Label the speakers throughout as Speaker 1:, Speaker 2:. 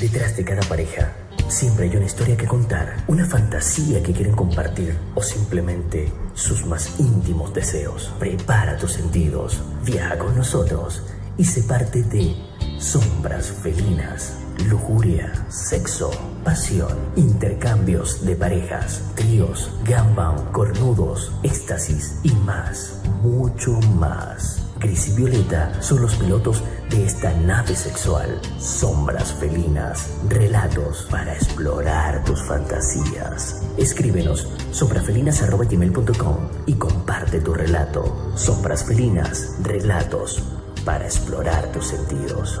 Speaker 1: Detrás de cada pareja, siempre hay una historia que contar, una fantasía que quieren compartir o simplemente sus más íntimos deseos. Prepara tus sentidos, viaja con nosotros y se parte de sombras felinas, lujuria, sexo, pasión, intercambios de parejas, tríos, gambang, cornudos, éxtasis y más, mucho más. Gris y Violeta son los pilotos de esta nave sexual. Sombras felinas, relatos para explorar tus fantasías. Escríbenos sombrafelinas.com y comparte tu relato. Sombras felinas, relatos para explorar tus sentidos.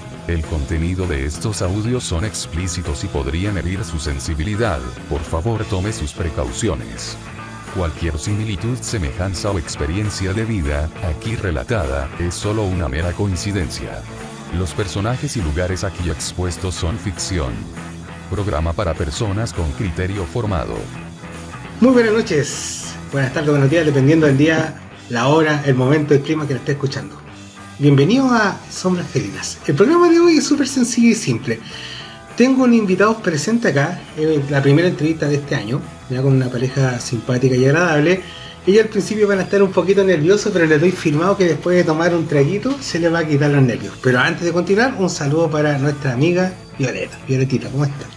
Speaker 2: El contenido de estos audios son explícitos y podrían herir su sensibilidad, por favor tome sus precauciones. Cualquier similitud, semejanza o experiencia de vida, aquí relatada, es solo una mera coincidencia. Los personajes y lugares aquí expuestos son ficción. Programa para personas con criterio formado.
Speaker 3: Muy buenas noches, buenas tardes, buenos días, dependiendo del día, la hora, el momento, el clima que lo esté escuchando. Bienvenido a Sombras Felinas. El programa de hoy es súper sencillo y simple. Tengo un invitado presente acá, es la primera entrevista de este año, ya con una pareja simpática y agradable. Ellos al principio van a estar un poquito nerviosos, pero les doy firmado que después de tomar un traguito se les va a quitar los nervios. Pero antes de continuar, un saludo para nuestra amiga Violeta. Violetita, ¿cómo estás?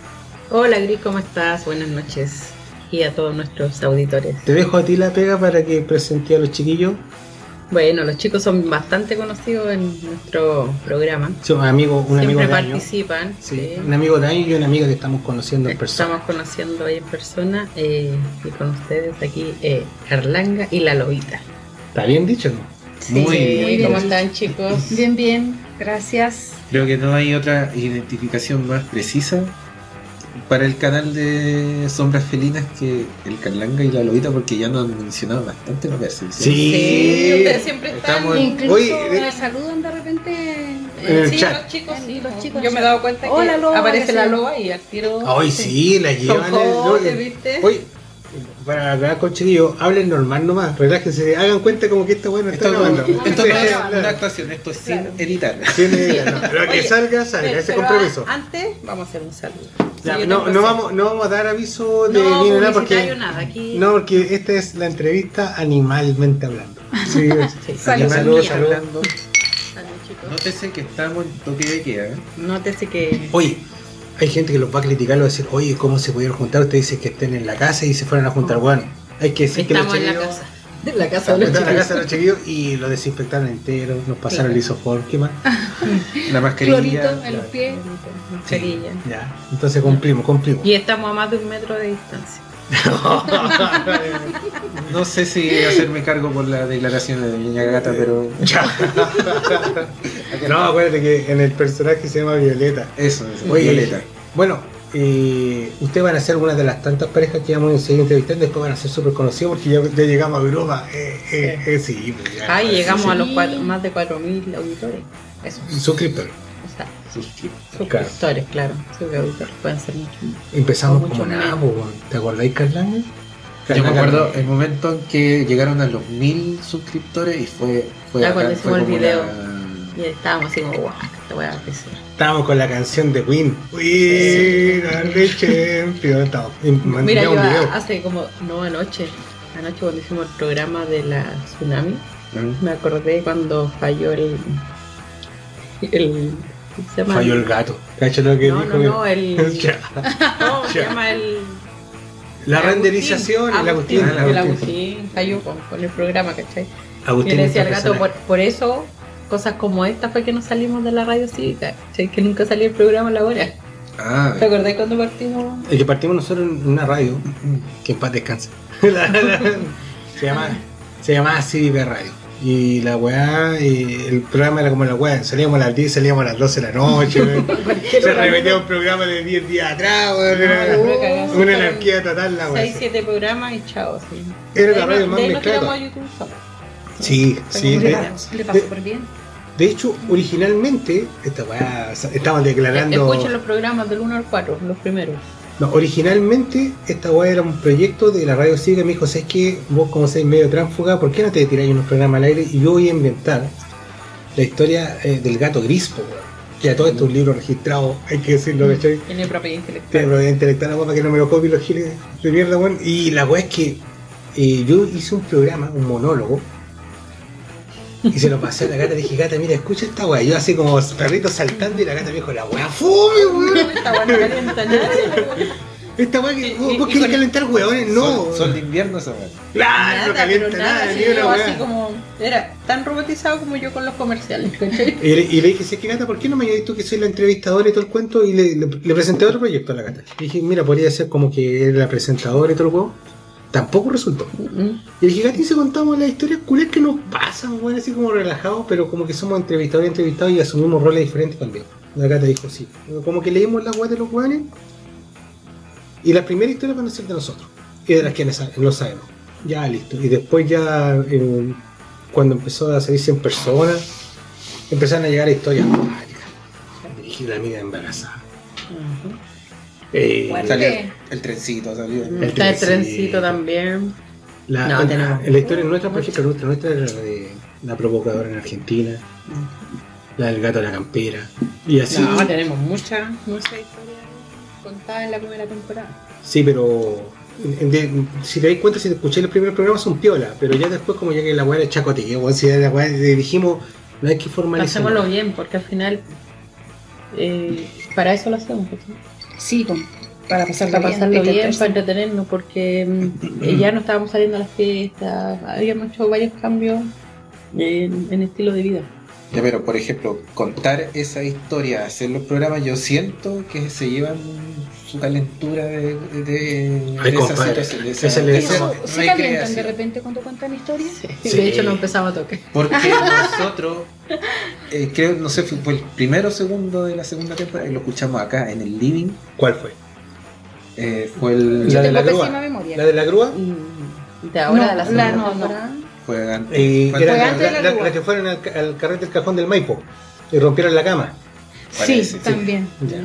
Speaker 4: Hola Gris, ¿cómo estás? Buenas noches. Y a todos nuestros auditores.
Speaker 3: Te dejo a ti la pega para que presente a los chiquillos.
Speaker 4: Bueno, los chicos son bastante conocidos en nuestro programa.
Speaker 3: Son amigos, un amigo
Speaker 4: Siempre
Speaker 3: de año.
Speaker 4: participan.
Speaker 3: Sí,
Speaker 4: sí.
Speaker 3: un amigo de año y una amiga que estamos conociendo en persona.
Speaker 4: Estamos conociendo ahí en persona eh, y con ustedes aquí eh, Carlanga y la Lobita.
Speaker 3: ¿Está bien dicho? no?
Speaker 4: Sí,
Speaker 5: Muy bien.
Speaker 4: ¿Cómo están chicos?
Speaker 5: Bien, bien, gracias.
Speaker 6: Creo que no hay otra identificación más precisa para el canal de Sombras Felinas que el Carlanga y la Lobita, porque ya nos han mencionado bastante las veces.
Speaker 3: Sí.
Speaker 4: ustedes siempre están.
Speaker 6: Estamos-
Speaker 5: Incluso
Speaker 3: Oye, eh,
Speaker 5: me saludan de repente.
Speaker 4: Sí,
Speaker 3: chat.
Speaker 4: los chicos, sí,
Speaker 5: Los chicos,
Speaker 4: Yo me he
Speaker 5: sí.
Speaker 4: dado cuenta
Speaker 5: Hola,
Speaker 4: que
Speaker 5: Loba,
Speaker 4: aparece
Speaker 5: que
Speaker 4: la
Speaker 5: sí.
Speaker 4: loba y al tiro.
Speaker 3: Hoy sí, la llevan. el-
Speaker 4: jóvenes, ¿viste?
Speaker 3: Oye, para hablar con chiquillos, hablen normal nomás, relájense, hagan cuenta como que esta bueno está
Speaker 6: Esto,
Speaker 3: grabando.
Speaker 6: esto no es
Speaker 3: Claro.
Speaker 6: una actuación, esto es sin editar.
Speaker 3: Tiene- no, Lo que salga, salga,
Speaker 4: Pero-
Speaker 3: ese
Speaker 4: pero
Speaker 3: compromiso.
Speaker 4: a- Antes vamos a hacer un saludo.
Speaker 3: Ya,
Speaker 4: Sí, yo
Speaker 3: no, no, vamos, no vamos a dar aviso de
Speaker 4: No,
Speaker 3: ni nada porque.
Speaker 4: nada, aquí-
Speaker 3: No, porque esta es la entrevista animalmente hablando. Sí,
Speaker 4: Sí,
Speaker 3: saludos,
Speaker 4: saludos,
Speaker 3: saludos.
Speaker 6: hablando.
Speaker 4: Salud, chicos.
Speaker 6: Nótese que estamos en toque de queda. ¿eh?
Speaker 4: Nótese que.
Speaker 3: Oye, hay gente que los va a criticar, los va a decir, oye, ¿cómo se pudieron juntar? Ustedes dicen que estén en la casa y se fueron a juntar. Bueno, hay que decir que los
Speaker 4: Estamos en la casa. En la casa de los
Speaker 3: la casa de los chiquillos y lo desinfectaron entero, nos pasaron el isofor, ¿qué más?
Speaker 6: La mascarilla.
Speaker 5: Clorito en los pies.
Speaker 4: Mascarilla.
Speaker 3: Ya, entonces cumplimos, cumplimos.
Speaker 4: Y estamos a más de un metro de distancia.
Speaker 6: No sé si hacerme cargo por la declaración de Niña Gata, pero
Speaker 3: no, acuérdate que en el personaje se llama Violeta.
Speaker 6: eso,
Speaker 3: Oye,
Speaker 6: Violeta.
Speaker 3: Bueno, eh, ustedes van a ser una de las tantas parejas que vamos a seguir entrevistando, después van a ser súper conocidos porque ya, ya llegamos a Europa. Eh, eh, eh, sí, pues ya.
Speaker 4: Ay, llegamos a
Speaker 5: sí.
Speaker 4: los cuatro, más de 4.000 auditores. Eso.
Speaker 3: Suscriptor.
Speaker 4: Suscriptores, claro. Suscriptores pueden ser mucho.
Speaker 3: Empezamos
Speaker 4: Mucho
Speaker 3: como nada. ¿te acordáis, Carlanga?
Speaker 6: Yo me acuerdo el momento en que llegaron a los mil suscriptores y fue, fue,
Speaker 4: cuando
Speaker 6: fue
Speaker 4: hicimos el video.
Speaker 6: la-
Speaker 4: Y estábamos así como, guau, weá va a crecer.
Speaker 3: Estábamos con la canción de champions. Estábamos- y mandé
Speaker 4: Mira, yo
Speaker 3: un video.
Speaker 4: hace como, no anoche, anoche cuando hicimos el programa de la tsunami,
Speaker 6: ¿Mm?
Speaker 4: me acordé cuando falló el. el ¿cómo se llama?
Speaker 3: Falló el gato. ¿Cacho lo que
Speaker 4: No,
Speaker 3: dijo?
Speaker 4: no, no, el. No, se llama el.
Speaker 3: La
Speaker 4: Agustín.
Speaker 3: renderización, el Agustín.
Speaker 4: Agustín,
Speaker 3: el
Speaker 4: el
Speaker 3: Agustín.
Speaker 4: Agustín falló con, con el programa, ¿cachai?
Speaker 3: Agustín
Speaker 4: Yo le decía al gato, por, por eso, cosas como esta fue que nos salimos de la radio cívica, ¿cachai? Que nunca salió el programa a la hora.
Speaker 6: Ah,
Speaker 4: ¿Te acordás cuando partimos?
Speaker 3: El que partimos nosotros en una radio, que en paz la- se llama se llamaba Cívica Radio. Y la weá, eh, el programa era como la weá, salíamos a las 10, salíamos a las 12 de la noche. Se repetía un programa de 10 días atrás, weón. Era
Speaker 4: la pura cagada.
Speaker 3: una anarquía total la weá.
Speaker 4: 6, 7 programas y chao. Sí.
Speaker 3: Era
Speaker 4: De
Speaker 3: la radio
Speaker 4: no-
Speaker 3: más mezclada. Sí, sí.
Speaker 5: Le le va súper bien.
Speaker 3: de hecho, originalmente, esta weá, estaban declarando.
Speaker 4: Escuchen los programas del 1 al 4, los primeros.
Speaker 3: No, originalmente esta weá era un proyecto de la radio cívica. Me dijo, ¿sabes que Vos como sois medio tránfuga, ¿por qué no te tiráis unos programas al aire? Y yo voy a inventar la historia eh, del gato gris, po, weón. Que a todo esto es un libro registrado, hay que decirlo, ¿cachai?
Speaker 4: Tiene propiedad intelectual.
Speaker 3: Tiene propiedad intelectual weá para que no me lo copien los giles de mierda, weón. Y la weá es que eh, yo hice un programa, un monólogo. Y se lo pasé a la gata, le dije, gata, mira, escucha esta weá. Yo así como perrito saltando y la gata me dijo, la weá fome, weón.
Speaker 4: Esta weá no calienta nada.
Speaker 3: Esta weá que
Speaker 4: Y-
Speaker 3: vos,
Speaker 4: y-
Speaker 3: vos
Speaker 4: y
Speaker 3: querés calentar weones, no.
Speaker 6: Son, son de invierno esa weá.
Speaker 3: Claro, no calienta
Speaker 4: pero
Speaker 3: nada,
Speaker 4: nada,
Speaker 3: ni
Speaker 4: sí,
Speaker 3: una
Speaker 4: yo
Speaker 3: weá.
Speaker 4: así como. Era tan robotizado como yo con los comerciales, ¿cachai?
Speaker 3: Y le, y le dije, sí, que gata, ¿por qué no me añadís tú que soy la entrevistadora y todo el cuento? Y le, le- le presenté otro proyecto a la gata. Le dije, mira, podría ser como que era la presentadora y todo el juego. Tampoco resultó. Y gata, y si contamos las historias culés que nos pasan, weón, así como relajados, pero como que somos entrevistadores y entrevistados y asumimos roles diferentes también. La gata dijo, sí. Como que leímos las weas de los weones. Y las primeras historias van a ser de nosotros. Y de las que no sabemos. Ya, listo. Y después ya, eh, cuando empezó a salir 100 personas, empezaron a llegar historias dramáticas. Dirigir a la mina embarazada. Eh,
Speaker 5: Bueno.
Speaker 6: El trencito, salió.
Speaker 3: El
Speaker 4: Está el
Speaker 3: trencito.
Speaker 4: también.
Speaker 3: la,
Speaker 4: No,
Speaker 3: en- la historia nuestra, por ejemplo, nuestra, nuestra era la de la provocadora en Argentina, la del gato de la campera. Y así.
Speaker 4: No, tenemos muchas muchas historias contadas en la primera temporada.
Speaker 3: Sí, pero en- en- de- si te das cuenta, si te escuché los primeros programas son piola, pero ya después como ya que la weá era chacoteo, weón, si la weá le dijimos, no hay que formalizar.
Speaker 4: Hacémoslo bien, porque al final. eh, para eso lo hacemos.
Speaker 5: Sí, para pasarlo
Speaker 4: para
Speaker 5: bien.
Speaker 4: pasarlo bien,
Speaker 5: entretenerse.
Speaker 4: para entretenernos, porque mm, ya no estábamos saliendo a las fiestas, habíamos hecho varios cambios en, en estilo de vida.
Speaker 6: Ya, pero por ejemplo, contar esa historia, hacer los programas, yo siento que se llevan su calentura de, de, de
Speaker 3: Ay, compadre,
Speaker 6: situación, de esa-
Speaker 3: le
Speaker 6: de esa
Speaker 5: ¿Se calientan de repente cuando cuentan historias?
Speaker 3: Sí.
Speaker 4: De hecho, no empezaba a toque.
Speaker 6: Porque nosotros, eh, creo, no sé, fue fue el primero o segundo de la segunda temporada y lo escuchamos acá en el living.
Speaker 3: ¿Cuál fue?
Speaker 6: eh, fue el.
Speaker 3: La de la grúa.
Speaker 5: memoria.
Speaker 3: ¿La de la grúa?
Speaker 4: Mm, De ahora,
Speaker 5: No,
Speaker 4: de la segunda
Speaker 5: no, no.
Speaker 4: temporada.
Speaker 6: Fue antes.
Speaker 3: Eh,
Speaker 6: Fue
Speaker 3: era
Speaker 5: Fue antes de la
Speaker 3: la-
Speaker 5: grúa.
Speaker 3: la que fueron al, al carrete del cajón del Maipo y rompieron la cama.
Speaker 6: Parece,
Speaker 5: Sí,
Speaker 6: sí.
Speaker 5: también.
Speaker 3: Ya.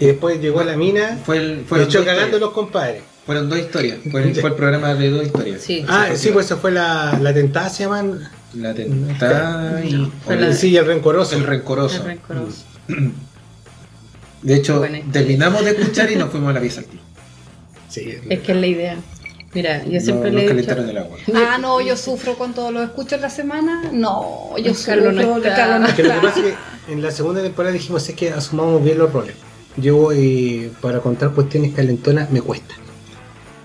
Speaker 3: Y después llegó la mina,
Speaker 6: Fue el, fueron,
Speaker 3: echó cagando
Speaker 6: historias.
Speaker 3: los compadres.
Speaker 6: fueron dos historias. Fue, el- fue el programa de dos historias.
Speaker 4: Sí.
Speaker 3: Ah, sí, pues esa fue la, la tentada, se llaman.
Speaker 6: La tentada y el,
Speaker 4: la-
Speaker 3: Sí, el rencoroso.
Speaker 6: el rencoroso.
Speaker 4: Es rencoroso.
Speaker 6: De hecho,
Speaker 4: historia.
Speaker 6: terminamos de escuchar y nos fuimos a la pieza al tiro.
Speaker 3: Sí,
Speaker 4: Es que es la idea. Mira, yo siempre
Speaker 6: no,
Speaker 4: le he dicho.
Speaker 6: el agua.
Speaker 5: Ah, no, yo sufro cuando lo escucho en la semana. No, yo
Speaker 4: Carlos no
Speaker 5: sufro.
Speaker 4: está.
Speaker 5: Carlos no
Speaker 3: Es que lo que
Speaker 5: está.
Speaker 3: pasa es que en la segunda temporada dijimos es que asumamos bien los roles. Yo eh, para contar cuestiones calentonas me cuesta.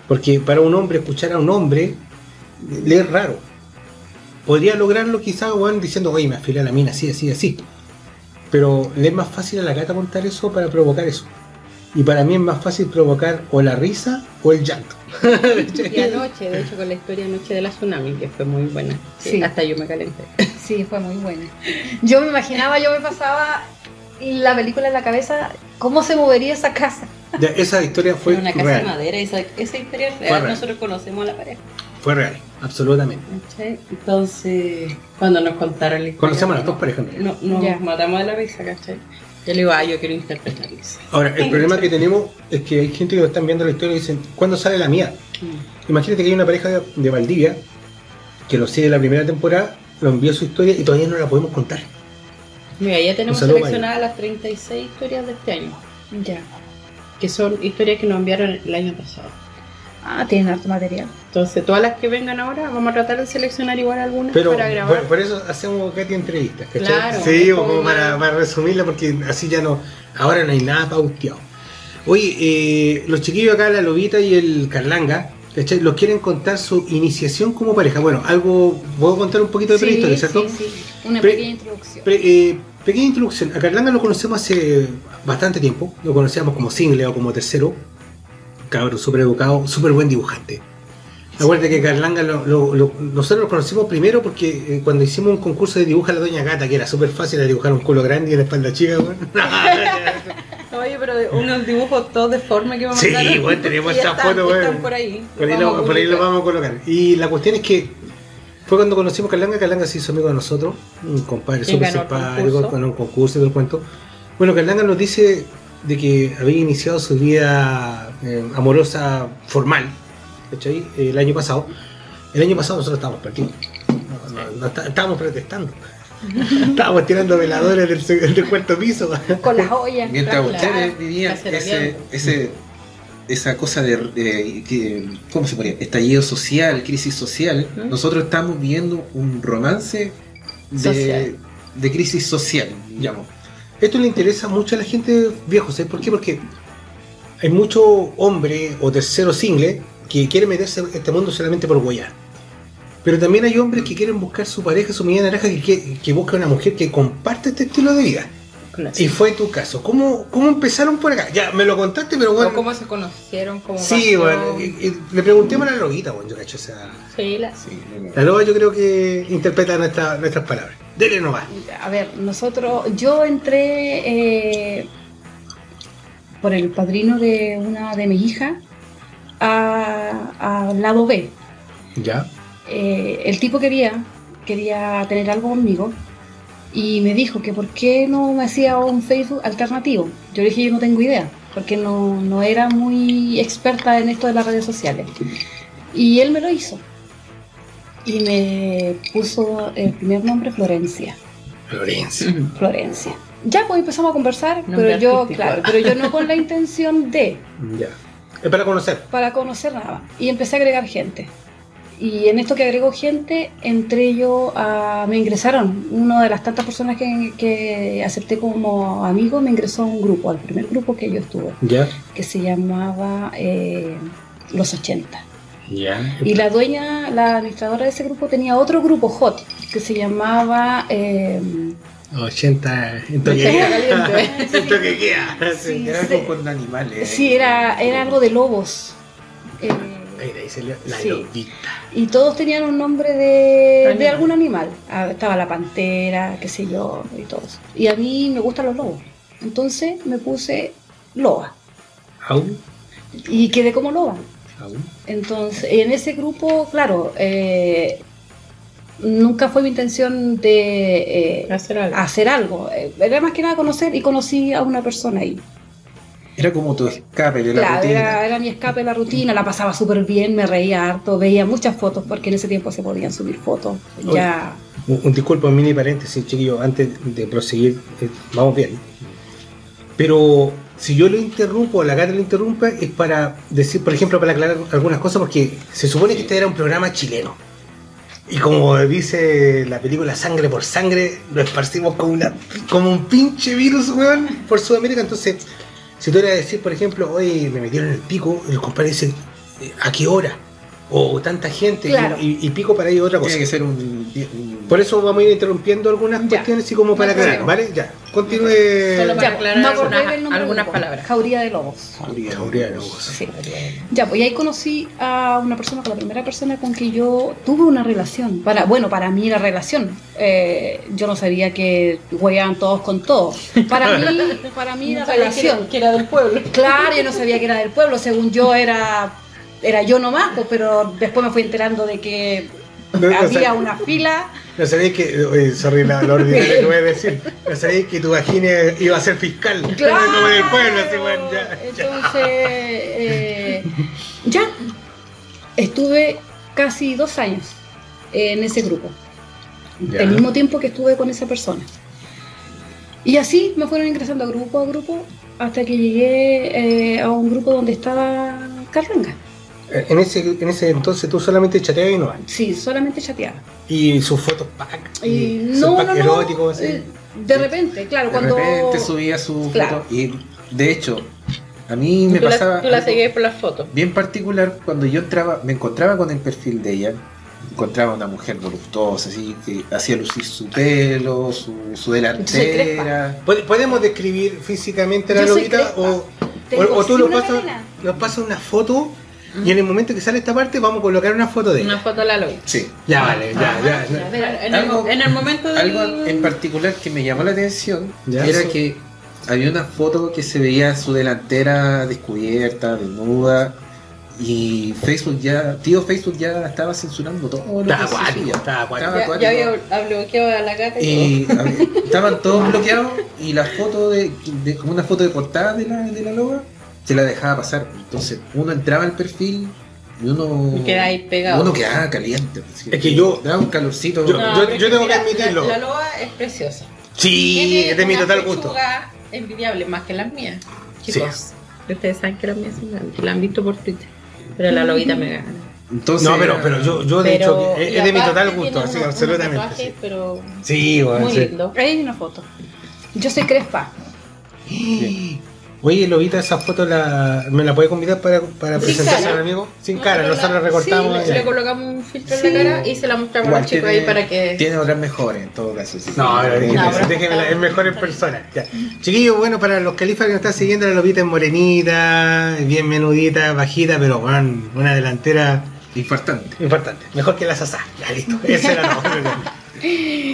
Speaker 3: Porque para un hombre escuchar a un hombre le es raro. Podría lograrlo quizás weón, diciendo, oye, me afilé a la mina así, así, así. Pero le es más fácil a la gata contar eso para provocar eso. Y para mí es más fácil provocar o la risa o el llanto.
Speaker 4: Y anoche, de hecho, con la historia anoche de la tsunami, que fue muy buena. Sí,
Speaker 5: Sí.
Speaker 4: Hasta yo me calenté.
Speaker 5: Sí, fue muy buena. Yo me imaginaba, yo me pasaba la película en la cabeza, cómo se movería esa casa.
Speaker 3: Ya, esa historia fue
Speaker 4: Fue una casa de
Speaker 3: real.
Speaker 4: madera, esa, esa historia es real. Nosotros conocemos a la pareja.
Speaker 3: Fue real, absolutamente.
Speaker 4: ¿cachai? Entonces, cuando nos contaron la historia.
Speaker 3: Conocemos a las dos parejas.
Speaker 4: No, nos
Speaker 5: Ya.
Speaker 4: matamos de la risa, ¿cachai? Yo le digo, ah, yo quiero interpretarles.
Speaker 3: Ahora, el problema que tenemos es que hay gente que lo están viendo la historia y dicen, ¿cuándo sale la mía? Imagínate que hay una pareja de, de Valdivia que lo sigue la primera temporada, lo envió su historia y todavía no la podemos contar.
Speaker 4: Mira, ya tenemos seleccionadas las 36 historias de este año,
Speaker 5: Ya.
Speaker 4: que son historias que nos enviaron el año pasado.
Speaker 5: Ah, tienen harto material.
Speaker 4: Entonces, todas las que vengan ahora, vamos a tratar de seleccionar igual algunas
Speaker 3: Pero
Speaker 4: para grabar.
Speaker 3: por, por eso hacemos Katy entrevistas, ¿cachai?
Speaker 4: Claro,
Speaker 3: sí, como
Speaker 4: como
Speaker 3: para, resumirla porque así ya no, ahora no hay nada pauteado. Oye, eh, los chiquillos acá, la Lobita y el Carlanga, ¿cachai? Los quieren contar su iniciación como pareja. Bueno, algo, puedo contar un poquito de
Speaker 5: Sí,
Speaker 3: prehistoria, ¿cierto?
Speaker 5: sí, sí. Una
Speaker 3: Pre-
Speaker 5: pequeña introducción.
Speaker 3: Pre- eh, pequeña introducción. A Carlanga lo conocemos hace bastante tiempo. Lo conocíamos como single o como tercero. Cabrón, súper educado, súper buen dibujante. Acuérdate que Carlanga lo- lo- lo- nosotros lo conocimos primero porque eh, cuando hicimos un concurso de dibuja a la Doña Gata, que era súper fácil era dibujar un culo grande y una espalda chica, weón.
Speaker 4: Oye, pero de- unos dibujos todos de forma que me
Speaker 3: Sí,
Speaker 4: mandaron.
Speaker 3: bueno, tenemos
Speaker 4: están,
Speaker 3: foto,
Speaker 4: Están
Speaker 3: bueno.
Speaker 4: por ahí.
Speaker 3: Por ahí,
Speaker 4: Vamos a
Speaker 3: lo, por ahí lo vamos a colocar. Y la cuestión es que fue cuando conocimos a Carlanga, Carlanga se hizo amigo de nosotros, un compadre súper simpático, con un concurso y todo el cuento. Bueno, Carlanga nos dice de que había iniciado su vida eh, amorosa formal, ¿cachai? El año pasado. El año pasado nosotros estábamos perdidos. No, no, no, está- estábamos protestando. estábamos tirando veladores del, del cuarto piso.
Speaker 5: Con las ollas.
Speaker 6: Mientras
Speaker 4: Claro,
Speaker 6: ustedes vivían ese, ese, esa cosa de, de- que- ¿cómo se ponía? Estallido social, crisis social,
Speaker 4: ¿Mm?
Speaker 6: nosotros estamos viviendo un romance de,
Speaker 4: Social.
Speaker 6: de crisis social, digamos.
Speaker 3: Esto le interesa mucho a la gente viejo, ¿sabes por qué? Porque hay mucho hombre o tercero single que quiere meterse en este mundo solamente por guayar. Pero también hay hombres que quieren buscar su pareja, su media naranja, que, que, que busca una mujer que comparte este estilo de vida.
Speaker 4: Claro.
Speaker 3: Y fue tu caso. ¿Cómo, ¿Cómo empezaron por acá? Ya, me lo contaste, pero bueno.
Speaker 4: Cómo se conocieron, cómo
Speaker 3: Sí, bueno, y- y le preguntemos a la loguita, bueno, yo cacho, o sea,
Speaker 4: Sí, la-
Speaker 6: Sí,
Speaker 3: la loba yo creo que interpreta nuestra- nuestras palabras. Dele nomás.
Speaker 5: A ver, nosotros, yo entré eh, por el padrino de una de mis hijas a- al lado B.
Speaker 3: Ya.
Speaker 5: Eh, el tipo quería, quería tener algo conmigo y me dijo que por qué no me hacía un Facebook alternativo. Yo le dije, yo no tengo idea, porque no, no era muy experta en esto de las redes sociales. Y él me lo hizo. Y me puso el primer nombre Florencia.
Speaker 3: Florencia.
Speaker 5: Florencia. Ya pues empezamos a conversar, pero yo,
Speaker 4: artístico.
Speaker 5: claro, pero yo no con la intención de,
Speaker 3: Ya. Es para conocer.
Speaker 5: para conocer nada. Y empecé a agregar gente. Y en esto que agregó gente, entré yo a. Me ingresaron, una de las tantas personas que, que acepté como amigo, me ingresó a un grupo, al primer grupo que yo estuve,
Speaker 3: Ya.
Speaker 5: que se llamaba eh, Los 80.
Speaker 3: Ya.
Speaker 5: Y la dueña, la administradora de ese grupo, tenía otro grupo hot, que se llamaba. eh,
Speaker 3: 80 en toque queda.
Speaker 5: Sí,
Speaker 6: Era algo con animales.
Speaker 5: sí, era, era algo de lobos. Eh,
Speaker 3: Mira, ahí salió la
Speaker 5: Sí.
Speaker 3: lobita.
Speaker 5: Y todos tenían un nombre de,
Speaker 4: Animal.
Speaker 5: de algún animal. Ah, Estaba la pantera, qué sé yo, y todos. Y a mí me gustan los lobos. Entonces me puse loba.
Speaker 3: Aún.
Speaker 5: Y quedé como loba.
Speaker 3: Aún.
Speaker 5: Entonces, en ese grupo, claro, eh, nunca fue mi intención de eh,
Speaker 4: Hacer algo.
Speaker 5: hacer algo. Eh, Era más que nada conocer y conocí a una persona ahí.
Speaker 6: Era como tu escape de la
Speaker 5: Claro,
Speaker 6: rutina.
Speaker 5: era, era mi escape de la rutina, la pasaba súper bien, me reía harto, veía muchas fotos porque en ese tiempo se podían subir fotos.
Speaker 3: Oye.
Speaker 5: Ya
Speaker 3: Un, un disculpa, un mini paréntesis, chiquillo, antes de proseguir, eh, vamos bien. Pero si yo lo interrumpo o la gata lo interrumpe, es para decir, por ejemplo, para aclarar algunas cosas, porque se supone que este era un programa chileno. Y como dice la película Sangre por Sangre, lo esparcimos como, una, como un pinche virus, weón, por Sudamérica. Entonces, si tú eras a decir, por ejemplo, hoy me metieron el pico, el compadre dice, ¿a qué hora? O tanta gente,
Speaker 5: Claro.
Speaker 3: y, y pico para ello otra cosa.
Speaker 6: Tiene que ser un, un-
Speaker 3: Por eso vamos a ir interrumpiendo algunas
Speaker 5: Ya.
Speaker 3: cuestiones y como para aclarar. ¿vale? Ya, continúe.
Speaker 4: Solo para
Speaker 5: Ya,
Speaker 4: aclarar algunas- palabras.
Speaker 5: Jauría de lobos.
Speaker 6: Jauría.
Speaker 3: Jauría de lobos.
Speaker 5: Sí. Ya, pues y ahí conocí a una persona, con la primera persona con que yo tuve una relación. Para, bueno, para mí la relación. Eh, yo no sabía que hueaban todos con todos. Para mí, para mí la
Speaker 4: que era-
Speaker 5: relación.
Speaker 4: que era del pueblo.
Speaker 5: Claro, yo no sabía que era del pueblo, según yo era era yo nomás, pues, pero después me fui enterando de que
Speaker 3: No, no
Speaker 5: había una fila.
Speaker 3: No sabéis que. Sorry, la, la ordinaria que voy a decir. No sabéis que tu vagina iba a ser fiscal.
Speaker 5: Claro.
Speaker 3: Como en el pueblo, así, bueno, ya. ya.
Speaker 5: Entonces, eh, ya estuve casi dos años en ese grupo,
Speaker 3: Ya.
Speaker 5: el mismo tiempo que estuve con esa persona. Y así me fueron ingresando grupo a grupo hasta que llegué eh, a un grupo donde estaba Carlanga.
Speaker 3: En ese, en ese entonces tú solamente chateabas y no.
Speaker 5: Sí, solamente chateaba.
Speaker 3: Y sus fotos pack.
Speaker 5: Y no,
Speaker 3: pack
Speaker 5: no, no.
Speaker 3: eróticos, así.
Speaker 5: eh, De repente, claro,
Speaker 6: De
Speaker 5: cuando.
Speaker 6: repente subía su
Speaker 5: Claro.
Speaker 6: foto y de hecho a mí me
Speaker 4: tú
Speaker 6: pasaba
Speaker 4: la, tú la seguías por las fotos.
Speaker 6: bien particular cuando yo entraba, me encontraba con el perfil de ella, encontraba una mujer voluptuosa, así que hacía lucir su pelo, su, su delantera.
Speaker 3: ¿Pod- ¿Podemos describir físicamente la
Speaker 5: crespa.
Speaker 3: O, o, o tú pasas, nos pasas una foto Y en el momento que sale esta parte vamos a colocar una foto de
Speaker 4: Una
Speaker 3: ella.
Speaker 4: foto de la Loy.
Speaker 6: Sí.
Speaker 3: Ya, vale, ya, ya.
Speaker 4: Ya, pero en, el,
Speaker 6: Algo-
Speaker 4: en el momento del...
Speaker 6: Algo en particular que me llamó la atención
Speaker 3: Ya,
Speaker 6: era
Speaker 3: eso.
Speaker 6: que había una foto que se veía su delantera descubierta, desnuda. Y Facebook ya, tío Facebook ya estaba censurando todo lo
Speaker 3: Está
Speaker 6: que se
Speaker 3: acuático, está
Speaker 4: Ya, ya había ha bloqueado a la gata y,
Speaker 6: Y a ver, estaban todos bloqueados y la foto de, de- como una foto de portada de la, de la loga se la dejaba pasar. Entonces uno entraba al perfil y uno.
Speaker 4: Y queda ahí pegado.
Speaker 6: uno quedaba caliente.
Speaker 3: Es que yo-
Speaker 6: daba un calorcito.
Speaker 3: yo-
Speaker 4: No,
Speaker 3: yo-
Speaker 4: pero
Speaker 3: yo
Speaker 4: es
Speaker 3: tengo que admitirlo.
Speaker 4: La, la loba es preciosa.
Speaker 3: Sí, es de mi total gusto.
Speaker 4: envidiable, más que las mías. Chicos, ustedes saben que las mías son grandes. La han visto por Twitter. Pero la lobita me gana.
Speaker 6: Entonces,
Speaker 3: No, pero, pero yo, yo de hecho, es, es de mi total gusto, así,
Speaker 4: unos
Speaker 3: absolutamente.
Speaker 4: tatuajes,
Speaker 3: Sí,
Speaker 4: pero
Speaker 3: sí bueno,
Speaker 4: muy
Speaker 3: sí.
Speaker 4: lindo.
Speaker 5: Ahí hay una foto. Yo soy Crespa.
Speaker 3: Oye, Lobita, esa foto la, me la puede convidar para, para presentarse
Speaker 4: cara.
Speaker 3: al amigo. Sin
Speaker 4: No,
Speaker 3: cara, nosotros
Speaker 4: la-
Speaker 3: recortamos.
Speaker 4: sí, le, colocamos un filtro
Speaker 5: Sí.
Speaker 4: en la cara y se la mostramos a
Speaker 6: igual
Speaker 4: chicos
Speaker 6: tiene,
Speaker 4: ahí para que.
Speaker 6: tiene otras mejores en todo caso. sí.
Speaker 3: No, déjeme, es mejor en persona. Ya. Chiquillos, bueno, para los califas que nos están siguiendo, la lobita es morenita, bien menudita, bajita, pero con una delantera
Speaker 6: Infartante.
Speaker 3: importante. Mejor que la Sasá. Ya, listo. Esa era la otra.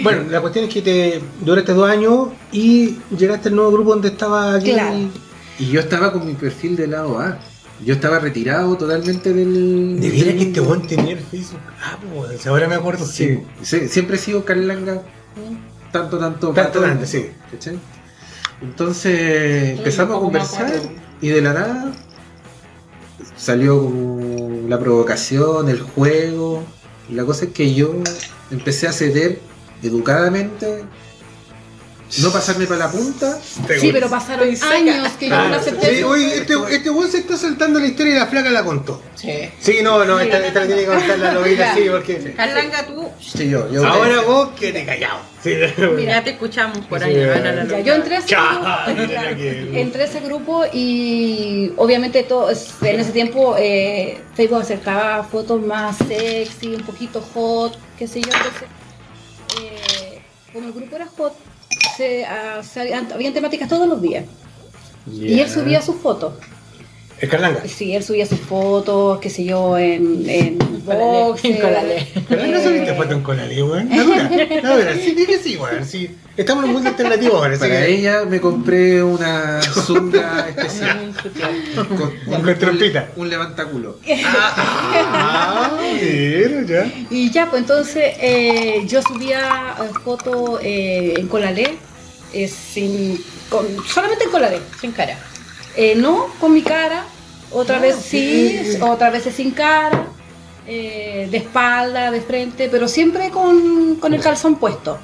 Speaker 3: Bueno, la cuestión es que te duraste dos años y llegaste al nuevo grupo donde estaba aquí.
Speaker 5: Claro.
Speaker 6: Y yo estaba con mi perfil de lado A. Yo estaba retirado totalmente del.
Speaker 3: De veras
Speaker 6: del
Speaker 3: que este buen tenía el Facebook. Ah, pues, ahora me acuerdo, sí.
Speaker 6: Sí, siempre he sido Carlanga. Tanto, tanto.
Speaker 3: Tanto, tanto, sí.
Speaker 6: ¿cachai? Entonces empezamos a conversar y de la nada salió como la provocación, el juego. La cosa es que yo empecé a ceder educadamente, no pasarme para la punta.
Speaker 5: Sí, pero pasaron años que yo
Speaker 3: Ah,
Speaker 5: no acepté.
Speaker 3: sí, oye, este, este buen se está saltando la historia y la flaca la contó.
Speaker 4: Sí.
Speaker 3: Sí, no, no, esta, esta la tiene que contar la lobita, sí, porque.
Speaker 4: Carlanga, tú
Speaker 6: Sí, yo, yo
Speaker 3: Ahora vos quedate callado. Sí,
Speaker 4: ya te escuchamos por ahí.
Speaker 5: yo entré a ese grupo,
Speaker 3: mira que-
Speaker 5: entré a ese grupo y obviamente todo, en ese tiempo eh, Facebook acercaba fotos más sexy, un poquito hot, qué sé yo. Entonces, eh, como el grupo era hot, se, ah, se habían, habían temáticas todos los días. Y él subía sus fotos.
Speaker 3: Carlanga.
Speaker 5: Sí, él subía sus fotos, qué sé yo, en, en boxer.
Speaker 4: Colale.
Speaker 3: Carlanga
Speaker 5: Eh,
Speaker 3: subiste foto en Conalí, weón. La dura. La dura. Sí, dile sí, weón. Sí. Estamos en un mundo alternativo ahora,
Speaker 6: Para
Speaker 3: que.
Speaker 6: ella me compré una zunga especial.
Speaker 4: Un sutién.
Speaker 6: Con,
Speaker 3: Con trompita.
Speaker 6: Un, levantaculo.
Speaker 3: Ah, mira, ya.
Speaker 5: Y ya, pues entonces eh, yo subía eh, fotos eh, en Colalé, eh, sin, con, solamente en Colalé.
Speaker 4: Sin cara.
Speaker 5: Eh, no con mi cara, otra
Speaker 3: Ah,
Speaker 5: vez sí, otra vez sin cara, eh, de espalda, de frente, pero siempre con, con el calzón puesto.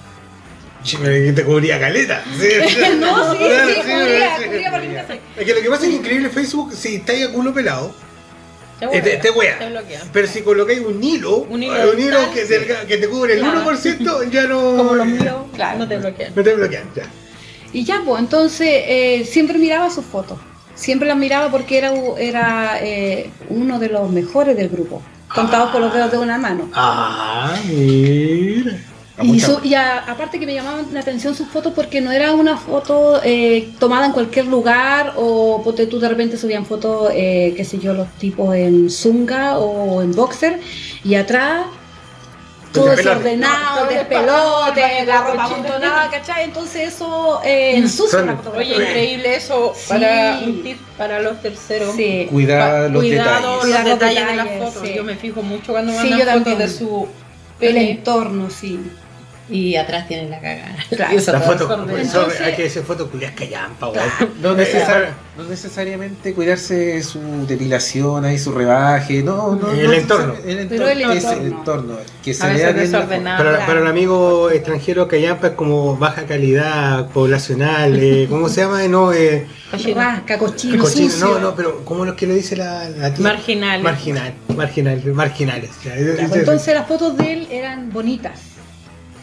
Speaker 3: Te cubría caleta. Sí,
Speaker 5: No, sí,
Speaker 3: Claro,
Speaker 5: sí, cubría,
Speaker 3: sí,
Speaker 5: cubría
Speaker 3: sí.
Speaker 5: no se-
Speaker 3: Es que lo que pasa es que increíble Facebook, si estáis a culo pelado,
Speaker 4: Te
Speaker 3: te, te wea.
Speaker 4: Te bloquea.
Speaker 3: Pero si colocáis un hilo,
Speaker 4: Un hilo
Speaker 3: un hilo
Speaker 4: dental,
Speaker 3: que, te, que te cubre el
Speaker 4: Claro.
Speaker 3: 1%, ya no.
Speaker 4: Como los míos,
Speaker 5: Claro.
Speaker 4: no te bloquean.
Speaker 3: No te bloquean, ya.
Speaker 5: Y ya, pues entonces eh, siempre miraba sus fotos. Siempre las miraba porque era, era eh, uno de los mejores del grupo, contados con los dedos de una mano.
Speaker 3: Ah, mira.
Speaker 6: A
Speaker 5: Y,
Speaker 6: mucha-
Speaker 5: su- y a- aparte que me llamaban la atención sus fotos porque no era una foto eh, tomada en cualquier lugar o ponte tú de repente subían fotos, eh, qué sé yo, los tipos en zunga o en boxer y atrás todo desordenado,
Speaker 4: No,
Speaker 5: despelote, la ropa amontonada, ¿cachai? Entonces eso eh, ensucia
Speaker 3: Son-
Speaker 5: la fotografía.
Speaker 4: Oye, increíble eso
Speaker 5: Sí.
Speaker 4: para un tip para los terceros.
Speaker 5: Sí.
Speaker 6: Cuidar
Speaker 4: Pa-
Speaker 6: los
Speaker 4: cuidado
Speaker 6: detalles.
Speaker 4: los
Speaker 5: los
Speaker 4: detalles, de las
Speaker 5: detalles,
Speaker 4: fotos.
Speaker 5: sí.
Speaker 4: Yo me fijo mucho cuando mandan
Speaker 5: yo
Speaker 4: fotos
Speaker 5: también.
Speaker 4: de su
Speaker 5: El entorno, sí.
Speaker 4: Y atrás tienen la cagada.
Speaker 5: Claro.
Speaker 4: Y eso
Speaker 3: La
Speaker 4: todo
Speaker 3: foto,
Speaker 4: desordenado.
Speaker 3: eso
Speaker 5: Entonces-
Speaker 3: hay que decir foto culias callampa, weón.
Speaker 6: No,
Speaker 3: Eh,
Speaker 6: necesar- no necesariamente cuidarse su depilación, ahí su rebaje, no, no.
Speaker 3: El
Speaker 6: no
Speaker 3: entorno.
Speaker 6: El
Speaker 5: Pero el
Speaker 6: entorno. es el
Speaker 5: entorno.
Speaker 6: entorno. Que se vea bien.
Speaker 3: Para,
Speaker 5: claro.
Speaker 3: para el amigo extranjero, callampa es como baja calidad poblacional, eh, ¿cómo se llama? No, eh,
Speaker 4: cochino,
Speaker 5: cochino, sucio.
Speaker 3: no, no, pero como los que le dice la, la tía?
Speaker 4: Marginales.
Speaker 3: Marginal, marginal, marginales.
Speaker 5: entonces las fotos de él eran bonitas.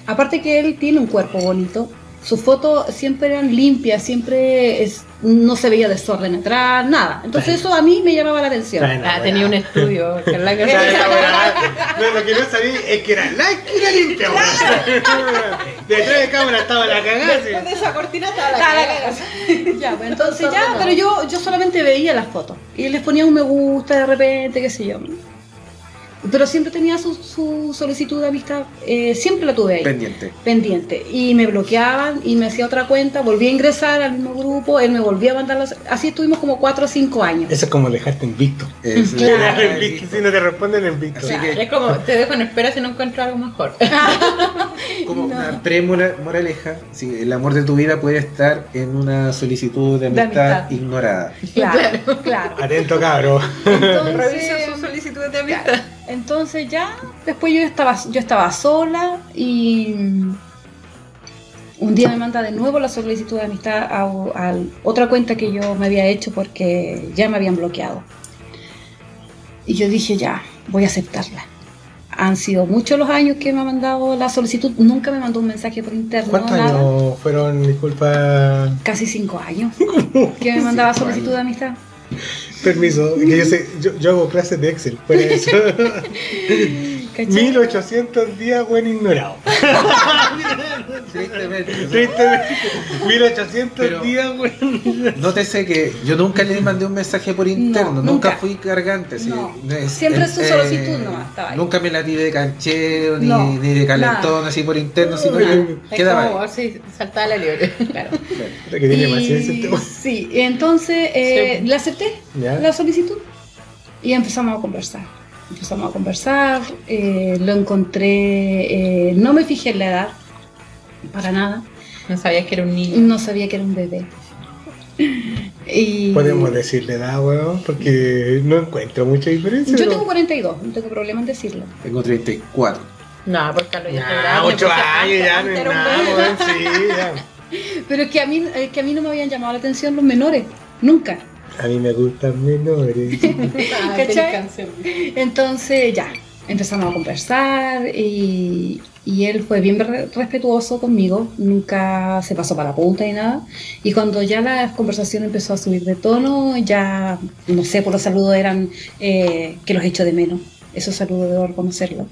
Speaker 5: Aparte que él tiene un cuerpo bonito sus fotos siempre eran limpias, siempre es- no se veía desorden atrás, nada. Entonces eso a mí me llamaba la atención.
Speaker 4: Ah, tenía un estudio. que la que-
Speaker 3: no, lo que no sabía es que era la esquina limpia, weón. Detrás de cámara estaba la cagada.
Speaker 4: Después de esa cortina estaba la cagada.
Speaker 5: ya, pues entonces ya, pero yo, yo solamente veía las fotos y les ponía un me gusta de repente, qué sé yo. Pero siempre tenía su, su solicitud de amistad, eh, siempre la tuve ahí.
Speaker 6: Pendiente.
Speaker 5: pendiente y me bloqueaban y me hacía otra cuenta, volví a ingresar al mismo grupo, él me volvía a mandar los... Así estuvimos como 4 o 5 años.
Speaker 3: Eso es como dejarte invicto.
Speaker 6: Es-
Speaker 5: Claro.
Speaker 3: Visto, si no te responden en visto.
Speaker 6: Así
Speaker 4: Claro,
Speaker 6: que-
Speaker 4: Es como, te dejo en espera si no encuentro algo mejor.
Speaker 6: Como una pre-moraleja, sí, el amor de tu vida puede estar en una solicitud de
Speaker 5: De
Speaker 6: amistad, ignorada.
Speaker 5: Claro, claro.
Speaker 3: Atento, cabro.
Speaker 5: Entonces,
Speaker 4: Revisen sus solicitudes de amistad.
Speaker 5: Entonces ya, después yo estaba, yo estaba sola y un día me manda de nuevo la solicitud de amistad a, a otra cuenta que yo me había hecho porque ya me habían bloqueado. Y yo dije, ya, voy a aceptarla. Han sido muchos los años que me ha mandado la solicitud, nunca me mandó un mensaje por interno.
Speaker 3: ¿Cuántos
Speaker 5: nada.
Speaker 3: años fueron, disculpa,
Speaker 5: Casi cinco años que me mandaba solicitud de amistad.
Speaker 3: Permiso? Que yo, sé, yo, yo hago clases de Excel, por eso.
Speaker 5: ¿Cachai?
Speaker 3: 1800 días, buen ignorado.
Speaker 6: Tristemente.
Speaker 3: Tristemente, 1800
Speaker 6: Pero-
Speaker 3: días, buen
Speaker 6: Nótese que yo nunca le mandé un mensaje por interno,
Speaker 5: nunca.
Speaker 6: nunca. fui cargante. sí.
Speaker 5: No.
Speaker 6: es-
Speaker 5: Siempre
Speaker 6: es-
Speaker 5: su solicitud nomás estaba ahí.
Speaker 6: Nunca me la di de canchero, ni,
Speaker 5: No,
Speaker 6: ni de calentón, así por interno, sino que quedaba
Speaker 4: si saltaba la liebre.
Speaker 5: Claro.
Speaker 3: Que tiene
Speaker 5: Y-
Speaker 3: paciencia este
Speaker 5: sí, entonces eh,
Speaker 4: Sí.
Speaker 5: le acepté
Speaker 3: Ya.
Speaker 5: la solicitud y empezamos a conversar. Empezamos a conversar, eh, lo encontré, eh, no me fijé en la edad, para nada,
Speaker 4: No sabías que era un niño.
Speaker 5: no sabía que era un bebé. Y
Speaker 3: Podemos decirle edad, weón, porque no encuentro mucha diferencia.
Speaker 5: yo
Speaker 3: ¿no?
Speaker 5: tengo 42, no tengo problema en decirlo.
Speaker 6: Tengo 34.
Speaker 4: No, porque Carlos ya
Speaker 3: Nah,
Speaker 4: grande.
Speaker 3: 8
Speaker 4: pues,
Speaker 3: años ya no
Speaker 4: antes
Speaker 3: es
Speaker 4: era un
Speaker 3: nada,
Speaker 4: bebé.
Speaker 3: weón, sí, ya.
Speaker 5: Pero es que a mí, es que a mí no me habían llamado la atención los menores, nunca.
Speaker 3: A mí me gustan menores.
Speaker 4: Ah,
Speaker 5: ¿Cachai? Entonces ya, empezamos a conversar y, y él fue bien re- respetuoso conmigo, nunca se pasó para la punta ni nada. Y cuando ya la conversación empezó a subir de tono, ya, no sé, por los saludos eran eh, que los echo de menos. Esos saludos debo reconocerlo.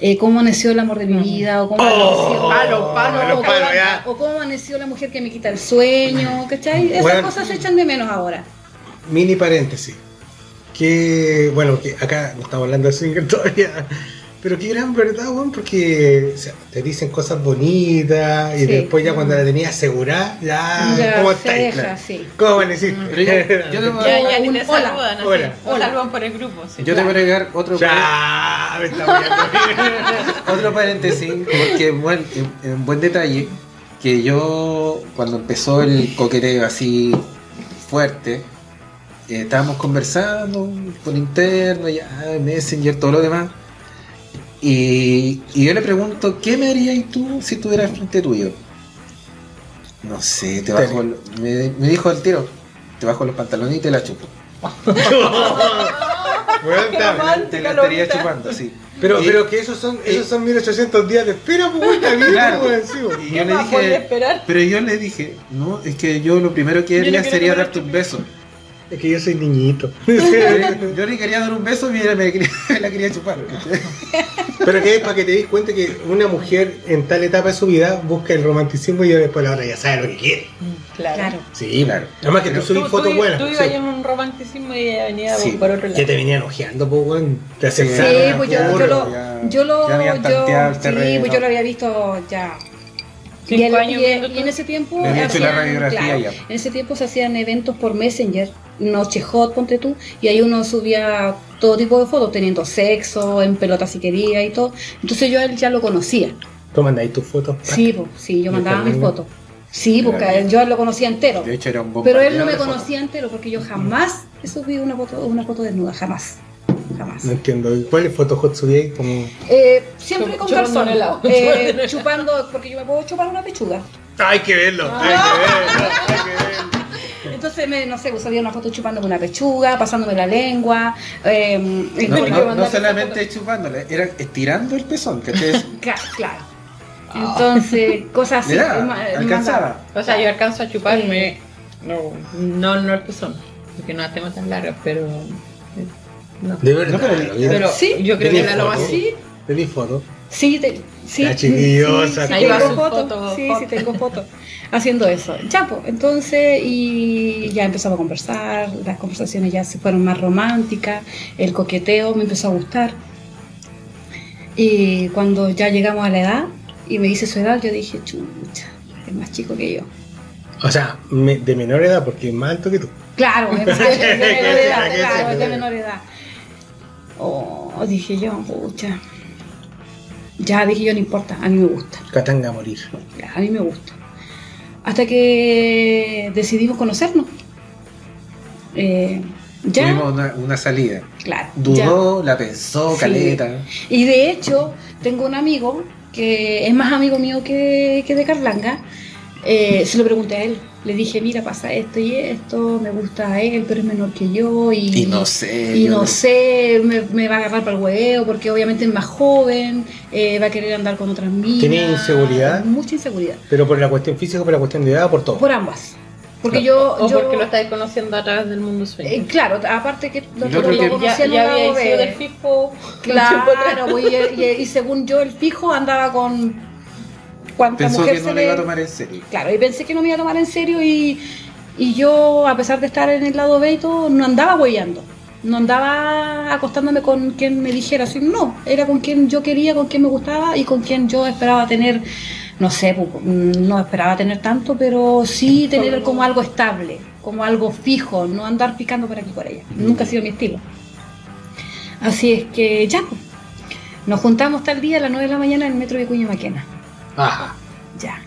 Speaker 5: Eh, cómo amaneció el amor de mi vida, o cómo amaneció,
Speaker 4: palo, palo,
Speaker 5: o
Speaker 3: los
Speaker 5: cómo- o cómo amaneció la mujer que me quita el sueño, ¿cachai? Esas
Speaker 3: Bueno.
Speaker 5: cosas se echan de menos ahora.
Speaker 3: Mini paréntesis. Que, bueno, que acá no estamos hablando de swinger todavía. Pero qué gran verdad, weón, porque o sea, te dicen cosas bonitas y
Speaker 5: Sí.
Speaker 3: después ya cuando la tenías asegurada, ya,
Speaker 5: Ya,
Speaker 3: ¿cómo
Speaker 5: se
Speaker 3: estáis?
Speaker 5: sí.
Speaker 3: ¿Cómo van a decir?
Speaker 6: Pero yo- yo
Speaker 4: ni
Speaker 5: Un
Speaker 4: te
Speaker 5: hola.
Speaker 4: saludan así.
Speaker 3: Hola.
Speaker 4: O saludan por el grupo. sí.
Speaker 6: Yo te voy a agregar otro,
Speaker 3: Ya, me está viendo.
Speaker 6: otro paréntesis, porque buen, en, en buen detalle, que yo cuando empezó el coqueteo así fuerte, eh, estábamos conversando por interno, ya, Messenger, todo lo demás. Y, y yo le pregunto, ¿qué me harías tú si estuviera frente tuyo? No sé, te bajo. Me, me dijo el tiro, te bajo los pantalones y te la chupo.
Speaker 4: Romántica,
Speaker 6: Te la estaría
Speaker 4: Lolita.
Speaker 6: chupando, sí.
Speaker 3: Pero,
Speaker 6: Y-
Speaker 3: pero que esos son, esos son 1800 días de espera, pues,
Speaker 6: Claro. Y yo le dije,
Speaker 4: esperar?
Speaker 6: pero yo le dije, no, es que yo lo primero que haría sería darte un beso.
Speaker 3: Es que yo soy niñito.
Speaker 6: Yo, le quería dar un beso y ella me, me la quería chupar.
Speaker 3: Pero que es para que te des cuenta que una mujer en tal etapa de su vida busca el romanticismo y después la otra ya sabe lo que quiere.
Speaker 4: Mm, Claro.
Speaker 5: Claro.
Speaker 3: Sí, claro. Además que tú subís fotos buenas.
Speaker 4: Tú
Speaker 3: sí.
Speaker 4: ibas en un romanticismo y ella venía
Speaker 6: Sí.
Speaker 4: por otro lado.
Speaker 3: Que te venían ojeando, pues, weón. Te
Speaker 6: Sí,
Speaker 5: Sí, pues yo, yo lo,
Speaker 6: ya-
Speaker 5: yo lo,
Speaker 6: ya
Speaker 5: yo, sí, pues yo lo había visto ya.
Speaker 4: Cinco
Speaker 5: y, el-
Speaker 4: años
Speaker 5: y-
Speaker 4: viendo
Speaker 5: y
Speaker 4: todo.
Speaker 5: en ese tiempo
Speaker 6: la
Speaker 5: hacían-
Speaker 6: radiografía
Speaker 5: claro,
Speaker 6: ya.
Speaker 5: en ese tiempo se hacían eventos por Messenger, Noche Hot, ponte tú, y ahí uno subía todo tipo de fotos, teniendo sexo, en pelota si quería y todo. Entonces yo a él ya lo conocía.
Speaker 3: Tú mandáis tus fotos.
Speaker 5: Sí, sí, yo
Speaker 3: ¿Y
Speaker 5: mandaba mis fotos. Sí, porque yo lo conocía entero.
Speaker 6: De hecho, era un
Speaker 5: Pero él no me conocía entero porque yo jamás he subido una foto, una foto desnuda, jamás. Jamás.
Speaker 3: No entiendo. ¿Y ¿Cuáles fotos hot subíais? Como...
Speaker 5: Eh, siempre con calzón.
Speaker 4: helado.
Speaker 5: Eh, chupando, porque yo me puedo chupar una pechuga.
Speaker 3: Hay que verlo, hay que verlo, hay que verlo.
Speaker 5: Entonces, me, no sé, pues había una foto chupándome una pechuga, pasándome la lengua. eh,
Speaker 6: No,
Speaker 5: con-
Speaker 6: no, no solamente chupándole, era estirando el pezón,
Speaker 5: claro. Entonces, cosas así.
Speaker 6: Alcanzaba.
Speaker 4: O sea, yo alcanzo a chuparme. No, no, no el pezón. Porque no la tengo tan larga, pero. No.
Speaker 3: De verdad.
Speaker 6: No, pero-
Speaker 5: Sí,
Speaker 4: yo creo que
Speaker 3: ¿tenés
Speaker 4: la lo
Speaker 3: foto?
Speaker 4: así.
Speaker 3: ¿Tenés foto?
Speaker 5: Sí, te- sí,
Speaker 3: La chiquillosa,
Speaker 5: sí, sí tengo fotos,
Speaker 4: foto,
Speaker 5: sí, sí tengo fotos haciendo eso. Ya, pues, entonces, y ya empezamos a conversar, las conversaciones ya se fueron más románticas, el coqueteo me empezó a gustar. Y cuando ya llegamos a la edad y me dice su edad, yo dije, chucha, es más chico que yo.
Speaker 3: O sea, me- de menor edad, porque es más alto que tú.
Speaker 5: Claro, es de menor edad,
Speaker 3: ¿Qué
Speaker 5: claro, es de menor edad. Oh, dije yo, pucha. Ya dije yo, no importa, a mí me gusta.
Speaker 3: Catanga a morir.
Speaker 5: Ya, A mí me gusta. Hasta que decidimos conocernos. Eh, ya,
Speaker 6: Tuvimos una, una salida.
Speaker 5: claro.
Speaker 6: Dudó, la pensó,
Speaker 5: Sí.
Speaker 6: caleta.
Speaker 5: Y de hecho, tengo un amigo que es más amigo mío que, que de Carlanga. Eh, se lo pregunté a él. Le dije, mira, pasa esto y esto, me gusta a él, pero es menor que yo. Y,
Speaker 6: Y no sé.
Speaker 5: y no sé, me, me va a agarrar para el hueveo porque obviamente es más joven, eh, va a querer andar con otras minas.
Speaker 3: ¿Tenía inseguridad?
Speaker 5: Mucha inseguridad.
Speaker 3: Pero por la cuestión física, por la cuestión de edad, por todo.
Speaker 5: Por ambas. Porque yo.
Speaker 4: O
Speaker 5: yo
Speaker 4: porque lo estáis conociendo a través del mundo sueño.
Speaker 5: eh, claro, aparte que nosotros lo
Speaker 4: ya,
Speaker 5: conocíamos
Speaker 4: ya
Speaker 5: la
Speaker 4: había del fijo.
Speaker 5: Claro, y, y- y según yo, el fijo andaba con. Cuánta
Speaker 6: Pensó
Speaker 5: mujer
Speaker 6: que no
Speaker 5: se
Speaker 6: le iba a tomar en serio.
Speaker 5: Claro, y pensé que no me iba a tomar en serio y, y yo, a pesar de estar en el lado B y todo, no andaba huellando. No andaba acostándome con quien me dijera así, no, era con quien yo quería, con quien me gustaba y con quien yo esperaba tener, no sé, pu- no esperaba tener tanto, pero sí tener como algo estable, como algo fijo, no andar picando por aquí y por allá. Nunca ha sido mi estilo. Así es que ya, pues, nos juntamos tal día a las 9 de la mañana en el metro de Cuña Maquena.
Speaker 3: Ajá.
Speaker 5: Ya.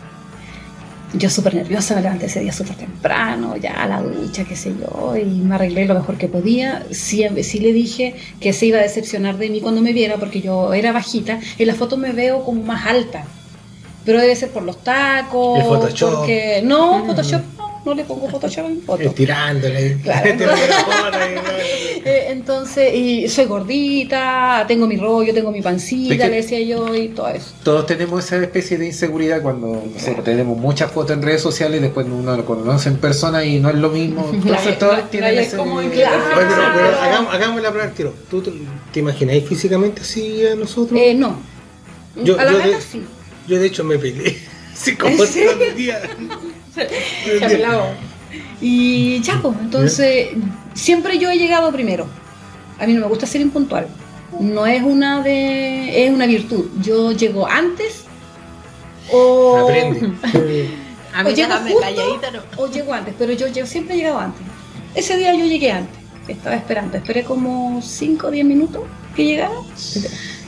Speaker 5: Yo súper nerviosa, me levanté ese día súper temprano, ya a la ducha, qué sé yo, y me arreglé lo mejor que podía. Sí, sí le dije que se iba a decepcionar de mí cuando me viera, porque yo era bajita. En la foto me veo como más alta. Pero debe ser por los tacos.
Speaker 3: El Photoshop.
Speaker 5: Porque... No, Photoshop no, le pongo Photoshop en foto.
Speaker 3: Estirándole.
Speaker 5: Claro.
Speaker 3: Y-
Speaker 5: Eh, entonces, y soy gordita, tengo mi rollo, tengo mi pancita, le decía yo, y todo eso.
Speaker 6: Todos tenemos esa especie de inseguridad cuando no sé, tenemos muchas fotos en redes sociales y después uno lo conoce en persona y no es lo mismo. Entonces todos tienen ese...
Speaker 4: como
Speaker 5: Claro.
Speaker 3: pero, pero hagamos, hagamos la prueba tiro. ¿Tú te, te imagináis físicamente así a nosotros?
Speaker 5: Eh, no.
Speaker 3: Yo-
Speaker 5: a la
Speaker 3: yo de-
Speaker 5: sí.
Speaker 3: Yo de hecho me peleé. Sí,
Speaker 5: ¿En
Speaker 3: como el día.
Speaker 4: Chaplao.
Speaker 5: Y pues, entonces, siempre yo he llegado primero. A mí no me gusta ser impuntual. No es una de. es una virtud. Yo llego antes o.
Speaker 3: Aprende.
Speaker 4: A
Speaker 5: O
Speaker 4: mí
Speaker 5: llego justo
Speaker 4: calladita, no.
Speaker 5: O llego antes, pero yo, yo siempre he llegado antes. Ese día yo llegué antes. Estaba esperando. Esperé como 5 o 10 minutos que llegara.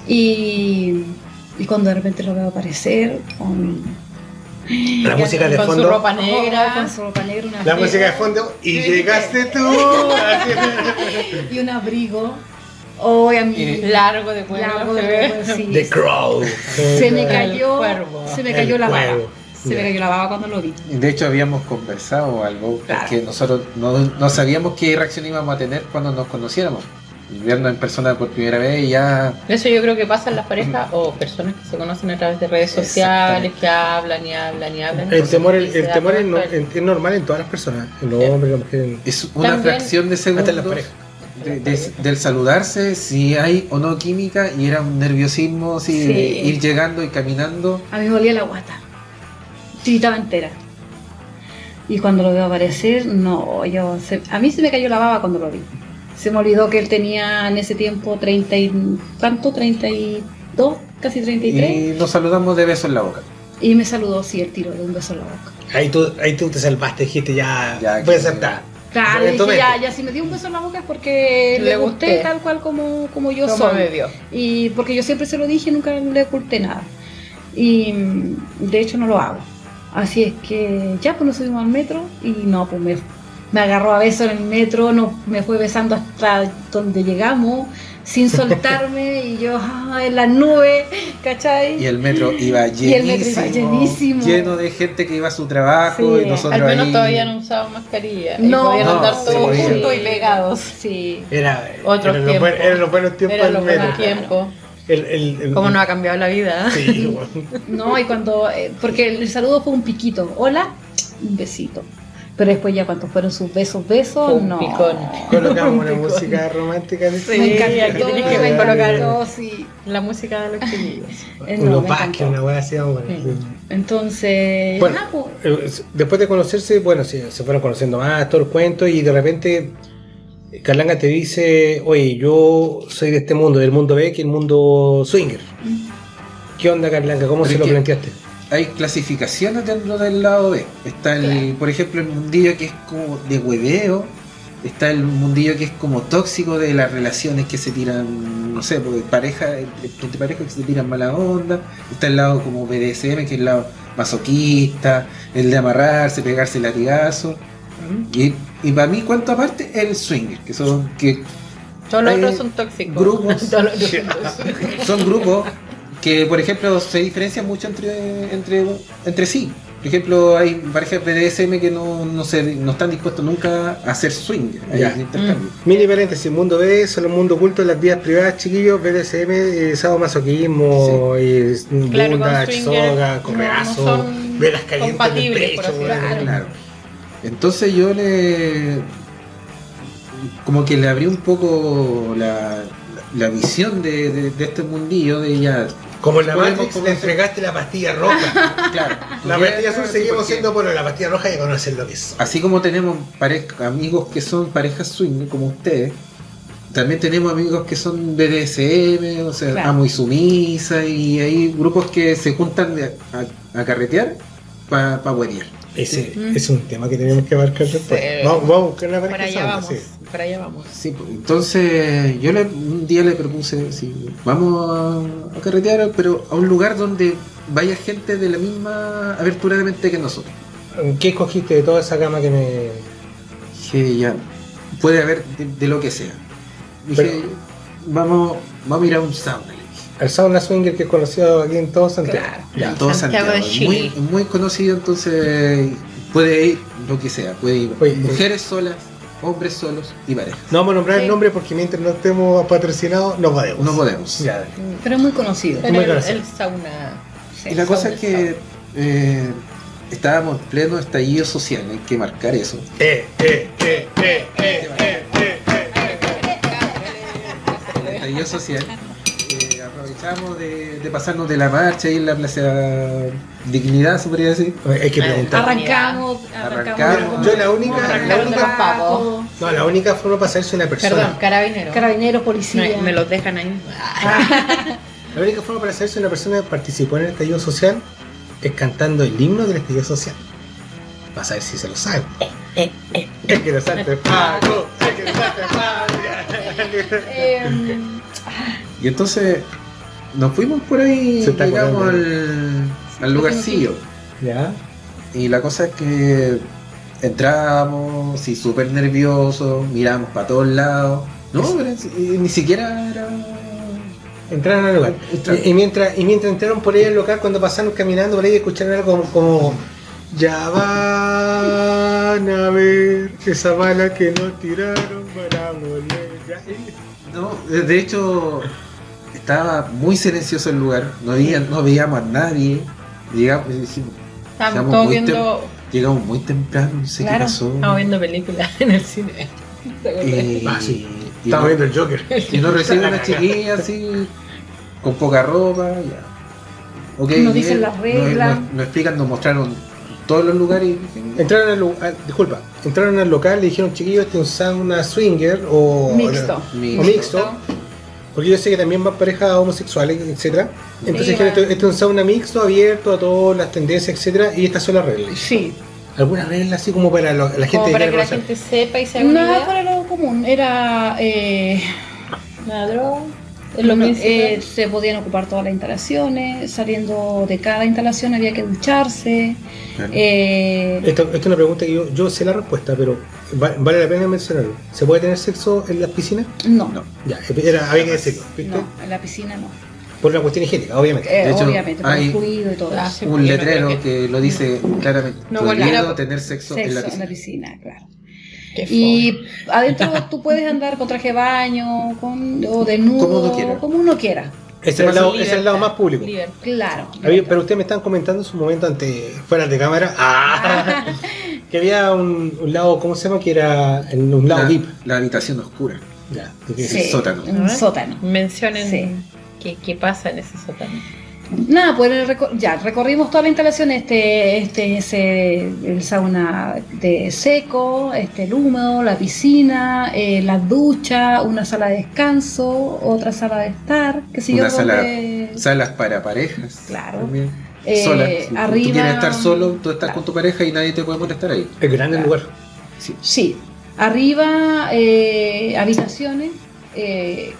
Speaker 5: Y, y cuando de repente lo veo aparecer con.
Speaker 3: La música de
Speaker 4: con
Speaker 3: fondo.
Speaker 4: su ropa
Speaker 5: Oh,
Speaker 4: negra.
Speaker 5: con su ropa negra, una
Speaker 3: La música de fondo. Y
Speaker 4: Sí,
Speaker 3: llegaste tú.
Speaker 5: Y un abrigo. Oh, y a mí.
Speaker 6: Y-
Speaker 4: largo de cuero.
Speaker 5: largo de sí.
Speaker 3: The Crow.
Speaker 5: Se me cayó.
Speaker 4: cuervo.
Speaker 5: Se me cayó
Speaker 3: El
Speaker 5: la baba.
Speaker 3: cuervo.
Speaker 5: Se me cayó la baba cuando lo vi.
Speaker 6: De hecho habíamos conversado algo
Speaker 5: Claro.
Speaker 6: porque nosotros no, no sabíamos qué reacción íbamos a tener cuando nos conociéramos. Vernos en persona por primera vez y ya
Speaker 4: Eso yo creo que pasa en las parejas o personas que se conocen a través de redes sociales, que hablan y hablan y hablan.
Speaker 3: El temor, el, el temor es, no- es normal en todas las personas. En los
Speaker 4: Eh.
Speaker 3: hombres, en las mujeres.
Speaker 6: es una
Speaker 4: También-
Speaker 6: fracción de
Speaker 3: Hasta en las
Speaker 6: segundos
Speaker 3: parejas.
Speaker 6: de- de- del saludarse, si hay o no química y era un nerviosismo de
Speaker 5: Sí.
Speaker 6: ir llegando y caminando.
Speaker 5: A mí me olía la guata. Tiritaba entera. Y cuando lo veo aparecer, no, yo. se- a mí se me cayó la baba cuando lo vi. Se me olvidó que él tenía en ese tiempo 30 y. ¿Cuánto? 32, casi 33.
Speaker 6: Y nos saludamos de beso en la boca.
Speaker 5: Y, me saludó, sí, el tiro de un beso en la boca.
Speaker 3: Ahí tú, ahí tú te salvaste, dijiste ya.
Speaker 6: Ya,
Speaker 3: voy a saltar.
Speaker 5: Claro, le dije, ya, ya si me dio un beso en la boca es porque le,
Speaker 4: Le
Speaker 5: gusté
Speaker 4: gusté.
Speaker 5: tal cual como, como yo
Speaker 4: ¿Cómo
Speaker 5: soy.
Speaker 4: me vio?
Speaker 5: Y porque yo siempre se lo dije, nunca le oculté nada. Y mm, de hecho no lo hago. Así es que ya pues nos subimos al metro y no, pues me, me agarró a besos en el metro, no, me fue besando hasta donde llegamos, sin soltarme y yo ah, en las nubes, ¿cachai?
Speaker 6: Y el metro iba
Speaker 5: Y el metro
Speaker 6: llenísimo,
Speaker 5: iba llenísimo.
Speaker 6: lleno de gente que iba a su trabajo
Speaker 5: Sí,
Speaker 6: y nosotros
Speaker 4: Al menos
Speaker 6: ahí-
Speaker 4: todavía no usaban mascarilla.
Speaker 5: No,
Speaker 4: y podían
Speaker 6: no,
Speaker 4: andar todos juntos y pegados.
Speaker 5: Sí.
Speaker 3: Era,
Speaker 4: Otros
Speaker 3: buen-
Speaker 4: tiempos.
Speaker 3: eran los buenos tiempos
Speaker 4: Eran
Speaker 3: del
Speaker 4: los
Speaker 3: metro.
Speaker 4: buenos tiempos.
Speaker 3: El, el, el-
Speaker 4: ¿Cómo nos ha cambiado la vida?
Speaker 3: Sí, bueno.
Speaker 5: No, y cuando. eh, porque el saludo fue un piquito. Hola, un besito. Pero después, ya cuando fueron sus besos, besos, no.
Speaker 4: picón.
Speaker 3: Colocamos una
Speaker 4: Picón.
Speaker 3: música romántica de
Speaker 4: Sí,
Speaker 5: Me encantó.
Speaker 4: tenés que
Speaker 5: me
Speaker 4: colocar
Speaker 5: encantó, sí.
Speaker 4: la música de los chiquillos.
Speaker 5: Eh, no, encantó.
Speaker 3: una weá así, vamos,
Speaker 4: Sí.
Speaker 3: bueno.
Speaker 5: Entonces.
Speaker 3: Bueno,
Speaker 5: ah, pues,
Speaker 3: eh, después de conocerse, bueno, se, se fueron conociendo más, todo el cuento, y de repente eh, Carlanga te dice, oye, yo soy de este mundo, del mundo B, que el mundo swinger. ¿Qué onda, Carlanga? ¿Cómo
Speaker 6: Pero
Speaker 3: se lo
Speaker 6: que-
Speaker 3: planteaste?
Speaker 6: Hay clasificaciones dentro del lado B. Está el, por ejemplo, el mundillo que es como de hueveo. Está el mundillo que es como tóxico de las relaciones que se tiran, no sé, pues, pareja, entre parejas que se tiran mala onda. Está el lado como BDSM, que es el lado masoquista, el de amarrarse, pegarse latigazo. Y, y para mí, cuanto aparte, el swinger, que son que
Speaker 4: Todos los otros son tóxicos.
Speaker 6: grupos.
Speaker 4: Son
Speaker 6: grupos que, por ejemplo, se diferencian mucho entre, entre, entre sí. Por ejemplo, hay parejas BDSM que no, no, se, no están dispuestos nunca a hacer swing,
Speaker 3: Ya.
Speaker 6: intercambio.
Speaker 3: Mini paréntesis, mundo B, solo mundo oculto en las vías privadas, chiquillos, BDSM, eh, sadomasoquismo, y
Speaker 4: Claro,
Speaker 3: bunda, soga,
Speaker 4: no-
Speaker 3: correazo,
Speaker 4: no
Speaker 3: velas calientes en el
Speaker 4: compatibles, por
Speaker 3: pecho.
Speaker 6: Claro. Entonces yo le. Como que le abrí un poco la, la visión de, de- de este mundillo de ya.
Speaker 3: Como en la Matrix le entregaste la pastilla roja.
Speaker 6: Claro.
Speaker 3: la pastilla azul seguimos siendo, bueno, la pastilla roja ya conocen lo que es.
Speaker 6: Así como tenemos pareja, amigos que son parejas swing, como ustedes, también tenemos amigos que son BDSM, o sea,
Speaker 5: Claro.
Speaker 6: amo y sumisa, y hay grupos que se juntan a, a carretear para pa huevear.
Speaker 3: Ese
Speaker 4: Mm.
Speaker 3: es un tema que tenemos que abarcar después.
Speaker 4: Sí.
Speaker 3: Vamos, vamos a buscar una
Speaker 4: Por
Speaker 3: pareja
Speaker 4: allá
Speaker 3: sana,
Speaker 4: vamos.
Speaker 3: sí.
Speaker 4: Por allá vamos.
Speaker 6: Sí, pues, entonces yo le, un día le propuse, sí, vamos a, a carretear, pero a un lugar donde vaya gente de la misma abertura de mente que nosotros.
Speaker 3: ¿Qué escogiste de toda esa gama que me.
Speaker 6: Dije, ya, puede haber de, de lo que sea. Dije,
Speaker 3: Pero-
Speaker 6: vamos, vamos a ir a un sauna.
Speaker 3: El sauna swinger que es conocido aquí en todo Santiago.
Speaker 4: Claro.
Speaker 3: Ya.
Speaker 6: En todo
Speaker 4: Santiago
Speaker 6: muy, muy conocido, entonces puede ir lo que sea. Puede ir
Speaker 3: Oye,
Speaker 6: mujeres solas, hombres solos y parejas.
Speaker 3: No vamos a nombrar el nombre porque mientras no estemos patrocinados, no podemos.
Speaker 6: No podemos.
Speaker 3: Ya,
Speaker 5: pero es muy conocido.
Speaker 4: Pero
Speaker 3: Muy
Speaker 4: el,
Speaker 3: conocido.
Speaker 4: el sauna. sí,
Speaker 6: Y la cosa es que eh, estábamos en pleno estallido social, hay que marcar eso.
Speaker 3: Eh, eh, eh, eh, eh, eh, eh,
Speaker 6: El estallido social. eh, de, de pasarnos de la marcha en la Plaza Dignidad, se podría decir.
Speaker 3: eh. Hay que preguntar.
Speaker 5: Arrancamos, arrancamos.
Speaker 6: Arrancamos.
Speaker 3: Yo la única, la única,
Speaker 4: pavos.
Speaker 3: no, la única forma para hacerse una persona.
Speaker 4: Perdón, carabinero.
Speaker 5: Carabineros, policía.
Speaker 4: Me, me los dejan ahí.
Speaker 3: La única forma para hacerse una persona que participó en el estallido social es cantando el himno del estallido social. Vas a ver si se lo saben.
Speaker 4: Eh,
Speaker 3: Es que lo salte pago, es que lo salte pago.
Speaker 5: Eh,
Speaker 6: Y entonces nos fuimos por ahí,
Speaker 3: Se
Speaker 6: llegamos al, al lugarcillo.
Speaker 3: Ya.
Speaker 6: Y la cosa es que entramos, sí, súper nerviosos, miramos para todos lados. No, pero ni siquiera era.
Speaker 3: Entraron al lugar.
Speaker 6: Entraron.
Speaker 3: Y, y mientras, y mientras entraron por ahí al local, cuando pasaron caminando por ahí, escucharon algo como, como Ya van a ver esa bala que nos tiraron para volver.
Speaker 6: No, de hecho, estaba muy silencioso el lugar, no, había, no veíamos a nadie. Llegamos, dijimos,
Speaker 4: todos
Speaker 6: muy
Speaker 4: viendo.
Speaker 6: llegamos muy temprano, no sé
Speaker 4: Claro,
Speaker 6: qué pasó.
Speaker 4: estamos viendo películas en el cine.
Speaker 3: Ah, sí.
Speaker 6: y
Speaker 3: Estamos viendo el Joker.
Speaker 6: y nos recibe una chiquilla así, con poca ropa, ya.
Speaker 5: Nos dicen las reglas.
Speaker 6: Nos, nos explican, nos mostraron todos los lugares y
Speaker 3: Entraron al, al- disculpa, entraron al local y dijeron, chiquillos, este es un sauna swinger o
Speaker 5: Mixto.
Speaker 6: mi-
Speaker 3: o mixto. Porque yo sé que también van parejas homosexuales, etcétera. Entonces
Speaker 4: Sí,
Speaker 3: este, este es un sauna mixto, abierto a todas las tendencias, etcétera, y estas son las reglas.
Speaker 5: Sí.
Speaker 3: ¿Alguna regla así como para lo- la gente
Speaker 4: Como para que la gente sepa y se haga idea.
Speaker 5: fuera de lo común. Era. Eh,
Speaker 4: droga. Lo
Speaker 5: no, eh, se podían ocupar todas las instalaciones. Saliendo de cada instalación había que ducharse.
Speaker 6: Claro.
Speaker 5: Eh,
Speaker 3: Esto, esto es una pregunta que yo, yo sé la respuesta, pero va- vale la pena mencionarlo. ¿Se puede tener sexo en las piscinas?
Speaker 5: no.
Speaker 6: No.
Speaker 3: Ya, era, había que decirlo, ¿viste?
Speaker 5: No, en la piscina no.
Speaker 3: Por una cuestión higiénica, obviamente.
Speaker 5: Eh,
Speaker 6: De hecho,
Speaker 5: obviamente, por
Speaker 6: hay-
Speaker 5: el fluido y todo
Speaker 4: Ah,
Speaker 6: un letrero que... lo dice claramente,
Speaker 4: No,
Speaker 6: prohibido tener sexo, en la piscina.
Speaker 5: piscina, claro. Y adentro tú puedes andar con traje de baño, con, o desnudo,
Speaker 6: Como uno quiera.
Speaker 5: como uno quiera.
Speaker 3: Ese es el lado, ese es el
Speaker 4: Libertad.
Speaker 3: lado más público.
Speaker 4: Libertad.
Speaker 5: Claro.
Speaker 3: Pero ustedes me están comentando en su momento ante fuera de cámara ah, que había un, un lado, ¿cómo se llama? Que era en un lado
Speaker 6: la,
Speaker 3: VIP.
Speaker 6: la habitación oscura.
Speaker 3: Ya.
Speaker 5: Sí,
Speaker 6: el sótano.
Speaker 5: Un sótano.
Speaker 4: Mencionen
Speaker 5: Sí.
Speaker 4: qué, qué pasa en ese sótano.
Speaker 5: Nada, pues ya recorrimos toda la instalación, este, este es el sauna de seco, este el húmedo, la piscina, eh, la ducha, una sala de descanso, otra sala de estar, qué sé yo,
Speaker 6: Una sala, salas para parejas.
Speaker 5: Claro.
Speaker 6: también.
Speaker 5: Eh,
Speaker 6: Solas. Si
Speaker 5: arriba-
Speaker 6: Tú quieres estar solo, tú estás
Speaker 5: Claro.
Speaker 6: con tu pareja y nadie te puede molestar ahí.
Speaker 3: Es grande el lugar.
Speaker 6: Sí.
Speaker 5: Sí, arriba eh, habitaciones, eh,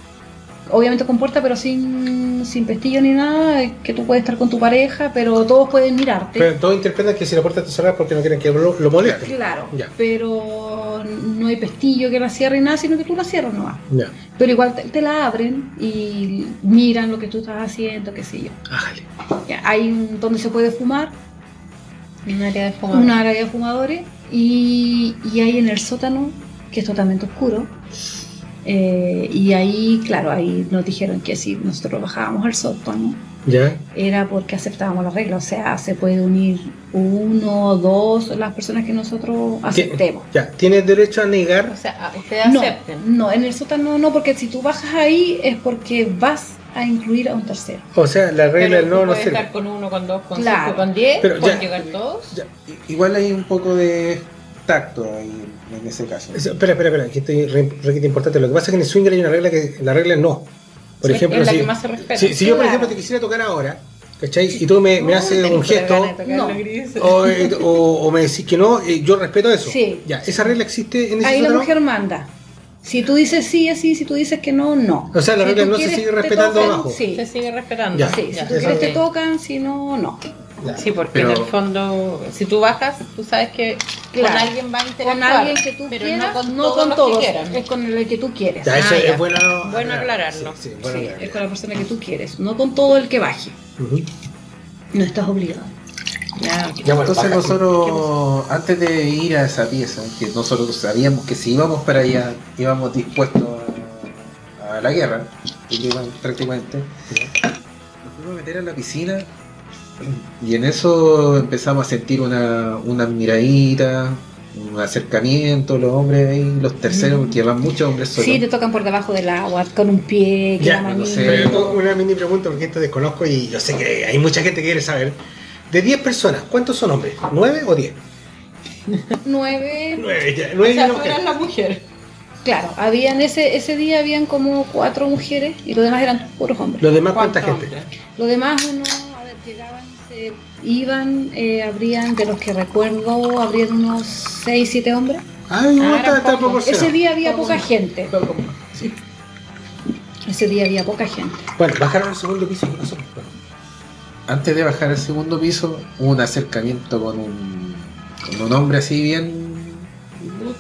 Speaker 5: obviamente con puerta, pero sin, sin pestillo ni nada, que tú puedes estar con tu pareja, pero todos pueden mirarte.
Speaker 3: Pero todos interpretan que si la puerta está cerrada es porque no quieren que lo, lo molesten.
Speaker 5: Claro,
Speaker 3: Ya.
Speaker 5: pero no hay pestillo que la cierre y nada, sino que tú la cierras nomás.
Speaker 3: Ya,
Speaker 5: Pero igual te, te la abren y miran lo que tú estás haciendo, qué sé yo.
Speaker 3: ájale.
Speaker 5: Ya, hay un, donde se puede fumar,
Speaker 4: Un área de fumador.
Speaker 5: un área de fumadores, y, y hay en el sótano, que es totalmente oscuro. Eh, y ahí, claro, ahí nos dijeron que si nosotros bajábamos al sótano,
Speaker 3: Ya,
Speaker 5: era porque aceptábamos la regla, o sea, se puede unir uno o dos las personas que nosotros aceptemos.
Speaker 3: ya. Tienes derecho a negar.
Speaker 4: O sea, ustedes
Speaker 5: No,
Speaker 4: acepten.
Speaker 5: no, en el sótano no, porque si tú bajas ahí es porque vas a incluir a un tercero.
Speaker 3: O sea, la regla del no no sirve.
Speaker 4: estar con uno, con dos, con
Speaker 5: Claro.
Speaker 4: cinco, con diez.
Speaker 3: Pero
Speaker 4: pueden
Speaker 3: ya-
Speaker 4: llegar todos.
Speaker 3: Ya,
Speaker 6: Igual hay un poco de tacto ahí en ese caso.
Speaker 3: es- Espera, espera, espera, que estoy re, requete importante. Lo que pasa es que en el swinger hay una regla que la regla es no. Por
Speaker 4: Es-
Speaker 3: ejemplo,
Speaker 4: es la
Speaker 3: si,
Speaker 4: que más se respeta.
Speaker 3: si, si yo, por ejemplo, te quisiera tocar ahora, ¿cachai? Y tú me, me
Speaker 4: No,
Speaker 3: haces un gesto
Speaker 5: No.
Speaker 3: o, eh, o- o me decís que no, eh, yo respeto eso.
Speaker 5: Sí.
Speaker 3: Ya, esa regla existe en ese
Speaker 5: Ahí la mujer manda. Si tú dices sí, es sí, si tú dices que no, no.
Speaker 3: O sea, la
Speaker 5: Si
Speaker 3: regla no se sigue respetando
Speaker 5: tocan,
Speaker 3: abajo.
Speaker 5: Sí,
Speaker 4: Se sigue respetando.
Speaker 3: Ya.
Speaker 5: sí,
Speaker 4: Ya.
Speaker 5: si tú quieres te tocan, si no, no.
Speaker 4: Sí, porque
Speaker 6: Pero-
Speaker 4: en el fondo, si tú bajas, tú sabes que
Speaker 5: Claro.
Speaker 4: con alguien va a interactuar.
Speaker 5: Con alguien que tú
Speaker 4: pero
Speaker 5: quieras,
Speaker 4: no con
Speaker 5: no
Speaker 4: todos
Speaker 5: con
Speaker 4: los
Speaker 5: todos,
Speaker 4: que quieran.
Speaker 5: es con el que tú quieres.
Speaker 3: Ya, eso
Speaker 4: Ah,
Speaker 3: es
Speaker 4: ya.
Speaker 3: bueno.
Speaker 4: Bueno aclararlo.
Speaker 3: Sí, sí, bueno
Speaker 5: Sí,
Speaker 3: aclararlo.
Speaker 5: es con la persona que tú quieres, no con todo el que baje. No estás obligado.
Speaker 4: Ya, ok.
Speaker 3: Ya, bueno,
Speaker 6: Entonces
Speaker 3: baja.
Speaker 6: nosotros, antes de ir a esa pieza, que nosotros sabíamos que si íbamos para allá, íbamos dispuestos a, a la guerra, prácticamente, nos fuimos a meter a la piscina y en eso empezamos a sentir una, una miradita, un acercamiento, los hombres ahí, los terceros, porque van muchos hombres solos.
Speaker 5: Sí, te tocan por debajo del agua, con un pie, que
Speaker 3: Ya,
Speaker 5: la
Speaker 6: no sé.
Speaker 3: Pero una mini pregunta, porque esto desconozco y yo sé que hay mucha gente que quiere saber. De 10 personas, ¿cuántos son hombres? ¿9 o 10?
Speaker 5: Nueve,
Speaker 3: 9, ya.
Speaker 4: O
Speaker 3: 9 y
Speaker 4: sea, eras la mujer.
Speaker 5: claro, habían ese, ese día habían como cuatro mujeres y los demás eran puros hombres.
Speaker 3: ¿Los demás cuánta
Speaker 4: ¿Cuántos
Speaker 3: gente?
Speaker 4: hombres?
Speaker 5: Los demás uno, a ver, llegaban, se iban, eh, habrían, de los que recuerdo, habrían unos 6, 7 hombres.
Speaker 3: Ay, no,
Speaker 4: Ah,
Speaker 3: está, está proporcionado.
Speaker 5: Ese día había
Speaker 4: Poco
Speaker 5: poca gente.
Speaker 3: Poco. Sí.
Speaker 5: Ese día había poca gente.
Speaker 3: Bueno, bajaron al segundo piso. ¿qué pasó? Bueno,
Speaker 6: Antes de bajar al segundo piso, hubo un acercamiento con un, con un hombre así bien...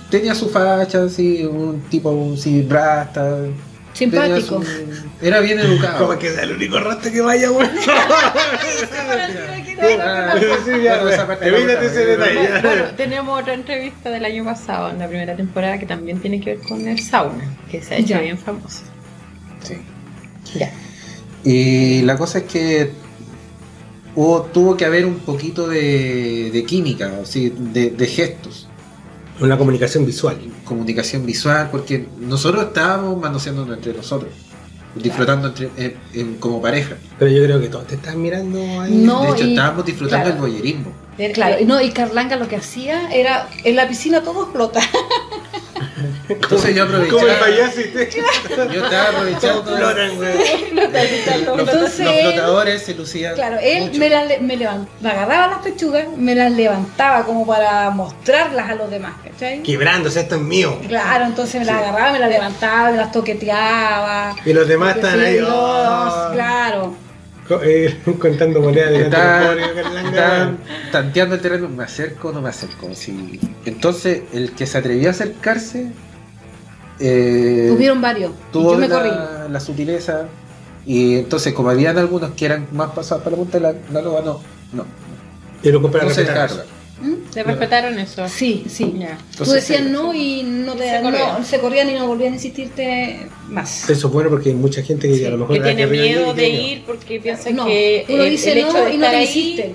Speaker 6: Tenía su facha, así, un tipo así brasta.
Speaker 5: Simpático.
Speaker 6: su- Era bien educado.
Speaker 3: ¿Cómo queda el único rastro que vaya, güey?
Speaker 6: Ah, bueno.
Speaker 4: Bueno, tenemos otra entrevista del año pasado, en la primera temporada, que también tiene que ver con el sauna, que se ha hecho
Speaker 5: Ya.
Speaker 4: bien famoso.
Speaker 6: Sí.
Speaker 4: Ya.
Speaker 6: Y la cosa es que hubo, tuvo que haber un poquito de, de química, así, de, de gestos,
Speaker 3: Una comunicación visual.
Speaker 6: comunicación visual, porque nosotros estábamos manoseándonos entre nosotros, disfrutando entre, en- en- como pareja.
Speaker 3: Pero yo creo que todos te están mirando ahí.
Speaker 5: No,
Speaker 6: de hecho,
Speaker 5: y-
Speaker 6: estábamos disfrutando
Speaker 5: claro.
Speaker 6: el boyerismo.
Speaker 5: Claro, y no, y Carlanga lo que hacía era, en la piscina todo explota.
Speaker 6: Entonces yo
Speaker 3: Como el
Speaker 6: aprovechaba,
Speaker 3: payaso y te...
Speaker 6: yo estaba aprovechando
Speaker 3: Flotan, güey.
Speaker 6: los,
Speaker 5: Entonces
Speaker 6: los
Speaker 5: él-
Speaker 6: flotadores se lucían.
Speaker 5: Claro, él
Speaker 6: mucho.
Speaker 5: me, las le- me, levan- me agarraba las pechugas, me las levantaba como para mostrarlas a los demás, ¿cachai?
Speaker 3: Quebrándose, esto es mío.
Speaker 5: Claro, entonces me las agarraba, me las levantaba, me las toqueteaba.
Speaker 3: Y los demás están
Speaker 5: Sí,
Speaker 3: ahí.
Speaker 5: los-
Speaker 3: oh,
Speaker 5: claro.
Speaker 3: eh, contando monedas de
Speaker 6: Estaban, estaban tanteando el terreno, me acerco o no me acerco. Sí. Entonces, el que se atrevió a acercarse, eh,
Speaker 5: Hubieron varios. y
Speaker 6: tuvo
Speaker 5: yo me
Speaker 6: la,
Speaker 5: corrí.
Speaker 6: la sutileza. Y entonces, como habían algunos que eran más pasados para la punta de la, la loba, no, no,
Speaker 3: a
Speaker 6: no se descarga.
Speaker 5: ¿Mm?
Speaker 4: Se respetaron eso.
Speaker 5: Sí, sí. Tú decías
Speaker 6: sí.
Speaker 5: no y no te
Speaker 4: Se
Speaker 5: no,
Speaker 4: corrían.
Speaker 5: se corrían y no volvían a insistirte más.
Speaker 3: Eso es bueno porque hay mucha gente que
Speaker 5: Sí,
Speaker 3: a lo mejor
Speaker 4: Que tiene miedo de ir porque piensa
Speaker 5: No,
Speaker 4: que
Speaker 5: uno
Speaker 4: el,
Speaker 5: dice
Speaker 4: el hecho
Speaker 5: no
Speaker 4: de
Speaker 5: y no te insisten.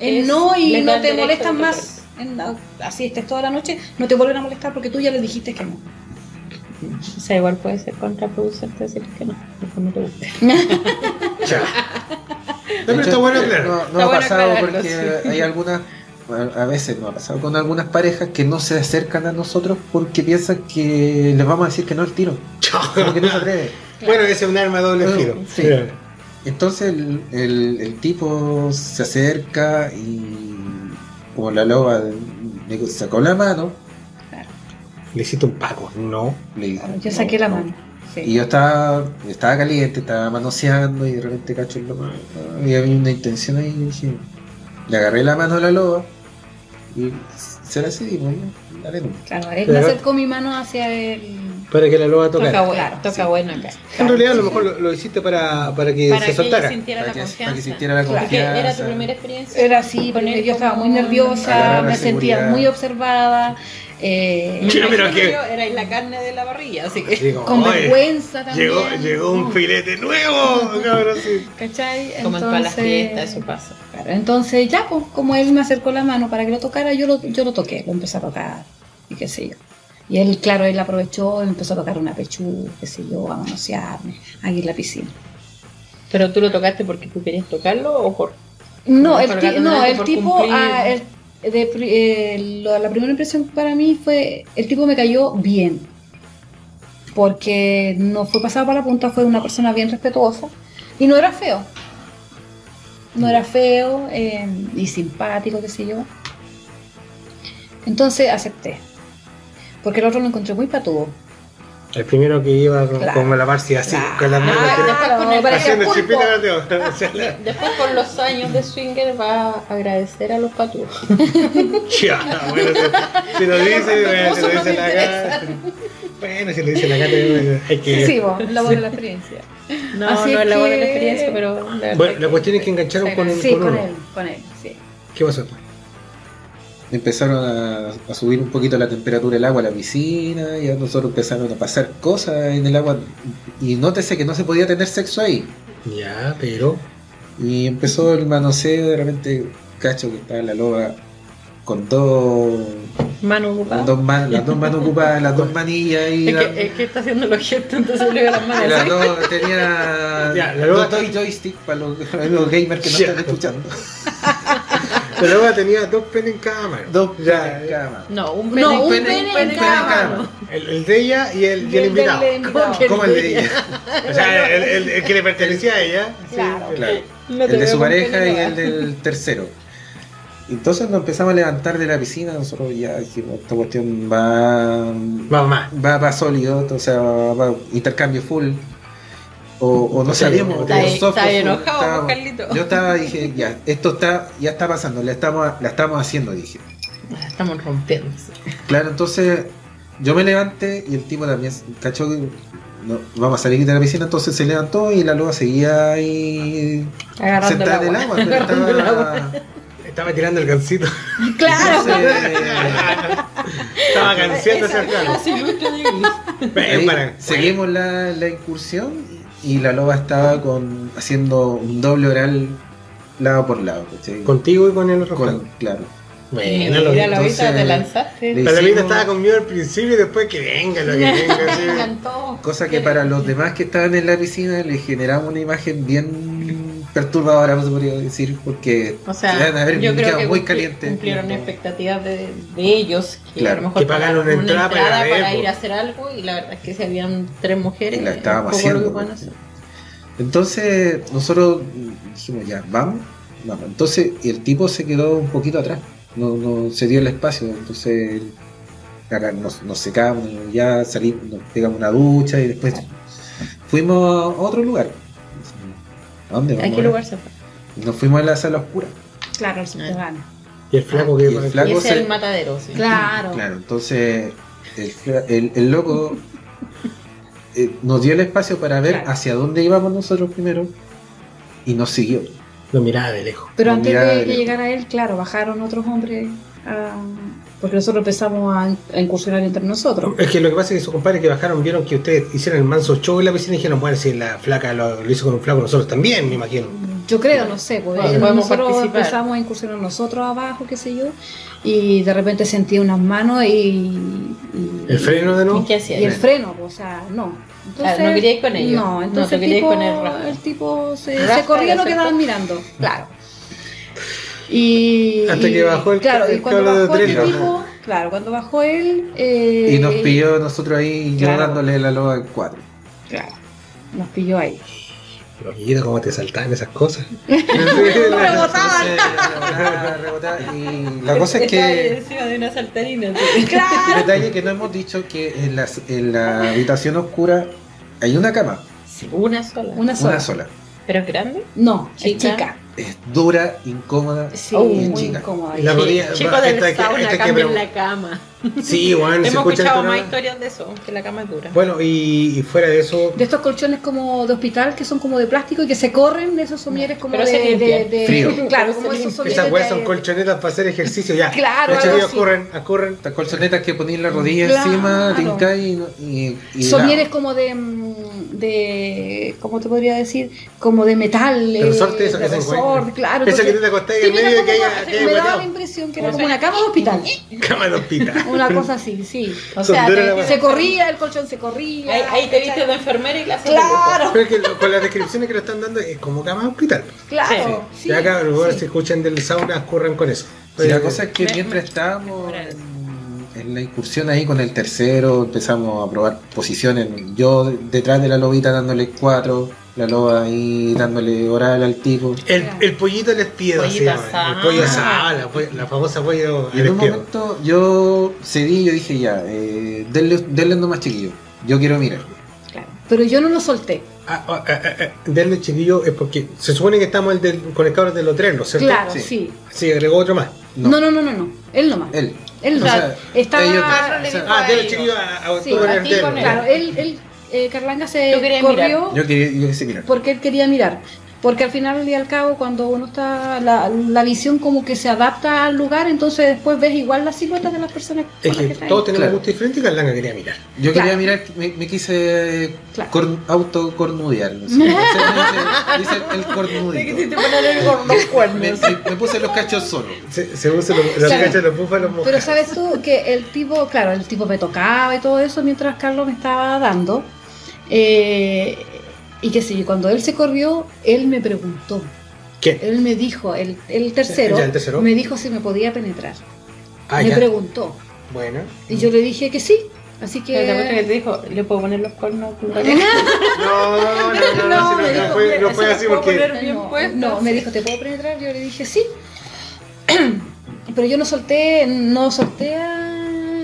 Speaker 5: El no y no te molestan más. En- así estés toda la noche, no te vuelven a molestar porque tú ya les dijiste que no.
Speaker 4: O sea, igual puede ser contraproducente decir que no, mejor no te gusta.
Speaker 3: Chao. No, pero está bueno aclarar.
Speaker 6: No, no
Speaker 4: Está
Speaker 6: ha
Speaker 4: bueno
Speaker 6: pasado
Speaker 4: aclararlo,
Speaker 6: porque
Speaker 4: sí.
Speaker 6: hay algunas, a veces no ha pasado con algunas parejas que no se acercan a nosotros porque piensan que les vamos a decir que no al tiro. Como que no se atreve.
Speaker 3: Bueno, ese es un arma de doble
Speaker 6: Bueno,
Speaker 3: filo.
Speaker 6: sí. Entonces el, el- el tipo se acerca y como la loba le sacó la mano,
Speaker 3: Le hiciste un paco, no.
Speaker 6: le dije,
Speaker 5: Yo
Speaker 6: "No,
Speaker 5: saqué la
Speaker 6: no".
Speaker 5: mano. sí.
Speaker 6: Y yo estaba, estaba caliente, estaba manoseando y de repente cacho el lobo. Y había una intención ahí y dije, le agarré la mano a la loba y se la cedimos, ya, dale.
Speaker 5: Claro, él
Speaker 3: Pero-
Speaker 5: me acercó mi mano hacia el.
Speaker 3: Para que la loba
Speaker 4: Toca,
Speaker 3: tocara.
Speaker 4: bueno,
Speaker 5: Claro,
Speaker 4: toca
Speaker 5: sí.
Speaker 4: bueno acá.
Speaker 3: En realidad a lo mejor lo, lo hiciste para, para que
Speaker 4: Para
Speaker 3: se
Speaker 4: que ella
Speaker 3: soltara.
Speaker 4: sintiera
Speaker 6: Para
Speaker 4: la
Speaker 6: que, para
Speaker 4: confianza.
Speaker 6: que sintiera la.
Speaker 4: Porque
Speaker 6: confianza.
Speaker 4: era tu primera experiencia.
Speaker 5: Era así, porque yo estaba muy nerviosa, me sentía muy observada, eh,
Speaker 3: que-
Speaker 4: la carne de la barriga, así que.
Speaker 3: Digo,
Speaker 5: con
Speaker 3: "Oye,
Speaker 5: vergüenza también.
Speaker 3: Llegó, llegó un filete nuevo, cabrón, sí.
Speaker 5: ¿Cachai?
Speaker 4: Como en todas las
Speaker 5: Entonces-
Speaker 4: fiestas, eso pasa.
Speaker 5: Claro, entonces ya, pues, como él me acercó la mano para que lo tocara, yo lo, yo lo toqué, lo empecé a tocar y qué sé yo. Y él, claro, él aprovechó y empezó a tocar una pechú, qué sé yo, a manosearme, aquí en la piscina.
Speaker 4: Pero tú lo tocaste porque tú querías tocarlo o por.
Speaker 5: No,
Speaker 4: No,
Speaker 5: el, no, el tipo, ah, el- de eh, lo- la primera impresión para mí fue, el tipo me cayó bien, porque no fue pasado para la punta, fue una persona bien respetuosa y no era feo. No era feo eh, y simpático, qué sé yo. Entonces acepté, porque el otro lo encontré muy patudo.
Speaker 3: El primero que iba con,
Speaker 5: Claro.
Speaker 3: con la Marcia así,
Speaker 5: Claro.
Speaker 3: con las manos
Speaker 4: Ah,
Speaker 3: tiradas,
Speaker 4: después con el-
Speaker 3: la-
Speaker 4: Después, con los años de swinger, va a agradecer a los patudos.
Speaker 3: Ya, bueno, si, si lo dice, bueno, si lo dice la cara. Bueno, si lo dice la cara, hay que.
Speaker 5: Sí, vos, la buena la experiencia.
Speaker 4: No,
Speaker 5: Así
Speaker 4: no es la buena
Speaker 5: que-
Speaker 4: experiencia, pero. la
Speaker 3: Bueno, la
Speaker 4: que-
Speaker 3: cuestión es que engancharon con, un,
Speaker 5: Sí,
Speaker 3: con
Speaker 5: con él, con él, sí.
Speaker 3: ¿Qué pasó después?
Speaker 6: Empezaron a, a subir un poquito la temperatura del agua a la piscina y a nosotros empezaron a pasar cosas en el agua y nótese que no se podía tener sexo ahí.
Speaker 3: Ya, pero.
Speaker 6: Y empezó el manoseo, de repente cacho que estaba la loba con dos,
Speaker 4: Mano
Speaker 6: con
Speaker 4: ocupada.
Speaker 6: dos man- las dos manos ocupadas, las dos manillas y
Speaker 4: Es que, es que está haciendo los gestos, entonces le las manos.
Speaker 6: las dos tenía
Speaker 3: Ya, la loba-
Speaker 6: dos joystick para los, los gamers que no
Speaker 3: Ya.
Speaker 6: están escuchando.
Speaker 3: La loba tenía dos penes en cada mano.
Speaker 6: Dos
Speaker 3: Ya,
Speaker 6: en cada mano.
Speaker 4: No, un
Speaker 5: No,
Speaker 4: pene,
Speaker 5: un
Speaker 6: pene-
Speaker 5: pene,
Speaker 6: un
Speaker 5: en
Speaker 6: pene
Speaker 5: cada
Speaker 6: en cada
Speaker 5: mano.
Speaker 3: El, el de ella y el, y el invitado.
Speaker 5: del invitado.
Speaker 4: que
Speaker 6: ¿Cómo el de ella?
Speaker 3: O sea, el, el- el que le pertenecía a ella. sí.
Speaker 5: Claro.
Speaker 4: No
Speaker 6: el de su pareja y
Speaker 4: no.
Speaker 6: el del tercero. Entonces nos empezamos a levantar de la piscina, nosotros ya dijimos, esta cuestión va, va, va sólido, o sea, va intercambio full. O, o no sabíamos.
Speaker 3: está
Speaker 4: ahí-
Speaker 6: soft
Speaker 4: está
Speaker 6: o full.
Speaker 4: enojado,
Speaker 6: Estábamos-
Speaker 4: Carlito.
Speaker 6: Yo estaba, dije, ya, esto está, ya está pasando, la estamos, la estamos haciendo, dije.
Speaker 4: La Estamos rompiendo.
Speaker 6: Claro, entonces yo me levanté y el tipo también cachó que no, vamos a salir de la piscina, entonces se levantó y la loba seguía ahí
Speaker 4: Agarrando el
Speaker 6: sentada en el
Speaker 4: agua.
Speaker 6: pero
Speaker 4: Agarrando el
Speaker 6: estaba-
Speaker 4: agua.
Speaker 3: Estaba tirando el gancito.
Speaker 5: Claro.
Speaker 6: Entonces,
Speaker 3: Estaba ganciando ese
Speaker 6: seguimos la, la incursión y la loba estaba con haciendo un doble oral lado por lado. ¿cachai?
Speaker 3: Contigo y con el otro.
Speaker 6: Con- claro.
Speaker 3: Bueno, lo
Speaker 4: Mira, la ahorita te lanzaste.
Speaker 6: Le-
Speaker 3: La
Speaker 6: hicimos-
Speaker 3: estaba conmigo al principio y después que venga lo que venga.
Speaker 4: Me
Speaker 3: sí.
Speaker 4: encantó.
Speaker 6: Cosa que para los demás que estaban en la piscina les generaba una imagen bien perturbadora, se podría decir, porque
Speaker 4: O
Speaker 6: se van a
Speaker 4: sea,
Speaker 6: haber
Speaker 4: yo creo
Speaker 6: quedado
Speaker 4: que
Speaker 6: muy
Speaker 4: cumpli-
Speaker 6: calientes.
Speaker 4: cumplieron expectativas de, de ellos que
Speaker 6: Claro.
Speaker 4: a lo mejor
Speaker 3: Que pagaron una entrada para ver,
Speaker 4: ir a hacer algo y la verdad es que si habían tres mujeres
Speaker 6: Y la
Speaker 4: es
Speaker 6: estábamos
Speaker 4: poco lo que
Speaker 6: haciendo. Entonces nosotros dijimos ya, vamos, vamos. Entonces y el tipo se quedó un poquito atrás, no, no se dio el espacio, entonces acá nos, nos secamos, ya salimos, nos pegamos una ducha y después fuimos a otro lugar. ¿A dónde
Speaker 4: ¿A
Speaker 6: vamos?
Speaker 4: qué lugar se fue?
Speaker 6: Nos fuimos a la sala oscura.
Speaker 5: Claro, el subterráneo.
Speaker 3: Y el flaco
Speaker 6: Y
Speaker 3: que.
Speaker 6: el flaco
Speaker 4: Y ese
Speaker 6: se-
Speaker 4: es el matadero, sí.
Speaker 5: Claro.
Speaker 6: Claro, entonces el, el- el loco eh, nos dio el espacio para ver
Speaker 5: Claro.
Speaker 6: hacia dónde íbamos nosotros primero y nos siguió.
Speaker 3: Lo miraba de lejos.
Speaker 5: Pero antes de
Speaker 6: de
Speaker 5: que llegara él, claro, bajaron otros hombres a- porque nosotros empezamos a, a incursionar entre nosotros.
Speaker 3: Es que lo que pasa es que sus compadres que bajaron vieron que ustedes hicieron el manso show en la piscina y dijeron, bueno, si la flaca lo, lo hizo con un flaco, nosotros también, me imagino.
Speaker 5: Yo creo, no sé, pues,
Speaker 4: Bueno,
Speaker 5: eh,
Speaker 4: podemos
Speaker 5: nosotros
Speaker 4: participar.
Speaker 5: empezamos a incursionar nosotros abajo, qué sé yo, y de repente sentí unas manos y, y-
Speaker 3: El freno de
Speaker 4: ¿Y
Speaker 3: nuevo.
Speaker 4: qué hacía?
Speaker 5: y el freno, pues, o sea, no. Entonces,
Speaker 4: no quería ir con ellos.
Speaker 5: No,
Speaker 4: No,
Speaker 5: entonces el, tipo,
Speaker 4: con el Rafa.
Speaker 5: el tipo se, se corría y
Speaker 4: su
Speaker 5: quedaban mirando, claro. Y,
Speaker 3: Hasta
Speaker 5: y-
Speaker 3: que bajó el
Speaker 5: claro, y cuando
Speaker 3: cable de
Speaker 5: bajó el tipo, claro, cuando bajó él eh,
Speaker 6: Y nos pilló nosotros ahí
Speaker 5: Claro.
Speaker 6: llorándole la loba en cuatro.
Speaker 5: claro, nos pilló ahí.
Speaker 3: Loquito, cómo te saltaban esas cosas.
Speaker 5: Rebotaban.
Speaker 6: Y la cosa es que
Speaker 4: encima de una saltarina.
Speaker 6: el detalle que no hemos dicho que en, las- en la habitación oscura hay una cama,
Speaker 4: Una sola.
Speaker 5: Una sola.
Speaker 6: una sola.
Speaker 4: ¿Pero es grande?
Speaker 5: No, es
Speaker 4: Chica.
Speaker 6: Es dura, incómoda
Speaker 5: Sí,
Speaker 6: y es
Speaker 5: muy
Speaker 6: chica.
Speaker 5: incómoda.
Speaker 3: Y la rodilla.
Speaker 4: Chico
Speaker 3: va,
Speaker 4: del
Speaker 3: esta que-
Speaker 4: sauna,
Speaker 3: esta que
Speaker 4: la cama.
Speaker 3: Sí, bueno, se
Speaker 4: Hemos
Speaker 3: escucha
Speaker 4: escuchado más historias de eso, que la cama es dura.
Speaker 3: Bueno, y, y fuera de eso,
Speaker 5: De estos colchones como de hospital que son como de plástico y que se corren, de esos somieres como
Speaker 4: Pero
Speaker 5: de, de, de-
Speaker 6: Frío.
Speaker 5: Claro,
Speaker 4: Pero
Speaker 5: como
Speaker 4: se
Speaker 5: esos somieres.
Speaker 3: esas weas
Speaker 5: de-
Speaker 3: son colchonetas para hacer ejercicio ya.
Speaker 5: Claro, así.
Speaker 3: corren, corren.
Speaker 6: Estas colchonetas que ponéis la rodilla
Speaker 5: Claro.
Speaker 6: encima, hincáis y, no- y, y
Speaker 5: Somieres como de, mm, de. ¿Cómo te podría decir? Como de metal. eh,
Speaker 3: resorte, eso
Speaker 5: de
Speaker 3: que se
Speaker 5: resorte,
Speaker 3: encuentra.
Speaker 5: claro.
Speaker 3: Esa que tú te acostás
Speaker 5: sí,
Speaker 3: en medio de que haya-
Speaker 5: Me daba la impresión que era como una cama de hospital.
Speaker 3: Cama de hospital.
Speaker 5: Una cosa así, sí. O sea, te- se corría, el colchón se corría.
Speaker 4: Ahí, ahí te viste de enfermera y clase
Speaker 5: Claro,
Speaker 3: Pero es que lo- con las descripciones que lo están dando es como cama de hospital.
Speaker 5: claro. Sí,
Speaker 3: ya acá,
Speaker 5: sí.
Speaker 3: se escuchan del sauna, corran con eso.
Speaker 6: Sí, la cosa es que
Speaker 4: Me-
Speaker 6: mientras estábamos en la incursión ahí con el tercero, empezamos a probar posiciones. Yo detrás de la lobita dándole cuatro, la loba ahí dándole oral al tipo.
Speaker 3: El, el pollito se llama.
Speaker 4: asado.
Speaker 3: El pollo asado, la, la famosa pollo
Speaker 6: Y en un momento yo cedí, yo dije ya, eh, denle, denle nomás chiquillo. Yo quiero mirar.
Speaker 5: Claro. Pero yo no lo solté.
Speaker 3: Ah, ah, ah, ah, denle chiquillo es porque se supone que estamos el del- con el cabro de los trenes, ¿cierto?
Speaker 5: Claro,
Speaker 6: Sí.
Speaker 5: sí.
Speaker 3: Sí, agregó otro más.
Speaker 6: No,
Speaker 5: No, no, no, no, no. Él nomás.
Speaker 6: él.
Speaker 5: Él
Speaker 6: O sea,
Speaker 5: Estaba.
Speaker 6: ellos-
Speaker 4: Carlos le
Speaker 6: o sea,
Speaker 4: dijo
Speaker 3: Ah, denle chiquillo a, a,
Speaker 5: Sí,
Speaker 3: tú con
Speaker 4: a
Speaker 3: el
Speaker 4: ti
Speaker 3: del-
Speaker 4: con él.
Speaker 5: Claro, él, él eh, Carlanga se
Speaker 4: Yo quería
Speaker 5: corrió
Speaker 6: yo quería, yo mirar.
Speaker 5: porque él quería mirar. Porque al final y al cabo, cuando uno está, la, la visión como que se adapta al lugar, entonces después ves igual las siluetas de las personas. con
Speaker 3: Es
Speaker 5: las
Speaker 3: que todos tenemos
Speaker 6: Claro.
Speaker 3: gusto diferente y Carlanga quería mirar.
Speaker 6: Yo
Speaker 5: Claro.
Speaker 6: quería mirar, me, me quise
Speaker 5: Claro.
Speaker 6: cor- autocornudear. No sé, me el cornudito.
Speaker 4: los
Speaker 6: Me,
Speaker 4: cuernos.
Speaker 6: me- me puse los cachos solo.
Speaker 3: Se, se usa los, los
Speaker 5: Claro.
Speaker 3: cachos los búfalos mojados.
Speaker 5: Pero sabes tú que el tipo, claro, el tipo me tocaba y todo eso mientras Carlos me estaba dando. Eh, y que sí, cuando él se corrió, él me preguntó.
Speaker 3: ¿Qué?
Speaker 5: Él me dijo, el, el tercero,
Speaker 3: Ya, el tercero.
Speaker 5: me dijo si me podía penetrar.
Speaker 3: Ah,
Speaker 5: me
Speaker 3: ya.
Speaker 5: preguntó.
Speaker 3: Bueno.
Speaker 5: Y yo le dije que sí. Así
Speaker 4: ¿Te acuerdas que
Speaker 5: que.
Speaker 4: te dijo? ¿Le puedo poner los cuernos?
Speaker 3: No, no, no, no, no,
Speaker 5: No,
Speaker 3: no,
Speaker 5: dijo,
Speaker 3: fue, no
Speaker 4: ¿eso
Speaker 3: fue
Speaker 4: lo
Speaker 3: así porque.
Speaker 5: no, me dijo, ¿te puedo penetrar? Yo le dije sí. Pero yo no solté, no solté a,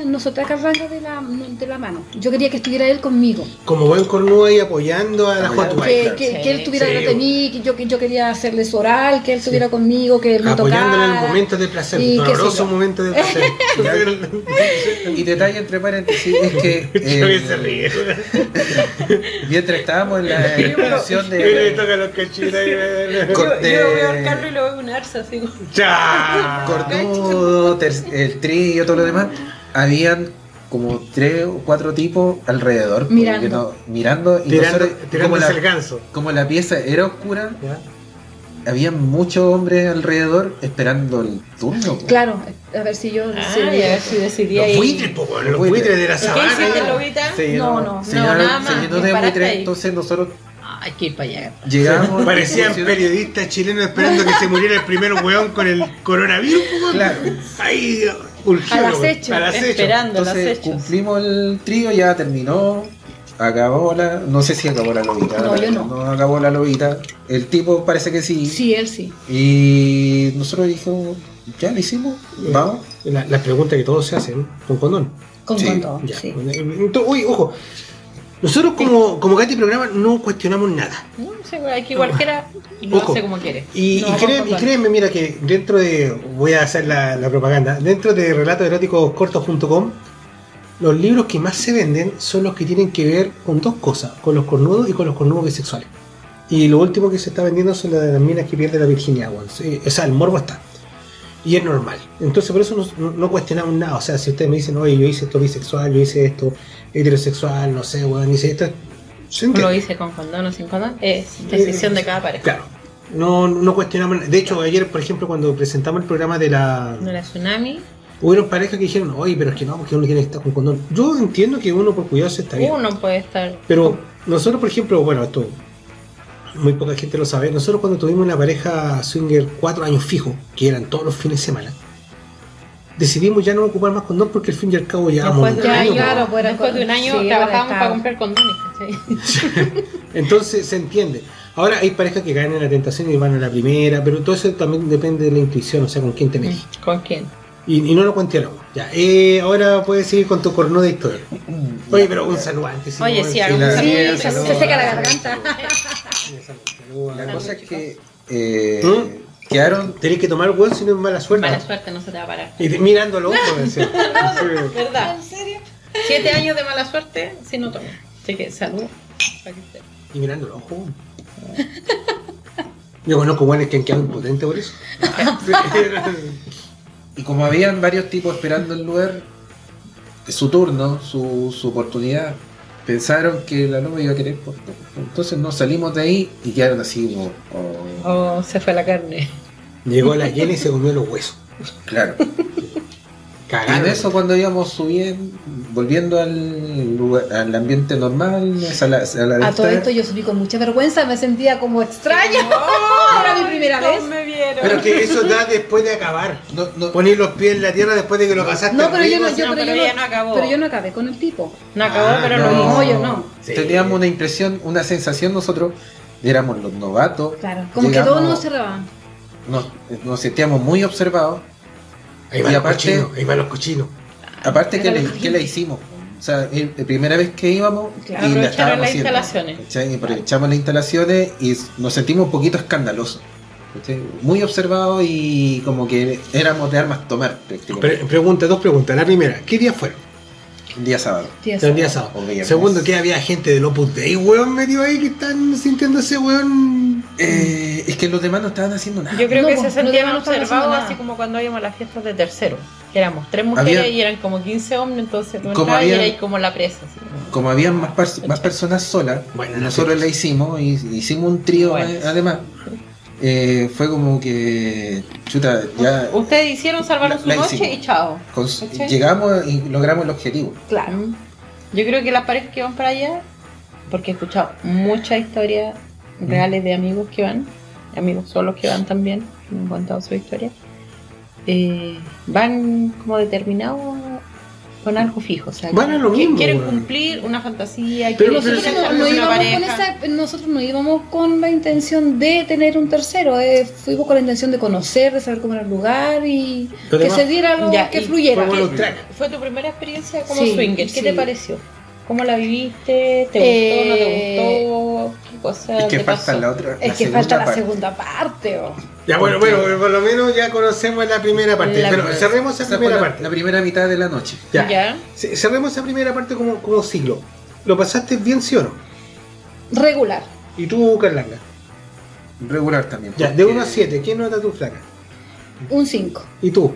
Speaker 5: no solté a Carranga de la, de la mano. Yo quería que estuviera él conmigo.
Speaker 3: Como buen cornudo ahí apoyando a la. Hot
Speaker 5: que, que,
Speaker 4: Sí,
Speaker 5: que él estuviera
Speaker 3: sí.
Speaker 5: de mí, que yo, que yo quería hacerle su oral, que él estuviera conmigo, que él me
Speaker 3: Apoyándole en
Speaker 5: tocara.
Speaker 3: el momento de placer,
Speaker 5: Y
Speaker 3: doloroso
Speaker 5: yo.
Speaker 3: momento de placer.
Speaker 6: Y detalle entre paréntesis es que
Speaker 3: Yo
Speaker 6: eh,
Speaker 3: se ríe.
Speaker 6: mientras estábamos en la incursión
Speaker 3: Y le
Speaker 6: de
Speaker 3: toca los cachitos
Speaker 4: Yo,
Speaker 6: de-
Speaker 4: yo veo a Carlos y lo veo un arza así.
Speaker 3: ¡Chao!
Speaker 6: cornudo, ter- el trío, todo lo demás, habían como tres o cuatro tipos alrededor
Speaker 5: Mirando.
Speaker 6: que no- mirando y
Speaker 3: Tirando,
Speaker 6: nosotros, como, la,
Speaker 3: ganso.
Speaker 6: como la pieza era oscura,
Speaker 3: ¿Ya?
Speaker 6: había muchos hombres alrededor esperando el turno. pues.
Speaker 5: Claro, a ver si yo.
Speaker 4: Ah,
Speaker 5: si-
Speaker 4: y a ver si decidía
Speaker 3: Los
Speaker 4: ir.
Speaker 3: buitres, po, weón,
Speaker 6: Los
Speaker 3: los
Speaker 6: buitres.
Speaker 3: buitres de la
Speaker 4: ¿Y qué
Speaker 3: sabana.
Speaker 6: Se
Speaker 5: No, no,
Speaker 6: se
Speaker 4: no,
Speaker 6: llenó-
Speaker 4: nada más,
Speaker 6: de buitres, entonces nosotros
Speaker 4: Hay que ir para allá.
Speaker 6: llegamos.
Speaker 3: Parecían periodistas chilenos esperando que se muriera el primer weón con el coronavirus.
Speaker 6: Claro.
Speaker 3: Ahí, urgido,
Speaker 5: Al acecho,
Speaker 3: Al acecho.
Speaker 4: Esperando
Speaker 6: Entonces
Speaker 4: hechos.
Speaker 6: cumplimos el trío, ya terminó. Acabó la. No sé si acabó la lobita.
Speaker 5: No, yo no.
Speaker 6: No acabó la lobita. El tipo parece que sí.
Speaker 5: Sí, él sí.
Speaker 6: Y nosotros dijimos, ya lo hicimos, vamos.
Speaker 3: La, la pregunta que todos se hacen, ¿con condón?
Speaker 5: Con,
Speaker 6: Sí,
Speaker 5: con todo.
Speaker 3: Ya.
Speaker 5: Sí.
Speaker 3: Uy, ojo. Nosotros como, como Gati Programa no cuestionamos nada.
Speaker 4: No, güey, aquí cualquiera lo hace como quiere.
Speaker 3: Y,
Speaker 5: No,
Speaker 3: y, créeme, y créeme, mira que dentro de, voy a hacer la, la propaganda, dentro de relatoseróticoscortos.com, los libros que más se venden son los que tienen que ver con dos cosas, con los cornudos y con los cornudos bisexuales. Y lo último que se está vendiendo son las de las minas que pierden la virginidad, weón. Sí, o sea, el morbo está. Y es normal. Entonces por eso no, cuestionamos nada. O sea, si ustedes me dicen, oye, yo hice esto bisexual, yo hice esto heterosexual, no sé, weón, hice esto.
Speaker 4: Lo hice con condón o sin condón. Es decisión de cada pareja.
Speaker 3: Claro. No, no cuestionamos. nada. De hecho, ayer, por ejemplo, cuando presentamos el programa de la.
Speaker 4: De la tsunami,
Speaker 3: Hubieron parejas que dijeron, oye, pero es que no, porque uno tiene que estar con condón. Yo entiendo que uno por cuidarse está bien.
Speaker 4: uno puede estar.
Speaker 3: Pero nosotros, por ejemplo, bueno, esto muy poca gente lo sabe. Nosotros cuando tuvimos una pareja swinger cuatro años fijos, que eran todos los fines de semana, decidimos ya no ocupar más condón porque al fin y al cabo ya
Speaker 4: Después de un
Speaker 5: Ya,
Speaker 4: año,
Speaker 5: claro, pues era
Speaker 4: después de un año
Speaker 5: sí, ahora
Speaker 4: para comprar condones.
Speaker 3: Entonces se entiende. Ahora hay parejas que caen en la tentación y van a la primera, pero todo eso también depende de la intuición, o sea, con quién te metís.
Speaker 4: ¿Con quién?
Speaker 3: Y, y no lo cuestionamos. Ya, eh, ahora puedes seguir con tu cornuda historia. Oye, pero un saludo antes.
Speaker 4: Oye,
Speaker 3: no,
Speaker 4: sí,
Speaker 3: si la-
Speaker 4: un
Speaker 5: Sí,
Speaker 6: Sí,
Speaker 5: se, se seca la garganta.
Speaker 6: La cosa es que eh,
Speaker 3: ¿Mm?
Speaker 6: quedaron.
Speaker 3: Tenés que tomar hueón si no es mala suerte.
Speaker 4: Mala suerte, no se te va a parar.
Speaker 3: Y te- mirando los ojos.
Speaker 4: ¿Verdad? ¿En serio? Siete años de mala suerte si no tomo. Así que salud.
Speaker 3: Y mirando los ojos. Yo conozco buenos que han quedado impotentes por eso.
Speaker 6: Y como habían varios tipos esperando el lugar, su turno, su, su oportunidad, pensaron que la loba iba a querer. por- Entonces nos salimos de ahí y quedaron así como. oh,
Speaker 4: Oh, se fue la carne.
Speaker 3: Llegó la llena y se comió los huesos.
Speaker 6: claro. Y en eso cuando íbamos subiendo, volviendo al, lugar, al ambiente normal, a la, a la
Speaker 5: A todo esto yo subí con mucha vergüenza, me sentía como extraña. Era mi primera vez.
Speaker 4: me vieron.
Speaker 3: Pero que eso da después de acabar.
Speaker 6: no, no-
Speaker 3: Poner los pies en la tierra después de que lo pasaste.
Speaker 5: No, pero yo no, yo,
Speaker 4: No,
Speaker 5: pero
Speaker 4: pero
Speaker 5: yo
Speaker 4: no acabó.
Speaker 5: Pero yo no acabé con el tipo.
Speaker 4: No acabó,
Speaker 3: Ah,
Speaker 4: pero
Speaker 3: no.
Speaker 4: lo
Speaker 5: No,
Speaker 4: hizo.
Speaker 5: yo no.
Speaker 3: Sí.
Speaker 6: teníamos una impresión, una sensación nosotros, éramos los novatos,
Speaker 5: Claro, como que todos nos cerraban.
Speaker 6: nos, nos sentíamos muy observados,
Speaker 3: Ahí van
Speaker 6: Y
Speaker 3: los
Speaker 6: aparte-
Speaker 3: cochinos. Ahí van los cochinos.
Speaker 6: aparte que
Speaker 5: Era
Speaker 6: le,
Speaker 5: que
Speaker 6: le hicimos. O sea, la primera vez que íbamos
Speaker 5: Claro,
Speaker 6: y la
Speaker 4: aprovecharon
Speaker 6: estábamos
Speaker 4: las
Speaker 6: haciendo.
Speaker 4: instalaciones.
Speaker 6: ¿cachai? Y Aprovechamos las instalaciones y nos sentimos un poquito escandalosos. ¿cachai? Muy observados y como que éramos de armas tomar.
Speaker 3: Pre- pregunta, dos preguntas. La primera, ¿qué día fueron?
Speaker 6: Día sábado.
Speaker 3: Día sábado.
Speaker 6: O viernes.
Speaker 3: Segundo, que había gente del Opus Dei, weón, metido ahí que están sintiendo ese weón.
Speaker 6: Eh, es que los demás no estaban haciendo nada.
Speaker 4: Yo creo
Speaker 5: No,
Speaker 4: que se
Speaker 5: no
Speaker 4: sentían
Speaker 5: haciendo
Speaker 4: observados así como cuando íbamos a las fiestas de tercero. Que éramos tres mujeres
Speaker 6: Había-
Speaker 4: y eran como 15 hombres, entonces tú
Speaker 6: Como
Speaker 4: entrabas y
Speaker 6: había-
Speaker 4: eras como la presa. así como-
Speaker 6: habían más, más personas solas,
Speaker 3: Bueno,
Speaker 6: nosotros la hicimos y hicimos un trío
Speaker 4: Bueno.
Speaker 6: eh, además. Eh, fue como que, chuta, ya
Speaker 4: Ustedes hicieron, salvaron
Speaker 6: La-
Speaker 4: su
Speaker 6: la
Speaker 4: noche
Speaker 6: hicimos.
Speaker 4: y chao.
Speaker 6: llegamos y logramos el objetivo.
Speaker 5: Claro.
Speaker 4: Mm. Yo creo que las parejas que van para allá, porque he escuchado muchas historias reales de amigos que van, amigos solos que van también, que me han contado su historia, eh, van como determinados con algo fijo. O sea,
Speaker 3: Van a lo mismo,
Speaker 4: quieren cumplir una fantasía,
Speaker 3: Pero-
Speaker 4: quieren
Speaker 5: Nosotros
Speaker 3: pero-
Speaker 5: no, no
Speaker 4: con
Speaker 5: íbamos esa, nosotros no íbamos con la intención de tener un tercero, eh, fuimos con la intención de conocer, de saber cómo era el lugar y
Speaker 3: Pero
Speaker 5: que
Speaker 3: además-
Speaker 5: se diera lo
Speaker 4: Ya,
Speaker 5: que fluyera.
Speaker 3: fue bueno,
Speaker 4: tu primera experiencia como
Speaker 5: Sí,
Speaker 4: swinger, ¿qué
Speaker 5: sí.
Speaker 4: te pareció? ¿Cómo la viviste? ¿Te
Speaker 5: Eh,
Speaker 4: gustó? ¿No te gustó? ¿Qué cosa
Speaker 6: Es que falta
Speaker 4: pasó?
Speaker 6: la otra.
Speaker 5: Es
Speaker 6: la
Speaker 5: que
Speaker 6: segunda
Speaker 5: falta la
Speaker 6: parte.
Speaker 5: segunda parte. oh.
Speaker 3: Ya, bueno, bueno, por lo menos ya conocemos la primera parte.
Speaker 4: La
Speaker 3: pero
Speaker 4: primera-
Speaker 3: cerremos esa primera
Speaker 6: la,
Speaker 3: parte.
Speaker 6: la primera mitad de la noche.
Speaker 3: Ya.
Speaker 4: ¿Ya?
Speaker 3: Ce- Cerremos esa primera parte como, como siglo. ¿Lo pasaste bien, sí o no?
Speaker 5: Regular.
Speaker 3: ¿Y tú, Carlanga?
Speaker 6: Regular también.
Speaker 3: Ya, de
Speaker 6: porque
Speaker 3: 1 a 7, ¿quién nota tu flaca?
Speaker 5: Un 5.
Speaker 3: ¿Y tú?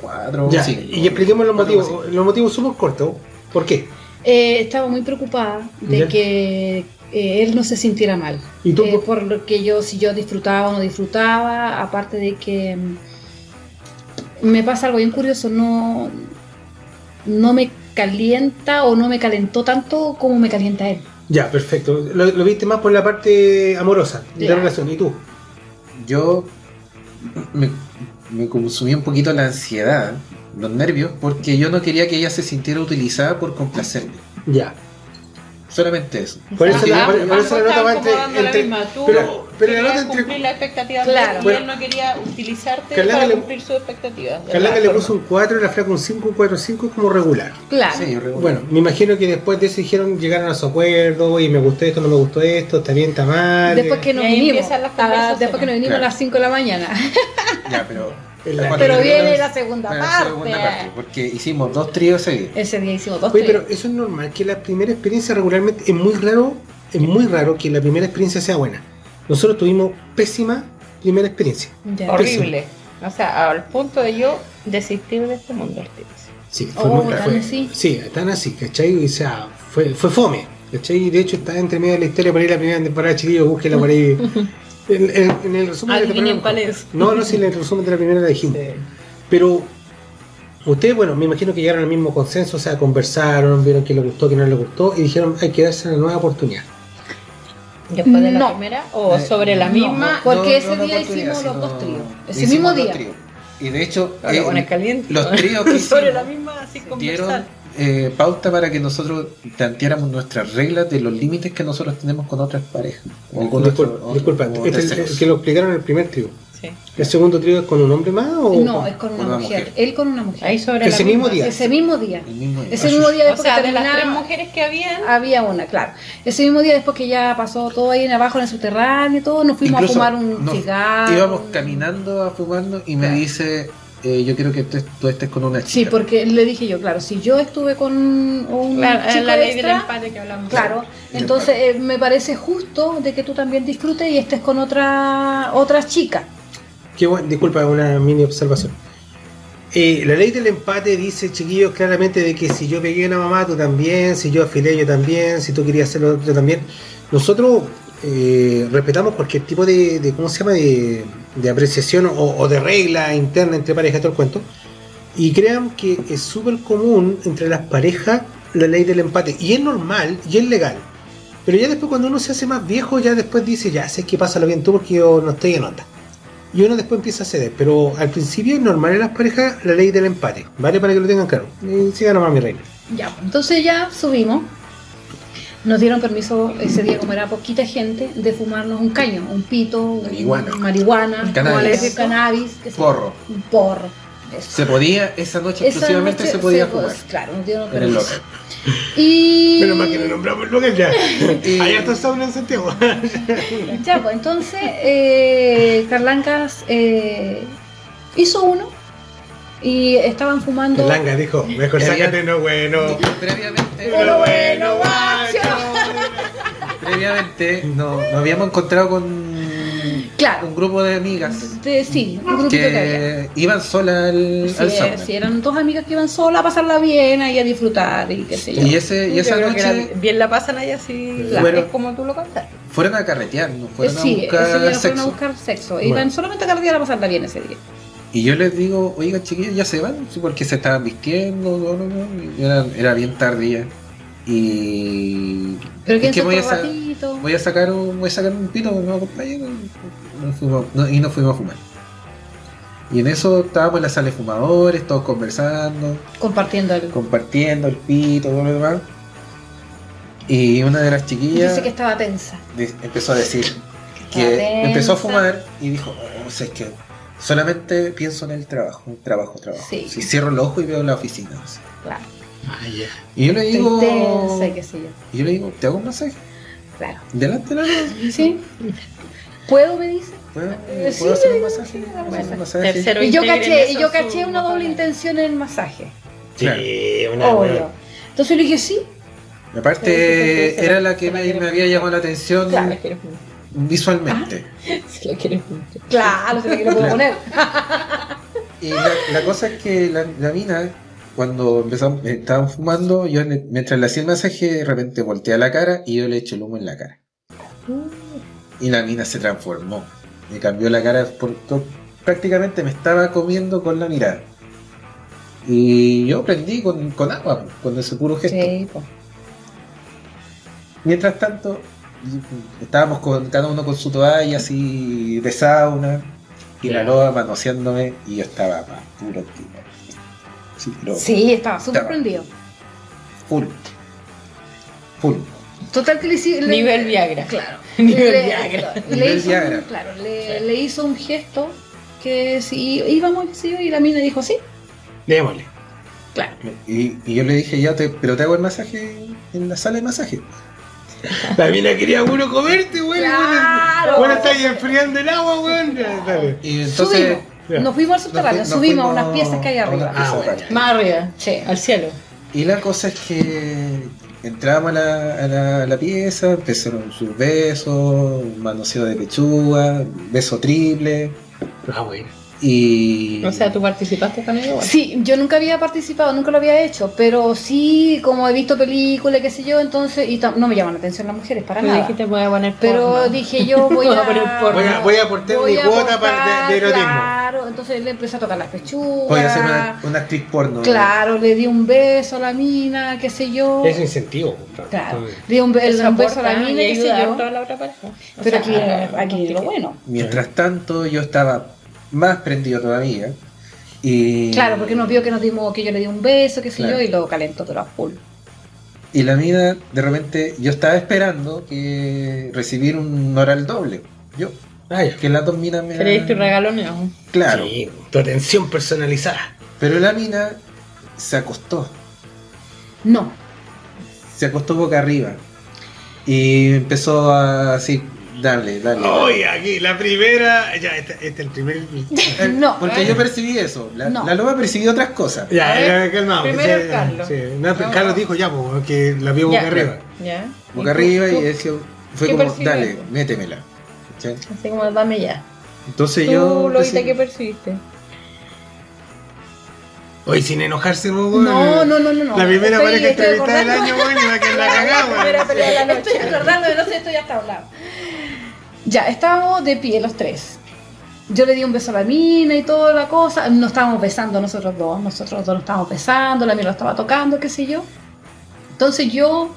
Speaker 6: Cuatro,
Speaker 3: Ya,
Speaker 6: cinco.
Speaker 3: y expliquemos los
Speaker 6: Cuatro,
Speaker 3: motivos. Los motivos somos cortos. ¿Por qué?
Speaker 5: Eh, estaba muy preocupada de
Speaker 3: Ya.
Speaker 5: que eh, él no se sintiera mal.
Speaker 3: ¿Y tú?
Speaker 5: Eh, por lo que yo, si yo disfrutaba o no disfrutaba, aparte de que mm, me pasa algo bien curioso, no, no me calienta o no me calentó tanto como me calienta él.
Speaker 3: Ya, perfecto. Lo, lo viste más por la parte amorosa de la relación. ¿Y tú?
Speaker 6: Yo me, me consumí un poquito la ansiedad, los nervios, porque yo no quería que ella se sintiera utilizada por complacerme.
Speaker 3: Ya.
Speaker 6: Solamente eso.
Speaker 3: Por eso,
Speaker 6: la-
Speaker 3: por- por eso la nota va entre-
Speaker 4: la
Speaker 3: entre-
Speaker 4: misma. Tú
Speaker 3: pero- pero la nota entre-
Speaker 4: cumplir la expectativa
Speaker 5: Claro.
Speaker 4: él y
Speaker 3: Bueno.
Speaker 4: él no quería utilizarte
Speaker 3: Carlanga
Speaker 4: para
Speaker 3: le-
Speaker 4: cumplir sus expectativas. alguna
Speaker 3: le puso un 4 y la flaca un 5, un 4, 5 es como regular.
Speaker 5: Claro.
Speaker 6: Sí, regular.
Speaker 3: Bueno, me imagino que después de eso dijeron, llegaron a su acuerdo, y me gustó esto, no me gustó esto, está bien, está mal.
Speaker 5: Después que nos vinimos,
Speaker 4: empiezan las
Speaker 5: ah, después que nos vinimos
Speaker 6: Claro.
Speaker 5: a las 5 de la mañana.
Speaker 6: Ya, pero.
Speaker 3: En la-
Speaker 6: cuando
Speaker 5: Pero viene la segunda
Speaker 6: la
Speaker 5: parte.
Speaker 6: segunda parte, Porque hicimos dos tríos seguidos.
Speaker 5: Ese día hicimos dos
Speaker 3: Oye, pero
Speaker 5: tríos.
Speaker 3: eso es normal, que la primera experiencia regularmente es muy raro es muy raro que la primera experiencia sea buena. Nosotros tuvimos pésima primera experiencia.
Speaker 4: Horrible. O sea, al punto de yo desistir de este mundo artístico.
Speaker 3: Sí, fue
Speaker 5: Oh,
Speaker 3: muy
Speaker 5: tan
Speaker 3: fue-
Speaker 5: así.
Speaker 3: Sí, tan así, ¿cachai? O sea, fue, fue fome, ¿cachai? De hecho, está entre medio de la historia para ir a la primera temporada, chiquillos, búsquela por ahí. En, en- en el resumen de la temporada-
Speaker 4: cuál es.
Speaker 3: No, no, sí, en el resumen de la primera la dijimos. Pero ustedes, bueno, me imagino que llegaron al mismo consenso, o sea, conversaron, vieron qué les gustó, qué no les gustó, y dijeron, hay que darse una nueva oportunidad.
Speaker 4: Después de la
Speaker 5: No.
Speaker 4: primera o
Speaker 6: Eh,
Speaker 4: sobre la
Speaker 5: no,
Speaker 4: misma.
Speaker 5: Porque ese día hicimos los dos tríos. Ese mismo día.
Speaker 6: Y de hecho, eh,
Speaker 4: bueno, es caliente.
Speaker 6: los tríos que
Speaker 4: sobre
Speaker 6: hicimos
Speaker 4: la misma así
Speaker 6: dieron
Speaker 4: conversar.
Speaker 6: Eh, pauta para que nosotros planteáramos nuestras reglas de los límites que nosotros tenemos con otras parejas. O con
Speaker 3: Disculpa,
Speaker 6: nuestros-
Speaker 3: disculpa,
Speaker 6: o
Speaker 3: este es el- que lo explicaron en el primer trío.
Speaker 4: Sí.
Speaker 3: ¿El segundo trío es con un hombre más o
Speaker 5: No, es con una,
Speaker 6: Con una
Speaker 5: mujer.
Speaker 6: mujer.
Speaker 5: Él con una mujer.
Speaker 4: Ahí sobre
Speaker 3: Ese
Speaker 4: la
Speaker 3: mismo día.
Speaker 5: Ese mismo día.
Speaker 6: El mismo día.
Speaker 5: Ese mismo día
Speaker 4: O
Speaker 5: después
Speaker 4: sea,
Speaker 5: que
Speaker 4: de las tres mujeres que habían.
Speaker 5: Había una, claro. Ese mismo día después que ya pasó todo ahí en abajo en el subterráneo y todo, nos fuimos
Speaker 6: Incluso
Speaker 5: a fumar un
Speaker 6: nos
Speaker 5: cigarro.
Speaker 6: Íbamos caminando a fumando y me
Speaker 5: Claro.
Speaker 6: dice, eh, yo quiero que tú, tú estés con una chica.
Speaker 5: Sí, porque le dije yo, claro, si yo estuve con un
Speaker 4: Claro,
Speaker 5: chico
Speaker 4: la ley del empate que hablamos.
Speaker 5: claro, entonces eh, me parece justo de que tú también disfrutes y estés con otra otra chica.
Speaker 3: Qué bueno, disculpa, una mini observación. Eh, la ley del empate dice, chiquillos, claramente de que si yo pegué a una mamá, tú también, si yo afilé, yo también, si tú querías hacerlo, yo también. Nosotros eh, respetamos cualquier tipo de, de- ¿cómo se llama?, de, de apreciación o, o de regla interna entre parejas, todo el cuento. Y crean que es súper común entre las parejas la ley del empate. Y es normal y es legal. Pero ya después cuando uno se hace más viejo, ya después dice, ya sé que pásalo bien tú porque yo no estoy en onda. Y uno después empieza a ceder. Pero al principio es normal en las parejas la ley del empate. ¿Vale? Para que lo tengan claro. Y siga nomás mi reina.
Speaker 5: Ya, entonces ya subimos. Nos dieron permiso ese día, como era poquita gente, de fumarnos un caño, un pito, un-
Speaker 6: Marihuana.
Speaker 5: marihuana,
Speaker 6: Cannabis.
Speaker 5: cannabis, yo,
Speaker 6: Porro.
Speaker 5: un porro. eso.
Speaker 6: Se podía, esa noche
Speaker 5: Esa
Speaker 6: exclusivamente
Speaker 5: noche
Speaker 6: se podía
Speaker 5: se-
Speaker 6: fumar.
Speaker 5: Claro, nos dieron
Speaker 6: En el
Speaker 5: permiso.
Speaker 6: local.
Speaker 5: Y
Speaker 3: Pero más que no nombramos el lugar ya.
Speaker 6: Y-
Speaker 3: Hay hartos sauna en Santiago.
Speaker 5: ya, pues entonces eh, Carlancas eh, hizo uno y estaban fumando.
Speaker 3: Langa dijo, mejor
Speaker 6: Había-
Speaker 3: sácate no bueno.
Speaker 6: Previamente,
Speaker 5: Pero bueno, guacho.
Speaker 6: previamente no- nos habíamos encontrado con
Speaker 5: Claro.
Speaker 6: un grupo de amigas
Speaker 5: De- sí, un grupito que había.
Speaker 6: que iban solas al,
Speaker 5: Sí,
Speaker 6: al sauna.
Speaker 5: sí, eran dos amigas que iban solas a pasarla bien, ahí a disfrutar y qué sé yo.
Speaker 6: Y, ese, y
Speaker 4: Yo
Speaker 6: esa
Speaker 4: que
Speaker 6: noche
Speaker 4: la- bien la pasan allá así.
Speaker 6: Bueno.
Speaker 4: es como tú lo contaste.
Speaker 6: fueron a carretear, no
Speaker 5: Eh,
Speaker 6: fueron
Speaker 5: sí,
Speaker 6: a buscar
Speaker 5: ese día fueron a
Speaker 6: sexo.
Speaker 5: buscar sexo.
Speaker 3: Bueno.
Speaker 5: Iban solamente a carretear a pasarla bien ese día.
Speaker 6: Y yo les digo, oiga chiquillos, ya se van, Sí, porque se estaban vistiendo, no, no, no, era, era bien tarde ya. Y
Speaker 5: Pero
Speaker 6: es que voy a, voy a sacar un, voy a sacar un pito con un compañero y nos fuimos a fumar. Y en eso estábamos en la sala de fumadores, todos conversando,
Speaker 5: Compartiendo el.
Speaker 6: compartiendo el pito, todo lo demás. Y una de las chiquillas
Speaker 5: Dice que estaba tensa.
Speaker 6: empezó a decir que empezó a fumar y dijo, oh, o sea, es que solamente pienso en el trabajo, trabajo, trabajo.
Speaker 5: Sí.
Speaker 6: Si cierro el ojo y veo la oficina. así.
Speaker 5: Claro.
Speaker 3: Ah, ya.
Speaker 6: Y yo le digo,
Speaker 5: tensa y qué sé yo.
Speaker 6: y yo le digo, ¿te hago un masaje?
Speaker 5: Claro.
Speaker 6: Delante de la luz.
Speaker 5: ¿Sí? ¿Puedo? Me dice.
Speaker 6: ¿Puedo,
Speaker 5: Eh, sí,
Speaker 6: ¿puedo hacer
Speaker 5: le
Speaker 6: un masaje?
Speaker 5: sí,
Speaker 6: ¿Puedo
Speaker 5: bueno.
Speaker 6: hacer un masaje?
Speaker 4: Tercero
Speaker 5: Y yo caché, y yo caché una doble intención en el masaje.
Speaker 6: Claro.
Speaker 3: Sí, una
Speaker 5: Obvio.
Speaker 3: buena.
Speaker 5: Entonces le dije sí.
Speaker 6: Y
Speaker 4: Sí,
Speaker 6: Aparte,
Speaker 4: sí, sí,
Speaker 6: era
Speaker 4: sí,
Speaker 6: la
Speaker 4: sí,
Speaker 6: que
Speaker 4: sí,
Speaker 6: me,
Speaker 4: sí.
Speaker 6: me había llamado la atención
Speaker 5: Claro.
Speaker 6: Visualmente.
Speaker 4: Se.
Speaker 5: Claro, se le quiero puedo
Speaker 6: Claro.
Speaker 5: poner.
Speaker 6: Y la, la cosa es que la, la mina, cuando empezamos, eh, estaban fumando, yo le- mientras le hacía el masaje, de repente voltea la cara y yo le echo el humo en la cara. Y la mina se transformó. Me cambió la cara por prácticamente me estaba comiendo con la mirada. Y yo prendí con, con agua, pues, con ese puro gesto.
Speaker 5: Sí, pues.
Speaker 6: Mientras tanto, estábamos con cada uno con su toalla así de sauna y la loba manoseándome y yo estaba puro. Sí, pero
Speaker 5: Sí, estaba súper prendido.
Speaker 6: full. Full.
Speaker 5: Total que le le-
Speaker 4: Nivel Viagra.
Speaker 5: Claro.
Speaker 4: Nivel
Speaker 5: Le-
Speaker 4: Viagra.
Speaker 5: Le,
Speaker 6: Nivel
Speaker 5: hizo
Speaker 6: Viagra.
Speaker 5: Un, claro, le, le hizo un gesto que si íbamos sí, y la mina dijo sí.
Speaker 3: Démosle.
Speaker 5: Claro.
Speaker 6: Y, y yo le dije, ya, te, pero te hago el masaje en la sala de masaje.
Speaker 3: La mina quería uno comerte, weón.
Speaker 5: Claro.
Speaker 3: Bueno, está ahí enfriando el agua, weón. Dale.
Speaker 6: Y entonces
Speaker 5: subimos.
Speaker 3: Ya.
Speaker 5: Nos fuimos al subterráneo,
Speaker 6: Nos fu- nos
Speaker 5: subimos a unas piezas que hay arriba.
Speaker 3: Ah, bueno.
Speaker 4: Más arriba.
Speaker 5: Sí.
Speaker 4: Al cielo.
Speaker 6: Y la cosa es que entramos a la, a la- a la pieza, empezaron sus besos, manoseo de pechuga, beso triple.
Speaker 3: Ah, bueno.
Speaker 6: Y.
Speaker 4: O sea, tú participaste con ellos.
Speaker 5: Sí, yo nunca había participado, nunca lo había hecho, pero sí, como he visto películas, qué sé yo, entonces, y no me llaman la atención las mujeres para nada.
Speaker 4: dijiste voy a poner
Speaker 5: Pero
Speaker 4: porno.
Speaker 5: dije yo voy
Speaker 4: Voy
Speaker 5: a,
Speaker 4: a poner porno.
Speaker 3: Voy a- voy a aportar
Speaker 5: voy
Speaker 3: mi cuota para- de- de erotismo.
Speaker 5: Claro, entonces le empecé a tocar las pechugas.
Speaker 6: Voy a hacer una, una actriz porno.
Speaker 5: Claro, le di un beso a la mina, qué sé yo.
Speaker 3: Es incentivo.
Speaker 5: Claro, le di un, be-
Speaker 4: Eso
Speaker 5: un beso a la mina,
Speaker 4: y
Speaker 5: qué sé yo.
Speaker 4: la otra. O
Speaker 5: Pero
Speaker 4: sea,
Speaker 5: aquí, aquí lo bueno.
Speaker 6: Mientras tanto, yo estaba más prendido todavía. Y.
Speaker 5: Claro, porque nos vio que nos dimos, que yo le di un beso, qué sé
Speaker 6: Claro.
Speaker 5: yo, y lo calentó pero a full.
Speaker 6: Y la mina, de repente, yo estaba esperando que recibir un oral doble. Yo,
Speaker 3: Ah, ya.
Speaker 6: que las dos minas me.
Speaker 4: ¿Queréis tu regaloneo?
Speaker 6: Claro.
Speaker 3: Sí, tu atención personalizada.
Speaker 6: Pero la mina se acostó.
Speaker 5: No,
Speaker 6: Se acostó boca arriba. Y empezó a así, dale, dale.
Speaker 3: Oye, aquí, la primera. Ya, este, este es el primer.
Speaker 6: Eh,
Speaker 5: no.
Speaker 6: Porque yo percibí eso. La,
Speaker 5: No.
Speaker 6: la loba percibió otras cosas.
Speaker 3: Ya, ya, calmado.
Speaker 4: primero
Speaker 3: sí,
Speaker 4: Carlos.
Speaker 3: sí. No, pero
Speaker 4: Vamos.
Speaker 3: Carlos dijo ya, pues, que la vio boca
Speaker 4: Ya.
Speaker 3: arriba.
Speaker 4: ¿Ya?
Speaker 6: Boca
Speaker 4: ¿Y tú-
Speaker 6: arriba y decía, fue como, dale, métemela. ¿Cachai?
Speaker 4: Así como dame ya.
Speaker 6: Entonces
Speaker 4: ¿Tú,
Speaker 6: yo. Percibí-
Speaker 4: qué percibiste?
Speaker 3: Oye, sin enojarse,
Speaker 5: no, no, no, no, no.
Speaker 3: La primera
Speaker 5: Estoy-
Speaker 3: pareja
Speaker 5: estoy
Speaker 3: entrevistada del año, weón, y va a quedar la cagada, weón.
Speaker 4: primera pelea de la noche.
Speaker 5: Estoy acordando de no sé, esto ya está hablado. Ya, estábamos de pie los tres. Yo le di un beso a la mina y toda la cosa. Nos estábamos besando nosotros dos. Nosotros dos nos estábamos besando, la mina lo estaba tocando, qué sé yo. Entonces yo,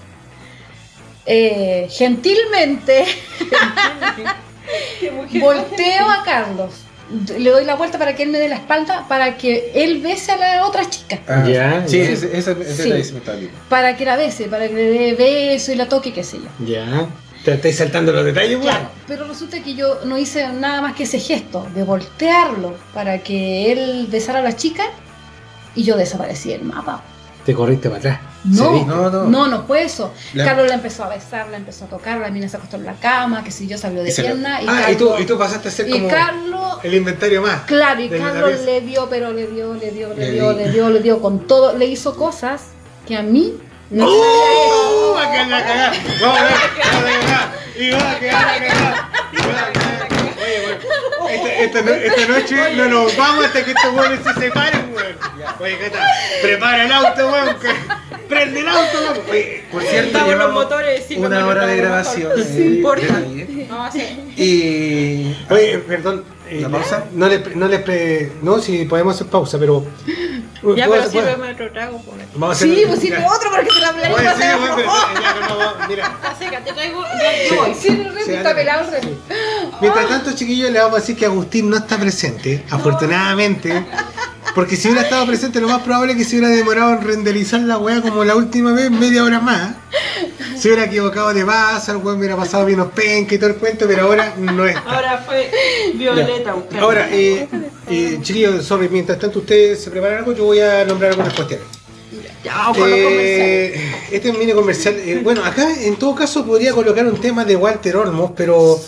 Speaker 5: eh, gentilmente, volteo a Carlos. Le doy la vuelta para que él me dé la espalda para que él bese a la otra chica.
Speaker 6: Ah,
Speaker 3: Ya,
Speaker 6: sí,
Speaker 3: ya.
Speaker 6: ese, ese, ese
Speaker 5: Sí. Para que la bese, para que le dé beso y la toque, qué sé yo.
Speaker 3: Ya. Te estáis saltando los detalles, weón.
Speaker 5: Claro, pero resulta que yo no hice nada más que ese gesto de voltearlo para que él besara a la chica y yo desaparecí del mapa.
Speaker 3: Te corriste para atrás.
Speaker 5: No,
Speaker 3: Sí.
Speaker 6: No, no.
Speaker 5: no, no fue eso.
Speaker 6: La-
Speaker 5: Carlos la empezó a besar, la empezó a tocar, la mina se acostó en la cama, que si yo salió de pierna y,
Speaker 3: Ah,
Speaker 5: Carlos,
Speaker 3: y tú, y tú pasaste a ser
Speaker 5: y
Speaker 3: como
Speaker 5: Carlos,
Speaker 3: el inventario más.
Speaker 5: claro, y Carlos le dio, pero le dio, le dio, le,
Speaker 6: Le
Speaker 5: dio,
Speaker 6: di.
Speaker 5: le dio, le dio con todo, le hizo cosas que a mí no me había hecho.
Speaker 3: Va a quedar la cagada. Vamos a ver, va a quedar la cagada. Y va a quedar la cagada. Y va a quedar. Oye, weón. Esta, esta, no- esta noche no nos vamos hasta que estos weones se separen, weón. Oye, Cata, prepara el auto, weón. que- Prende el auto, weón. Oye,
Speaker 6: Por cierto,
Speaker 4: Estamos los
Speaker 6: llevamos
Speaker 4: motores, sí,
Speaker 6: una hora de grabación.
Speaker 4: motores.
Speaker 6: eh,
Speaker 4: por-. Vamos a hacer.
Speaker 6: Y.
Speaker 3: Oye, perdón. eh,
Speaker 6: ¿La pausa?
Speaker 3: No le, no le pre- No, si podemos hacer pausa, pero.
Speaker 4: Ya,
Speaker 3: ¿Puedo-
Speaker 4: pero sirve otro trago. por ahí.
Speaker 3: Vamos a hacer.
Speaker 5: Sí, pues sirve otro porque se la para
Speaker 3: sí, ya, no, no, mira.
Speaker 4: Está seca, te traigo. Ya, voy.
Speaker 5: Sí, el
Speaker 3: Sí,
Speaker 5: está pelado el.
Speaker 3: Mientras tanto, chiquillos, le vamos a decir que Agustín no está presente, afortunadamente. Porque si hubiera estado presente, lo más probable es que se hubiera demorado en renderizar la weá como la última vez, media hora más. Se hubiera equivocado de base, el weón hubiera pasado menos penca y todo el cuento, pero ahora no está.
Speaker 4: Ahora fue Violeta buscando.
Speaker 3: Ahora, eh, eh, chiquillos, sorry, mientras tanto ustedes se preparan algo, yo voy a nombrar algunas cuestiones.
Speaker 4: Ya.
Speaker 3: Eh, este es un mini comercial. eh, bueno, acá en todo caso podría colocar un tema de Walter Olmos, pero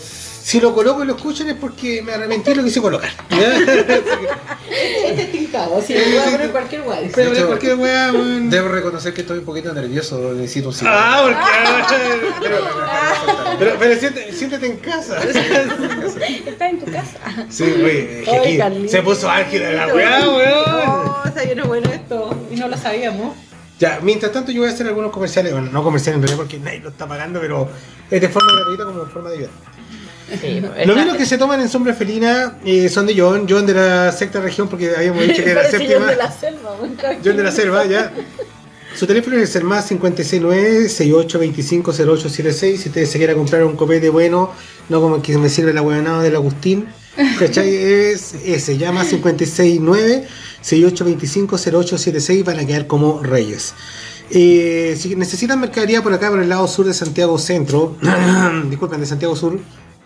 Speaker 3: si lo coloco y lo escuchan es porque me arrepentí de lo quise colocar. ¿ya?
Speaker 4: Este es tincado, le voy a poner cualquier guay.
Speaker 3: pero
Speaker 6: De hecho,
Speaker 3: cualquier weá, weón.
Speaker 6: Debo reconocer que estoy un poquito nervioso, necesito un cigarro.
Speaker 3: Ah, porque. Pero, pero, pero siéntate, siéntate en casa.
Speaker 5: Está en tu casa.
Speaker 3: Sí, güey. que aquí
Speaker 4: Carlito.
Speaker 3: se puso álgida la weá, weón.
Speaker 4: Oh, se viene bueno esto. Y no lo sabíamos.
Speaker 3: Ya, mientras tanto yo voy a hacer algunos comerciales, bueno, no comerciales en realidad porque nadie lo está pagando, pero es de forma gratuita como de forma de ayuda.
Speaker 4: Sí,
Speaker 3: Los vinos que se toman en sombra felina eh, son de John, John de la sexta región, porque habíamos dicho que era la séptima.
Speaker 4: John de la selva, buen carajo.
Speaker 3: John de la selva, ya. Su teléfono es el más 569-6825-0876. Si usted se quiere comprar un copete bueno, no como el que me sirve la huevonada del Agustín, ¿cachai? Es ese, ya más 569-6825-0876 van a quedar como reyes. Eh, si necesitan mercadería por acá, por el lado sur de Santiago Centro, disculpen, de Santiago Sur,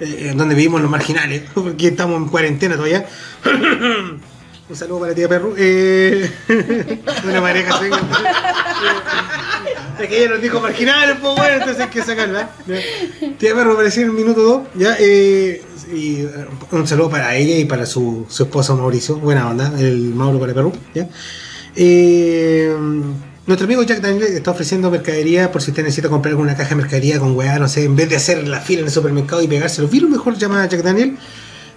Speaker 3: eh, donde vivimos los marginales, porque estamos en cuarentena todavía. Un saludo para tía Perru. Eh, una pareja. Es que ella nos dijo marginales, pues bueno, entonces hay que sacarla. ¿ya? Tía Perru apareció en el minuto 2. ¿ya? Eh, y eh, un saludo para ella y para su, su esposo Mauricio. Buena onda, el Mauro para Perú. ¿ya? Eh, Nuestro amigo Jack Daniel está ofreciendo mercadería por si usted necesita comprar alguna caja de mercadería con weá, no sé, en vez de hacer la fila en el supermercado y pegárselo. ¿Vieron mejor llama a Jack Daniel?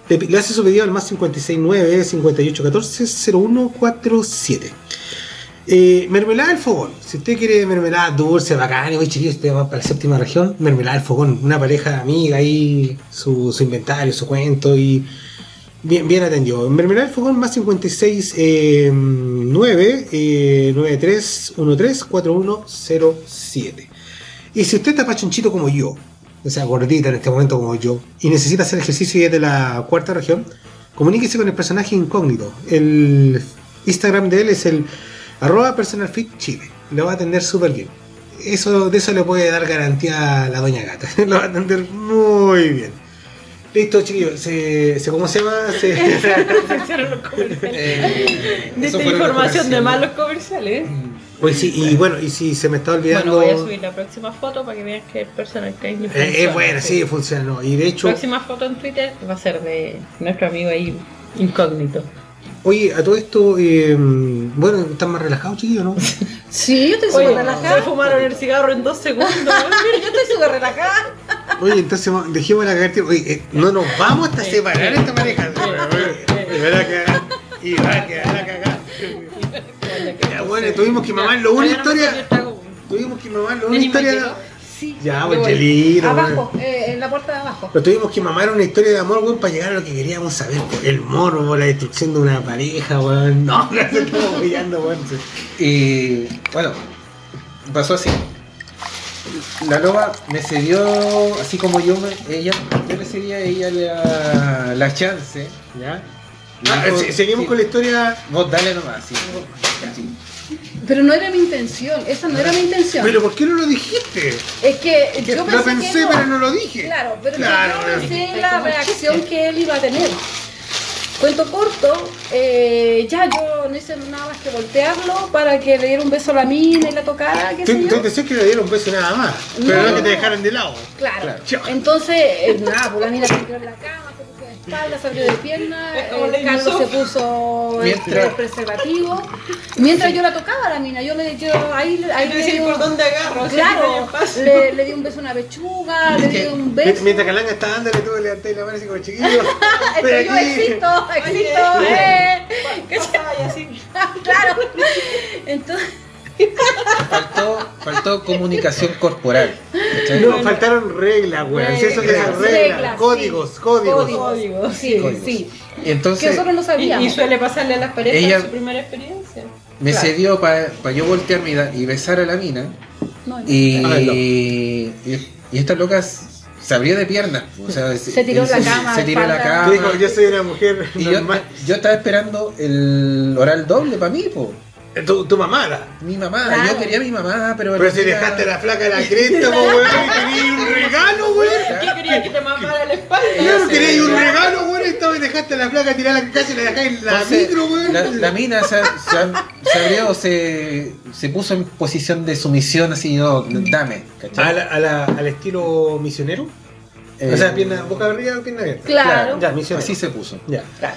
Speaker 3: Le, le hace su pedido al más 569 5814 0147. Eh, mermelada del fogón. Si usted quiere mermelada dulce, bacán, y chiquillo, usted va para la séptima región, mermelada del fogón. Una pareja amiga ahí, su inventario, su cuento y bien, bien atendido. Mermelada del fogón más 56 eh, 9 eh, 93 13 4107. Y si usted está pachonchito como yo, o sea, gordita en este momento como yo, y necesita hacer ejercicio y es de la cuarta región, comuníquese con el personaje incógnito. El Instagram de él es el arroba personal fit chile. Lo va a atender súper bien. Eso, de eso le puede dar garantía a la doña gata. Lo va a atender muy bien. Listo, chiquillos. Se, se- ¿Cómo se llama? Se-
Speaker 4: Hicieron los comerciales.
Speaker 6: Eh,
Speaker 4: De esta información de malos comerciales.
Speaker 3: Pues sí, y bueno, y si se me está olvidando.
Speaker 4: Bueno, voy a subir la próxima foto para que vean que el personal training
Speaker 3: Eh, es buena, sí, funciona. ¿no? Y de hecho,
Speaker 4: próxima foto en Twitter va a ser de nuestro amigo ahí incógnito.
Speaker 3: Oye, a todo esto, eh, bueno, están más relajados, chiquillos, ¿no?
Speaker 5: Sí, yo estoy súper
Speaker 4: se
Speaker 5: relajada.
Speaker 4: fumaron el cigarro en dos segundos.
Speaker 5: Mira, yo estoy súper relajada.
Speaker 3: Oye, entonces va- dejemos la cagar, tío. Oye, eh, no nos vamos hasta separar esta pareja. Y va a cagar. Y va a quedar la cagada. Ya, bueno, tuvimos que mamarlo una historia. Tuvimos que mamarlo una historia.
Speaker 5: Sí.
Speaker 3: Ya, pues, chelito,
Speaker 5: Abajo, eh, en la puerta de abajo.
Speaker 3: Pero tuvimos que mamar una historia de amor, weón, para llegar a lo que queríamos saber. El morbo, la destrucción de una pareja, weón. No, no se estamos pillando, weón.
Speaker 6: Y bueno, pasó así. La loba me cedió, así como yo, me, ella, yo le cedí a ella la, la chance.
Speaker 3: ¿Ya? Ah,
Speaker 6: dijo,
Speaker 3: seguimos
Speaker 6: sí,
Speaker 3: con la historia.
Speaker 6: Vos dale nomás, sí. Sí.
Speaker 5: Pero no era mi intención, esa no era mi intención.
Speaker 3: Pero ¿por qué no lo dijiste?
Speaker 5: es que
Speaker 3: Que
Speaker 5: yo
Speaker 3: lo
Speaker 5: pensé,
Speaker 3: pensé,
Speaker 5: que no.
Speaker 3: pero no lo dije.
Speaker 5: Claro, pero
Speaker 3: Claro,
Speaker 5: yo pensé
Speaker 4: bueno.
Speaker 5: la reacción que él iba a tener. Cuento corto, eh, ya yo no hice nada más que voltearlo para que le diera un beso a la mina y la tocara, qué
Speaker 3: Tú,
Speaker 5: sé
Speaker 3: tú
Speaker 5: yo.
Speaker 3: decías que le dieron un beso nada más. Pero no,
Speaker 5: No.
Speaker 3: que te dejaran de lado.
Speaker 5: Claro.
Speaker 3: Claro.
Speaker 5: Entonces, eh, nada, pues la mina se en la cama, espalda, se abrió de pierna,
Speaker 4: Lady
Speaker 5: Carlos se puso
Speaker 6: Mientras-
Speaker 5: el preservativo. Mientras yo la tocaba a la mina, yo le yo ahí, ahí le di
Speaker 4: por
Speaker 5: un-
Speaker 4: dónde agarro.
Speaker 5: Claro, le, le di un beso a una pechuga, le di
Speaker 6: que-
Speaker 5: un beso.
Speaker 3: Mientras Calanga está dándole, tú levantáis la mano así como chiquillo.
Speaker 5: Es
Speaker 3: Estoy
Speaker 5: que yo existo, existo,
Speaker 4: Oye.
Speaker 5: eh. ¿Qué
Speaker 4: Pasaba y así.
Speaker 5: Claro. Entonces,
Speaker 6: Faltó, faltó comunicación corporal. ¿cachai?
Speaker 3: No, faltaron reglas, weón. Si eso que
Speaker 5: Reglas,
Speaker 3: son reglas,
Speaker 5: reglas,
Speaker 3: códigos,
Speaker 5: sí.
Speaker 3: códigos.
Speaker 4: Códigos,
Speaker 5: sí,
Speaker 6: Códigos.
Speaker 5: sí.
Speaker 6: Y
Speaker 5: Que
Speaker 6: entonces
Speaker 5: nosotros no
Speaker 4: Y,
Speaker 5: sabíamos.
Speaker 4: y suele pasarle a las parejas
Speaker 6: Ella-
Speaker 4: en su primera experiencia.
Speaker 6: me
Speaker 5: claro.
Speaker 6: cedió para yo voltearme y, da- y besar a la mina.
Speaker 5: No, no.
Speaker 6: Y,
Speaker 3: Ah, no.
Speaker 6: y, y esta loca se abrió de piernas. O sea,
Speaker 5: Se tiró la cama,
Speaker 6: Se tiró la.
Speaker 3: Tú dijo,
Speaker 6: cama.
Speaker 3: yo soy una mujer
Speaker 6: Y yo, yo estaba esperando el oral doble para mí, po.
Speaker 3: Tu, tu mamada.
Speaker 6: Mi mamá,
Speaker 5: Claro.
Speaker 6: yo quería a mi mamá, pero.
Speaker 3: Pero si
Speaker 6: mina-
Speaker 3: dejaste la flaca de la cresta, po, weón, y querías un regalo, weón.
Speaker 4: ¿Qué quería que te mamara la espalda?
Speaker 3: Claro,
Speaker 6: Sí.
Speaker 3: querías un regalo, weón, y estaba y dejaste a la flaca tirar la casi la dejáis en la
Speaker 6: Entonces,
Speaker 3: micro, weón.
Speaker 6: La, la mina se, se, se abrió, se, se puso en posición de sumisión, así, no, dame, ¿cachai?
Speaker 3: A la- a la- al estilo misionero.
Speaker 6: Eh,
Speaker 3: o sea, pierna, boca arriba, pierna abierta.
Speaker 5: Claro.
Speaker 3: Ya, misionero.
Speaker 6: Así se puso.
Speaker 3: Ya.
Speaker 5: Claro.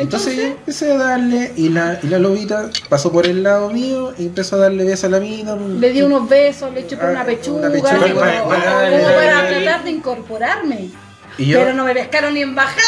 Speaker 6: Entonces, yo
Speaker 5: Entonces,
Speaker 6: empecé a darle, y la, y la lobita pasó por el lado mío y empezó a darle besos a la mina.
Speaker 5: le di unos besos, le chupé
Speaker 6: Ah,
Speaker 5: una pechuga,
Speaker 6: una pechuga,
Speaker 5: como,
Speaker 3: para-
Speaker 5: tratar de incorporarme.
Speaker 6: Yo,
Speaker 5: Pero no me pescaron ni en bajada.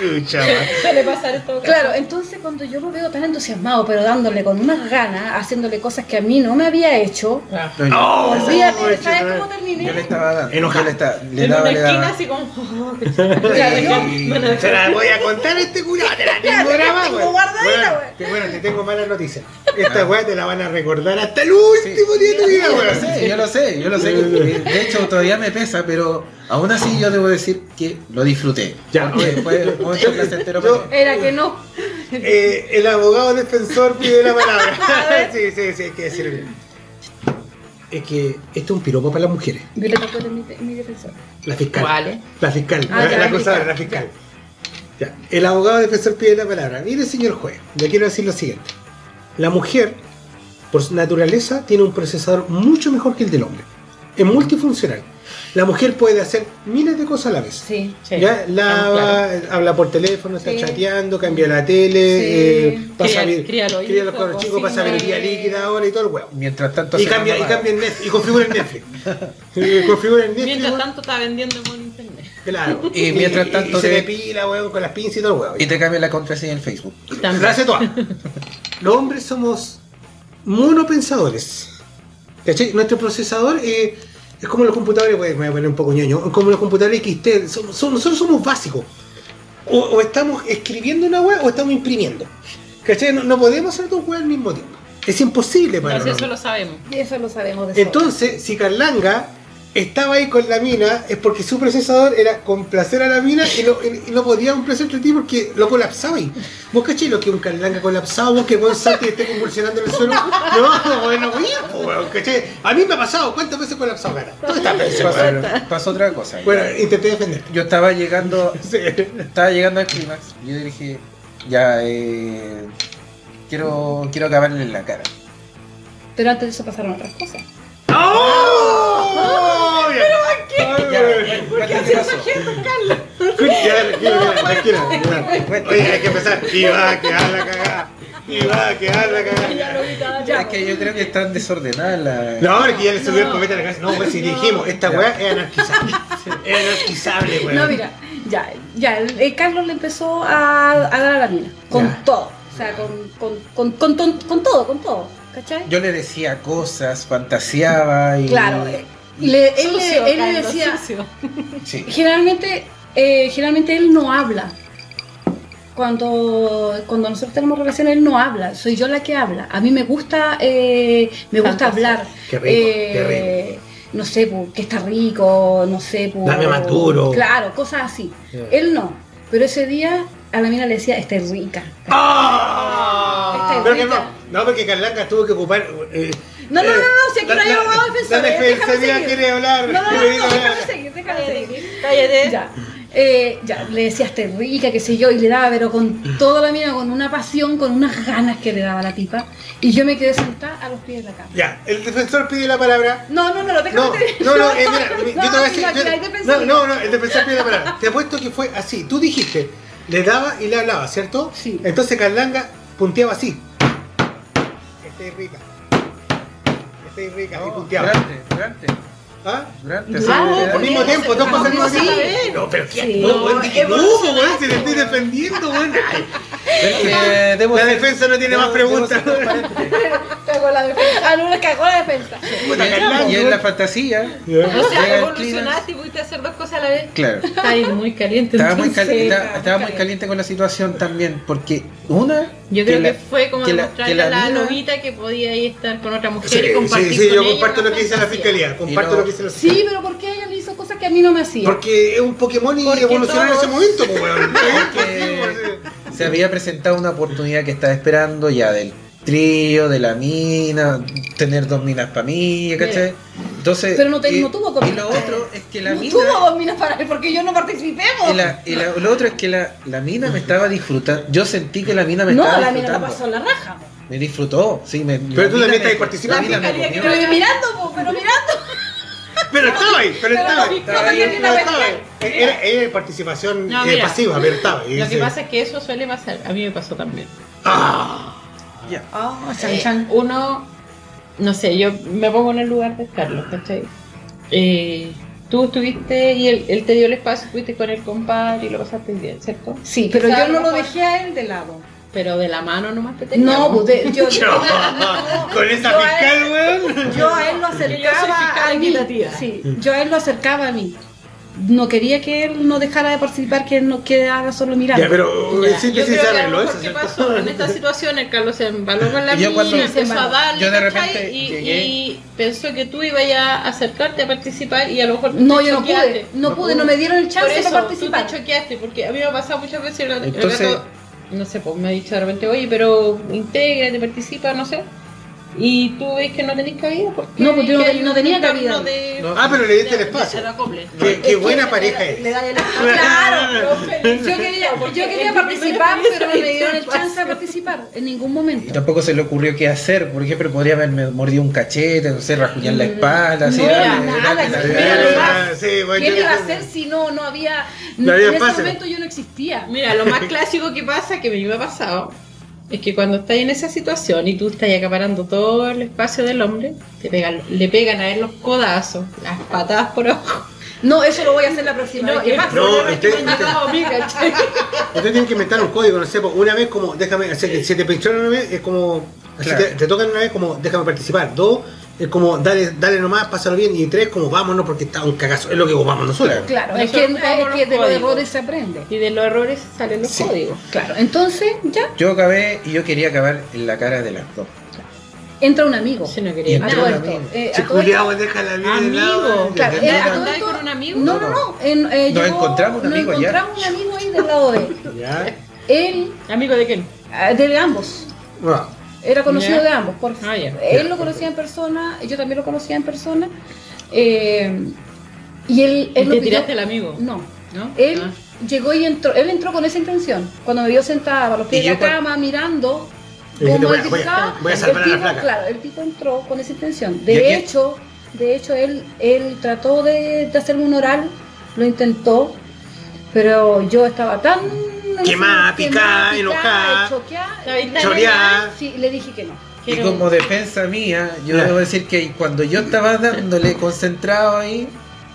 Speaker 3: Chucha.
Speaker 4: Suele pasar todo.
Speaker 5: Claro, entonces cuando yo lo veo tan entusiasmado, pero dándole con unas ganas, haciéndole cosas que a mí no me había hecho,
Speaker 4: Ah.
Speaker 6: no,
Speaker 3: Oh,
Speaker 5: olvídate, ¿sabes cómo terminé?
Speaker 6: yo le estaba dando.
Speaker 3: Enojada.
Speaker 6: Yo le, estaba- le
Speaker 4: En
Speaker 6: daba,
Speaker 4: una
Speaker 6: le
Speaker 4: esquina
Speaker 6: daba.
Speaker 4: así como... oh,
Speaker 6: Y-
Speaker 3: Se la voy a contar a este culiao, te la tengo grabada,
Speaker 5: guardadita,
Speaker 3: Bueno, te- Bueno, te tengo malas noticias. Esta weá te la van a recordar hasta el último día de tu vida,
Speaker 6: sé, yo lo sé, yo lo sé. De hecho, todavía me pesa, pero aún así yo debo decir que lo disfruté.
Speaker 3: Ya,
Speaker 6: fue un momento placentero
Speaker 3: Yo-
Speaker 6: para.
Speaker 5: Era que no.
Speaker 3: Eh, el abogado defensor pide la palabra. sí, sí, sí, hay que decirlo. Es que esto es un piropo para las mujeres.
Speaker 5: Violeta fue mi, mi defensor.
Speaker 3: La fiscal.
Speaker 4: ¿Cuál?
Speaker 3: La fiscal.
Speaker 5: Ah,
Speaker 3: la, la
Speaker 5: fiscal.
Speaker 3: la fiscal. Ya. El abogado defensor pide la palabra. Mire, señor juez, le quiero decir lo siguiente. La mujer, por su naturaleza, tiene un procesador mucho mejor que el del hombre. Es multifuncional. La mujer puede hacer miles de cosas a la vez.
Speaker 5: Sí.
Speaker 4: Sí,
Speaker 3: ya lava,
Speaker 4: claro.
Speaker 3: habla por teléfono, está
Speaker 5: Sí.
Speaker 3: chateando, cambia la tele,
Speaker 5: Sí.
Speaker 3: eh, pasa
Speaker 4: Cría- a los
Speaker 3: cría los cabros chicos, pasa virilla líquida ahora y todo el huevo.
Speaker 6: Mientras tanto
Speaker 3: Y
Speaker 6: hace
Speaker 3: cambia, y cambia en Netflix, y configura en Netflix. Y configura en Netflix.
Speaker 4: Mientras tanto está vendiendo por internet.
Speaker 3: Claro.
Speaker 6: Y mientras tanto
Speaker 3: y se
Speaker 6: te-
Speaker 3: depila, weón, con las pinzas y todo el huevo.
Speaker 6: Y te cambia la contraseña en Facebook.
Speaker 4: También.
Speaker 3: Gracias a todas. Los hombres somos monopensadores. ¿Cachai? Nuestro procesador eh, es como los computadores, pues, me voy a poner un poco ñoño, como los computadores XT, somos- nosotros somos básicos. O, o estamos escribiendo una web o estamos imprimiendo. ¿Cachai? No, no podemos hacer dos webs al mismo tiempo. Es imposible para
Speaker 4: sé,
Speaker 3: nosotros.
Speaker 4: eso lo sabemos.
Speaker 5: Y eso lo sabemos de.
Speaker 3: Entonces, si Carlanga estaba ahí con la mina, es porque su procesador era complacer a la mina y no, y no podía complacerte a ti porque lo colapsaba ahí. ¿Vos caché lo que un Carlanga colapsado? ¿Vos que vos salte y esté convulsionando en el suelo? No, bueno, weón, ¿cachai? A mí me ha pasado, ¿cuántas veces he colapsado, cara? ¿Dónde está pensando?
Speaker 6: Pasó, pasó otra cosa.
Speaker 3: Bueno, intenté defender.
Speaker 6: Yo estaba llegando,
Speaker 3: Sí.
Speaker 6: estaba llegando al clímax. y Yo dije, ya, eh, quiero, quiero acabarle en la cara.
Speaker 5: Pero antes de eso pasaron otras cosas.
Speaker 3: ¡Oh! ¿Pero
Speaker 6: Ya, cuéntame qué pasó.
Speaker 3: Oye, hay que empezar. Y va a quedar la cagada. Y va a quedar la cagada.
Speaker 6: Es que yo creo que están desordenadas las.
Speaker 3: No, es que ya le subió el cometa a la casa. No, pues si dijimos, esta weá es anarquizable. Es anarquizable, weón.
Speaker 5: No, mira, ya, ya, el, Carlos le empezó a, a dar a la mina, con
Speaker 3: Ya.
Speaker 5: todo, o sea, con, con, con, con, con- con todo, con todo, ¿cachai?
Speaker 6: Yo le decía cosas, fantaseaba y.
Speaker 5: claro, le- él,
Speaker 4: Sucio,
Speaker 5: él le decía.
Speaker 6: Sí.
Speaker 5: generalmente, eh, generalmente él no habla. Cuando, cuando nosotros tenemos relaciones, él no habla, soy yo la que habla. A mí me gusta, eh, me gusta
Speaker 4: Fantasía.
Speaker 5: hablar.
Speaker 3: Qué rico, qué
Speaker 5: eh, No sé, pu, que está rico, no sé, pu,
Speaker 3: Dame más duro.
Speaker 5: Claro, cosas así. Él no. Pero ese día a la mina le decía, está rica.
Speaker 3: ¡Ah!
Speaker 5: Está
Speaker 3: Pero que
Speaker 5: rica.
Speaker 3: No, porque Carlanga tuvo que ocupar. eh,
Speaker 5: No, no, no,
Speaker 3: eh,
Speaker 5: no, si aquí no hay
Speaker 3: la-
Speaker 5: abogado defensor,
Speaker 3: La
Speaker 5: eh, déjame
Speaker 3: defensoría
Speaker 5: seguir.
Speaker 3: quiere hablar.
Speaker 5: No, no, no, déjame seguir, déjame seguir.
Speaker 4: Cállate.
Speaker 5: Ya. Eh, ya, le decía está rica, qué sé yo, y le daba, pero con toda la mina, con una pasión, con unas ganas que le daba la tipa. Y yo me quedé sentada a los pies de la cama.
Speaker 3: Ya, el defensor pide la palabra.
Speaker 5: No, no, no, lo déjame
Speaker 3: No, no, no, eh, mira, yo te voy a decir.
Speaker 5: no,
Speaker 3: yo- no, no, el defensor pide la palabra. Te apuesto que fue así. Tú dijiste, le daba y le hablaba, ¿cierto?
Speaker 5: Sí.
Speaker 3: Entonces Carlanga punteaba así. Estoy rica. Estoy rica. y
Speaker 6: No,
Speaker 3: punteaba.
Speaker 6: durante, durante,
Speaker 3: ¿Ah?
Speaker 6: durante.
Speaker 3: Al mismo tiempo, dos cosas al mismo tiempo. No, pero ¿qué?
Speaker 5: Sí.
Speaker 3: No, weón, dije, no, weón, si te estoy defendiendo, weón.
Speaker 6: Que debo
Speaker 3: La
Speaker 6: ser-
Speaker 3: defensa no tiene
Speaker 6: debo-
Speaker 3: más preguntas.
Speaker 6: debo ser transparente.
Speaker 5: Cagó la defensa. Ah, no, le cagó la defensa.
Speaker 3: Puta,
Speaker 6: Y en la fantasía,
Speaker 4: O
Speaker 6: Llega
Speaker 4: sea,
Speaker 6: el
Speaker 4: evolucionaste y pudiste hacer dos cosas a la vez.
Speaker 6: claro.
Speaker 4: Está ahí muy caliente.
Speaker 6: Estaba muy,
Speaker 4: entonces.
Speaker 6: cali-
Speaker 5: Sí,
Speaker 6: estaba,
Speaker 5: muy
Speaker 6: caliente con la situación también, porque una.
Speaker 4: Yo creo que,
Speaker 6: la-
Speaker 4: fue como
Speaker 6: que la-
Speaker 4: demostrarle
Speaker 6: que la
Speaker 4: a la
Speaker 6: mina-
Speaker 4: lobita que podía ahí estar con otra mujer
Speaker 3: Sí,
Speaker 4: y compartir
Speaker 3: sí, sí,
Speaker 4: con
Speaker 3: yo
Speaker 4: ella
Speaker 3: comparto
Speaker 4: una
Speaker 3: lo que dice la
Speaker 4: fantasía.
Speaker 3: fiscalía. Comparto lo que
Speaker 5: Sí, pero ¿por qué ella le hizo cosas que a mí no me hacía?
Speaker 3: Porque es un Pokémon y
Speaker 4: Porque
Speaker 3: evolucionó en ese momento, pues, weón.
Speaker 6: Se había presentado una oportunidad que estaba esperando ya del trío, de la mina, tener dos minas para mí, ¿cachai? Entonces,
Speaker 5: Pero no te-
Speaker 6: y,
Speaker 5: no tuvo
Speaker 6: y lo otro es que la
Speaker 5: no
Speaker 6: mina.
Speaker 5: tuvo dos minas para él porque yo no participé. po.
Speaker 6: Y, la- y la- lo otro es que la, la mina me estaba disfrutando. Yo sentí que la mina me
Speaker 5: no,
Speaker 6: estaba
Speaker 5: la mina la
Speaker 6: disfrutando.
Speaker 5: pasó en la raja. po.
Speaker 6: Me disfrutó, sí. Me,
Speaker 3: Pero tú también estás participando.
Speaker 6: la mina me comió.
Speaker 5: Mirando, po, pero mirando.
Speaker 3: Pero estaba ahí, pero estaba ahí. Pero estaba. Era, era participación
Speaker 4: No,
Speaker 3: eh, pasiva, pero estaba ahí.
Speaker 4: Lo que pasa es que eso suele pasar. A mí me pasó también.
Speaker 3: Ah,
Speaker 6: Ya.
Speaker 5: Ah,
Speaker 4: Eh, uno, no sé, yo me pongo en el lugar de Carlos, ¿cachai? Eh, tú estuviste y él, él te dio el espacio, fuiste con el compadre y lo pasaste bien, ¿cierto?
Speaker 5: Sí, pero yo no lo dejé a él de lado.
Speaker 4: Pero de la mano nomás te
Speaker 5: No, pues de- yo, yo,
Speaker 3: con esa
Speaker 5: yo
Speaker 3: fiscal, weón.
Speaker 5: yo a él lo acercaba a mí.
Speaker 4: equitativa.
Speaker 5: Sí, yo a él lo acercaba a mí. No quería que él no dejara de participar, que él no quedara solo mirando.
Speaker 3: Ya, pero
Speaker 4: Ya,
Speaker 3: sí,
Speaker 4: yo
Speaker 3: sí,
Speaker 4: creo
Speaker 3: se
Speaker 4: que a
Speaker 3: arregló
Speaker 4: lo
Speaker 3: eso.
Speaker 4: mejor qué pasó en esta situación, el Carlos se embaló con la mina, empezó a darle,
Speaker 6: yo de repente
Speaker 4: y, y pensó que tú ibas a acercarte a participar y a lo mejor
Speaker 5: No,
Speaker 4: te
Speaker 5: yo no
Speaker 4: choqueaste.
Speaker 5: pude, no pude, no me dieron el
Speaker 4: Por
Speaker 5: chance
Speaker 4: eso,
Speaker 5: para
Speaker 4: tú
Speaker 5: participar.
Speaker 4: te choqueaste, porque a mí me ha pasado muchas veces el, el
Speaker 6: Entonces-
Speaker 4: gato, no sé, pues me ha dicho de repente, oye, pero intégrate, participa, no sé. Y tú ves que no tenés cabida porque
Speaker 5: No, pues yo no no tenía cabida.
Speaker 4: de-
Speaker 6: No.
Speaker 3: Ah, pero le diste el espacio. Qué, qué buena pareja es.
Speaker 4: Le da el espacio.
Speaker 5: Claro. Yo quería,
Speaker 4: Porque
Speaker 5: yo quería participar, pero no me dieron el chance de participar en ningún
Speaker 6: Y
Speaker 5: momento.
Speaker 6: tampoco se le ocurrió qué hacer. Por ejemplo, podría haberme mordido un cachete, no sé, rajuñar la espalda, así.
Speaker 5: No,
Speaker 6: darle-
Speaker 5: nada,
Speaker 6: darle la-
Speaker 5: sí,
Speaker 3: Ah,
Speaker 5: ¿Qué le iba a hacer si no, no había...
Speaker 3: No había
Speaker 5: en ese momento yo no existía.
Speaker 4: Mira, lo más clásico que pasa, que a mí me ha pasado, es que cuando estás en esa situación y tú estás acaparando todo el espacio del hombre, te pegan, le pegan a él los codazos, las patadas por abajo.
Speaker 5: No, eso lo voy a hacer la próxima vez.
Speaker 3: No,
Speaker 4: vez
Speaker 3: usted-
Speaker 4: han llegado a mí, ¿cachai?
Speaker 3: Usted tiene que inventar un código, no sé, pues, una vez como, déjame, si te- si te pincharon una vez, es como, si te, te tocan una vez, como, déjame participar. Dos, es como, dale, dale nomás, pásalo bien. Y tres, como, vámonos porque está un cagazo. Es lo que ocupamos nosotros.
Speaker 5: Claro, es
Speaker 4: Nosotros
Speaker 5: que, es que de los errores se aprende.
Speaker 4: Y de los errores salen los
Speaker 6: Sí.
Speaker 4: códigos.
Speaker 5: Claro, entonces ya
Speaker 6: Yo acabé y yo quería acabar en la cara de las dos.
Speaker 5: entra un amigo.
Speaker 4: Si no quería
Speaker 5: A
Speaker 6: entró
Speaker 5: todo
Speaker 6: un
Speaker 5: esto.
Speaker 6: amigo.
Speaker 5: eh, a
Speaker 3: Si culiao, deja la vida de
Speaker 4: Amigo.
Speaker 3: lado.
Speaker 5: Claro,
Speaker 3: Ya,
Speaker 5: eh, a todo
Speaker 4: ¿Andabas
Speaker 5: esto-
Speaker 4: con un amigo?
Speaker 5: No, no, no. en- eh,
Speaker 6: Nos
Speaker 5: llegó-
Speaker 6: encontramos un
Speaker 5: nos
Speaker 6: amigo allá.
Speaker 5: encontramos un amigo ahí del lado de él.
Speaker 3: ya.
Speaker 5: Él,
Speaker 4: ¿Amigo de quién?
Speaker 5: ah, de ambos.
Speaker 3: Ah,
Speaker 5: Era conocido de ambos. Por,
Speaker 4: Ah.
Speaker 5: Él lo conocía en persona, yo también lo conocía en persona. eh, y él, él
Speaker 4: ¿Y
Speaker 5: lo
Speaker 4: te
Speaker 5: pidió-
Speaker 4: tiraste al amigo?
Speaker 5: No.
Speaker 4: ¿No?
Speaker 5: Él
Speaker 4: Ah.
Speaker 5: llegó y entró, él entró con esa intención. Cuando me vio sentada a los pies de la cama mirando cómo él
Speaker 3: voy a-
Speaker 5: disfrutaba,
Speaker 3: voy a salvar
Speaker 5: el
Speaker 3: a la
Speaker 5: tipo,
Speaker 3: flaca.
Speaker 5: claro, el tipo entró con esa intención.
Speaker 6: ¿Y
Speaker 5: De hecho, de hecho él, él trató de, de hacerme un oral, lo intentó, pero yo estaba tan
Speaker 3: Quemada, picada,
Speaker 5: quemada,
Speaker 3: enojada.
Speaker 5: choqueada,
Speaker 4: Estaba
Speaker 5: y-
Speaker 4: intentando-
Speaker 3: Choreada.
Speaker 5: Sí, le dije que no.
Speaker 6: Y
Speaker 4: Quiero-
Speaker 6: como defensa mía, yo debo decir que cuando yo estaba dándole concentrado ahí,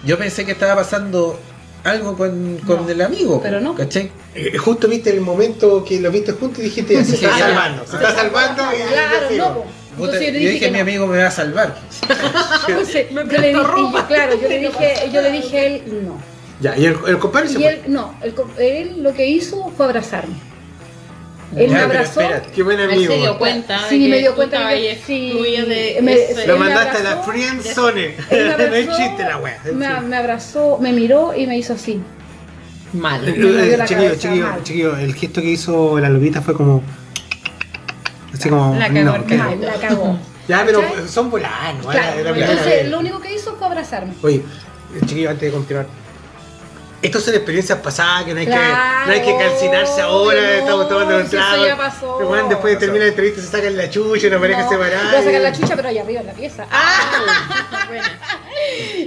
Speaker 6: yo pensé que estaba pasando algo con, con
Speaker 5: No,
Speaker 6: el amigo.
Speaker 5: pero no.
Speaker 6: ¿Cachai?
Speaker 3: Eh, Justo viste el momento que lo viste juntos y dijiste, se
Speaker 6: Sí,
Speaker 3: está salvando. Se está salvando y
Speaker 5: Claro,
Speaker 3: y-
Speaker 5: no. Entonces yo le
Speaker 6: yo
Speaker 5: dije que
Speaker 6: mi
Speaker 5: no.
Speaker 6: amigo me va a salvar.
Speaker 5: Entonces, yo le dije, y yo- claro, yo le dije, yo le dije a él no.
Speaker 3: Ya, y el, el compadre se
Speaker 5: Y
Speaker 3: fue.
Speaker 5: él, no, el él lo que hizo fue abrazarme. Él me abrazó.
Speaker 6: espérate.
Speaker 3: Qué buen
Speaker 4: Él
Speaker 3: amigo.
Speaker 4: se dio cuenta de
Speaker 5: Sí,
Speaker 4: que
Speaker 5: me dio cuenta que sí,
Speaker 4: excluido de
Speaker 5: me-
Speaker 4: ese-
Speaker 3: Lo mandaste a la friend zone.
Speaker 5: Me
Speaker 3: no es
Speaker 5: abrazó,
Speaker 3: chiste la wea.
Speaker 5: Me, me abrazó, me miró y me hizo así.
Speaker 4: mal.
Speaker 5: La
Speaker 3: Chiquillo, chiquillo,
Speaker 5: mal.
Speaker 3: chiquillo, el gesto que hizo la lobita fue como. Así como.
Speaker 4: La cagó,
Speaker 3: no,
Speaker 5: Mal, la cagó.
Speaker 3: Ya, pero
Speaker 5: ¿Cachai?
Speaker 3: son volanos.
Speaker 5: Claro, entonces lo único que hizo fue abrazarme.
Speaker 3: Oye, chiquillo, antes de continuar. Estas son experiencias pasadas que no hay,
Speaker 5: Claro,
Speaker 3: que, no hay que calcinarse ahora.
Speaker 5: no,
Speaker 3: estamos tomando un
Speaker 5: si eso
Speaker 3: trago.
Speaker 5: ya pasó.
Speaker 3: Después de terminar la entrevista se sacan la chucha, una pareja
Speaker 5: No,
Speaker 3: separada.
Speaker 5: Voy a sacar la chucha, pero allá arriba en la pieza.
Speaker 4: Ah, buena.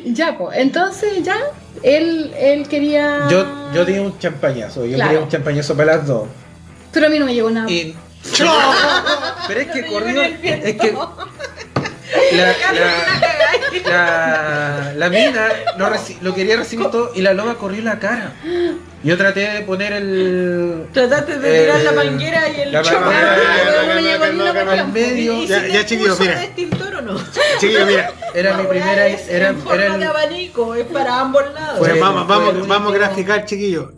Speaker 5: Ya, pues. Entonces, ya, él, él quería.
Speaker 6: Yo, yo di un champañazo, yo
Speaker 5: Claro.
Speaker 6: quería un champañazo para las dos.
Speaker 5: Pero a mí no me llegó nada.
Speaker 6: Y... Pero es que corrió. Es que. La, la, la, la mina lo, reci- lo quería recibir todo y la loba corrió la cara. Yo traté de poner el.
Speaker 4: Trataste de tirar
Speaker 6: Eh,
Speaker 4: la manguera y el
Speaker 5: una
Speaker 6: al medio.
Speaker 4: ¿Y
Speaker 3: Ya,
Speaker 4: si
Speaker 3: ya, mira.
Speaker 4: de extintor o no?
Speaker 3: Chiquillo, mira.
Speaker 6: Era mi primera.
Speaker 4: es
Speaker 6: Era,
Speaker 4: de
Speaker 6: el-
Speaker 4: abanico, es para ambos lados.
Speaker 3: Vamos, vamos, vamos a graficar, chiquillos.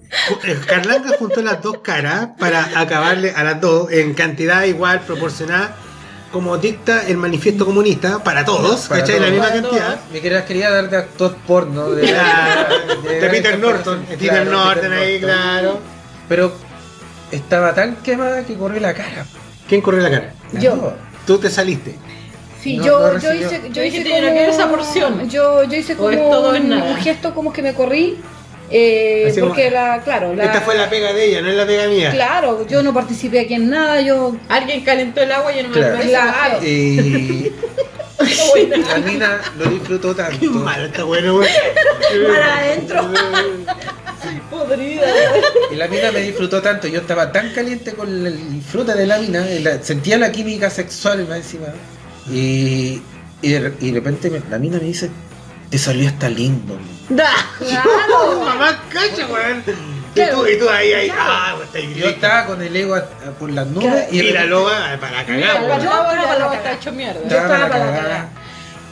Speaker 3: Carlanca juntó las dos caras para acabarle a las dos en cantidad igual, proporcionada, como dicta el manifiesto comunista para todos,
Speaker 6: Para
Speaker 3: ¿cachai? La misma
Speaker 4: Para
Speaker 3: cantidad.
Speaker 6: Me quería, quería dar de actor porno. De,
Speaker 3: Claro, de Peter
Speaker 6: Claro,
Speaker 3: Norton, Peter Norton ahí,
Speaker 6: Norton.
Speaker 3: claro.
Speaker 6: Pero estaba tan quemada que corrió la cara.
Speaker 3: ¿Quién corrió la cara?
Speaker 6: La
Speaker 5: Yo.
Speaker 3: Tú te saliste.
Speaker 5: Sí,
Speaker 6: No,
Speaker 5: yo,
Speaker 6: no
Speaker 5: yo hice, yo hice
Speaker 4: quiero esa porción.
Speaker 5: Yo, yo hice como
Speaker 4: es todo
Speaker 5: un gesto como que me corrí. Eh,
Speaker 3: como-
Speaker 5: porque la, claro, la,
Speaker 3: Esta fue la pega de ella, no es la pega mía.
Speaker 5: Claro, yo no participé aquí en nada, yo.
Speaker 4: Alguien calentó el agua y yo no me
Speaker 6: Claro.
Speaker 4: acuerdo.
Speaker 5: Claro.
Speaker 6: Y la mina lo disfrutó
Speaker 3: Qué
Speaker 6: tanto.
Speaker 3: malo está bueno, güey.
Speaker 4: Para adentro. Podrida.
Speaker 6: Y la mina me disfrutó tanto. Yo estaba tan caliente con el disfrute de la mina. la- sentía la química sexual más encima. Y, y, de, y de repente me- la mina me dice: Te salió hasta lindo.
Speaker 4: Da.
Speaker 5: Claro.
Speaker 3: Mamá, cacha, weón. Y tú, y tú ahí, ahí, ah, pues está
Speaker 6: yo estaba con el ego por las nubes. Y,
Speaker 3: Y la loba para cagar,
Speaker 4: la
Speaker 5: para
Speaker 4: lava
Speaker 5: la
Speaker 4: está hecho mierda.
Speaker 5: Yo
Speaker 6: Estaba para
Speaker 5: para la
Speaker 6: cagar.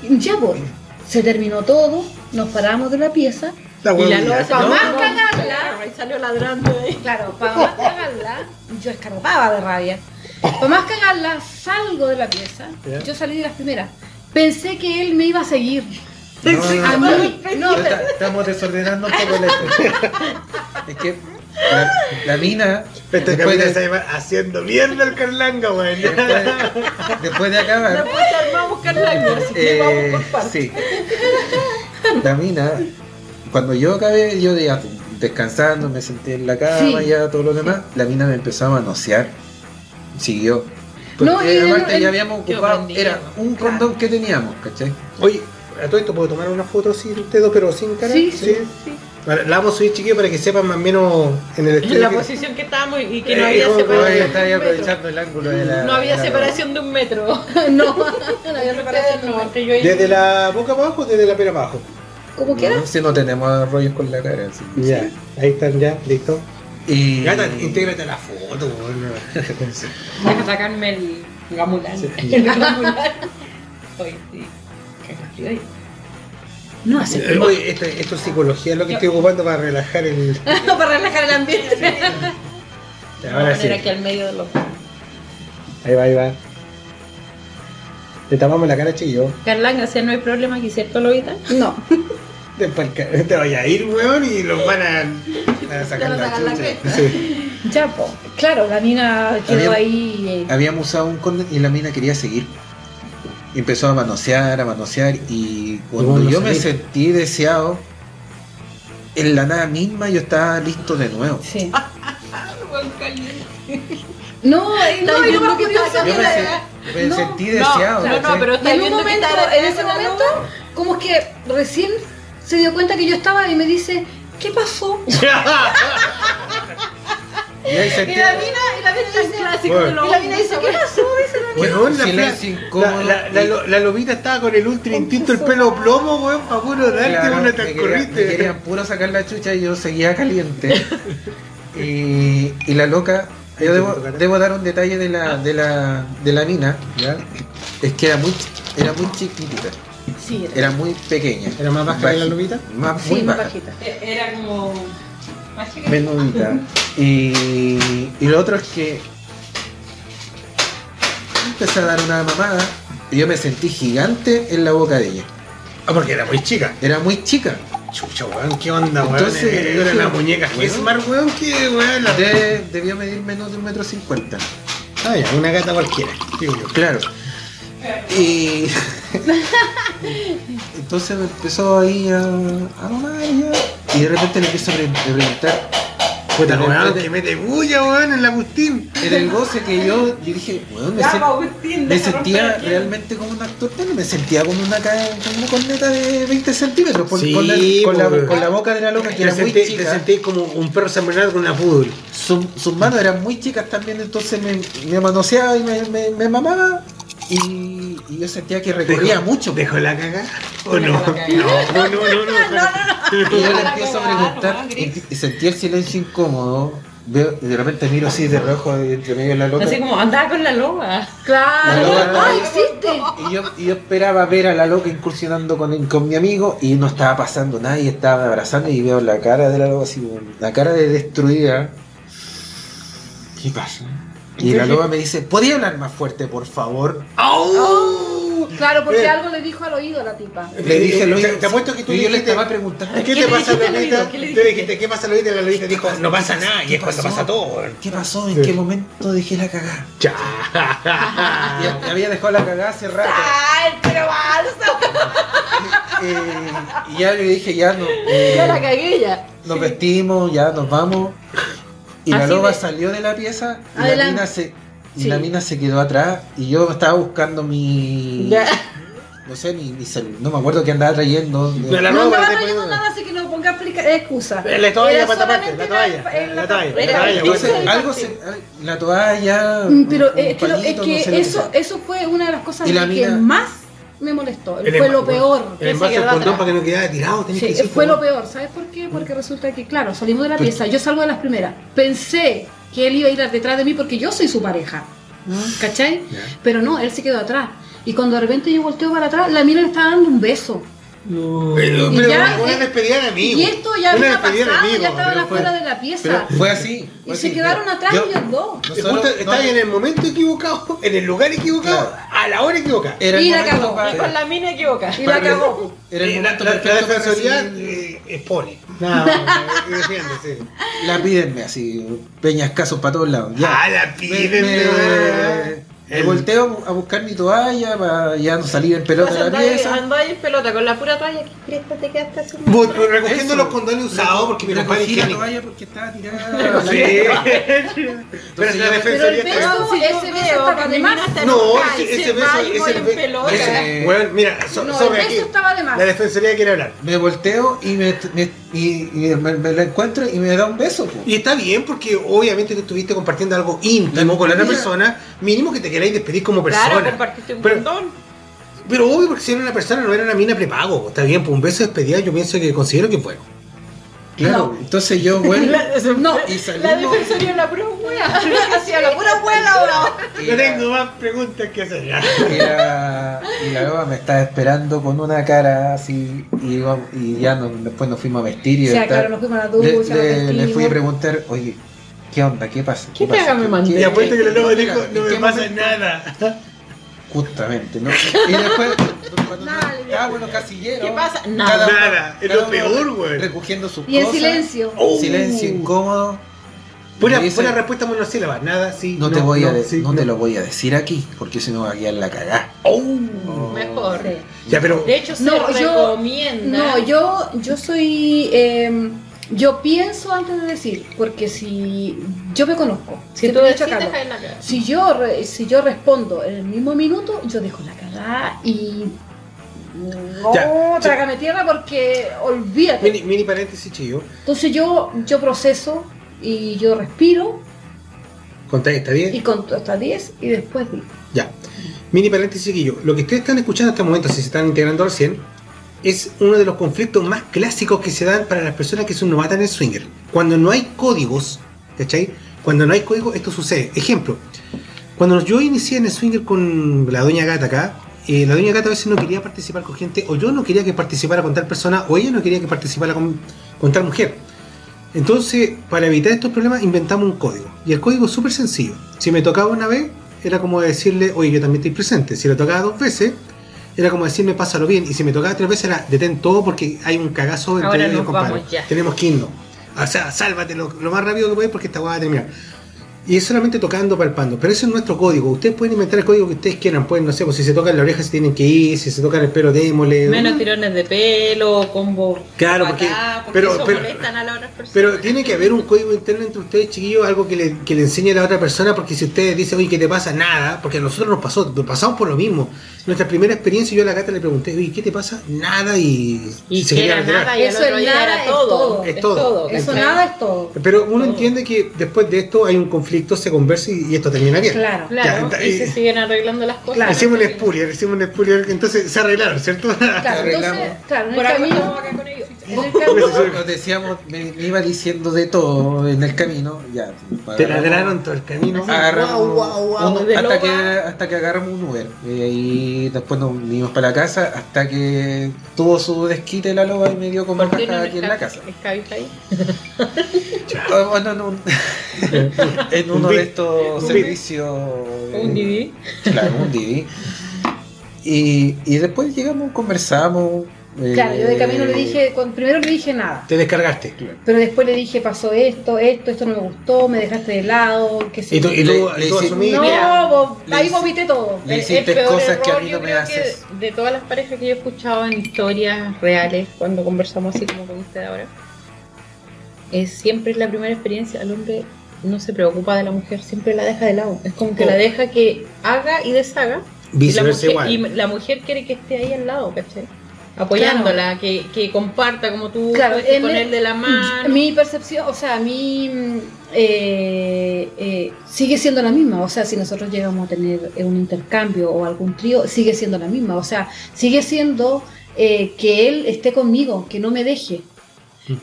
Speaker 5: Ya pues, se terminó todo, nos paramos de la pieza.
Speaker 3: La
Speaker 4: Y la loba
Speaker 5: Pa'
Speaker 4: no,
Speaker 5: más cagarla.
Speaker 4: Ahí salió ladrando ahí.
Speaker 5: Claro, para más cagarla, yo escarpaba de rabia. Para más cagarla, salgo de la pieza. Yo salí de las primeras. Pensé que él me iba a seguir.
Speaker 6: No, no, no,
Speaker 5: no,
Speaker 6: Está- Estamos desordenando un poco la historia. Es que la, la mina,
Speaker 3: Este
Speaker 6: después
Speaker 3: capítulo
Speaker 6: de,
Speaker 3: se llama Haciendo mierda el Carlanga, weón.
Speaker 6: después, después de acabar,
Speaker 4: Después armamos a buscar la así que
Speaker 6: eh,
Speaker 4: vamos por partes.
Speaker 6: sí. La mina, cuando yo acabé, yo ya descansando, me senté en la cama,
Speaker 5: Sí.
Speaker 6: ya todo lo demás, la mina me empezó a manosear. Siguió.
Speaker 5: No,
Speaker 6: Porque
Speaker 5: el-
Speaker 6: aparte
Speaker 5: el-
Speaker 6: ya habíamos ocupado, era un condón que teníamos, ¿cachai?
Speaker 3: Oye, a todo esto puedo tomar una foto sin dedo, pero sin cara.
Speaker 5: Sí, sí, sí.
Speaker 3: Vale, La vamos a subir, chiquillos, para que sepan más o menos en el
Speaker 4: En
Speaker 3: estudio.
Speaker 4: la
Speaker 3: que-
Speaker 4: posición que estábamos y que no
Speaker 3: Eh,
Speaker 4: había
Speaker 3: ¿cómo- cómo
Speaker 6: Oye,
Speaker 4: separación. de un metro.
Speaker 6: aprovechando el ángulo de la.
Speaker 4: No había
Speaker 6: de la-
Speaker 4: separación de un metro.
Speaker 5: No, no había separación.
Speaker 4: No, entre yo y
Speaker 3: ¿Desde la boca abajo o desde la pera abajo?
Speaker 5: Como quiera.
Speaker 6: No, si no tenemos rollos con la cara. así.
Speaker 3: Ya, ahí están ya, listo.
Speaker 6: Y.
Speaker 3: Gata, intégrate a la foto.
Speaker 4: Deja sacarme el gamulán. El gamulán. Oye, sí.
Speaker 5: No, así.
Speaker 3: Eh, Oye, esto, esto es psicología lo que estoy ocupando para relajar el.
Speaker 5: para relajar el ambiente.
Speaker 3: Ya,
Speaker 4: Vamos a
Speaker 3: Ahora sí.
Speaker 4: aquí al medio de los.
Speaker 3: Ahí va, ahí va. Le tapamos la cara, chiquillo.
Speaker 4: Carlán, o sea, no hay problema aquí, ¿cierto, Lobita?
Speaker 5: No.
Speaker 3: Después te vaya a ir, weón, y los van a, a sacar
Speaker 5: Te
Speaker 3: la
Speaker 5: sacar la.
Speaker 3: Sí.
Speaker 5: Ya, po. Claro, la mina quedó ahí. eh,
Speaker 6: Habíamos usado un condón y la mina quería seguir. Empezó a manosear, a manosear. Y cuando yo me sentí deseado, en la nada misma yo estaba listo de nuevo.
Speaker 5: Sí. No, no, y lo más curioso
Speaker 6: Yo
Speaker 5: que
Speaker 6: me, me
Speaker 5: no,
Speaker 6: sentí
Speaker 4: no,
Speaker 6: deseado.
Speaker 4: no, no,
Speaker 6: ¿cachai?
Speaker 4: pero está
Speaker 5: en un
Speaker 4: viendo que
Speaker 5: momento,
Speaker 4: está
Speaker 5: en ese momento, como que recién se dio cuenta que yo estaba y me dice, ¿qué pasó?
Speaker 6: Y ahí
Speaker 5: Y
Speaker 6: sentí
Speaker 5: la mina, y la mina dice,
Speaker 4: clásico
Speaker 3: Bueno.
Speaker 4: de los
Speaker 5: y la mina dice, ¿qué pasó? Dice la mina.
Speaker 3: Weón, la, la, la, la, la lobita estaba con el ultra instinto, el pelo plomo, weón, para puro darte
Speaker 6: Claro,
Speaker 3: una tan corriente.
Speaker 6: querían puro sacar la chucha y yo seguía caliente. y, y la loca, yo debo, debo dar un detalle de la, de la, de la mina, ¿ya? es que era muy, era muy chiquitita,
Speaker 5: Sí, era.
Speaker 6: era muy pequeña.
Speaker 3: ¿Era más baja que la lobita?
Speaker 6: Más,
Speaker 5: Sí,
Speaker 6: muy
Speaker 5: más
Speaker 6: baja.
Speaker 5: bajita.
Speaker 4: Era como.
Speaker 6: Menudita. Y, y lo otro es que empecé a dar una mamada y yo me sentí gigante en la boca de ella.
Speaker 3: Ah, porque era muy chica.
Speaker 6: Era muy chica.
Speaker 3: Chucha, weón, ¿qué onda, weón?
Speaker 6: Entonces,
Speaker 3: Eh, era la muñeca. Smart, weón, que weón. La...
Speaker 6: De- debió medir menos de un metro cincuenta.
Speaker 3: Ah, ya, una gata cualquiera, digo yo.
Speaker 6: Claro. Y entonces me empezó ahí a, a mamar ya. Y de repente le empiezo a pre- a preguntar
Speaker 3: Puta,
Speaker 6: de
Speaker 3: weón, que mete bulla, weón, en la Agustín.
Speaker 6: en el goce que yo, yo dije, weón, me, sen-
Speaker 4: Agustín,
Speaker 6: me sentía realmente como un actor, pero me sentía como una, como una corneta de 20 centímetros, por-
Speaker 3: Sí,
Speaker 6: con, la, con, la,
Speaker 3: pues.
Speaker 6: con la boca de la loca que
Speaker 3: Te
Speaker 6: era muy
Speaker 3: sentí, te
Speaker 6: chica.
Speaker 3: sentí como un perro San Bernardo con una poodle.
Speaker 6: Su- sus manos eran muy chicas también, entonces me, me manoseaba y me, me, me mamaba. Y, y yo sentía que recorría
Speaker 3: Dejó-
Speaker 6: mucho.
Speaker 3: ¿Dejó la caga? ¿O no?
Speaker 4: la caga.
Speaker 3: No, no, no, no. no,
Speaker 6: Y yo le
Speaker 4: la
Speaker 6: empiezo a
Speaker 4: cagada,
Speaker 6: preguntar y, sentí el silencio incómodo. Veo, y de repente miro así de rojo entre medio de la loca.
Speaker 4: Así como andaba con la loba.
Speaker 6: La
Speaker 5: Claro.
Speaker 6: loba
Speaker 5: Ah,
Speaker 6: ahí.
Speaker 5: existe.
Speaker 6: Y yo, y yo esperaba ver a la loca incursionando con, con mi amigo y no estaba pasando nada y estaba abrazando y veo la cara de la loba así, como la cara de destruida. ¿Qué pasa? Y la loba me dice, ¿podía hablar más fuerte, por favor?
Speaker 5: Claro, porque
Speaker 3: Eh.
Speaker 5: algo le dijo al oído a la tipa.
Speaker 6: Le dije, lo
Speaker 3: te, te apuesto que tú
Speaker 6: y yo le estaba preguntando,
Speaker 3: ¿Qué,
Speaker 4: ¿Qué
Speaker 3: te pasa,
Speaker 4: al
Speaker 3: Lolita?
Speaker 4: oído? ¿Qué le
Speaker 3: Tú
Speaker 4: dijiste?
Speaker 3: ¿qué pasa, Lolita? Y la Lolita dijo, no pasa nada, y es cuando pasa todo.
Speaker 6: ¿Qué pasó? ¿En qué momento dejé la cagada?
Speaker 3: Ya.
Speaker 6: Y había dejado la cagada hace rato.
Speaker 5: ¡Ay, pero balsa!
Speaker 6: Eh, y ya le dije, ya no. eh,
Speaker 5: Ya la cagué ya.
Speaker 6: Nos vestimos, ya nos vamos. Y la loba
Speaker 5: de-
Speaker 6: salió de la pieza y la mina se. Y
Speaker 5: Sí.
Speaker 6: la mina se quedó atrás y yo estaba buscando mi.
Speaker 5: Ya.
Speaker 6: No sé, mi, mi cel- no me acuerdo qué andaba trayendo.
Speaker 3: De la
Speaker 5: no
Speaker 3: ropa,
Speaker 5: andaba trayendo nada, así que no ponga explica- excusa.
Speaker 3: Eh, la toalla para taparte, la toalla,
Speaker 5: la-
Speaker 3: toalla, la
Speaker 5: era-
Speaker 3: toalla,
Speaker 6: Entonces,
Speaker 5: era-
Speaker 6: algo se. La toalla.
Speaker 5: Mm, Pero
Speaker 6: un
Speaker 5: eh, es que,
Speaker 6: no sé
Speaker 5: eso, eso fue una de las cosas que
Speaker 6: mina-
Speaker 5: más me molestó.
Speaker 3: El
Speaker 5: fue lo peor.
Speaker 3: El
Speaker 5: que
Speaker 3: envase
Speaker 5: se
Speaker 3: del condón para que no quedara tirado, que
Speaker 5: Sí,
Speaker 3: decir.
Speaker 5: fue lo peor. ¿Sabes por qué? Porque resulta que, claro, salimos de la pieza. Yo salgo de las primeras. Pensé que él iba a ir detrás de mí porque yo soy su pareja. ¿Cachai?
Speaker 3: Ya.
Speaker 5: Pero no, él se quedó atrás. Y cuando de repente yo volteo para atrás, la mina le estaba dando un beso.
Speaker 3: Pero,
Speaker 5: ya,
Speaker 3: una
Speaker 5: eh,
Speaker 3: despedida de amigos.
Speaker 5: Y esto ya
Speaker 3: Una
Speaker 5: había
Speaker 3: de
Speaker 5: pasado,
Speaker 3: amigos,
Speaker 5: ya estaban afuera de la pieza.
Speaker 6: Pero fue así.
Speaker 5: y se quedaron atrás
Speaker 6: yo-
Speaker 5: ellos dos.
Speaker 6: Nosotros-
Speaker 3: justo
Speaker 6: no,
Speaker 3: estaba en el momento equivocado, en el lugar equivocado,
Speaker 6: Claro.
Speaker 3: a la hora equivocada.
Speaker 6: Era el
Speaker 5: Y la cagó.
Speaker 6: para-
Speaker 4: Y con la mina equivoca.
Speaker 5: Y la cagó.
Speaker 6: Era el
Speaker 3: Eh,
Speaker 6: momento
Speaker 3: la, la defensoría eh, expone. No, no, defiende, sí.
Speaker 6: La pídenme así, peñas casos para todos lados. Ya.
Speaker 3: Ah, la
Speaker 6: Me-
Speaker 3: piden.
Speaker 6: Me- me volteo a buscar mi toalla para ya no salir en pelota de la pieza.
Speaker 4: andáis en pelota con la pura toalla. ¿Qué cresta te quedaste así?
Speaker 3: Vos, recogiendo
Speaker 6: Eso.
Speaker 3: los condones usados porque mi compadre
Speaker 6: Recogí la toalla porque estaba tirada.
Speaker 3: Sí. Pero
Speaker 6: yo-
Speaker 3: la
Speaker 5: Pero
Speaker 3: defensoría
Speaker 5: el
Speaker 3: está.
Speaker 5: beso,
Speaker 4: Si
Speaker 5: ese beso estaba
Speaker 4: que
Speaker 5: de más.
Speaker 3: No, ese, beso,
Speaker 4: va y voy
Speaker 3: ese
Speaker 4: en
Speaker 3: be-
Speaker 4: pelota.
Speaker 3: ese- bueno, mira, so-
Speaker 5: No, el
Speaker 3: sobre
Speaker 5: beso
Speaker 3: aquí.
Speaker 5: estaba de más.
Speaker 3: La defensoría quiere hablar.
Speaker 6: Me volteo y me, me- y, y me, me la encuentro y me da un beso. po.
Speaker 3: Y está bien porque obviamente tú estuviste compartiendo algo íntimo con la otra persona, mínimo que te queráis despedir como persona.
Speaker 4: Claro, compartiste un
Speaker 3: Pero-
Speaker 4: condón.
Speaker 3: Pero obvio porque si era una persona no era una mina prepago. Está bien, pues un beso de despedida yo pienso que considero que bueno.
Speaker 6: Claro, entonces yo vuelvo
Speaker 5: No,
Speaker 6: y
Speaker 4: La
Speaker 6: salimos.
Speaker 4: defensoría la pura wea. Hacía la pura wea ahora.
Speaker 6: y
Speaker 3: No
Speaker 6: la-
Speaker 3: tengo más preguntas que hacer. ya.
Speaker 6: Y la, y la loba me estaba esperando con una cara así y, y ya no- después nos fuimos a vestir y
Speaker 5: O sea,
Speaker 6: de
Speaker 5: claro,
Speaker 6: estar-
Speaker 5: nos fuimos a la
Speaker 6: le,
Speaker 5: ducha,
Speaker 6: le- le fui a preguntar, oye, ¿qué onda? ¿Qué pasa?
Speaker 4: ¿Qué
Speaker 6: pasa?
Speaker 4: caga me mandó?
Speaker 3: Y apuesto que la loba
Speaker 6: qué
Speaker 3: dijo, no
Speaker 6: ¿En
Speaker 3: me
Speaker 6: qué
Speaker 3: pasa
Speaker 6: momento?
Speaker 3: nada.
Speaker 6: Justamente, ¿no? Y después, cuando
Speaker 5: Nada,
Speaker 6: nos- ah, bueno, casillero.
Speaker 4: ¿Qué pasa? Nada.
Speaker 3: Nada, es lo peor, güey.
Speaker 6: Recogiendo sus
Speaker 5: Y en
Speaker 6: cosas.
Speaker 5: silencio.
Speaker 3: Oh.
Speaker 6: Silencio incómodo.
Speaker 3: Pura,
Speaker 6: dice,
Speaker 3: pura respuesta monosílaba. Nada, sí.
Speaker 6: no, te voy a de-
Speaker 3: sí,
Speaker 6: no te lo voy a decir aquí, porque si no va a quedar la cagá.
Speaker 3: Oh.
Speaker 4: Mejor.
Speaker 5: Sí.
Speaker 3: Ya, pero.
Speaker 4: De hecho, se
Speaker 5: No, yo-
Speaker 4: recomienda.
Speaker 5: No, yo, yo soy. eh, yo pienso antes de decir, porque si yo me conozco,
Speaker 4: Si
Speaker 5: siempre
Speaker 4: tú
Speaker 5: he dicho
Speaker 4: decís,
Speaker 5: a Carlos, si yo re- si yo respondo en el mismo minuto, yo dejo la cagada y no
Speaker 3: Ya,
Speaker 5: trágame tierra porque olvídate.
Speaker 3: Mini, mini paréntesis, chillo.
Speaker 5: Entonces yo yo proceso y yo respiro
Speaker 3: Contáis, ¿está bien?
Speaker 5: y conto hasta 10 y después digo.
Speaker 3: Ya. Mini paréntesis, chiquillo. Lo que ustedes están escuchando hasta el momento, si se están integrando al 100, es uno de los conflictos más clásicos que se dan para las personas que son novatas en el swinger. Cuando no hay códigos, ¿cachai? Cuando no hay códigos, esto sucede. Ejemplo, cuando yo inicié en el swinger con la doña Gata acá, eh, la doña Gata a veces no quería participar con gente, o yo no quería que participara con tal persona, o ella no quería que participara con, con tal mujer. Entonces, para evitar estos problemas, inventamos un código. Y el código es súper sencillo. Si me tocaba una vez, era como decirle, oye, yo también estoy presente. Si le tocaba dos veces, era como decirme, pásalo bien. Y si me tocaba tres veces, era detén todo porque hay un cagazo entre
Speaker 4: Ahora
Speaker 3: ellos, compadre. Tenemos que irnos. O sea, sálvate lo, lo más rápido que puedes porque esta va a terminar. Y es solamente tocando, palpando. Pero ese es nuestro código. Ustedes pueden inventar el código que ustedes quieran. Pueden, no sé, pues si se tocan la oreja se tienen que ir, si se tocan el pelo, démosle.
Speaker 4: Menos tirones de pelo, combo.
Speaker 3: Claro,
Speaker 4: acá,
Speaker 3: porque-
Speaker 4: porque
Speaker 3: pero-
Speaker 4: eso
Speaker 3: pero-
Speaker 4: molestan a las otras personas.
Speaker 3: Pero tiene que haber un código interno entre ustedes, chiquillos, algo que le, que le enseñe a la otra persona, porque si ustedes dicen, oye, ¿qué te pasa? Nada, porque a nosotros nos pasó, nos pasamos por lo mismo. Nuestra primera experiencia, yo a la gata le pregunté, oye, ¿qué te pasa? Nada, y,
Speaker 4: y
Speaker 3: se
Speaker 4: que
Speaker 3: quería
Speaker 4: nada y
Speaker 5: Eso es nada,
Speaker 4: era
Speaker 5: es
Speaker 4: todo.
Speaker 5: todo.
Speaker 3: Es todo.
Speaker 5: Eso nada es todo.
Speaker 3: Pero uno
Speaker 4: Todo.
Speaker 3: entiende que después de esto hay un conflicto, se conversa y, y esto termina bien.
Speaker 5: Claro.
Speaker 4: Claro,
Speaker 3: Ya,
Speaker 4: y
Speaker 3: y-
Speaker 4: se siguen arreglando las cosas.
Speaker 5: Claro.
Speaker 3: Hicimos un spurier, hicimos un spurier, entonces se arreglaron, ¿cierto?
Speaker 5: Claro, entonces, claro, en
Speaker 4: Por
Speaker 5: el camino. En el camino,
Speaker 6: Nos decíamos, me, me iba diciendo de todo en el camino. Ya,
Speaker 3: Te
Speaker 6: agarramos-
Speaker 3: ladraron todo el camino.
Speaker 6: agarramos hasta, que, hasta que agarramos un Uber eh, y después nos vinimos para la casa hasta que tuvo su desquite la loba y me dio como
Speaker 4: ¿Por qué
Speaker 6: caja
Speaker 4: no
Speaker 6: aquí en la casa
Speaker 4: Cabify?
Speaker 6: Ah, bueno, en, un- en uno
Speaker 3: Un
Speaker 6: de estos servicios
Speaker 4: Un Didi.
Speaker 6: claro un Didi y, y después llegamos conversamos eh,
Speaker 5: claro, yo de camino le dije, cuando- primero le dije nada,
Speaker 3: Te descargaste.
Speaker 5: pero después le dije, pasó esto, esto, esto no me gustó, me dejaste de lado, qué sé
Speaker 3: Y tú,
Speaker 5: yo.
Speaker 3: y tú,
Speaker 6: Le-
Speaker 3: y tú asumí.
Speaker 5: No,
Speaker 4: Mira,
Speaker 5: vos- ahí vomité todo.
Speaker 6: Le
Speaker 4: El-
Speaker 6: hiciste
Speaker 4: el peor
Speaker 6: cosas que a
Speaker 4: error,
Speaker 6: mí
Speaker 4: yo
Speaker 6: no me
Speaker 4: creo que
Speaker 6: haces.
Speaker 4: De todas las parejas que yo he escuchado en historias reales, cuando conversamos así como con usted ahora, es siempre la primera experiencia. El hombre no se preocupa de la mujer, siempre la deja de lado. Es como que
Speaker 3: Oh.
Speaker 4: la deja que haga y deshaga. Y la, mujer,
Speaker 3: igual.
Speaker 4: y la mujer quiere que esté ahí al lado, ¿cachai? Apoyándola, que, que comparta como tú
Speaker 5: Claro,
Speaker 4: con él de la mano.
Speaker 5: Mi percepción, o sea, mi mm, eh, eh, sigue siendo la misma. O sea, si nosotros llegamos a tener eh, un intercambio o algún trío, sigue siendo la misma. O sea, sigue siendo eh, que él esté conmigo, que no me deje.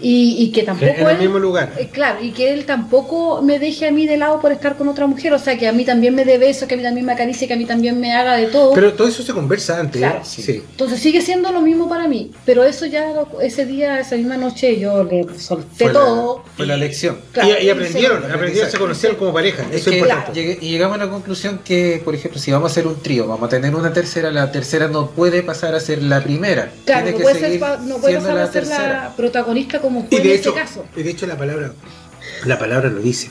Speaker 5: Y, y que tampoco
Speaker 3: En el
Speaker 5: él-
Speaker 3: mismo lugar.
Speaker 5: eh, claro, y que él tampoco me deje a mí de lado por estar con otra mujer, o sea, que a mí también me dé besos, que a mí también me acaricie, que a mí también me haga de todo.
Speaker 3: Pero todo eso se conversa antes.
Speaker 5: Claro.
Speaker 3: ¿eh? Sí.
Speaker 5: Entonces sigue siendo lo mismo para mí, pero eso ya lo- ese día, esa misma noche yo le solté
Speaker 6: Fue
Speaker 5: todo.
Speaker 6: la, fue la lección.
Speaker 5: Claro,
Speaker 3: y, y aprendieron,
Speaker 5: se-
Speaker 3: aprendieron, se conocieron como pareja.
Speaker 6: Es
Speaker 3: Eso es
Speaker 6: que
Speaker 3: importante.
Speaker 6: y llegamos a la conclusión que, por ejemplo, si vamos a hacer un trío, vamos a tener una tercera, la tercera no puede pasar a ser la primera.
Speaker 5: Claro,
Speaker 6: Tiene
Speaker 5: no
Speaker 6: que
Speaker 5: puede, ser, no puede pasar a
Speaker 6: la
Speaker 5: ser
Speaker 6: tercera.
Speaker 5: la protagonista como fue
Speaker 3: Y
Speaker 5: en
Speaker 3: de
Speaker 5: este
Speaker 3: hecho,
Speaker 5: caso.
Speaker 3: y de hecho la palabra, la palabra lo dice.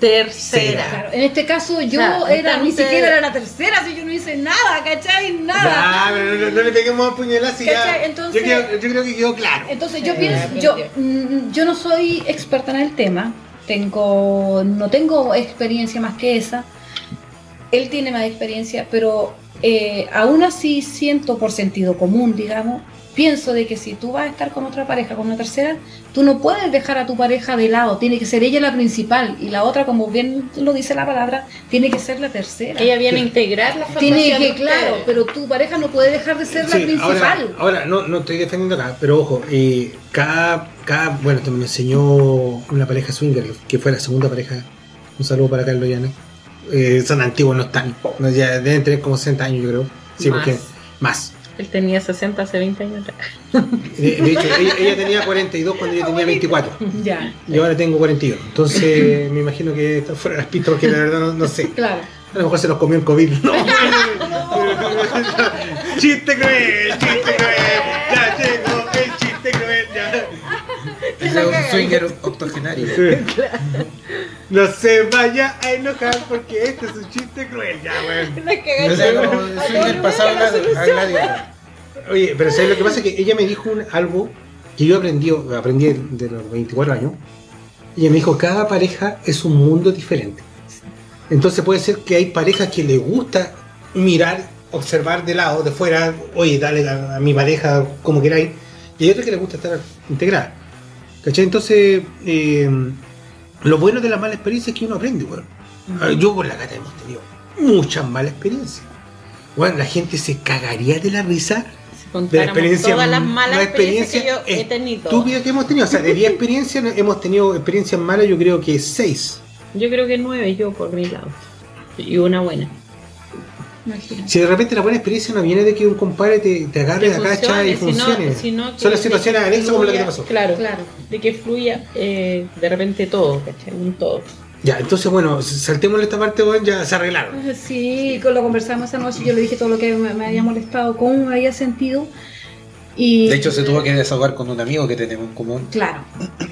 Speaker 4: Tercera.
Speaker 5: Claro, en este caso yo
Speaker 4: Claro,
Speaker 5: era, ni siquiera era la tercera, si yo no hice nada, ¿cachai? Nada.
Speaker 3: No, no le peguemos a puñalazo y ya.
Speaker 5: Entonces-
Speaker 3: yo, creo, yo creo que quedó claro.
Speaker 5: Entonces yo
Speaker 4: Sí,
Speaker 5: pienso, yo, mm, yo no soy experta en el tema, tengo, no tengo experiencia más que esa, él tiene más experiencia, pero eh, aún así siento por sentido común, digamos, pienso de que si tú vas a estar con otra pareja, con una tercera, tú no puedes dejar a tu pareja de lado, tiene que ser ella la principal y la otra, como bien lo dice la palabra, tiene que ser la tercera.
Speaker 4: Ella viene a integrar la
Speaker 5: tiene
Speaker 4: fantasía
Speaker 5: que, claro, pero tu pareja no puede dejar de ser la principal.
Speaker 3: ahora, ahora no, no estoy defendiendo acá, pero ojo, eh, cada, cada, bueno, también me enseñó una pareja swinger, que fue la segunda pareja. Un saludo para Carlos Llanes. Eh, son antiguos, no están. ya deben tener como 60 años, yo creo. Sí,
Speaker 4: Más.
Speaker 3: porque más.
Speaker 4: Él tenía 60 hace 20 años atrás.
Speaker 3: De, de hecho, ella, ella tenía 42 cuando yo tenía 24.
Speaker 5: Ya,
Speaker 3: Y ahora tengo 42. Entonces, me imagino que está fuera de las pistas porque la verdad no, no sé.
Speaker 5: claro.
Speaker 3: A lo mejor se los comió el COVID. No, chiste cruel, chiste cruel.
Speaker 6: Es un swinger octogenario.
Speaker 3: No se vaya a enojar porque este es un chiste cruel. Ya, weón.
Speaker 6: O sea, como el swinger pasado a la- a gladiador.
Speaker 3: Oye, pero ¿sabes lo que pasa? Es que ella me dijo un- algo que yo aprendí, aprendí de los 24 años. Ella me dijo, cada pareja es un mundo diferente. Entonces puede ser que hay parejas que les gusta mirar, observar de lado, de fuera, oye, dale a, a mi pareja como queráis. Y hay otras que les gusta estar integrada. ¿Cachai? Entonces, eh, lo bueno de la mala experiencia es que uno aprende, weón. Ah, Yo con la gata hemos tenido muchas malas experiencias. Bueno, la gente se cagaría de la risa de la experiencia,
Speaker 4: todas las malas
Speaker 3: la
Speaker 4: experiencias que yo he tenido.
Speaker 3: estúpida que hemos tenido. O sea, de 10 experiencias hemos tenido experiencias malas, yo creo que 6.
Speaker 4: Yo creo que 9 yo por mi lado. Y una buena.
Speaker 5: Imagínate.
Speaker 3: Si de repente la buena experiencia no viene de que un compadre te, te agarre la cacha y
Speaker 4: funcione, sino- sino que-
Speaker 3: Son las situaciones anexas como la que te pasó.
Speaker 4: Claro,
Speaker 5: Claro.
Speaker 4: De que fluya eh, de repente todo, ¿cachai? Un todo.
Speaker 3: Ya, entonces bueno, saltemos esta parte, bueno, ya se arreglaron.
Speaker 5: Sí, con- lo conversamos esa noche, yo le dije todo lo que me, me había molestado, cómo me había sentido. Y,
Speaker 6: De hecho, se tuvo que desahogar con un amigo que tenemos en común.
Speaker 5: Claro.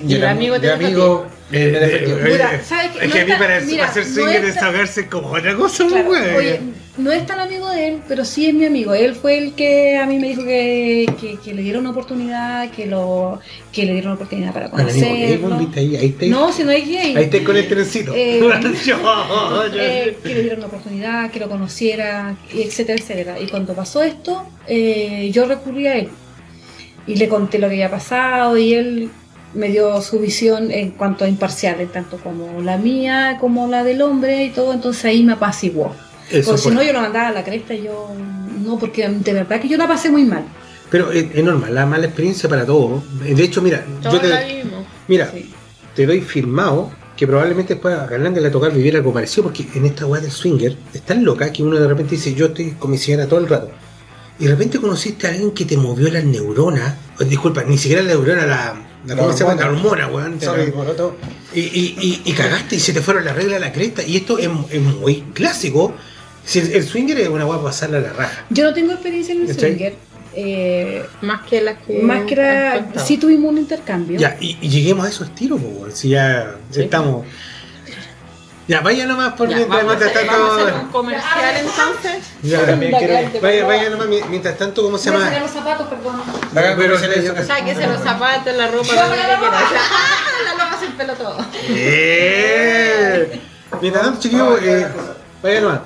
Speaker 6: Y
Speaker 4: el amigo te
Speaker 6: amigo eh,
Speaker 3: eh,
Speaker 5: Mira,
Speaker 3: eh,
Speaker 5: ¿sabes qué?
Speaker 3: Es
Speaker 5: No
Speaker 3: que a mí para,
Speaker 5: mira,
Speaker 3: para ser
Speaker 5: no está-
Speaker 3: desahogarse es como otra cosa,
Speaker 5: Claro,
Speaker 3: güey.
Speaker 5: oye, no es tan amigo de él, pero sí es mi amigo. Él fue el que a mí me dijo que, que, que le diera una oportunidad, que lo que le diera una oportunidad para conocerlo.
Speaker 3: bueno, ahí, ahí.
Speaker 5: No, si no es gay.
Speaker 3: Ahí está con el trencito.
Speaker 5: Eh,
Speaker 3: Yo, yo-
Speaker 5: eh, que le diera una oportunidad, que lo conociera, y etcétera, etcétera. Y cuando pasó esto, eh, yo recurrí a él y le conté lo que había pasado y él me dio su visión en cuanto a imparciales, tanto como la mía como la del hombre y todo, entonces ahí me apaciguó.
Speaker 3: Eso
Speaker 5: Porque si no, yo lo mandaba a la cresta, yo no, porque de verdad que yo la pasé muy mal.
Speaker 3: Pero es, es normal, la mala experiencia para todos. De hecho, mira,
Speaker 4: Todos
Speaker 3: yo
Speaker 4: la
Speaker 3: te,
Speaker 4: vivimos.
Speaker 3: mira,
Speaker 5: Sí.
Speaker 3: te doy firmado que probablemente después a Galán le va a tocar vivir algo parecido, porque en esta weá del swinger es tan loca que uno de repente dice, yo estoy con mi señora todo el rato. Y de repente conociste a alguien que te movió las neuronas, o, disculpa, ni siquiera la neurona, la, la,
Speaker 6: La
Speaker 3: ¿cómo se llama? La
Speaker 6: hormona.
Speaker 3: weón, y, y, y cagaste y se te fueron las reglas a la cresta. Y esto es, es muy clásico. Si el, el swinger es una para pasarla a la raja.
Speaker 5: Yo no tengo experiencia en el
Speaker 3: ¿Cachai?
Speaker 5: swinger. eh,
Speaker 4: Más que las que.
Speaker 5: más que
Speaker 4: contado.
Speaker 5: sí tuvimos un intercambio.
Speaker 3: Ya, y, y lleguemos a esos tiros, po, weón, si ya
Speaker 4: Sí.
Speaker 3: estamos. Ya, vaya nomás por
Speaker 4: Ya,
Speaker 3: mientras,
Speaker 4: vamos, a hacer, vamos a hacer un
Speaker 3: tanto.
Speaker 4: comercial entonces.
Speaker 3: Ya,
Speaker 6: también quiero-
Speaker 3: vaya, vaya nomás mi- mientras tanto, ¿cómo se llama?
Speaker 5: los zapatos, perdón.
Speaker 3: Pero-
Speaker 6: de su casa.
Speaker 4: Sáquese los zapatos, la ropa, lo que quiera. La loca sin pelo todo.
Speaker 3: ¡Eh! Mientras tanto, chiquillos, eh, vaya nomás.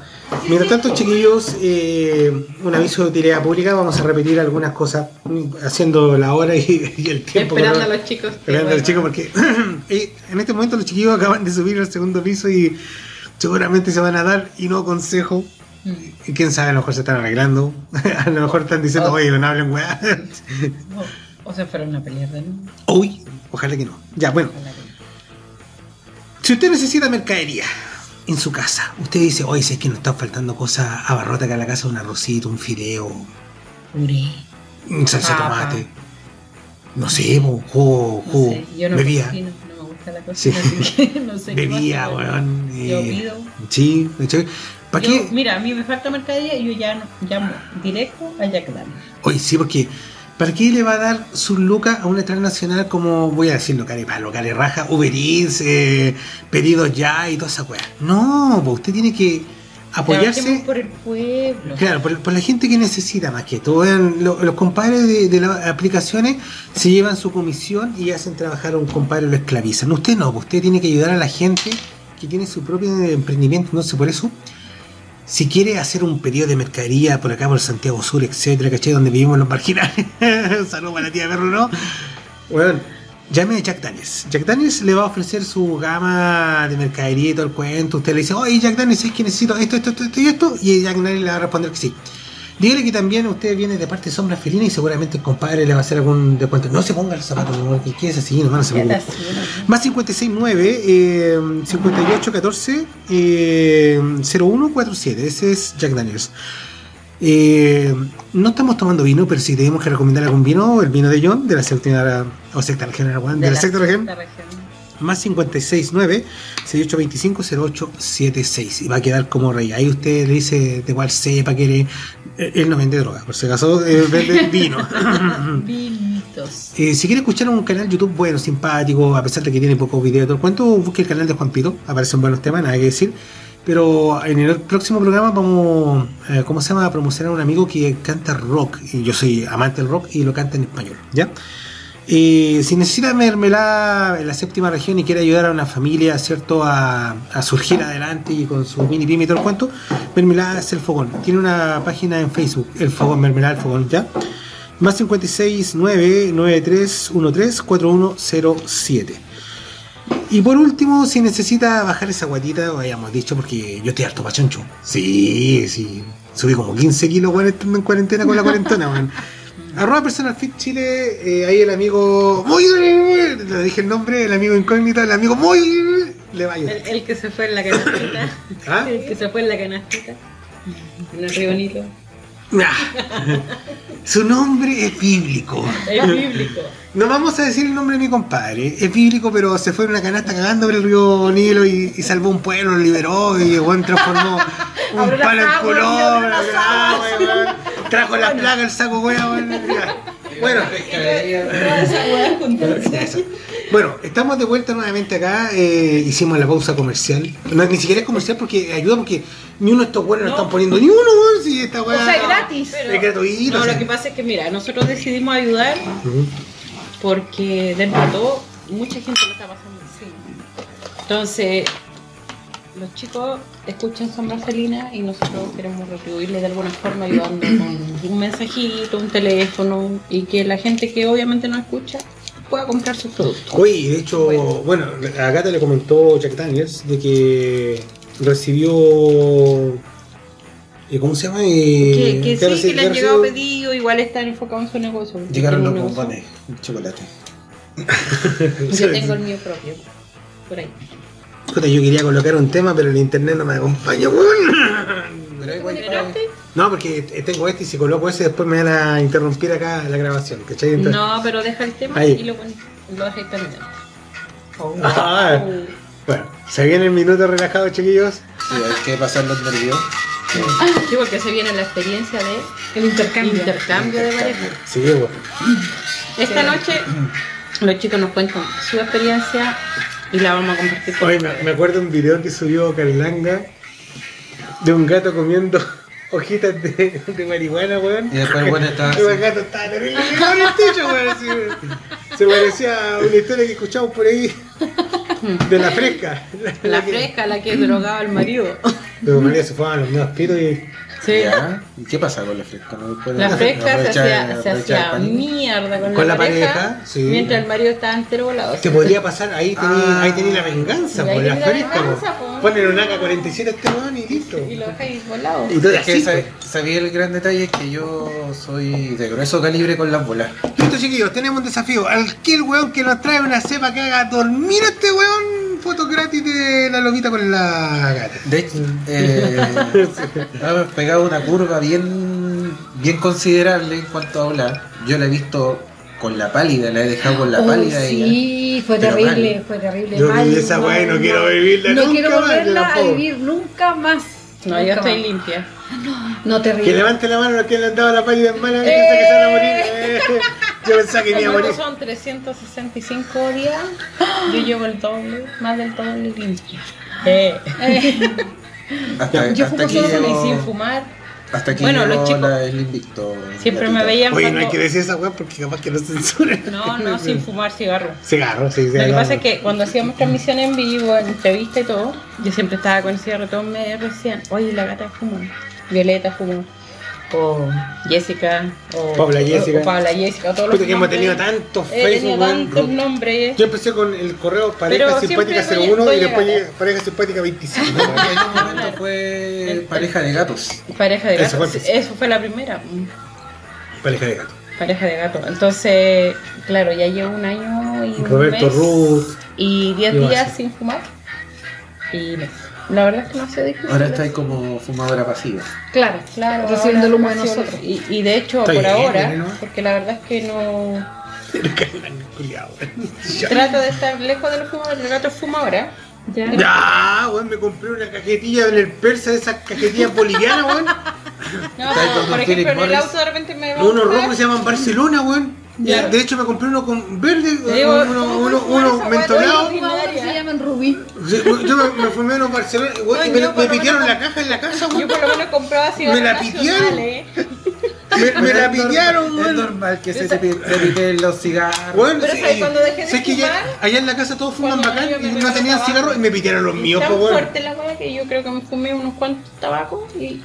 Speaker 3: Mientras tanto, chiquillos, eh, un aviso de utilidad pública. Vamos a repetir algunas cosas mm, haciendo la hora y, y el tiempo.
Speaker 4: Esperando a los chicos.
Speaker 3: Esperando a los chicos porque eh, en este momento los chiquillos acaban de subir al segundo piso y seguramente se van a dar y no consejo. Y quién sabe, a lo mejor se están arreglando. a lo mejor están diciendo,
Speaker 4: Oh.
Speaker 3: oye, no hablen weá.
Speaker 4: O se fueron a pelear de nuevo.
Speaker 3: Uy, ojalá que no. Ya, bueno. Si usted necesita mercadería en su casa, usted dice, oye, si es que nos están faltando cosas, abarrota acá en la casa, un arrocito, un fideo,
Speaker 4: Puré.
Speaker 3: un salsa de tomate. No sé, po, jugo,
Speaker 4: No
Speaker 3: jugo,
Speaker 4: sé, yo no cocino, no me gusta la
Speaker 3: Sí.
Speaker 4: cocina, que no sé pasa,
Speaker 3: weón.
Speaker 4: Yo
Speaker 3: eh,
Speaker 4: pido.
Speaker 3: Sí. ¿Para qué?
Speaker 4: Mira, a mí me falta mercadería y yo ya no- llamo directo a Jack Daniels.
Speaker 3: Oye, sí, porque ¿para qué le va a dar sus lucas a una transnacional como, voy a decirlo, care palo, care raja, Uber Eats, eh, pedidos ya y toda esa weá? No, pues usted tiene que apoyarse.
Speaker 4: Por el pueblo.
Speaker 3: Claro, por, por la gente que necesita más que todo. Vean, lo- los compadres de, de las aplicaciones se llevan su comisión y hacen trabajar a un compadre y lo esclavizan. Usted no, pues usted tiene que ayudar a la gente que tiene su propio emprendimiento. No sé, por eso, si quiere hacer un pedido de mercadería por acá, por Santiago Sur, etcétera, ¿cachai? Donde vivimos los marginales. Saludos para la tía Perro, ¿no? Bueno, llame a Jack Daniels. Jack Daniels le va a ofrecer su gama de mercadería y todo el cuento. Usted le dice, oye, Jack Daniels, es que necesito esto, esto, esto, y esto. Y Jack Daniels le va a responder que sí. Dígale que también usted viene de parte de Sombra Felina y seguramente el compadre le va a hacer algún descuento. No se ponga los zapatos, no, que quede así, no, no se preocupe. Más 569 eh, 5814 eh, 0147. Ese es Jack Daniels. Eh, no estamos tomando vino, pero si tenemos que recomendar algún vino, el vino de John, de la séptima o sexta región, de, de la sexta región,
Speaker 4: región.
Speaker 3: más 569 6825 0876 y va a quedar como rey. Ahí usted le dice de cuál cepa quiere. Eh, Él no vende droga, por si acaso, eh, vende vino.
Speaker 4: Vinitos.
Speaker 3: Eh, si quiere escuchar un canal YouTube bueno, simpático, a pesar de que tiene pocos videos y todo el cuento, busque el canal de Juan Pito, aparecen buenos temas, nada que decir. Pero en el próximo programa vamos, eh, ¿cómo se llama? A promocionar a un amigo que canta rock. Y yo soy amante del rock y lo canta en español, ¿ya? Si necesita mermelada en la séptima región y quiere ayudar a una familia, ¿cierto? A, surgir adelante y con su mini pyme y todo el cuento, mermelada es el fogón. Tiene una página en Facebook, el fogón, mermelada el fogón, ¿ya? Más 56 9 93 13 4107. Y por último, si necesita bajar esa guatita, lo habíamos dicho, porque yo estoy harto pachoncho. Sí, sí. Subí como 15 kilos, estando en cuarentena con la cuarentena, weón. Arroba Personal Fit Chile, eh, ahí el amigo muy le dije el nombre, el amigo incógnito, el amigo muy le va a ayudar.
Speaker 4: El, el que se fue en la canastita.
Speaker 3: ¿Ah?
Speaker 4: El que se fue en la canastita. En el río Nilo.
Speaker 3: Ah. Su nombre es bíblico.
Speaker 4: Es bíblico.
Speaker 3: No vamos a decir el nombre de mi compadre. Es bíblico, pero se fue en una canasta cagando por el río Nilo y, y salvó un pueblo, lo liberó y weón transformó un palo en color. weón. Trajo la plaga, el saco, weón. Bueno, eso. Bueno, estamos de vuelta nuevamente acá. eh, hicimos la pausa comercial. No, ni siquiera es comercial porque ayuda porque ni uno de estos buenos no. Están poniendo ni uno. Si esta
Speaker 5: O sea, gratis.
Speaker 4: Pero-
Speaker 3: Es gratuito.
Speaker 4: No,
Speaker 3: o sea.
Speaker 4: lo que pasa es que, mira, nosotros decidimos ayudar porque dentro de todo mucha gente lo está pasando así. Entonces, los chicos escuchan Sombra Felina y nosotros queremos retribuirle de alguna forma ayudando con un mensajito, un teléfono y que la gente que obviamente no escucha pueda comprar sus productos.
Speaker 3: Oye, de hecho, bueno, acá te le comentó Jack Daniels de que recibió. eh, ¿Cómo se llama? Eh,
Speaker 4: Que, que sí, que le han
Speaker 3: ha
Speaker 4: llegado pedidos, igual están enfocados en su negocio.
Speaker 6: Llegaron los bombones chocolate.
Speaker 4: Yo tengo el mío propio, por ahí.
Speaker 3: Puta, yo quería colocar un tema, pero el internet no me acompaña, weón.
Speaker 4: ¿Esperaste?
Speaker 3: No, porque tengo este y si coloco ese después me van a interrumpir acá la grabación, ¿cachai? Entonces-
Speaker 4: No, pero deja el tema
Speaker 3: Ahí.
Speaker 4: y lo, lo dejas terminando.
Speaker 3: Ah, bueno, se viene el minuto relajado, chiquillos.
Speaker 6: Sí, hay que pasar los nervios.
Speaker 4: Sí, porque se viene la experiencia de
Speaker 5: El intercambio.
Speaker 4: intercambio de pareja.
Speaker 3: Sí, weón.
Speaker 4: Esta noche los chicos nos cuentan su experiencia y la vamos a compartir con
Speaker 3: Oye, me, me acuerdo un video que subió Carlanga de un gato comiendo hojitas de, de marihuana, weón.
Speaker 6: Y después el weón estaba así.
Speaker 3: El gato estaba terrible pegado en el techo, weón. así. Se parecía a una historia que escuchamos por ahí de la fresca.
Speaker 4: la
Speaker 3: que-
Speaker 4: fresca, la que drogaba al marido.
Speaker 3: Pero María se fue a los nuevos pitos y
Speaker 4: Sí.
Speaker 6: ¿Ya? ¿Y qué pasa con la fresca? ¿No puede
Speaker 4: La fresca se hacía, se mierda con,
Speaker 3: Con
Speaker 4: la,
Speaker 3: la pareja, sí.
Speaker 4: mientras el marido estaba entero volado.
Speaker 3: Te podría pasar, ahí tenía,
Speaker 6: Ah.
Speaker 3: ahí tenía la venganza, por la
Speaker 4: tenía la
Speaker 3: fresca, po.
Speaker 4: po.
Speaker 3: Ponen un AK-47 a este y listo.
Speaker 4: Y lo dejáis volado.
Speaker 3: Y todo
Speaker 6: Es que. Sabía el gran detalle es que yo soy de grueso calibre con las bolas.
Speaker 3: Listo, chiquillos, tenemos un desafío. Al que el weón que nos trae una cepa que haga dormir a este weón, foto gratis de la lobita con la gata.
Speaker 6: De hecho, eh, hemos pegado una curva bien, bien considerable en cuanto a hablar. Yo la he visto con la pálida, la he dejado con la
Speaker 5: Oh,
Speaker 6: pálida. y
Speaker 5: sí, fue
Speaker 6: Pero
Speaker 5: terrible,
Speaker 6: mal.
Speaker 5: fue terrible.
Speaker 3: Yo
Speaker 5: mal,
Speaker 3: esa weá y no
Speaker 5: mal.
Speaker 3: quiero vivirla
Speaker 5: No
Speaker 3: nunca
Speaker 5: quiero
Speaker 3: más,
Speaker 5: volverla a vivir nunca más.
Speaker 4: No, yo estoy
Speaker 5: más.
Speaker 4: limpia.
Speaker 5: No,
Speaker 3: Que
Speaker 5: terrible.
Speaker 3: levante la mano a quien le han dado la pálida en mala, que piensa que se van a morir. Eh, Yo pensaba que me iba a morir.
Speaker 4: ¿Cuántos son 365 días? Yo llevo el doble, más del doble limpia. Eh.
Speaker 5: Eh,
Speaker 6: hasta,
Speaker 5: Yo
Speaker 6: hasta
Speaker 5: fumo solo
Speaker 4: Y
Speaker 6: llegó-
Speaker 4: sin fumar.
Speaker 6: Hasta aquí
Speaker 4: Bueno, los chicos
Speaker 6: la- el invicto.
Speaker 4: Siempre me veían
Speaker 3: Oye, no hay que decir esa weá porque capaz que no censuran.
Speaker 4: No, no, sin fumar cigarro.
Speaker 3: Cigarro, sí,
Speaker 4: Lo que
Speaker 3: cigarro.
Speaker 4: pasa es que cuando hacíamos transmisión en vivo, entrevista y todo, yo siempre estaba con el cigarro, todos me decían, oye, la gata fumó, Violeta fumó, o Jessica, o
Speaker 3: Paula Jessica.
Speaker 4: o Paula Jessica, o todos los
Speaker 3: que hemos tenido tantos Facebook,
Speaker 4: tantos nombres.
Speaker 3: Yo empecé con el correo pareja
Speaker 4: Pero
Speaker 3: simpática
Speaker 4: siempre
Speaker 3: 01 y después llegué pareja simpática 25.
Speaker 6: Y en un momento fue pareja de gatos.
Speaker 4: Pareja de
Speaker 3: Eso
Speaker 4: gato.
Speaker 3: fue
Speaker 4: Eso, fue la primera.
Speaker 3: pareja de gato.
Speaker 4: Pareja de gato. Entonces, claro, ya llevo un año y un
Speaker 3: Roberto
Speaker 4: mes
Speaker 3: Ruth.
Speaker 4: y 10
Speaker 3: Iba
Speaker 4: días sin fumar. Y la verdad es que no ha sido difícil.
Speaker 6: Ahora está ahí como fumadora pasiva.
Speaker 5: claro,
Speaker 4: Claro,
Speaker 5: Recibiendo el humo de nosotros.
Speaker 4: Y, y de hecho,
Speaker 3: Está
Speaker 4: por
Speaker 3: bien,
Speaker 4: ahora,
Speaker 3: ¿no?
Speaker 4: porque la verdad es que no.
Speaker 3: Pero que weón.
Speaker 4: Trato de estar lejos de los fumadores. El gato fuma ahora.
Speaker 5: Ya.
Speaker 3: Ya, weón, me compré una cajetilla en el persa de esas cajetillas bolivianas, weón.
Speaker 4: No, por ejemplo, en el auto de repente me va a
Speaker 3: Unos rojos que se llaman Barcelona, weón.
Speaker 4: Ya.
Speaker 3: De hecho, me compré uno con verde,
Speaker 4: digo,
Speaker 3: uno,
Speaker 4: ¿cómo
Speaker 3: uno, uno.
Speaker 4: Oye,
Speaker 5: Fumadores se llaman Rubí.
Speaker 3: Yo me, me fumé unos Barcelona, weón, y me, me
Speaker 4: menos-
Speaker 3: la caja en la casa,
Speaker 4: Yo por lo menos compraba cigarros
Speaker 3: Me la pidieron.
Speaker 4: nacionales.
Speaker 3: Me, me la
Speaker 6: normal-
Speaker 3: pillaron,
Speaker 6: Es normal que se te, pi- te piten los cigarros.
Speaker 3: Bueno,
Speaker 4: Pero. Cuando dejé de
Speaker 3: sé que ya-
Speaker 4: fumar,
Speaker 3: allá en la casa todos fuman bacán y
Speaker 4: me
Speaker 3: no tenían cigarros y me pidieron los míos, pues bueno.
Speaker 4: fuerte la weá que yo creo que me fumé unos cuantos tabacos y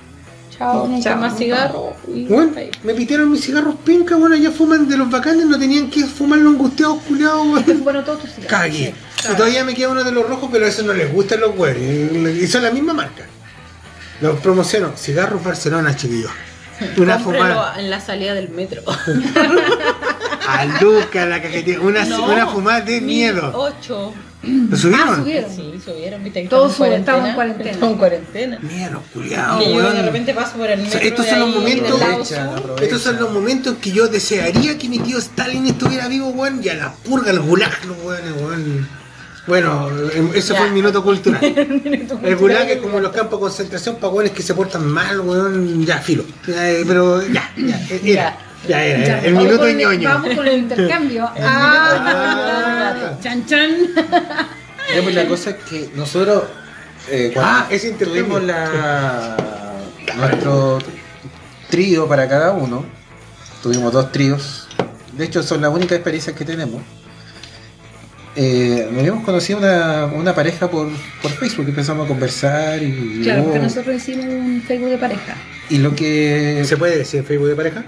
Speaker 4: chao, más cigarro.
Speaker 3: Bueno, me pidieron mis cigarros pinca, bueno, allá fuman de los bacanes, no tenían que fumarlo angustiados, culiados, weón.
Speaker 5: Bueno, todos tus cigarros.
Speaker 3: Cagué. Y todavía me queda uno de los rojos, pero a eso no les gustan los güeyes. Y son la misma marca. Los promociono. Cigarros Barcelona, chiquillos. Una fumada.
Speaker 4: en la salida del metro.
Speaker 3: A Luca, la cajetilla. Una,
Speaker 4: No,
Speaker 3: una fumada de miedo.
Speaker 4: Ocho.
Speaker 3: ¿Lo
Speaker 5: Ah,
Speaker 3: subieron?
Speaker 5: subieron.
Speaker 4: Sí, subieron, viste
Speaker 5: Todos
Speaker 4: estamos
Speaker 5: en cuarentena.
Speaker 4: Estamos en cuarentena.
Speaker 3: Mira, los culiados,
Speaker 4: que yo de repente paso por el
Speaker 3: O sea,
Speaker 4: metro.
Speaker 3: estos
Speaker 4: de
Speaker 3: son los momentos-. Estos son los momentos que yo desearía que mi tío Stalin estuviera vivo, weón, y a la purga, los gulag, los weones, weón. Bueno, em, ese
Speaker 4: Ya.
Speaker 3: fue el minuto cultural. El gulag es como los campos de concentración para weones que se portan mal, weón, ya, filo. Eh, pero ya, ya, era. Ya era, era. El
Speaker 5: Vamos
Speaker 3: minuto de ñoño.
Speaker 5: Vamos con el intercambio. ah, chan chan.
Speaker 6: Ya, pues la cosa es que nosotros eh, cuando
Speaker 3: Ah, ese intercambio.
Speaker 6: tuvimos la nuestro trío para cada uno, tuvimos dos tríos. De hecho, son las únicas experiencias que tenemos. Eh, habíamos conocido una, una pareja por, por Facebook, empezamos a conversar y,
Speaker 5: Claro, porque nosotros hicimos un Facebook de pareja.
Speaker 6: y lo que
Speaker 3: ¿Se puede decir Facebook de pareja?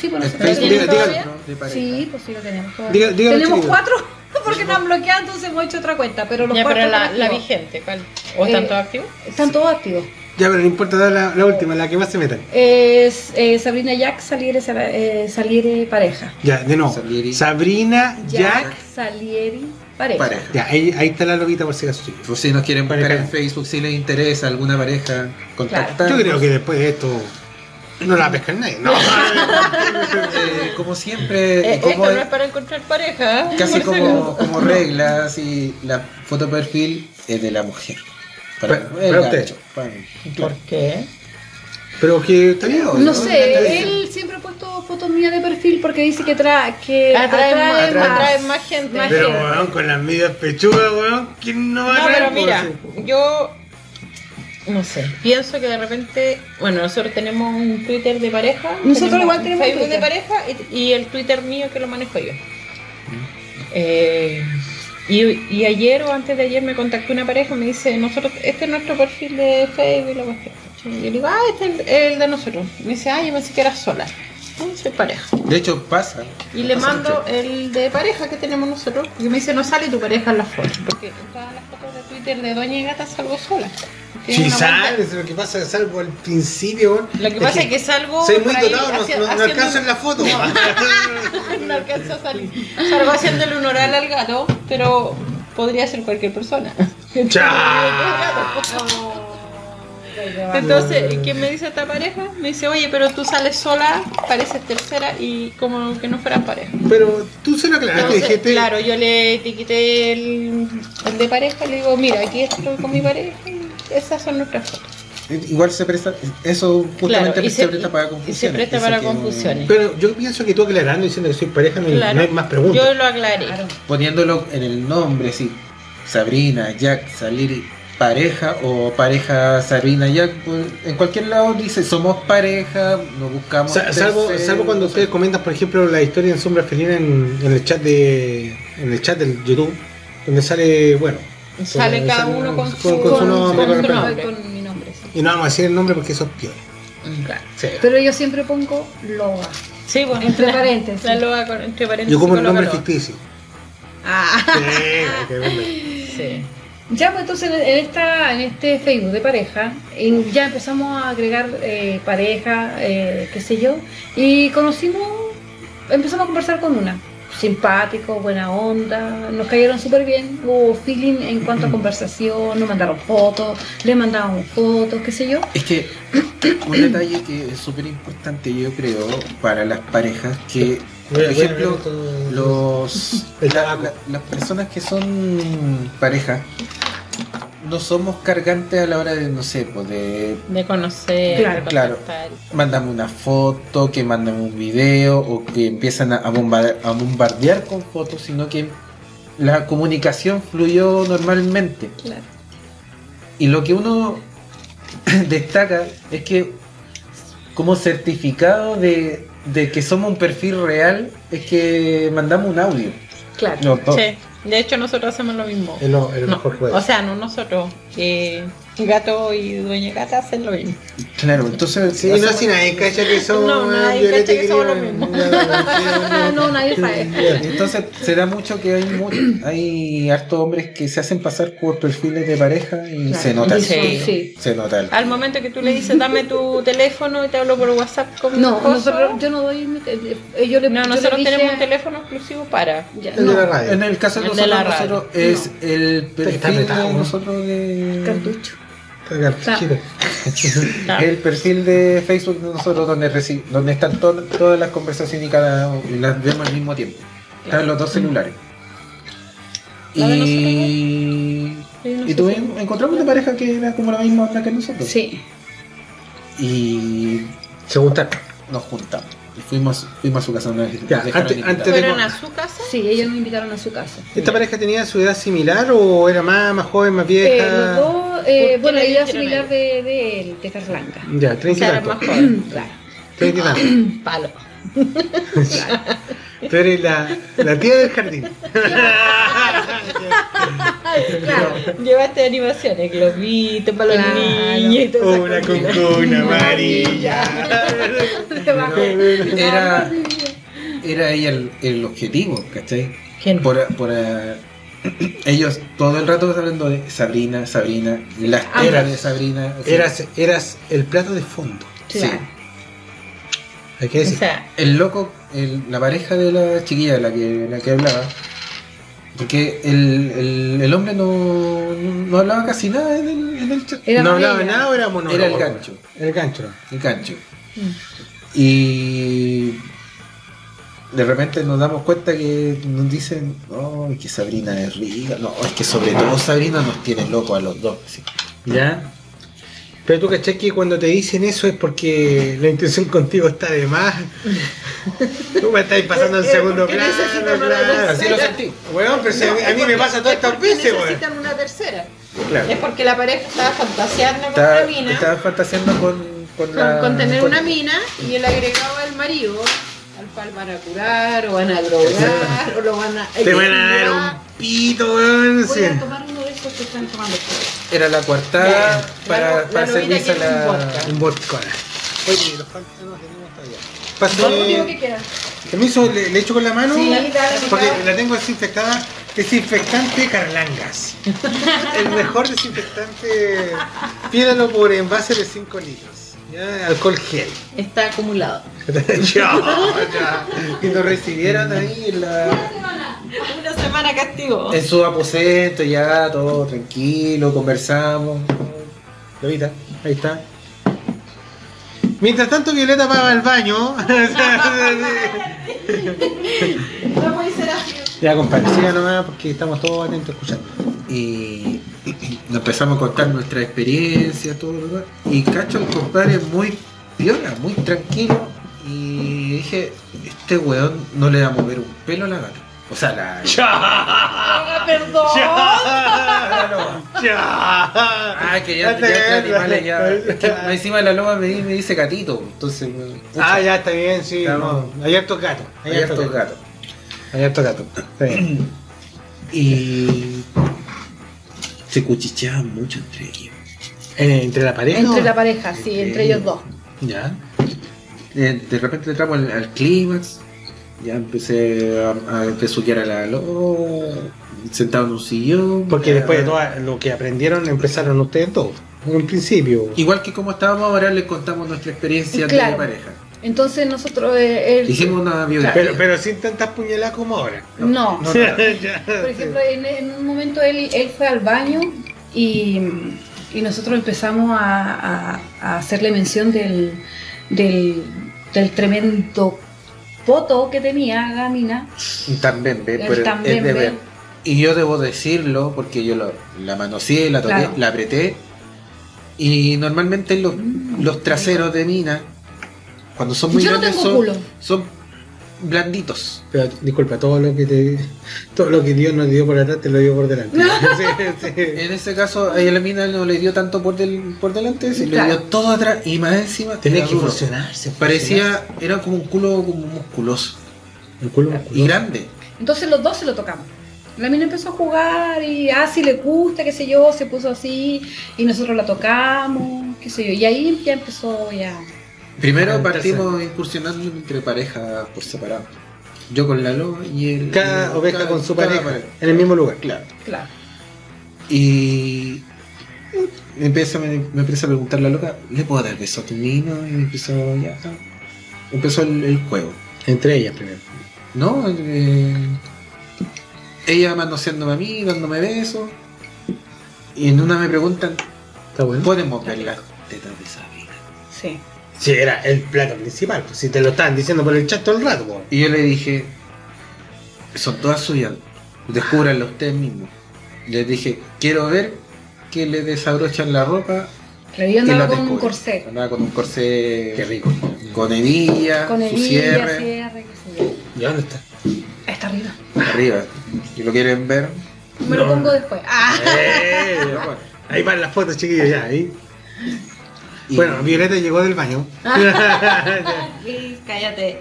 Speaker 5: Sí, pues nosotros
Speaker 3: diga-
Speaker 5: tenemos-
Speaker 6: pareja.
Speaker 5: Sí, pues sí lo tenemos. todavía.
Speaker 3: Diga-
Speaker 5: tenemos cuatro porque nos han bloqueado, entonces hemos hecho otra cuenta. Pero los
Speaker 4: Ya,
Speaker 5: cuatro
Speaker 4: pero la, vigente, ¿cuál? ¿O
Speaker 5: Eh,
Speaker 4: están todos activos?
Speaker 5: Están todos activos.
Speaker 3: Ya, pero no importa dar la, la última, la que más se metan.
Speaker 5: Es eh, Sabrina Jack Saliere, Sara- eh, Saliere pareja.
Speaker 3: Ya, de nuevo.
Speaker 6: Salieri.
Speaker 3: Sabrina,
Speaker 5: Jack,
Speaker 3: Jack.
Speaker 5: Salieri pareja.
Speaker 6: pareja.
Speaker 3: Ya, ahí, ahí está la lobita por si acaso.
Speaker 6: Pues si nos quieren buscar
Speaker 3: Pareja.
Speaker 6: en Facebook, si les interesa alguna pareja, contactar.
Speaker 3: Yo creo que después de esto no la pescan nadie. No.
Speaker 6: Eh, como siempre,
Speaker 4: Eh,
Speaker 6: como
Speaker 4: esto no es para encontrar pareja.
Speaker 6: casi como, como reglas y la foto de perfil es de la mujer. Para,
Speaker 3: Para-
Speaker 6: el
Speaker 3: para usted.
Speaker 6: para.
Speaker 4: ¿Por qué?
Speaker 3: Pero que está bien.
Speaker 5: No
Speaker 6: ¿no?
Speaker 5: sé, él siempre ha puesto fotos mías de perfil porque dice que, tra que
Speaker 4: Atrae, más,
Speaker 5: atrae más.
Speaker 4: atrae más gente.
Speaker 3: Pero weón, con las medias pechugas, weón, ¿quién no va a
Speaker 4: No, pero mira, yo no sé, pienso que de repente, bueno, nosotros tenemos un Twitter de pareja,
Speaker 5: Nosotros igual
Speaker 4: un
Speaker 5: tenemos
Speaker 4: Facebook
Speaker 5: Twitter.
Speaker 4: de pareja y, y el Twitter mío que lo manejo yo. Eh, y, y ayer o antes de ayer me contactó una pareja y me dice, nosotros, este es nuestro perfil de Facebook y la cuestión. Y yo le digo, ah, este es el, el de nosotros. Me dice, ah, yo pensé que era sola. No, soy pareja.
Speaker 6: De hecho, pasa.
Speaker 4: Y le
Speaker 6: pasa
Speaker 4: mando
Speaker 6: mucho.
Speaker 4: el de pareja que tenemos nosotros. Porque me dice, no sale tu pareja en la foto. Porque en todas las fotos de Twitter de Doña y Gata salgo sola. Cuenta-
Speaker 3: sales, lo que pasa es algo al principio.
Speaker 4: Lo que pasa es que salgo.
Speaker 3: Soy muy dotado, no,
Speaker 4: hacia-
Speaker 3: no- no alcanzo en la foto.
Speaker 4: no alcanzo a salir. Salgo haciéndole un oral al gato, pero podría ser cualquier persona. Entonces, ¿qué me dice esta pareja? Me dice, oye, pero tú sales sola, pareces tercera y como que no fueran pareja.
Speaker 3: Pero tú se lo aclaraste, dijiste.
Speaker 4: claro, yo le etiqueté el, el de pareja y le digo, mira, aquí estoy con mi pareja y esas son nuestras fotos.
Speaker 6: Igual se presta, eso justamente
Speaker 4: Claro,
Speaker 6: se,
Speaker 4: se-
Speaker 6: presta para
Speaker 4: y
Speaker 6: confusiones.
Speaker 4: se presta para
Speaker 6: que-
Speaker 4: confusiones.
Speaker 3: Pero yo pienso que tú aclarando diciendo que soy pareja no, hay-
Speaker 4: Claro.
Speaker 3: no hay más preguntas.
Speaker 4: Yo lo aclaré.
Speaker 6: Poniéndolo en el nombre, sí. Sabrina, Jack, salir pareja o pareja Sabrina, Jack, pues, en cualquier lado dice somos pareja, nos buscamos.
Speaker 3: Sa- salvo, salvo cuando ustedes comentan, por ejemplo, la historia en Sombra Felina en, en el chat de en el chat del YouTube, donde sale, bueno,
Speaker 4: Sale
Speaker 3: Con-
Speaker 4: cada
Speaker 3: sale-
Speaker 4: uno con,
Speaker 3: con-
Speaker 4: su,
Speaker 3: con su nombre,
Speaker 4: con
Speaker 5: mi nombre, sí.
Speaker 3: y no vamos a decir el nombre porque eso es peor.
Speaker 4: Mm, Claro.
Speaker 3: Sí.
Speaker 5: Pero yo siempre pongo Loa.
Speaker 4: Sí, bueno,
Speaker 5: Entre
Speaker 4: la-
Speaker 5: paréntesis.
Speaker 4: La loa con, entre paréntesis.
Speaker 3: Yo como el nombre ficticio.
Speaker 5: Ah.
Speaker 3: Sí, qué bueno.
Speaker 4: Sí.
Speaker 5: Ya, pues entonces en, esta, en este Facebook de pareja, en- ya empezamos a agregar eh, pareja, eh, qué sé yo, y conocimos, empezamos a conversar con una. Simpático, buena onda, nos cayeron súper bien, hubo feeling en cuanto a conversación, nos mandaron fotos, le mandábamos fotos, qué sé yo.
Speaker 6: Es que un detalle que es súper importante, yo creo, para las parejas, que, por ejemplo, los la- la- las personas que son pareja no somos cargantes a la hora de, no sé, pues de
Speaker 4: De conocer,
Speaker 5: Claro,
Speaker 4: de
Speaker 6: claro. una foto, que mandan un video o que empiezan a, a bombardear, a bombardear con fotos, sino que la comunicación fluyó normalmente.
Speaker 5: Claro.
Speaker 6: Y lo que uno destaca es que como certificado de, de que somos un perfil real es que mandamos un audio.
Speaker 5: Claro.
Speaker 4: Sí. De hecho, nosotros hacemos lo mismo. No,
Speaker 3: mejor
Speaker 4: o sea, no nosotros. Que Gato y Dueña Gata hacen lo mismo.
Speaker 6: Claro, entonces...
Speaker 3: Sí, no, si nadie cacha que somos.
Speaker 4: No, nadie cacha que somos lo mismo.
Speaker 5: No, nadie sabe.
Speaker 6: Entonces se da mucho que hay hay hartos hombres que se hacen pasar por perfiles de pareja y se nota.
Speaker 4: Sí.
Speaker 5: Sí.
Speaker 6: Se nota.
Speaker 4: Al momento que tú le dices, dame tu teléfono y te hablo por WhatsApp con
Speaker 5: No,
Speaker 4: esposo.
Speaker 5: nosotros, yo no doy eh, yo le,
Speaker 4: No,
Speaker 5: yo
Speaker 4: nosotros
Speaker 5: le dije-
Speaker 4: tenemos un teléfono exclusivo para.
Speaker 5: Ya,
Speaker 3: El de la
Speaker 5: no,
Speaker 3: radio.
Speaker 6: En el caso de
Speaker 4: El de
Speaker 6: nosotros,
Speaker 4: la radio.
Speaker 6: nosotros es el perfil de
Speaker 3: ¿no?
Speaker 6: nosotros de
Speaker 5: cartucho.
Speaker 6: El perfil de Facebook de nosotros donde reci- donde están to- todas las conversaciones y cada y las vemos al mismo tiempo. Están los dos celulares.
Speaker 4: ¿La de
Speaker 6: Y, y tuvimos- encontramos una pareja que era como la misma onda que nosotros.
Speaker 5: Sí.
Speaker 6: Y
Speaker 3: Se juntaron.
Speaker 6: nos juntamos. Y fuimos, fuimos a su casa una vez.
Speaker 3: Ya,
Speaker 6: nos dejaron
Speaker 3: antes- antes-
Speaker 4: ¿Fueron a su casa?
Speaker 5: Sí, ellos nos invitaron a su casa.
Speaker 3: ¿Esta pareja tenía su edad similar o era más, más joven, más
Speaker 5: Eh,
Speaker 3: vieja?
Speaker 5: los dos,
Speaker 4: ¿Por
Speaker 5: eh, bueno, la idea
Speaker 4: dijeron
Speaker 5: similar de, de él, de Carlanca.
Speaker 3: Ya,
Speaker 4: O
Speaker 3: 30
Speaker 4: sea,
Speaker 3: y
Speaker 4: era
Speaker 3: tanto.
Speaker 4: más joven.
Speaker 5: Claro.
Speaker 3: 30 y tanto.
Speaker 4: Palo.
Speaker 3: Tú eres la, la tía del jardín.
Speaker 5: Claro.
Speaker 4: Llevaste animaciones, globitos para los
Speaker 5: Claro.
Speaker 4: niños y todo
Speaker 3: Una amarilla.
Speaker 6: Era, era ella el, el objetivo, ¿cachai?
Speaker 4: ¿Quién?
Speaker 6: Por, por, eh, ellos todo el rato hablando de Sabrina, Sabrina, la espera de Sabrina. o sea,
Speaker 3: Eras, eras el plato de fondo.
Speaker 6: sí.
Speaker 3: Hay que
Speaker 4: O
Speaker 3: decir.
Speaker 4: sea,
Speaker 6: El loco, el- la pareja de la chiquilla de la que, la que hablaba, porque el, el, el hombre no, no hablaba casi nada en el, en el chat.
Speaker 5: Era
Speaker 3: ¿No hablaba
Speaker 5: ella.
Speaker 3: nada era monólogo?
Speaker 6: Era el gancho.
Speaker 3: El gancho.
Speaker 6: El gancho. Y de repente nos damos cuenta que nos dicen, es que Sabrina es rica, no, es que sobre todo Sabrina nos tiene loco a los dos. así.
Speaker 3: ¿Ya? Pero tú caché que cuando te dicen eso es porque la intención contigo está de más. Tú me estás pasando en segundo
Speaker 4: ¿por qué
Speaker 3: plano. claro.
Speaker 6: Así lo sentí.
Speaker 3: Weón, pero a mí- me pasa todas estas veces, weón.
Speaker 4: necesitan una tercera.
Speaker 3: Claro.
Speaker 4: Es porque la pareja estaba fantaseando con una mina,
Speaker 6: estaba fantaseando con, con,
Speaker 4: con,
Speaker 6: la-
Speaker 4: con tener
Speaker 6: con-
Speaker 4: una mina y el agregado al marido, al cual van a curar, o van a drogar, o lo van a.
Speaker 3: Te van a dar un pito, weón.
Speaker 5: Voy a tomar están tomando.
Speaker 6: Era la cuartada
Speaker 4: Ya,
Speaker 6: para,
Speaker 4: la- la
Speaker 6: para servirse la.
Speaker 4: vodka.
Speaker 3: Un vodka. Oye, los falta no tenemos todavía.
Speaker 5: Lo único que
Speaker 3: Pásame.
Speaker 5: queda.
Speaker 3: Permiso, le, le echo con la mano.
Speaker 5: Sí, dale, dale,
Speaker 3: porque
Speaker 5: dale.
Speaker 3: la tengo desinfectada. Desinfectante Carlangas. El mejor desinfectante. Pídalo por envase de 5 litros. Ya, alcohol gel.
Speaker 4: Está acumulado.
Speaker 3: ya, ya. Y nos recibieron ahí en la.
Speaker 4: Una semana castigo.
Speaker 6: En su aposento, ya, todo tranquilo, conversamos.
Speaker 3: Lolita, ahí está. Mientras tanto, Violeta va al baño.
Speaker 4: No puede ser así.
Speaker 3: ya, compadre, siga nomás porque estamos todos atentos escuchando.
Speaker 6: Y nos empezamos a contar nuestra experiencia, todo lo demás. Y cacho, el compadre es muy piola, muy tranquilo. Y dije, este weón no le va a mover un pelo a la gata. O sea, la.
Speaker 4: Ah, perdón.
Speaker 3: Ya.
Speaker 6: Ah, que ya, ya animales ya. Es que encima la loba me, me dice gatito. Entonces, pucha,
Speaker 3: Ah, ya está bien, sí. No. Hay hartos gatos. Hay hartos gatos. Hay hartos gatos. Está bien.
Speaker 6: Y. Se cuchicheaban mucho entre ellos.
Speaker 3: Eh, ¿Entre la pareja?
Speaker 5: Entre la pareja, sí, entre ellos dos.
Speaker 3: Ya.
Speaker 6: De, de repente entramos al, al clímax. Ya empecé a, a besuquear a la loba. Sentado en un sillón.
Speaker 3: Porque
Speaker 6: ya-
Speaker 3: después de todo lo que aprendieron, empezaron ustedes todos. En un principio.
Speaker 6: Igual que como estábamos ahora, les contamos nuestra experiencia
Speaker 5: Claro.
Speaker 6: de pareja.
Speaker 5: Entonces nosotros, eh, él-
Speaker 6: Hicimos una biografía.
Speaker 3: Pero, pero sin tantas puñaladas como ahora.
Speaker 5: no. Por ejemplo, en, en un momento él, él fue al baño y, y nosotros empezamos a, a- a hacerle mención del, del, del tremendo poto que tenía Gamina.
Speaker 6: También, ve, pero
Speaker 5: también,
Speaker 6: es de
Speaker 5: ve.
Speaker 6: ver. Y yo debo decirlo porque yo lo- la manoseé, la toqué,
Speaker 5: Claro.
Speaker 6: la apreté. Y normalmente los,
Speaker 5: Mm,
Speaker 6: los traseros de mina, cuando son muy
Speaker 5: Yo no
Speaker 6: grandes,
Speaker 5: tengo
Speaker 6: son,
Speaker 5: culo.
Speaker 6: son blanditos.
Speaker 3: Pero disculpa, todo lo que te, todo lo que Dios nos dio por atrás te lo dio por delante. Sí, sí.
Speaker 6: En ese caso, a la mina no le dio tanto por, del, por delante, sino le dio todo atrás y más encima.
Speaker 3: Tenía que funcionarse.
Speaker 6: Parecía, era como un culo como musculoso
Speaker 3: El culo
Speaker 6: y grande.
Speaker 5: Entonces los dos se lo tocamos. La mina empezó a jugar y ah, si le gusta, qué sé yo, se puso así y nosotros la tocamos, qué sé yo. Y ahí ya empezó ya.
Speaker 6: Primero
Speaker 3: Ah,
Speaker 6: partimos incursionando entre parejas por separado. Yo con la loba y el.
Speaker 3: Cada
Speaker 6: y-
Speaker 3: oveja
Speaker 6: cada-
Speaker 3: con su pareja. En el mismo lugar.
Speaker 6: Claro.
Speaker 5: Claro.
Speaker 6: Y me empieza, me, me empieza a preguntar la loca, ¿le puedo dar beso a tu niño? Y empezó, ya, empezó el, el juego.
Speaker 3: Entre ellas primero.
Speaker 6: ¿No? Eh, ella manoseándome a mí, dándome besos. Y en una me preguntan,
Speaker 3: Está bueno.
Speaker 6: ¿podemos ver las tetas de Sabina?
Speaker 5: Sí.
Speaker 3: Sí, era el plato principal. Pues, si te lo estaban diciendo por el chat todo el rato.
Speaker 6: Y yo le dije, son todas suyas, descúbranlo ustedes mismos. Les dije, quiero ver que le desabrochan la ropa.
Speaker 5: Pero yo
Speaker 6: y la
Speaker 5: andaba con un
Speaker 6: descubren".
Speaker 5: corsé.
Speaker 6: Andaba con un corsé
Speaker 3: Qué rico.
Speaker 6: con hebilla,
Speaker 5: Con
Speaker 6: su cierre.
Speaker 3: ¿Y dónde está?
Speaker 5: Está arriba.
Speaker 6: arriba. Si lo quieren ver,
Speaker 5: Me lo pongo después. Ah.
Speaker 3: Eh, ahí van las fotos, chiquillos, ya. Ahí.
Speaker 6: Y-
Speaker 3: Bueno, Violeta llegó del baño.
Speaker 4: Cállate.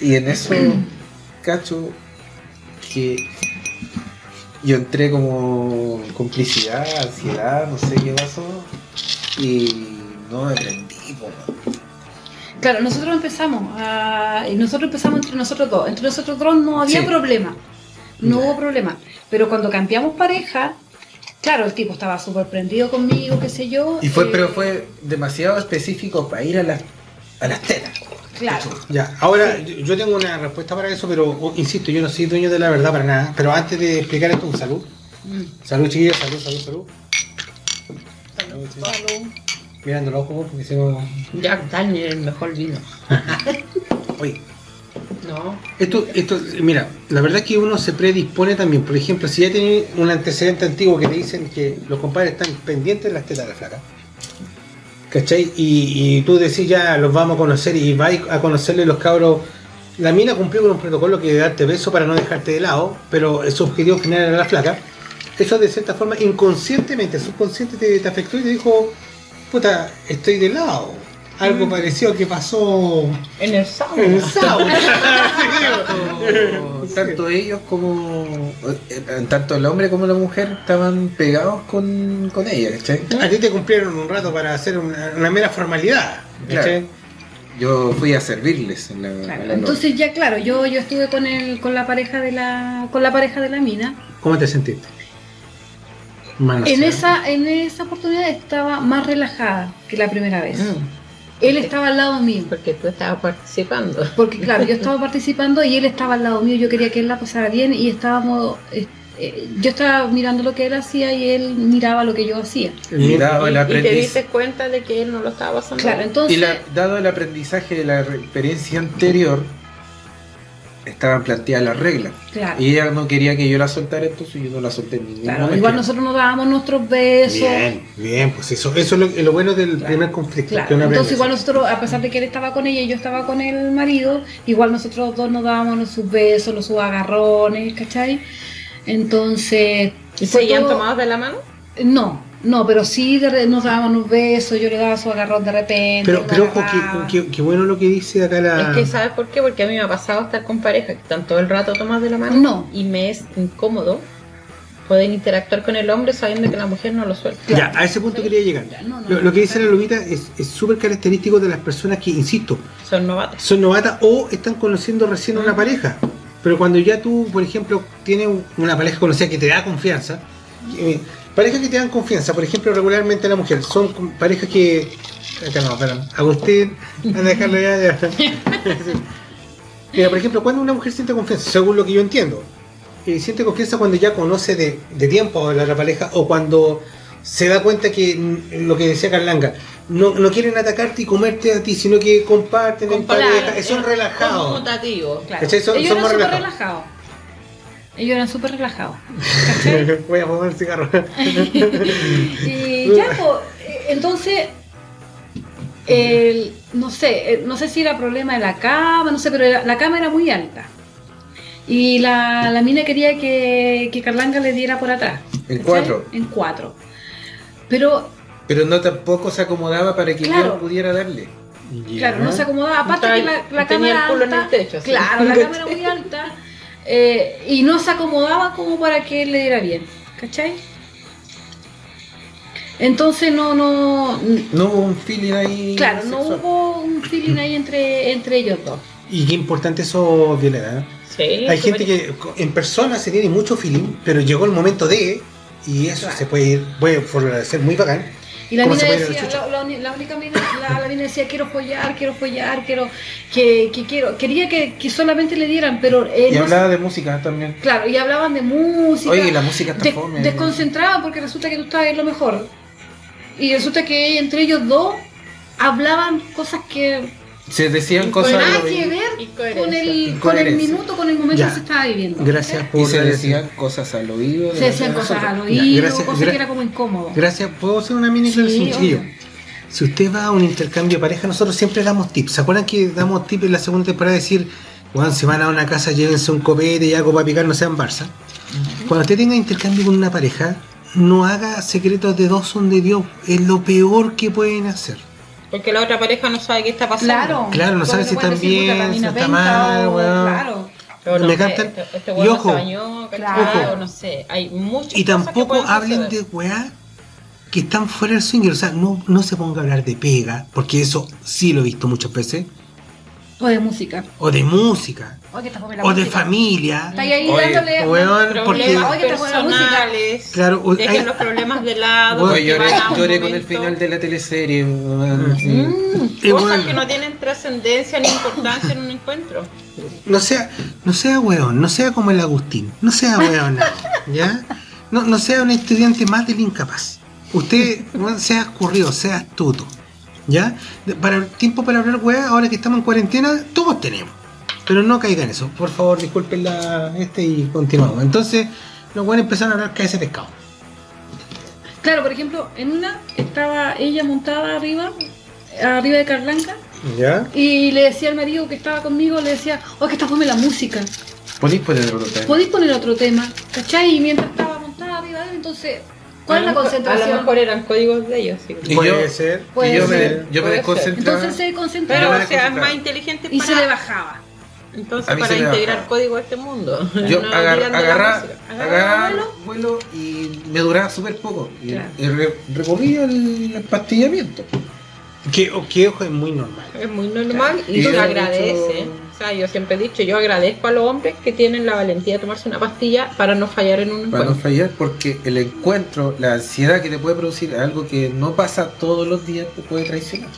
Speaker 6: Y en eso, cacho, que yo entré como complicidad, ansiedad, no sé qué pasó. Y no me prendí.
Speaker 5: Claro, nosotros empezamos, a- y nosotros empezamos entre nosotros dos. Entre nosotros dos no había
Speaker 6: Sí.
Speaker 5: problema. No hubo problema. Pero cuando cambiamos pareja, claro, el tipo estaba súper prendido conmigo, qué sé yo.
Speaker 6: Y fue,
Speaker 5: eh,
Speaker 6: pero fue demasiado específico para ir a las, a las tetas.
Speaker 5: Claro.
Speaker 3: Ya, ahora yo yo tengo una respuesta para eso, pero oh, insisto, yo no soy dueño de la verdad para nada. Pero antes de explicar esto, un salud.
Speaker 5: Mm.
Speaker 3: Salud, chiquillos, salud, salud, salud. Salud.
Speaker 5: Salud.
Speaker 3: Mirando los ojos, porque no.
Speaker 4: Jack Daniel, el mejor vino.
Speaker 3: Oye, Esto, esto, mira, la verdad es que uno se predispone también. Por ejemplo, si ya tenés un antecedente antiguo que te dicen que los compadres están pendientes de las tetas de la flaca. ¿Cachai? Y, y tú decís ya los vamos a conocer y vais a conocerle los cabros. La mina cumplió con un protocolo que de darte beso para no dejarte de lado, pero su objetivo final era la flaca. Eso de cierta forma inconscientemente, subconsciente te, te afectó y te dijo, puta, estoy de lado. Algo parecido que pasó
Speaker 4: En el sauna.
Speaker 3: en el sauna.
Speaker 6: Tanto, tanto ellos como. eh, Tanto el hombre como la mujer estaban pegados con, con ella, ¿cachai?
Speaker 3: A ti te cumplieron un rato para hacer una, una mera formalidad. ¿cachai?
Speaker 6: Yo fui a servirles en la.
Speaker 5: Claro,
Speaker 6: en la
Speaker 5: entonces ya claro, yo, yo estuve con el, con la pareja de la, con la pareja de la mina.
Speaker 3: ¿Cómo te sentiste? Mano
Speaker 5: En
Speaker 3: sea.
Speaker 5: esa, en esa oportunidad estaba más relajada que la primera vez.
Speaker 4: Mm,
Speaker 5: Él estaba al lado mío.
Speaker 4: porque tú estabas participando.
Speaker 5: Porque claro, yo estaba participando y él estaba al lado mío, yo quería que él la pasara bien y estábamos, eh, eh, yo estaba mirando lo que él hacía y él miraba lo que yo hacía.
Speaker 6: Y dado el
Speaker 4: y, y te diste cuenta de que él no lo estaba pasando.
Speaker 5: Claro,
Speaker 4: bien.
Speaker 5: entonces,
Speaker 6: Y la- dado el aprendizaje de la experiencia anterior, estaban planteadas las reglas.
Speaker 5: claro,
Speaker 6: Y ella no quería que yo la soltara, entonces yo no la solté en ningún
Speaker 5: claro,
Speaker 6: momento.
Speaker 5: igual nosotros nos dábamos nuestros besos.
Speaker 3: Bien, bien, pues eso, eso es lo, lo bueno del
Speaker 5: Claro.
Speaker 3: primer conflicto.
Speaker 5: Claro,
Speaker 3: que aprende
Speaker 5: entonces igual nosotros, a pesar de que él estaba con ella y yo estaba con el marido, igual nosotros dos nos dábamos sus besos, los sus agarrones, ¿cachai? Entonces...
Speaker 4: ¿Y seguían
Speaker 5: todo-
Speaker 4: tomados de la mano?
Speaker 5: No, no, pero sí de nos dábamos unos besos, yo le daba su agarrón de repente.
Speaker 3: Pero, pero ojo, que, que- que bueno lo que dice acá la.
Speaker 4: Es que, ¿sabes por qué? Porque a mí me ha pasado estar con parejas que están todo el rato tomadas de la mano
Speaker 5: No.
Speaker 4: y me es incómodo poder interactuar con el hombre sabiendo que la mujer no lo suelta.
Speaker 3: Ya, a ese punto quería llegar.
Speaker 5: Ya, no, no,
Speaker 3: Lo, lo que dice la Lobita es es súper característico de las personas que, insisto,
Speaker 4: Son novatos.
Speaker 3: son novatas o están conociendo recién a una pareja. Pero cuando ya tú, por ejemplo, tienes una pareja conocida que te da confianza, eh, parejas que te dan confianza, por ejemplo, regularmente la mujer, son parejas que. Acá no, perdón. Agustín, anda a dejarlo ya. ya. Mira, por ejemplo, cuando una mujer siente confianza, según lo que yo entiendo, eh, siente confianza cuando ya conoce de, de tiempo a la otra pareja o cuando se da cuenta que lo que decía Carlanga, no, no quieren atacarte y comerte a ti, sino que comparten en pareja, son relajados. Son-
Speaker 5: Ellos
Speaker 3: son
Speaker 5: eran
Speaker 3: más
Speaker 5: súper
Speaker 3: relajados.
Speaker 5: relajados. Ellos eran súper relajados. ¿cachai?
Speaker 3: Voy a fumar el cigarro.
Speaker 5: y ya, pues, entonces, el- no sé, eh, no sé si era problema de la cama, no sé, pero era- la cama era muy alta. Y la, la mina quería que, que Carlanga le diera por atrás.
Speaker 6: En cuatro.
Speaker 5: En cuatro. Pero,
Speaker 6: Pero no tampoco se acomodaba para que
Speaker 5: Claro.
Speaker 6: yo pudiera darle.
Speaker 5: claro, no se acomodaba. Aparte que la, la cama era
Speaker 4: culo en
Speaker 5: alta.
Speaker 4: el techo.
Speaker 5: Claro, la cama era muy alta. Eh, y no se acomodaba como para que él le diera bien. ¿Cachai? Entonces no, no,
Speaker 6: No hubo un feeling ahí.
Speaker 5: Claro, no hubo un feeling ahí entre, entre ellos dos.
Speaker 3: Y qué importante eso, Violeta. ¿eh?
Speaker 4: Sí,
Speaker 3: Hay gente que en persona se tiene mucho feeling, pero llegó el momento de, y eso se puede ir, puede ser muy bacán.
Speaker 5: Y la
Speaker 3: ¿Cómo
Speaker 5: mina decía, la, la uni- la única mina, la, la mina decía, quiero follar, quiero follar, quiero, que, que quiero, quería que, que solamente le dieran, pero eh,
Speaker 6: Y
Speaker 5: no
Speaker 6: hablaba de música también.
Speaker 5: claro, y hablaban de música.
Speaker 6: Oye, la música está
Speaker 5: de-
Speaker 6: fome.
Speaker 5: desconcentraban porque resulta que tú estabas en lo mejor. Y resulta que entre ellos dos hablaban cosas que
Speaker 6: Se decían
Speaker 4: Y
Speaker 6: cosas.
Speaker 5: nada
Speaker 6: al oído.
Speaker 5: que ver con el, con el minuto, con el momento
Speaker 3: Ya.
Speaker 5: que se estaba viviendo.
Speaker 3: Gracias
Speaker 6: Y
Speaker 3: por
Speaker 6: se
Speaker 3: decir.
Speaker 6: decían cosas al oído.
Speaker 5: Se decían cosas al oído,
Speaker 3: gracias,
Speaker 5: cosas
Speaker 3: gra-
Speaker 5: que era como incómodo.
Speaker 3: Gracias, ¿puedo hacer una mini
Speaker 5: Sí.
Speaker 3: Si usted va a un intercambio de pareja, nosotros siempre damos tips. ¿Se acuerdan que damos tips en la segunda temporada? de Decir, Juan, si van a una casa, llévense un copete y algo para picar, no sean Barça. Cuando usted tenga intercambio con una pareja, no haga secretos de dos son de Dios. Es lo peor que pueden hacer.
Speaker 4: Porque la otra pareja no sabe qué está pasando.
Speaker 5: Claro.
Speaker 3: Claro, no sabe si están bien,
Speaker 5: la
Speaker 3: si está mal, weón.
Speaker 5: Claro.
Speaker 4: Pero no
Speaker 3: Me
Speaker 4: sé,
Speaker 3: cantan-
Speaker 4: Este, este
Speaker 3: y ojo.
Speaker 4: se bañó.
Speaker 5: Claro.
Speaker 4: O no sé. Hay muchas
Speaker 3: Y
Speaker 4: cosas que
Speaker 3: tampoco hablen de weá que están fuera del swinger. O sea, no, no se ponga a hablar de pega, porque eso sí lo he visto muchas veces.
Speaker 5: O de música.
Speaker 3: O de música.
Speaker 5: O, que te pone la
Speaker 3: O de familia.
Speaker 5: Está ahí,
Speaker 6: Oye,
Speaker 5: dándole.
Speaker 3: weón, porque-
Speaker 4: Problemas
Speaker 5: música.
Speaker 4: personales.
Speaker 3: Claro, o-
Speaker 4: Dejen
Speaker 3: hay-
Speaker 4: los problemas de lado.
Speaker 3: Bueno,
Speaker 4: porque
Speaker 6: lloré, con el final de la teleserie. weón, sí.
Speaker 5: Mm.
Speaker 4: Cosas
Speaker 3: bueno,
Speaker 4: que no tienen trascendencia ni importancia en un encuentro.
Speaker 3: no sea, no sea weón, no sea como el Agustín, no sea weón, ¿ya? No, no sea un estudiante más del incapaz. Usted weón, sea escurrido, sea astuto, ¿ya? De- Para tiempo para hablar weá, ahora que estamos en cuarentena, todos tenemos. Pero no caigan en eso. Por favor, disculpen la este y continuamos. Entonces, los weones empezaron a hablar que ese pescado.
Speaker 5: Claro, por ejemplo, en una estaba ella montada arriba, arriba de Carlanca,
Speaker 3: ¿Ya?
Speaker 5: y le decía al marido que estaba conmigo, le decía, oh, que está fome la música.
Speaker 6: ¿Podéis poner otro tema?
Speaker 5: ¿Podéis poner otro tema? ¿Cachai? Y mientras estaba montada arriba de él, entonces ¿Cuál es la concentración?
Speaker 4: A lo mejor eran códigos de ellos. sí.
Speaker 6: Y
Speaker 3: Puede
Speaker 6: yo-
Speaker 3: ser.
Speaker 5: Puede
Speaker 6: y yo
Speaker 5: ser,
Speaker 6: me, yo me
Speaker 4: puede
Speaker 6: desconcentraba.
Speaker 5: Entonces se concentraba
Speaker 4: Pero, o sea, más inteligente
Speaker 5: y se le bajaba.
Speaker 4: entonces para integrar código a este mundo.
Speaker 6: Yo
Speaker 4: No
Speaker 6: agar- agarraba,
Speaker 4: música.
Speaker 6: agarraba
Speaker 4: vuelo.
Speaker 6: y me duraba súper poco. Y,
Speaker 5: Claro.
Speaker 6: y re- recorría el empastillamiento.
Speaker 3: Que, o que ojo es muy normal.
Speaker 4: Es muy normal y
Speaker 6: Y
Speaker 4: se agradece. O sea, yo siempre he dicho, yo agradezco a los hombres que tienen la valentía de tomarse una pastilla para no fallar en un
Speaker 6: Para no
Speaker 4: encuentro.
Speaker 6: fallar, porque el encuentro, la ansiedad que te puede producir, algo que no pasa todos los días, te puede traicionar.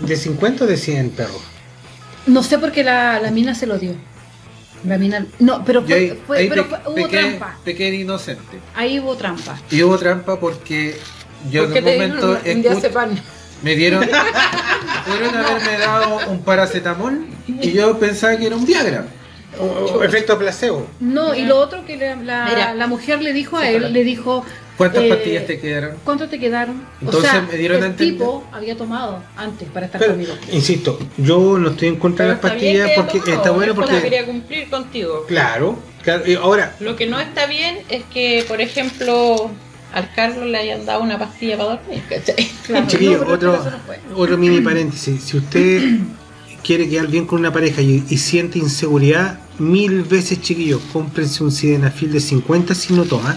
Speaker 3: ¿De 50 o de 100 perros?
Speaker 5: No sé por qué la, la mina se lo dio. La mina. No, pero fue,
Speaker 6: ahí,
Speaker 5: fue-
Speaker 6: ahí
Speaker 5: pero
Speaker 6: pe-
Speaker 5: fue- hubo
Speaker 6: pequé,
Speaker 5: trampa.
Speaker 6: pequé inocente.
Speaker 5: Ahí hubo trampa.
Speaker 6: Y hubo trampa porque yo
Speaker 4: Porque
Speaker 6: en
Speaker 4: te
Speaker 6: un
Speaker 4: dieron
Speaker 6: momento
Speaker 4: un, un día
Speaker 6: escucho-. Me dieron pudieron haberme dado un paracetamol y yo pensaba que era un Viagra.
Speaker 3: O, o efecto placebo.
Speaker 5: No, y lo otro que la, la-
Speaker 4: Mira.
Speaker 5: la mujer le dijo a él, le dijo,
Speaker 6: ¿Cuántas
Speaker 5: Eh,
Speaker 6: pastillas te quedaron?
Speaker 5: ¿cuánto te quedaron?
Speaker 6: Entonces
Speaker 5: o sea,
Speaker 6: me dieron
Speaker 5: el
Speaker 6: entender-
Speaker 5: tipo había tomado antes para estar
Speaker 3: Pero,
Speaker 5: conmigo.
Speaker 3: insisto, yo no estoy en contra de las pastillas
Speaker 4: que
Speaker 3: porque
Speaker 4: tomado,
Speaker 3: está bueno
Speaker 4: porque
Speaker 3: porque.
Speaker 4: quería cumplir contigo.
Speaker 3: Claro, claro. Y ahora,
Speaker 4: Lo que no está bien es que, por ejemplo, al Carlos le hayan dado una pastilla para dormir, ¿cachai?
Speaker 5: Claro,
Speaker 3: chiquillo,
Speaker 5: no,
Speaker 3: otro,
Speaker 5: no
Speaker 3: otro mini paréntesis. Si usted quiere quedar bien con una pareja y, y siente inseguridad, mil veces, chiquillos, cómprense un sildenafil de 50 si no toma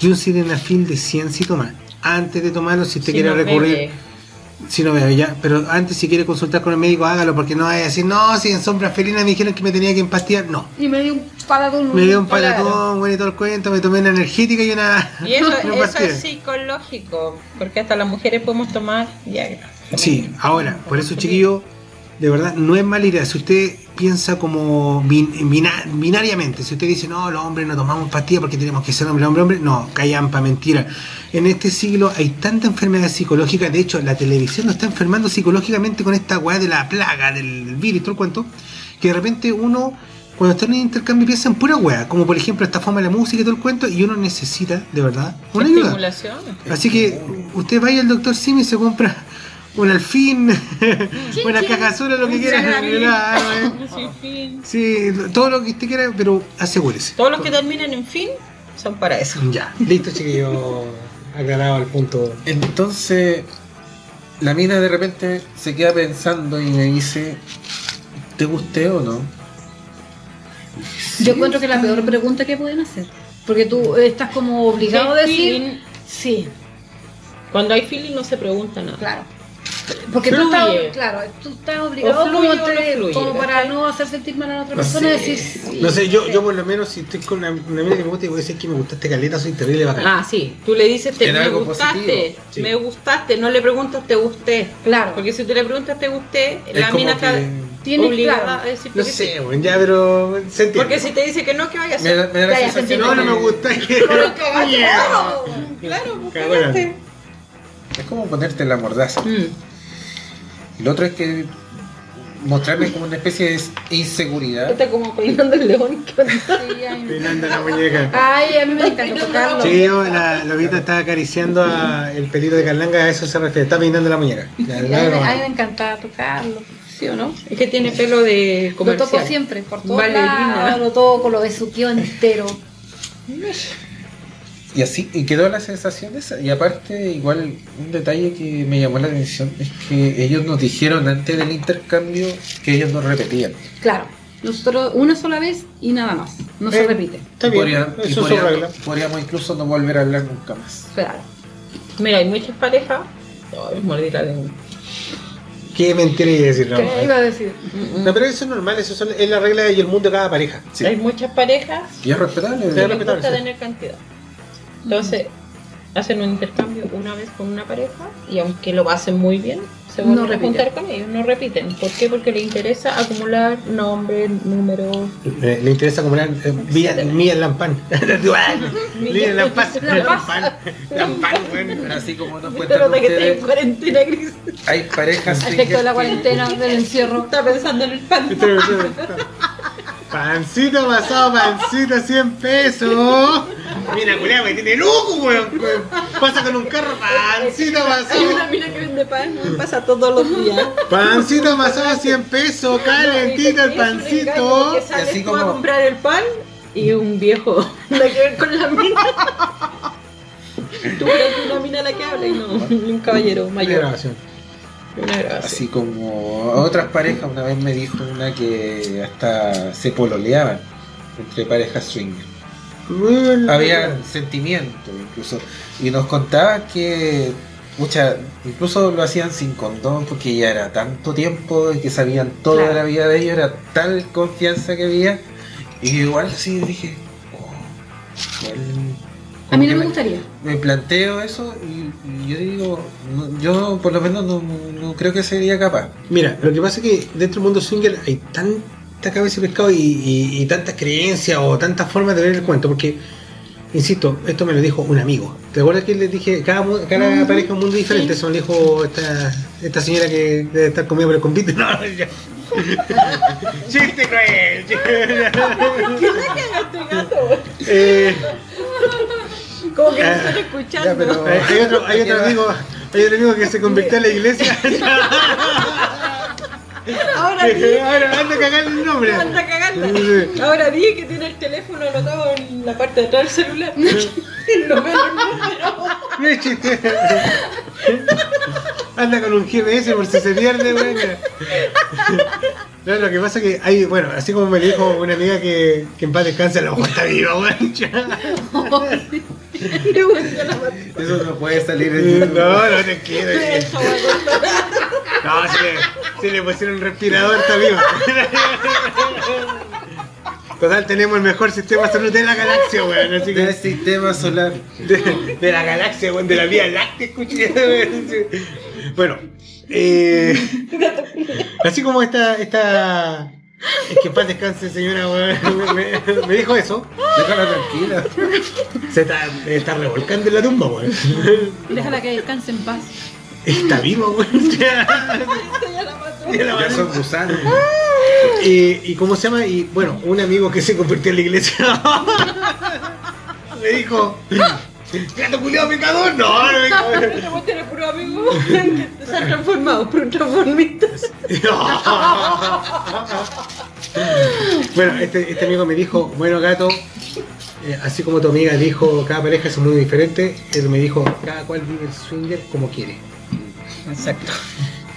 Speaker 3: y un sildenafil de 100 si toma. Antes de tomarlo, si usted
Speaker 4: Si
Speaker 3: quiere
Speaker 4: no
Speaker 3: recurrir,
Speaker 4: bebe.
Speaker 3: Si no bebe ya, pero antes si quiere consultar con el médico, hágalo, porque no vaya a decir, no, si en sombras felinas me dijeron que me tenía que empastillar. No.
Speaker 5: Y me dio un palatón.
Speaker 3: Me dio un
Speaker 5: Claro.
Speaker 3: palatón, bueno, y todo el cuento, me tomé una energética y una.
Speaker 4: Y eso,
Speaker 3: una
Speaker 4: eso es psicológico, porque hasta las mujeres podemos tomar Viagra.
Speaker 3: Sí, ahora, por eso, chiquillo, de verdad, no es mala idea. Si usted piensa como bin- bina- binariamente, si usted dice, no, los hombres no tomamos pastillas porque tenemos que ser hombre, hombre, hombre, no, callampa, mentira. En este siglo hay tanta enfermedad psicológica, de hecho, la televisión nos está enfermando psicológicamente con esta weá de la plaga, del virus, todo el cuento, que de repente uno, cuando está en un intercambio, piensa en pura weá, como por ejemplo esta forma de la música y todo el cuento, y uno necesita, de verdad, una ayuda. Así que usted vaya al doctor Simi y se compra un alfín, una caja sola, lo que quiera. Claro, eh.
Speaker 4: Sin fin.
Speaker 3: Sí, todo lo que usted quiera, pero asegúrese.
Speaker 4: Todos los que terminan en fin son para eso.
Speaker 3: Ya, listo, chiquillo. Aclarado el punto.
Speaker 6: Entonces, la mina de repente se queda pensando y me dice, ¿te gusté o no?
Speaker 5: Yo encuentro que es la peor pregunta que pueden hacer. Porque tú estás como obligado a decir.
Speaker 4: feeling,
Speaker 5: Sí,
Speaker 4: Cuando hay feeling no se pregunta nada.
Speaker 5: claro. Porque tú
Speaker 4: Fluye.
Speaker 5: estás, claro, tú estás obligado
Speaker 4: fluye
Speaker 5: como, te-
Speaker 4: no fluye,
Speaker 5: como para no hacer sentir mal a la otra
Speaker 6: No
Speaker 5: persona
Speaker 6: sé.
Speaker 5: decir sí.
Speaker 3: No sé, yo, yo por lo menos si estoy con una, una mina que me gusta y voy a decir que me gustaste caleta, soy terrible bacán.
Speaker 4: Ah, sí. Tú le dices, te, me gustaste,
Speaker 3: sí.
Speaker 4: me gustaste. No le preguntas, te gusté.
Speaker 5: Claro.
Speaker 4: Porque si tú le preguntas, te gusté,
Speaker 6: Es
Speaker 4: la mina está
Speaker 6: que-
Speaker 5: Tienes
Speaker 4: obligada
Speaker 5: claro.
Speaker 4: a decir
Speaker 3: No
Speaker 4: que
Speaker 3: sé,
Speaker 4: sí.
Speaker 3: bueno, ya, pero se entiende.
Speaker 4: Porque si te dice que no, ¿qué vaya a
Speaker 6: Me
Speaker 4: hacer?
Speaker 6: da, me da la sensación
Speaker 3: no, no
Speaker 6: que
Speaker 3: me gusta.
Speaker 4: Pero cagaste, claro. Claro, cagaste.
Speaker 6: Es como ponerte la mordaza.
Speaker 4: Mm.
Speaker 6: Lo otro es que mostrarme como una especie de inseguridad.
Speaker 4: Está como peinando el león.
Speaker 5: Sí,
Speaker 3: Peinando la muñeca.
Speaker 5: Ay, a mí me encanta tocarlo.
Speaker 3: Chiquillo, la lobita está acariciando a el pelito de Carlanga, a eso se refiere, está peinando la muñeca. Ya,
Speaker 5: A mí, me-
Speaker 3: no.
Speaker 5: a mí me encanta tocarlo. ¿Sí o no?
Speaker 4: Es que tiene pelo de
Speaker 5: Lo
Speaker 4: comercial.
Speaker 5: toco siempre, por lados, lo toco, lo besuqueo entero.
Speaker 6: Y así, y quedó la sensación de esa. Y aparte, igual, un detalle que me llamó la atención es que ellos nos dijeron antes del intercambio que ellos no repetían.
Speaker 5: Claro, nosotros una sola vez y nada más. No se
Speaker 3: Eh,
Speaker 5: repite.
Speaker 3: Está bien,
Speaker 6: podrían-
Speaker 3: eso es su
Speaker 6: podríamos-
Speaker 3: regla.
Speaker 6: podríamos incluso no volver a hablar nunca más.
Speaker 5: Claro.
Speaker 4: Mira, hay muchas parejas. Ay, mordí la lengua.
Speaker 3: Qué mentira iba a decir, no.
Speaker 5: ¿Qué iba a decir?
Speaker 3: No, pero eso es normal, eso son- es la regla y el mundo de cada pareja.
Speaker 6: Sí.
Speaker 4: Hay muchas parejas
Speaker 6: Y es respetable.
Speaker 4: Les
Speaker 3: respetable,
Speaker 4: gusta
Speaker 3: sí.
Speaker 4: tener cantidad. Entonces, hacen un intercambio una vez con una pareja y aunque lo hacen muy bien, se
Speaker 5: No
Speaker 4: vuelven a
Speaker 5: repiten.
Speaker 4: juntar con ellos, no repiten. ¿Por qué? Porque les interesa acumular nombres, números.
Speaker 3: Le, le interesa acumular eh, vía, mía Lampan. Lía Lampan. Lampan. Lampan, bueno.
Speaker 6: Así como nos
Speaker 4: Pero
Speaker 6: cuentan
Speaker 4: de que estoy en cuarentena, Cris.
Speaker 6: hay parejas
Speaker 5: efecto de la cuarentena, del encierro.
Speaker 4: Está pensando en el pan.
Speaker 3: Pancito pasado, pancito, 100 pesos. Mira, culiao, me tiene loco, weón. Pasa con un carro, pancito
Speaker 4: Hay una
Speaker 3: pasado.
Speaker 4: mina que vende pan, pasa todos los días.
Speaker 3: Pancito pasado, 100 pesos, calentito el pancito.
Speaker 6: Y así
Speaker 4: tú a
Speaker 6: como-
Speaker 4: comprar el pan y un viejo. Nada que ver con la mina. Tú eres una mina la que habla y no un caballero mayor.
Speaker 6: Así como otras parejas, una vez me dijo una que hasta se pololeaban entre parejas swinger. Había sentimiento incluso. Y nos contaba que mucha, incluso lo hacían sin condón porque ya era tanto tiempo y que sabían toda
Speaker 5: Claro.
Speaker 6: la vida de ellos, era tal confianza que había. Y igual sí dije, oh, igual
Speaker 5: A mí no me gustaría.
Speaker 6: me planteo eso y, y yo digo, no- yo por lo menos no, creo que sería capaz.
Speaker 3: Mira, lo que pasa es que dentro del mundo swinger hay tanta cabeza de pescado y, y- y tantas creencias o tantas formas de ver el cuento, porque, insisto, esto me lo dijo un amigo. ¿Te acuerdas que les dije, cada, cada pareja es un mundo diferente? Eso me dijo esta, esta señora que debe estar conmigo por el convite. No, ya. chiste cruel. eh,
Speaker 4: Como que no
Speaker 3: Ah,
Speaker 4: están
Speaker 6: Ya,
Speaker 4: escuchando.
Speaker 6: pero-
Speaker 3: hay, hay otro, hay otro amigo, hay otro amigo que se convirtió a la iglesia.
Speaker 4: Ahora di,
Speaker 3: Ahora anda a cagar el nombre.
Speaker 4: anda a cagarla. Ahora di que tiene el teléfono anotado en la parte de atrás del celular. no veo el número.
Speaker 3: No es chiste. Anda con un GPS por si se pierde, weón. No, lo que pasa es que hay, bueno, así como me dijo una amiga que, que en paz descanse, a lo mejor está viva, weón.
Speaker 6: Eso no puede salir en YouTube.
Speaker 3: No, no te quiero.
Speaker 4: Cortar.
Speaker 3: No, si le, si le pusieron un respirador, está viva. Total, tenemos el mejor sistema salud de la galaxia, weón. Así
Speaker 6: Del
Speaker 3: que.
Speaker 6: sistema solar.
Speaker 3: de, de la galaxia, weón, de la Vía Láctea, escuché. weón. Bueno, eh, así como esta, esta, es que en paz descanse, señora, weón, me, me dijo eso,
Speaker 6: Déjala tranquila.
Speaker 3: se está, está revolcando en la tumba, weón.
Speaker 5: Déjala que descanse en paz.
Speaker 3: Está vivo, weón. Ya,
Speaker 4: Ya la mató.
Speaker 3: ya la
Speaker 6: Ya
Speaker 3: mató.
Speaker 6: son gusanos.
Speaker 3: Y, y cómo se llama, y bueno, un amigo que se convirtió en la iglesia me dijo, gato culiado pecador, no, no me
Speaker 4: puro amigo que se transformado, pero transformistas.
Speaker 3: bueno, este, este amigo me dijo, bueno gato, eh, así como tu amiga dijo, cada pareja es muy diferente, él me dijo, cada cual vive el swinger como quiere.
Speaker 4: Exacto.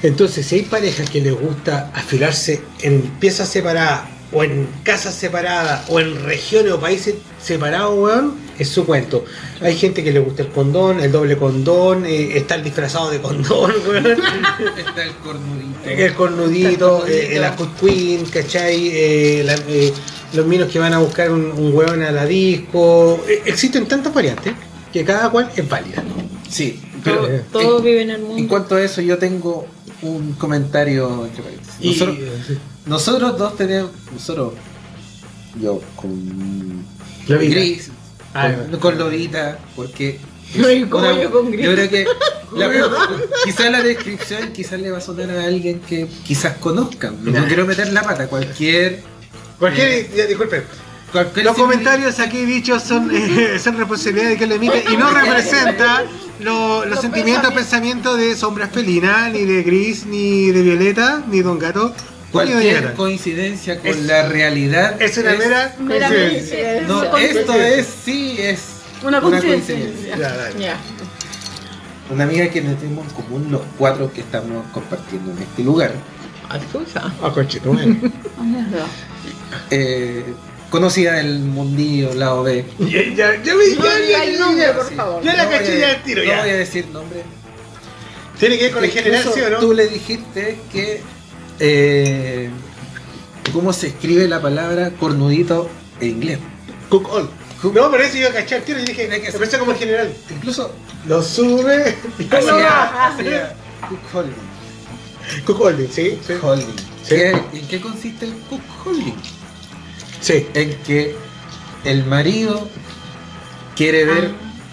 Speaker 3: Entonces, si hay parejas que les gusta afilarse en piezas separadas, o en casas separadas, o en regiones o países separados, weón, es su cuento. Hay gente que le gusta el condón, el doble condón, eh, estar disfrazado de condón.
Speaker 6: Está el cornudito.
Speaker 3: El cornudito, eh, la cut queen, ¿cachai? Eh, la- eh, los minos que van a buscar un, un hueón a la disco. Eh, existen tantas variantes que cada cual es válida.
Speaker 6: Sí,
Speaker 4: Todo-
Speaker 6: pero
Speaker 4: Todos
Speaker 6: en,
Speaker 4: viven en el
Speaker 6: en
Speaker 4: mundo.
Speaker 6: cuanto a eso, yo tengo un comentario entre paréntesis.
Speaker 3: Y-
Speaker 6: Nosotros, nosotros dos tenemos. Nosotros. Yo con. Gris.
Speaker 3: Ah,
Speaker 6: con, con Lobita, porque.
Speaker 4: No, y como yo con Gris.
Speaker 6: Yo creo que. la- quizás la descripción quizás le va a sonar a alguien que quizás conozcan. No,
Speaker 3: Nah.
Speaker 6: quiero meter la pata. Cualquier.
Speaker 3: Cualquier, ya, disculpen,
Speaker 6: cualquier
Speaker 3: los
Speaker 6: simil-
Speaker 3: comentarios aquí dichos son, eh, son responsabilidad de quien lo emite y no representa lo- los sentimientos, pensamientos de Sombras Felina, ni de Gris, ni de Violeta, ni Don Gato,
Speaker 6: Cualquier coincidencia con
Speaker 3: Es-
Speaker 6: la realidad.
Speaker 3: Es una mera coincidencia.
Speaker 6: No, esto es, sí, es
Speaker 5: Una coincidencia.
Speaker 3: Ya.
Speaker 6: Una amiga que tenemos en común los cuatro que estamos compartiendo en este lugar.
Speaker 4: Asusa.
Speaker 3: Ah, conchetumare.
Speaker 6: Eh, conocida el mundillo, lado B.
Speaker 3: Ya, ya, ya, me- ya, ya,
Speaker 4: nombre,
Speaker 3: ya,
Speaker 4: por
Speaker 3: sí.
Speaker 4: favor.
Speaker 3: Ya la
Speaker 6: No
Speaker 3: caché
Speaker 6: a-
Speaker 3: ya al tiro,
Speaker 6: No
Speaker 3: ya.
Speaker 6: voy a decir nombre.
Speaker 3: Tiene que ver con el general,
Speaker 6: Incluso
Speaker 3: ¿sí o no?
Speaker 6: Tú le dijiste que. Eh, ¿Cómo se escribe la palabra cornudito en inglés?
Speaker 3: Cook all. No, pero eso iba a cachar tiro y dije,
Speaker 6: que
Speaker 3: pensé como el general.
Speaker 6: Incluso
Speaker 3: Lo sube.
Speaker 6: hacía, hacía cook holding.
Speaker 3: Cook holding, ¿sí? Sí.
Speaker 6: Holding.
Speaker 3: Sí.
Speaker 6: ¿Qué- ¿En qué consiste el cook holding?
Speaker 3: Sí.
Speaker 6: En que el marido quiere ver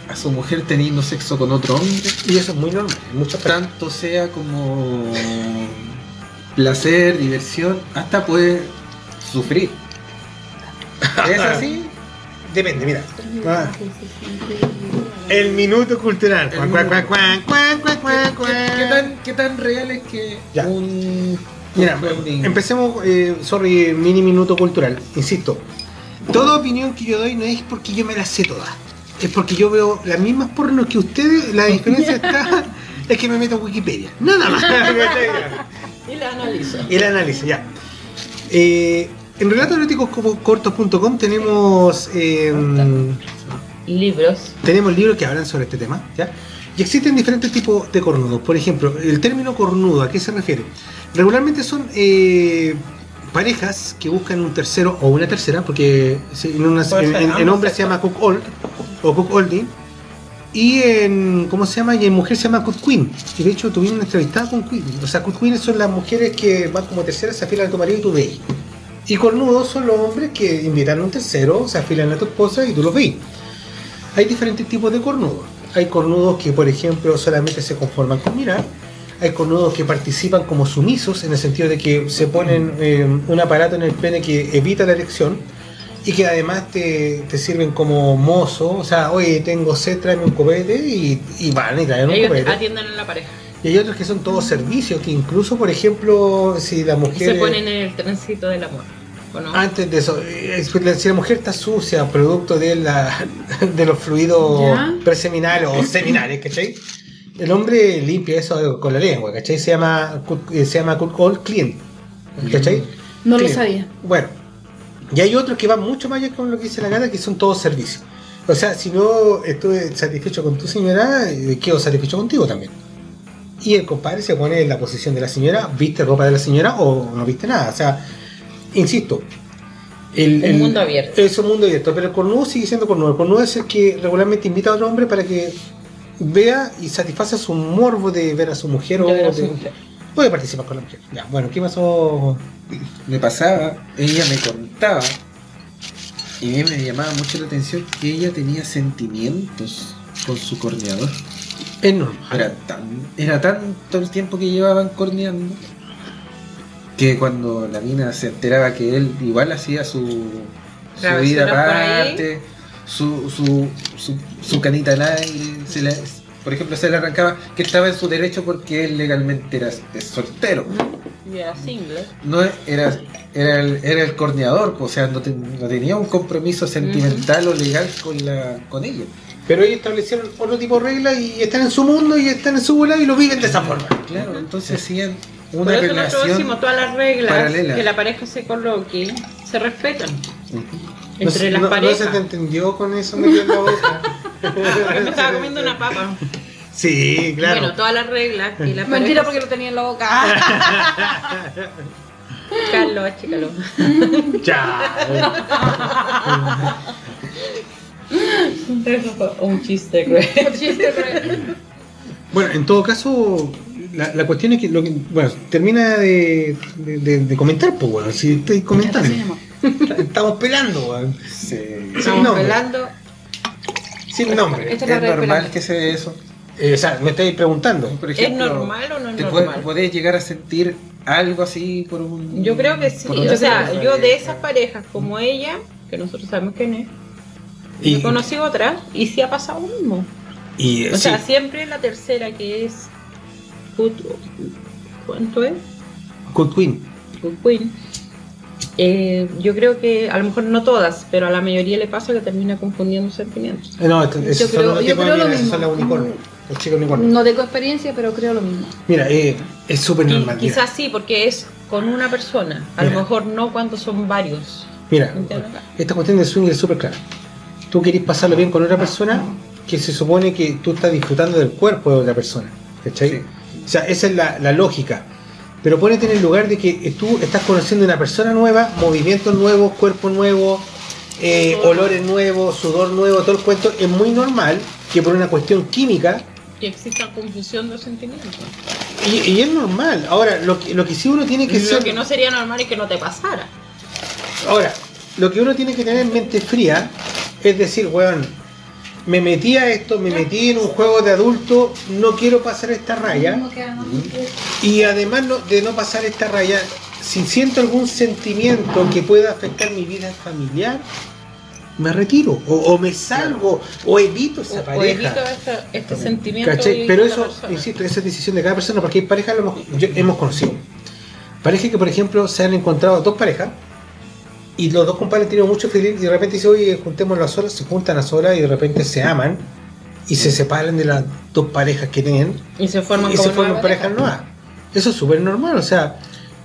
Speaker 6: a su mujer teniendo sexo con otro hombre,
Speaker 3: Y eso es muy normal. partes.
Speaker 6: tanto sea como placer, diversión, hasta puede sufrir. ¿Es así?
Speaker 3: Depende, mira. Ah. El minuto cultural.
Speaker 6: El
Speaker 3: Cuan, cuan, cuan, cuan, cuan, cuan, cuan, cuan.
Speaker 6: ¿Qué, qué tan, ¿Qué tan real es que
Speaker 3: Ya.
Speaker 6: un
Speaker 3: Mira,
Speaker 6: holding-
Speaker 3: empecemos, eh, sorry, mini minuto cultural. Insisto, toda opinión que yo doy no es porque yo me la sé todas. es porque yo veo las mismas pornos que ustedes, la diferencia está es que me meto en Wikipedia. Nada más.
Speaker 4: Y la analizo.
Speaker 3: y el análisis, ya. Eh, en relatoseróticoscortos.com tenemos eh,
Speaker 4: Libros.
Speaker 3: tenemos libros que hablan sobre este tema, ¿ya? Y existen diferentes tipos de cornudos. Por ejemplo, el término cornudo, ¿a qué se refiere? Regularmente son eh, parejas que buscan un tercero o una tercera, porque en, una-
Speaker 4: Puede
Speaker 3: en-
Speaker 4: ser
Speaker 3: en- en
Speaker 4: ambos
Speaker 3: hombre se llama cook old o cook oldie. Y en, ¿cómo se llama? Y en mujer se llama cook queen. Y de hecho tuvimos una entrevistada con queen. O sea, cook queen son las mujeres que van como terceras, se afilan a tu marido y tú veis. Y cornudos son los hombres que invitan a un tercero, se afilan a tu esposa y tú los veis. Hay diferentes tipos de cornudos. Hay cornudos que, por ejemplo, solamente se conforman con mirar. Hay cornudos que participan como sumisos, en el sentido de que se ponen eh, un aparato en el pene que evita la erección y que además te, te sirven como mozo. O sea, oye, tengo sed, tráeme un copete y, y van y traen un
Speaker 4: Ellos
Speaker 3: copete.
Speaker 4: atienden a la pareja.
Speaker 3: Y hay otros que son todos servicios, que incluso, por ejemplo, si la mujer...
Speaker 4: se ponen en el trencito del amor. ¿O no?
Speaker 3: Antes de eso, eh, si la mujer está sucia, producto de, la, de los fluidos
Speaker 5: Ya.
Speaker 3: preseminales o seminales, ¿cachai? El hombre limpia eso con la lengua, ¿cachai? Se llama, eh, se llama cut all clean, ¿cachai?
Speaker 5: No lo sabía.
Speaker 3: Bueno, y hay otros que van mucho más allá con lo que dice la gata, que son todos servicios. O sea, si no estuve satisfecho con tu señora, eh, quedo satisfecho contigo también. Y el compadre se pone en la posición de la señora, viste ropa de la señora o no viste nada. O sea, insisto. El,
Speaker 4: Un mundo abierto.
Speaker 3: Es un mundo abierto, pero el cornudo sigue siendo cornudo. El cornudo es el que regularmente invita a otro hombre para que vea y satisface su morbo de ver a su mujer o
Speaker 4: De ver a su
Speaker 3: de-
Speaker 4: mujer.
Speaker 3: Puede participar con la mujer. Ya, bueno, ¿qué pasó?
Speaker 6: me pasaba, ella me contaba, y a mí me llamaba mucho la atención que ella tenía sentimientos con su corneador.
Speaker 3: Es normal.
Speaker 6: Era, tan, era tanto el tiempo que llevaban corneando que cuando la mina se enteraba que él igual hacía su, vida aparte, su, su, su, su canita al aire, se la- por ejemplo, se le arrancaba que estaba en su derecho porque él legalmente era soltero.
Speaker 4: Y era single.
Speaker 6: no era era el, era el corneador, o sea, no, ten- no tenía un compromiso sentimental o legal con la con ella.
Speaker 3: Pero ellos establecieron otro tipo de reglas y están en su mundo y están en su bola y lo viven de esa forma.
Speaker 6: Claro, entonces
Speaker 4: Por
Speaker 6: una
Speaker 4: eso nosotros
Speaker 6: relación
Speaker 4: decimos todas las reglas
Speaker 6: paralela.
Speaker 4: que la pareja se coloque, se respetan entre las
Speaker 3: no, no
Speaker 4: parejas.
Speaker 3: se te entendió con eso la boca.
Speaker 4: Porque me estaba comiendo una papa.
Speaker 3: Sí, claro.
Speaker 4: Bueno, todas las reglas y la
Speaker 5: Mentira
Speaker 4: pareja-
Speaker 5: porque lo tenía en la boca.
Speaker 4: Carlos, chécalo.
Speaker 3: Ya.
Speaker 4: Eso fue un chiste, güey.
Speaker 3: Bueno, en todo caso, la, la cuestión es que, lo que bueno, termina de, de, de- de comentar, pues bueno, si estoy comentando. Estamos pelando, weón.
Speaker 6: Sí.
Speaker 4: Estamos pelando.
Speaker 3: Sin nombre.
Speaker 5: Esta
Speaker 6: Es normal que se dé eso.
Speaker 3: Eh, o sea, me estáis preguntando.
Speaker 6: Por
Speaker 4: ¿Es normal o no es
Speaker 6: ¿Te
Speaker 4: normal?
Speaker 6: puede- podés llegar a sentir algo así por un
Speaker 4: Yo creo que sí. O sea,
Speaker 6: pareja
Speaker 4: yo de esas parejas como ella, que nosotros sabemos quién es,
Speaker 3: Y,
Speaker 4: he conocido otras y sí ha pasado lo mismo.
Speaker 3: y,
Speaker 4: O
Speaker 3: sí,
Speaker 4: sea, siempre la tercera que es ¿cuánto es?
Speaker 3: Good Queen.
Speaker 4: Good Queen. Eh, yo creo que a lo mejor no todas, pero a la mayoría le pasa que termina confundiendo sentimientos.
Speaker 3: Eh, No, son
Speaker 5: creo- yo creo lo mismo.
Speaker 3: los unicornios. Los chicos unicornios.
Speaker 5: No tengo experiencia, pero creo lo mismo.
Speaker 3: Mira, eh, es súper normal. mira.
Speaker 4: quizás sí, porque es con una persona. A
Speaker 3: Mira.
Speaker 4: lo mejor no cuando son varios.
Speaker 3: Mira, esta cuestión de swing es súper clara. Tú querés pasarlo bien con otra persona que se supone que tú estás disfrutando del cuerpo de otra persona. ¿Cachai?
Speaker 6: Sí.
Speaker 3: O sea, esa es la, la lógica. Pero ponete en el lugar de que tú estás conociendo una persona nueva, movimientos nuevos, cuerpo nuevo, eh, olores nuevos, sudor nuevo, todo el cuento. Es muy normal que por una cuestión química
Speaker 4: Que exista confusión de sentimientos.
Speaker 3: Y, y es normal. Ahora, lo que, lo que sí uno tiene que
Speaker 4: Lo
Speaker 3: ser.
Speaker 4: que no sería normal es que no te pasara.
Speaker 3: Ahora, lo que uno tiene que tener en mente fría es decir, weón, me metí a esto, me metí en un juego de adulto, no quiero pasar esta raya. Y además no- de no pasar esta raya, si siento algún sentimiento que pueda afectar mi vida familiar, me retiro. O, o me salgo, o evito esa
Speaker 4: O, o
Speaker 3: pareja.
Speaker 4: evito esta- este y
Speaker 3: Pero eso, insisto, esa es decisión de cada persona, porque hay parejas, lo hemos, hemos conocido. Parejas que, por ejemplo, se han encontrado dos parejas y los dos compadres tienen mucho feeling y de repente dice, oye, juntémonos a solas, se juntan a solas y de repente se aman y se separan de las dos parejas que tienen
Speaker 4: Y se forman
Speaker 3: y
Speaker 4: como
Speaker 3: se forman
Speaker 4: nueva
Speaker 3: parejas
Speaker 4: pareja.
Speaker 3: nuevas. Eso es súper normal, o sea,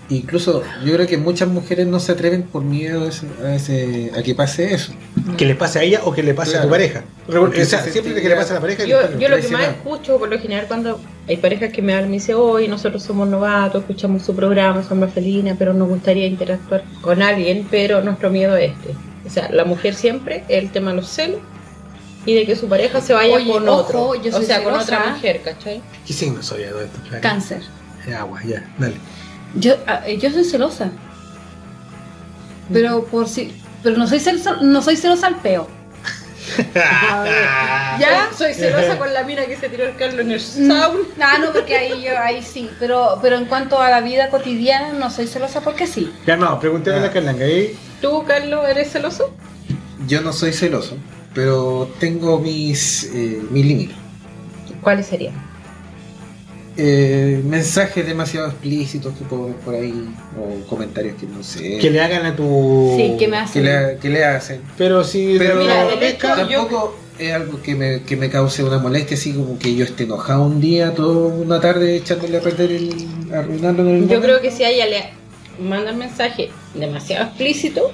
Speaker 6: Incluso yo creo que muchas mujeres no se atreven por miedo a, ese- a, ese- a que pase eso.
Speaker 3: que le pase a ella o que le pase a tu pareja. O sea,
Speaker 6: se
Speaker 3: siempre que le pase a la pareja.
Speaker 4: Yo, lo que más escucho por lo general cuando hay parejas que me hablan, me dicen, hoy nosotros somos novatos, escuchamos su programa, somos felinas, pero nos gustaría interactuar con alguien, pero nuestro miedo es este. O sea, la mujer siempre, el tema de los celos y de que su pareja se vaya
Speaker 5: Oye,
Speaker 4: con
Speaker 5: ojo,
Speaker 4: otro.
Speaker 5: yo
Speaker 4: o sea, con otra mujer, ¿cachai?
Speaker 3: ¿Qué signo soy esto?
Speaker 5: Cáncer.
Speaker 3: Agua, ya, dale.
Speaker 5: Yo, ah, eh, yo soy celosa. Pero por si. Pero no soy celosa, no soy celosa al peo. ¿Ya?
Speaker 4: Soy celosa con la mina que se tiró el Carlos en el sauna.
Speaker 5: Ah, no, porque ahí yo, ahí sí. Pero, pero en cuanto a la vida cotidiana, no soy celosa porque sí.
Speaker 3: Ya no, pregúntale a la Carlanga. ¿eh?
Speaker 4: ¿Tú, Carlos, eres celoso?
Speaker 6: Yo no soy celoso, pero tengo mis, eh, mis límites.
Speaker 4: ¿Cuáles serían?
Speaker 6: Eh, mensajes demasiado explícitos que puedo ver por ahí, o comentarios que no sé,
Speaker 3: Que le hagan a tu.
Speaker 5: Sí, que me
Speaker 6: que
Speaker 5: hacen.
Speaker 6: le, que le hacen.
Speaker 3: Pero si.
Speaker 6: Pero
Speaker 4: Mira,
Speaker 3: pesca-
Speaker 4: yo-
Speaker 6: Tampoco es algo que me, que me cause una molestia, así como que yo esté enojado un día, toda una tarde echándole a perder el. arruinándole el
Speaker 4: Yo
Speaker 6: momento.
Speaker 4: creo que si a ella le manda un mensaje demasiado explícito,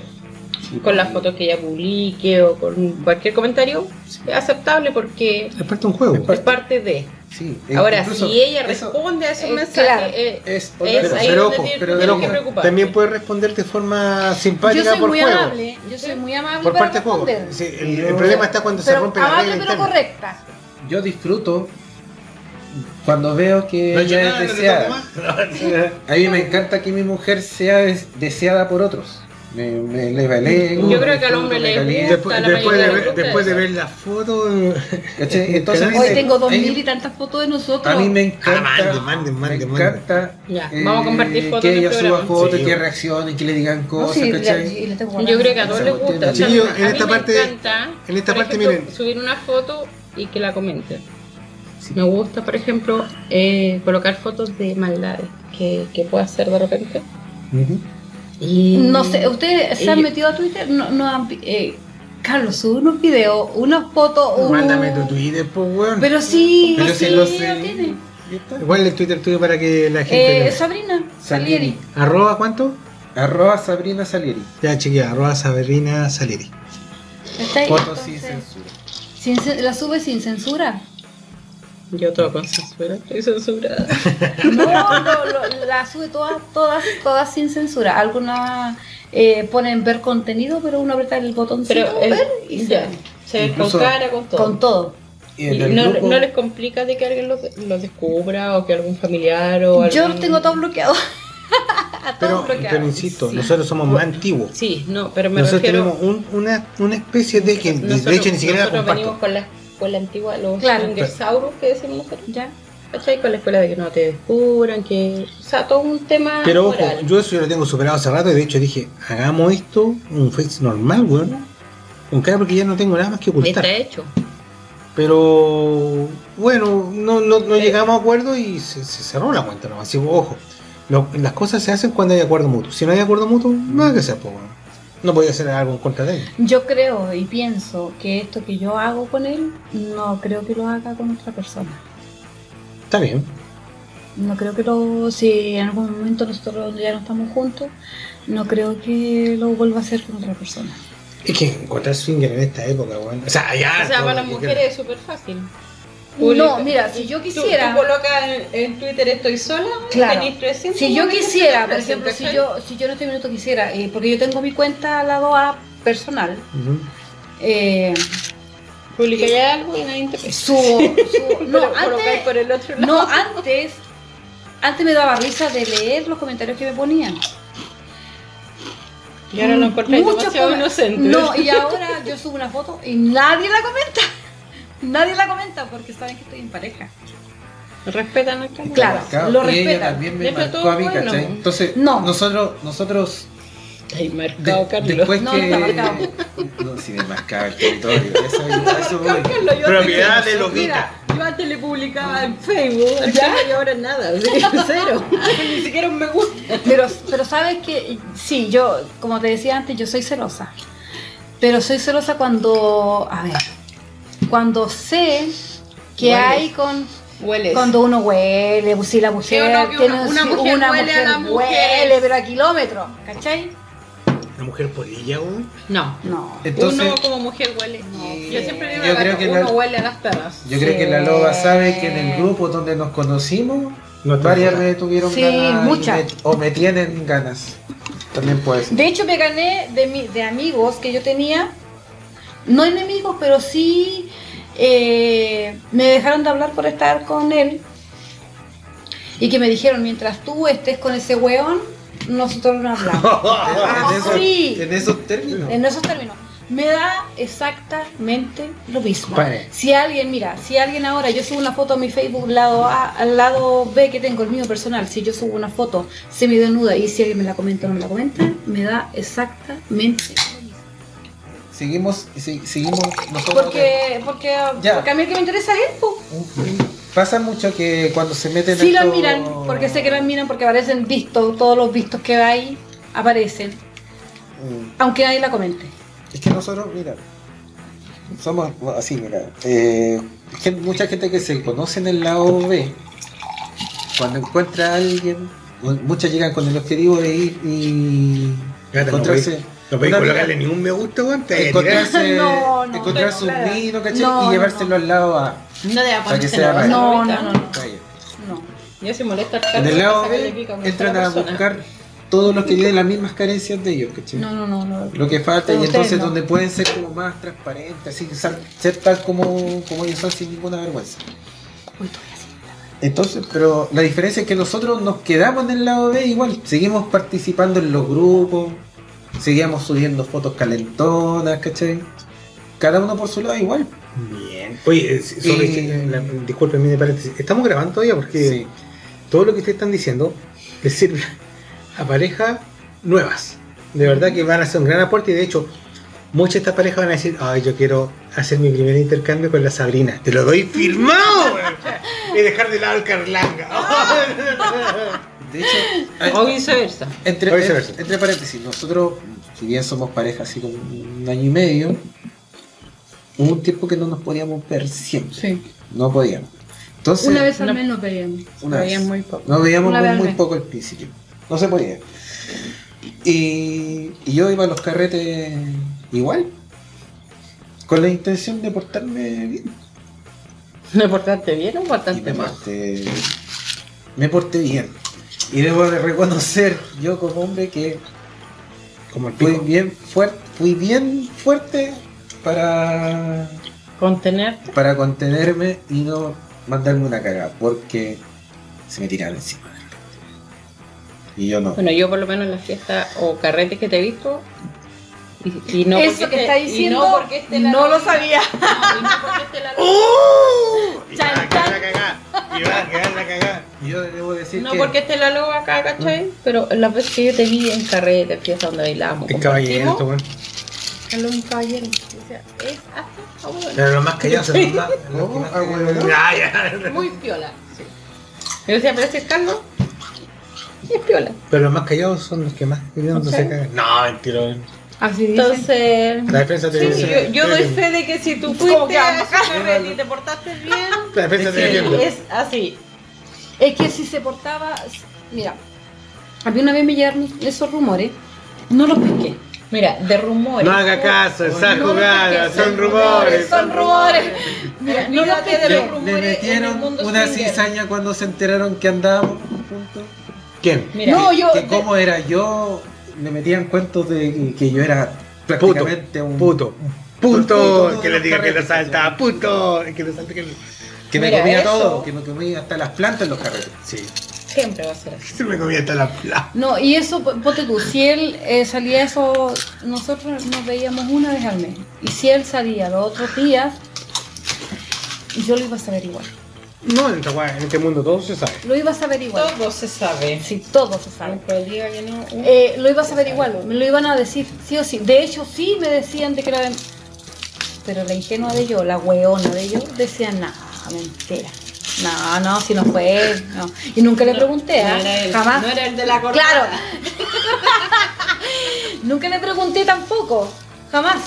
Speaker 6: Sí,
Speaker 4: con las
Speaker 6: porque-
Speaker 4: fotos que ella publique o con cualquier comentario, es aceptable porque
Speaker 3: Es parte de un juego.
Speaker 4: es parte de.
Speaker 6: Sí,
Speaker 4: Ahora,
Speaker 6: incluso
Speaker 4: si ella
Speaker 6: eso
Speaker 4: responde a esos
Speaker 5: eh,
Speaker 4: mensajes,
Speaker 5: claro.
Speaker 4: eh,
Speaker 6: es,
Speaker 4: es
Speaker 3: Pero,
Speaker 4: ahí
Speaker 3: pero
Speaker 4: donde
Speaker 3: ojo,
Speaker 4: tiene-
Speaker 3: pero,
Speaker 4: tiene
Speaker 3: ojo,
Speaker 4: que
Speaker 3: también puede responder de forma
Speaker 5: Yo
Speaker 3: simpática
Speaker 5: soy
Speaker 3: por
Speaker 5: muy
Speaker 3: juego.
Speaker 5: amable. Yo soy muy amable
Speaker 3: Por
Speaker 5: para
Speaker 3: parte de juego.
Speaker 5: responder.
Speaker 3: Sí, el, el problema está cuando se rompe la
Speaker 5: amable
Speaker 3: regla
Speaker 5: pero correcta.
Speaker 6: yo disfruto cuando veo que
Speaker 3: No
Speaker 6: ella
Speaker 3: nada,
Speaker 6: es deseada. A mí me encanta que mi mujer sea des- deseada por otros. Me, me eleva el ego.
Speaker 4: Yo creo que al hombre le gusta.
Speaker 3: Después,
Speaker 4: la
Speaker 3: después de ver, después de
Speaker 4: hombres.
Speaker 3: ver la foto.
Speaker 6: ¿Cachai? Entonces,
Speaker 3: Hoy
Speaker 5: tengo dos
Speaker 6: "Ey,
Speaker 5: mil y tantas fotos de nosotros.
Speaker 6: A mí me encanta.
Speaker 3: Ah, manden, manden, manden,
Speaker 6: me encanta.
Speaker 4: Ya, vamos a compartir fotos
Speaker 6: Que
Speaker 4: en el
Speaker 6: ella suba fotos,
Speaker 3: Sí.
Speaker 6: que reaccionen, que le digan
Speaker 5: No,
Speaker 6: cosas,
Speaker 5: sí,
Speaker 6: ¿cachai?
Speaker 4: Yo creo que a todos les gusta.
Speaker 3: Chiquillos,
Speaker 4: a
Speaker 3: en
Speaker 4: mí
Speaker 3: esta
Speaker 4: me
Speaker 3: parte-
Speaker 4: encanta,
Speaker 3: en esta parte,
Speaker 4: ejemplo,
Speaker 3: miren.
Speaker 4: subir una foto y que la comenten. Me gusta, por ejemplo, eh, colocar fotos de maldades que, que puedo hacer de repente. Y
Speaker 5: No sé, ¿ustedes se han metido a Twitter? No, no han, eh, Carlos, sube unos videos, unas fotos. uh,
Speaker 3: Mándame tu Twitter, pues, weón.
Speaker 5: Pero sí,
Speaker 6: Pero
Speaker 5: sí,
Speaker 6: si lo sé.
Speaker 5: tiene.
Speaker 3: ¿Cuál es el Twitter tuyo para que la gente
Speaker 5: Eh,
Speaker 3: lo-
Speaker 5: Sabrina
Speaker 6: Salieri.
Speaker 5: Salieri.
Speaker 3: ¿Arroba cuánto?
Speaker 6: Arroba Sabrina Salieri.
Speaker 3: Ya, chiquilla, arroba Sabrina Salieri.
Speaker 5: Está ahí,
Speaker 6: Fotos sin censura.
Speaker 5: sin la sube sin censura.
Speaker 4: Yo todo con censura, estoy censurada.
Speaker 5: No, lo- la sube todas, todas, todas sin censura. Algunas eh, ponen ver contenido, pero uno aprieta el botoncito
Speaker 4: Pero el-
Speaker 5: ver y
Speaker 4: ya, se ve con cara, con todo.
Speaker 5: con todo.
Speaker 6: Y
Speaker 4: Y no,
Speaker 6: grupo-
Speaker 4: no les complica de que alguien lo, lo descubra o que algún familiar o
Speaker 5: Yo
Speaker 4: algún-
Speaker 5: tengo todo bloqueado. A
Speaker 3: Pero,
Speaker 5: bloqueado.
Speaker 3: pero insisto,
Speaker 5: Sí.
Speaker 3: nosotros somos más antiguos.
Speaker 4: Sí, no, pero me
Speaker 3: Nosotros
Speaker 4: refiero...
Speaker 3: tenemos un- una, una especie de que, de- de
Speaker 4: nosotros,
Speaker 3: hecho, ni siquiera la
Speaker 4: nosotros venimos
Speaker 3: comparto.
Speaker 4: con la escuela antigua, los
Speaker 5: Claro.
Speaker 4: que decimos nosotros.
Speaker 5: Ya.
Speaker 4: ¿Cachai? Con la escuela de que no te descubran, que... O sea, todo un tema
Speaker 3: Pero ojo,
Speaker 4: moral.
Speaker 3: yo eso yo lo tengo superado hace rato y de hecho dije, hagamos esto, un face normal, weón. Un cara porque ya no tengo nada más que ocultar.
Speaker 4: Está hecho.
Speaker 3: Pero bueno, no, no, no llegamos a acuerdo y se, se cerró la cuenta nomás. Así, ojo, lo- las cosas se hacen cuando hay acuerdo mutuo. Si no hay acuerdo mutuo, nada que hacer, pues, weón. No podía hacer algo en contra de él.
Speaker 5: Yo creo y pienso que esto que yo hago con él, no creo que lo haga con otra persona.
Speaker 3: Está bien.
Speaker 5: No creo que lo, si en algún momento nosotros ya no estamos juntos, no creo que lo vuelva a hacer con otra persona.
Speaker 3: Es que encontrar swinger en esta época, weón. O sea, ya.
Speaker 4: O sea,
Speaker 3: todo
Speaker 4: para las mujeres es súper fácil.
Speaker 5: No, mira, si yo
Speaker 4: Tú-
Speaker 5: quisiera,
Speaker 4: Tú, colocas en, en Twitter estoy sola,
Speaker 5: Claro.
Speaker 4: tenés 300
Speaker 5: si yo quisiera, por ejemplo, si yo, si yo en este minuto quisiera, eh, porque yo tengo mi cuenta a lado A personal,
Speaker 3: Ujú.
Speaker 5: eh,
Speaker 4: Publica ya algo y nadie te
Speaker 5: subo, subo- no, antes,
Speaker 4: por el otro lado.
Speaker 5: no, antes, antes me daba risa de leer los comentarios que me ponían.
Speaker 4: Y ahora encontráis
Speaker 5: Muchos
Speaker 4: demasiado inocente.
Speaker 5: No, y ahora yo subo una foto y nadie la comenta. Nadie la comenta porque saben que estoy en pareja.
Speaker 4: Respetan al canal.
Speaker 5: Claro.
Speaker 6: Claro,
Speaker 5: lo
Speaker 6: y ella
Speaker 5: respetan.
Speaker 6: también me marcó
Speaker 4: todo
Speaker 6: a mí,
Speaker 4: bueno.
Speaker 6: ¿cachai? Entonces,
Speaker 5: No.
Speaker 6: nosotros, nosotros De-
Speaker 4: marcado, Carlos.
Speaker 6: después
Speaker 5: No,
Speaker 6: que.
Speaker 5: está marcado.
Speaker 6: No, si me marcaba el territorio. Eso, eso voy.
Speaker 4: Carlos, yo antes-
Speaker 3: Propiedad de los
Speaker 4: Mira, yo antes le publicaba en Facebook Carlos, y ahora nada, así que cero. Ni siquiera un me gusta.
Speaker 5: Pero, pero sabes que sí, yo, como te decía antes, yo soy celosa. Pero soy celosa cuando, a ver, cuando sé que
Speaker 4: Hueles.
Speaker 5: hay con
Speaker 4: Hueles.
Speaker 5: cuando uno huele, si la
Speaker 4: Sí,
Speaker 5: mujer
Speaker 4: no,
Speaker 5: tiene
Speaker 4: una- una
Speaker 5: sí,
Speaker 4: mujer
Speaker 5: una
Speaker 4: huele a
Speaker 5: mujer
Speaker 4: las mujeres.
Speaker 5: huele, pero a kilómetros, ¿cachai?
Speaker 3: Una mujer polilla, weón.
Speaker 4: No.
Speaker 5: No.
Speaker 6: Entonces,
Speaker 4: uno como mujer huele.
Speaker 6: y-
Speaker 4: yo siempre digo
Speaker 6: yo
Speaker 4: la
Speaker 6: creo que
Speaker 4: uno
Speaker 6: la-
Speaker 4: huele a las perras.
Speaker 6: yo creo que la loba sabe que en el grupo donde nos conocimos,
Speaker 3: No
Speaker 6: varias me tuvieron
Speaker 5: Sí,
Speaker 6: ganas.
Speaker 5: muchas.
Speaker 6: me- o me tienen ganas. También puede ser.
Speaker 5: De hecho, me gané de, mi- de amigos que yo tenía, no enemigos, pero sí eh, me dejaron de hablar por estar con él. Y que me dijeron, mientras tú estés con ese weón, nosotros no hablamos.
Speaker 6: en, esos,
Speaker 5: sí.
Speaker 6: en esos términos.
Speaker 5: En esos términos. Me da exactamente lo mismo. Si alguien, mira, si alguien ahora, yo subo una foto a mi Facebook lado A, al lado B que tengo, el mío personal, si yo subo una foto semidesnuda y si alguien me la comenta o no me la comenta, me da exactamente lo mismo.
Speaker 6: Seguimos, si- seguimos nosotros.
Speaker 5: Porque, porque,
Speaker 6: Ya.
Speaker 5: porque a mí el que me interesa es él.
Speaker 6: Pasa mucho que cuando se meten
Speaker 5: Sí la
Speaker 6: estos-
Speaker 5: miran, porque sé que la miran porque aparecen vistos, todos los vistos que hay aparecen,
Speaker 6: Mm.
Speaker 5: aunque nadie la comente.
Speaker 6: Es que nosotros, mira, somos así, mira. eh, mucha gente que se conoce en el lado B, cuando encuentra a alguien, mu- muchas llegan con el objetivo de ir y encontrarse.
Speaker 3: No podéis colocarle ni un me gusta, weón. te
Speaker 6: encontrarse,
Speaker 5: No, no,
Speaker 6: encontrarse un
Speaker 5: claro.
Speaker 6: vino, ¿cachai?
Speaker 5: No,
Speaker 6: y llevárselo
Speaker 5: no.
Speaker 6: al lado A.
Speaker 4: No a
Speaker 6: Para que sea
Speaker 4: nerviosa,
Speaker 5: No, no, no, no.
Speaker 4: Yo se molesta al
Speaker 6: En el lado B entran a buscar todos los que tienen las mismas carencias de ellos, ¿cachai?
Speaker 5: No, no, no, no.
Speaker 6: lo que falta y entonces donde pueden ser como más transparentes, así ser tal como, como ellos son sin ninguna vergüenza.
Speaker 5: Uy.
Speaker 6: Entonces, pero la diferencia es que nosotros nos quedamos en el lado B igual, seguimos participando en los grupos, seguíamos subiendo fotos calentonas, ¿cachai? Cada uno por su lado igual.
Speaker 3: Bien. Oye, eh, sobre-
Speaker 6: Y-
Speaker 3: la- discúlpenme de paréntesis. Estamos grabando todavía porque
Speaker 6: Sí.
Speaker 3: todo lo que ustedes están diciendo les sirve a parejas nuevas. De verdad que van a hacer un gran aporte y de hecho muchas de estas parejas van a decir, ay, yo quiero hacer mi primer intercambio con la Sabrina. Te lo doy firmado. y dejar de lado el Carlanga.
Speaker 6: De hecho,
Speaker 4: O viceversa.
Speaker 6: entre,
Speaker 3: O viceversa.
Speaker 6: entre paréntesis, nosotros, si bien somos pareja así como un año y medio, hubo un tiempo que no nos podíamos ver siempre.
Speaker 5: Sí.
Speaker 6: No podíamos. Entonces,
Speaker 5: Una vez al mes nos veíamos.
Speaker 6: una vez.
Speaker 4: muy poco.
Speaker 6: Nos veíamos muy, poco al principio. No se podía. Y, y yo iba a los carretes igual. Con la intención de portarme bien.
Speaker 4: ¿Me portaste bien o
Speaker 6: Y
Speaker 4: portaste
Speaker 6: me
Speaker 4: mal?
Speaker 6: porté, me porté bien. Y debo de reconocer, yo como hombre, que
Speaker 3: Como el
Speaker 6: fui bien fuerte, fui bien fuerte para,
Speaker 4: Contenerte.
Speaker 6: para contenerme y no mandarme una cagada, porque se me tiraron encima. Y yo no.
Speaker 4: Bueno, yo por lo menos en las fiestas o carretes que te he visto. Y, y no
Speaker 5: Eso
Speaker 4: porque
Speaker 5: que
Speaker 4: este-
Speaker 5: está diciendo,
Speaker 4: no porque este la
Speaker 5: no lo sabía.
Speaker 4: No, y no porque este la
Speaker 3: ¡Oh! Y
Speaker 5: Chan,
Speaker 3: va a quedar
Speaker 5: chan.
Speaker 3: la cagada. Y va a quedar la cagada.
Speaker 6: Y yo debo decir
Speaker 4: No
Speaker 6: que
Speaker 4: porque esté la loba acá, ¿cachai? Pero las veces que yo te vi en carretes, fiestas donde bailábamos,
Speaker 3: Es caballero, esto,
Speaker 4: compartimos,
Speaker 3: weón.
Speaker 4: Carlos es un caballero. O sea, es hasta abuelo.
Speaker 3: Pero los más callados son los más. los
Speaker 6: No,
Speaker 3: que más-
Speaker 6: ah, bueno, no.
Speaker 3: Ah, ya.
Speaker 4: Muy piola. Sí. Yo decía, pero este es Carlos. Y es piola.
Speaker 3: Pero los más callados son los que más no se cagan. No, mentira.
Speaker 5: Así dicen.
Speaker 4: Entonces.
Speaker 3: La defensa te
Speaker 4: Sí, yo, yo doy fe de que si tú fuiste a carrete y te portaste bien,
Speaker 3: La defensa te
Speaker 4: sí,
Speaker 3: defiende.
Speaker 4: es así.
Speaker 5: Es que si se portaba. Mira, a mí una vez me llegaron esos rumores, no los pesqué.
Speaker 4: Mira, de rumores.
Speaker 3: No haga caso, esa
Speaker 5: No,
Speaker 3: son rumores.
Speaker 5: Son rumores. Mira, no los
Speaker 4: Olvídate de los rumores
Speaker 6: le
Speaker 4: en el
Speaker 6: metieron
Speaker 4: mundo
Speaker 6: una cizaña cuando se enteraron que andábamos juntos.
Speaker 3: ¿Quién?
Speaker 4: Mira,
Speaker 5: No, yo.
Speaker 6: que cómo era yo le metían cuentos de que yo era prácticamente un
Speaker 3: Puto.
Speaker 6: puto
Speaker 3: Puto.
Speaker 6: de
Speaker 3: Que le diga que le salta. Puto. Que le salta que le.
Speaker 6: que me
Speaker 4: Mira,
Speaker 6: comía
Speaker 4: eso-
Speaker 6: todo, que me comía hasta las plantas en los carretes.
Speaker 3: Sí.
Speaker 4: siempre va a ser así.
Speaker 3: Se me comía hasta la plata.
Speaker 5: No, y eso, ponte tú, si él eh, salía eso, nosotros nos veíamos una vez al mes. Y si él salía los otros días, yo lo iba a saber igual.
Speaker 3: No, en, esta weá, en este mundo todo se sabe.
Speaker 5: Lo ibas a ver igual.
Speaker 4: Todo se sabe.
Speaker 5: Sí, todo se sabe.
Speaker 4: Que no. uh,
Speaker 5: Eh, lo ibas a ver igual, me lo iban a decir sí o sí. De hecho, sí me decían de que era. Pero la ingenua de yo, la weona de yo, decían, nada, mentira. No, no, si no fue. No. Y nunca le pregunté,
Speaker 4: no
Speaker 5: ¿ah?
Speaker 4: era
Speaker 5: jamás.
Speaker 4: No era el de la
Speaker 5: Claro.
Speaker 4: cortada.
Speaker 5: Nunca le pregunté tampoco, jamás.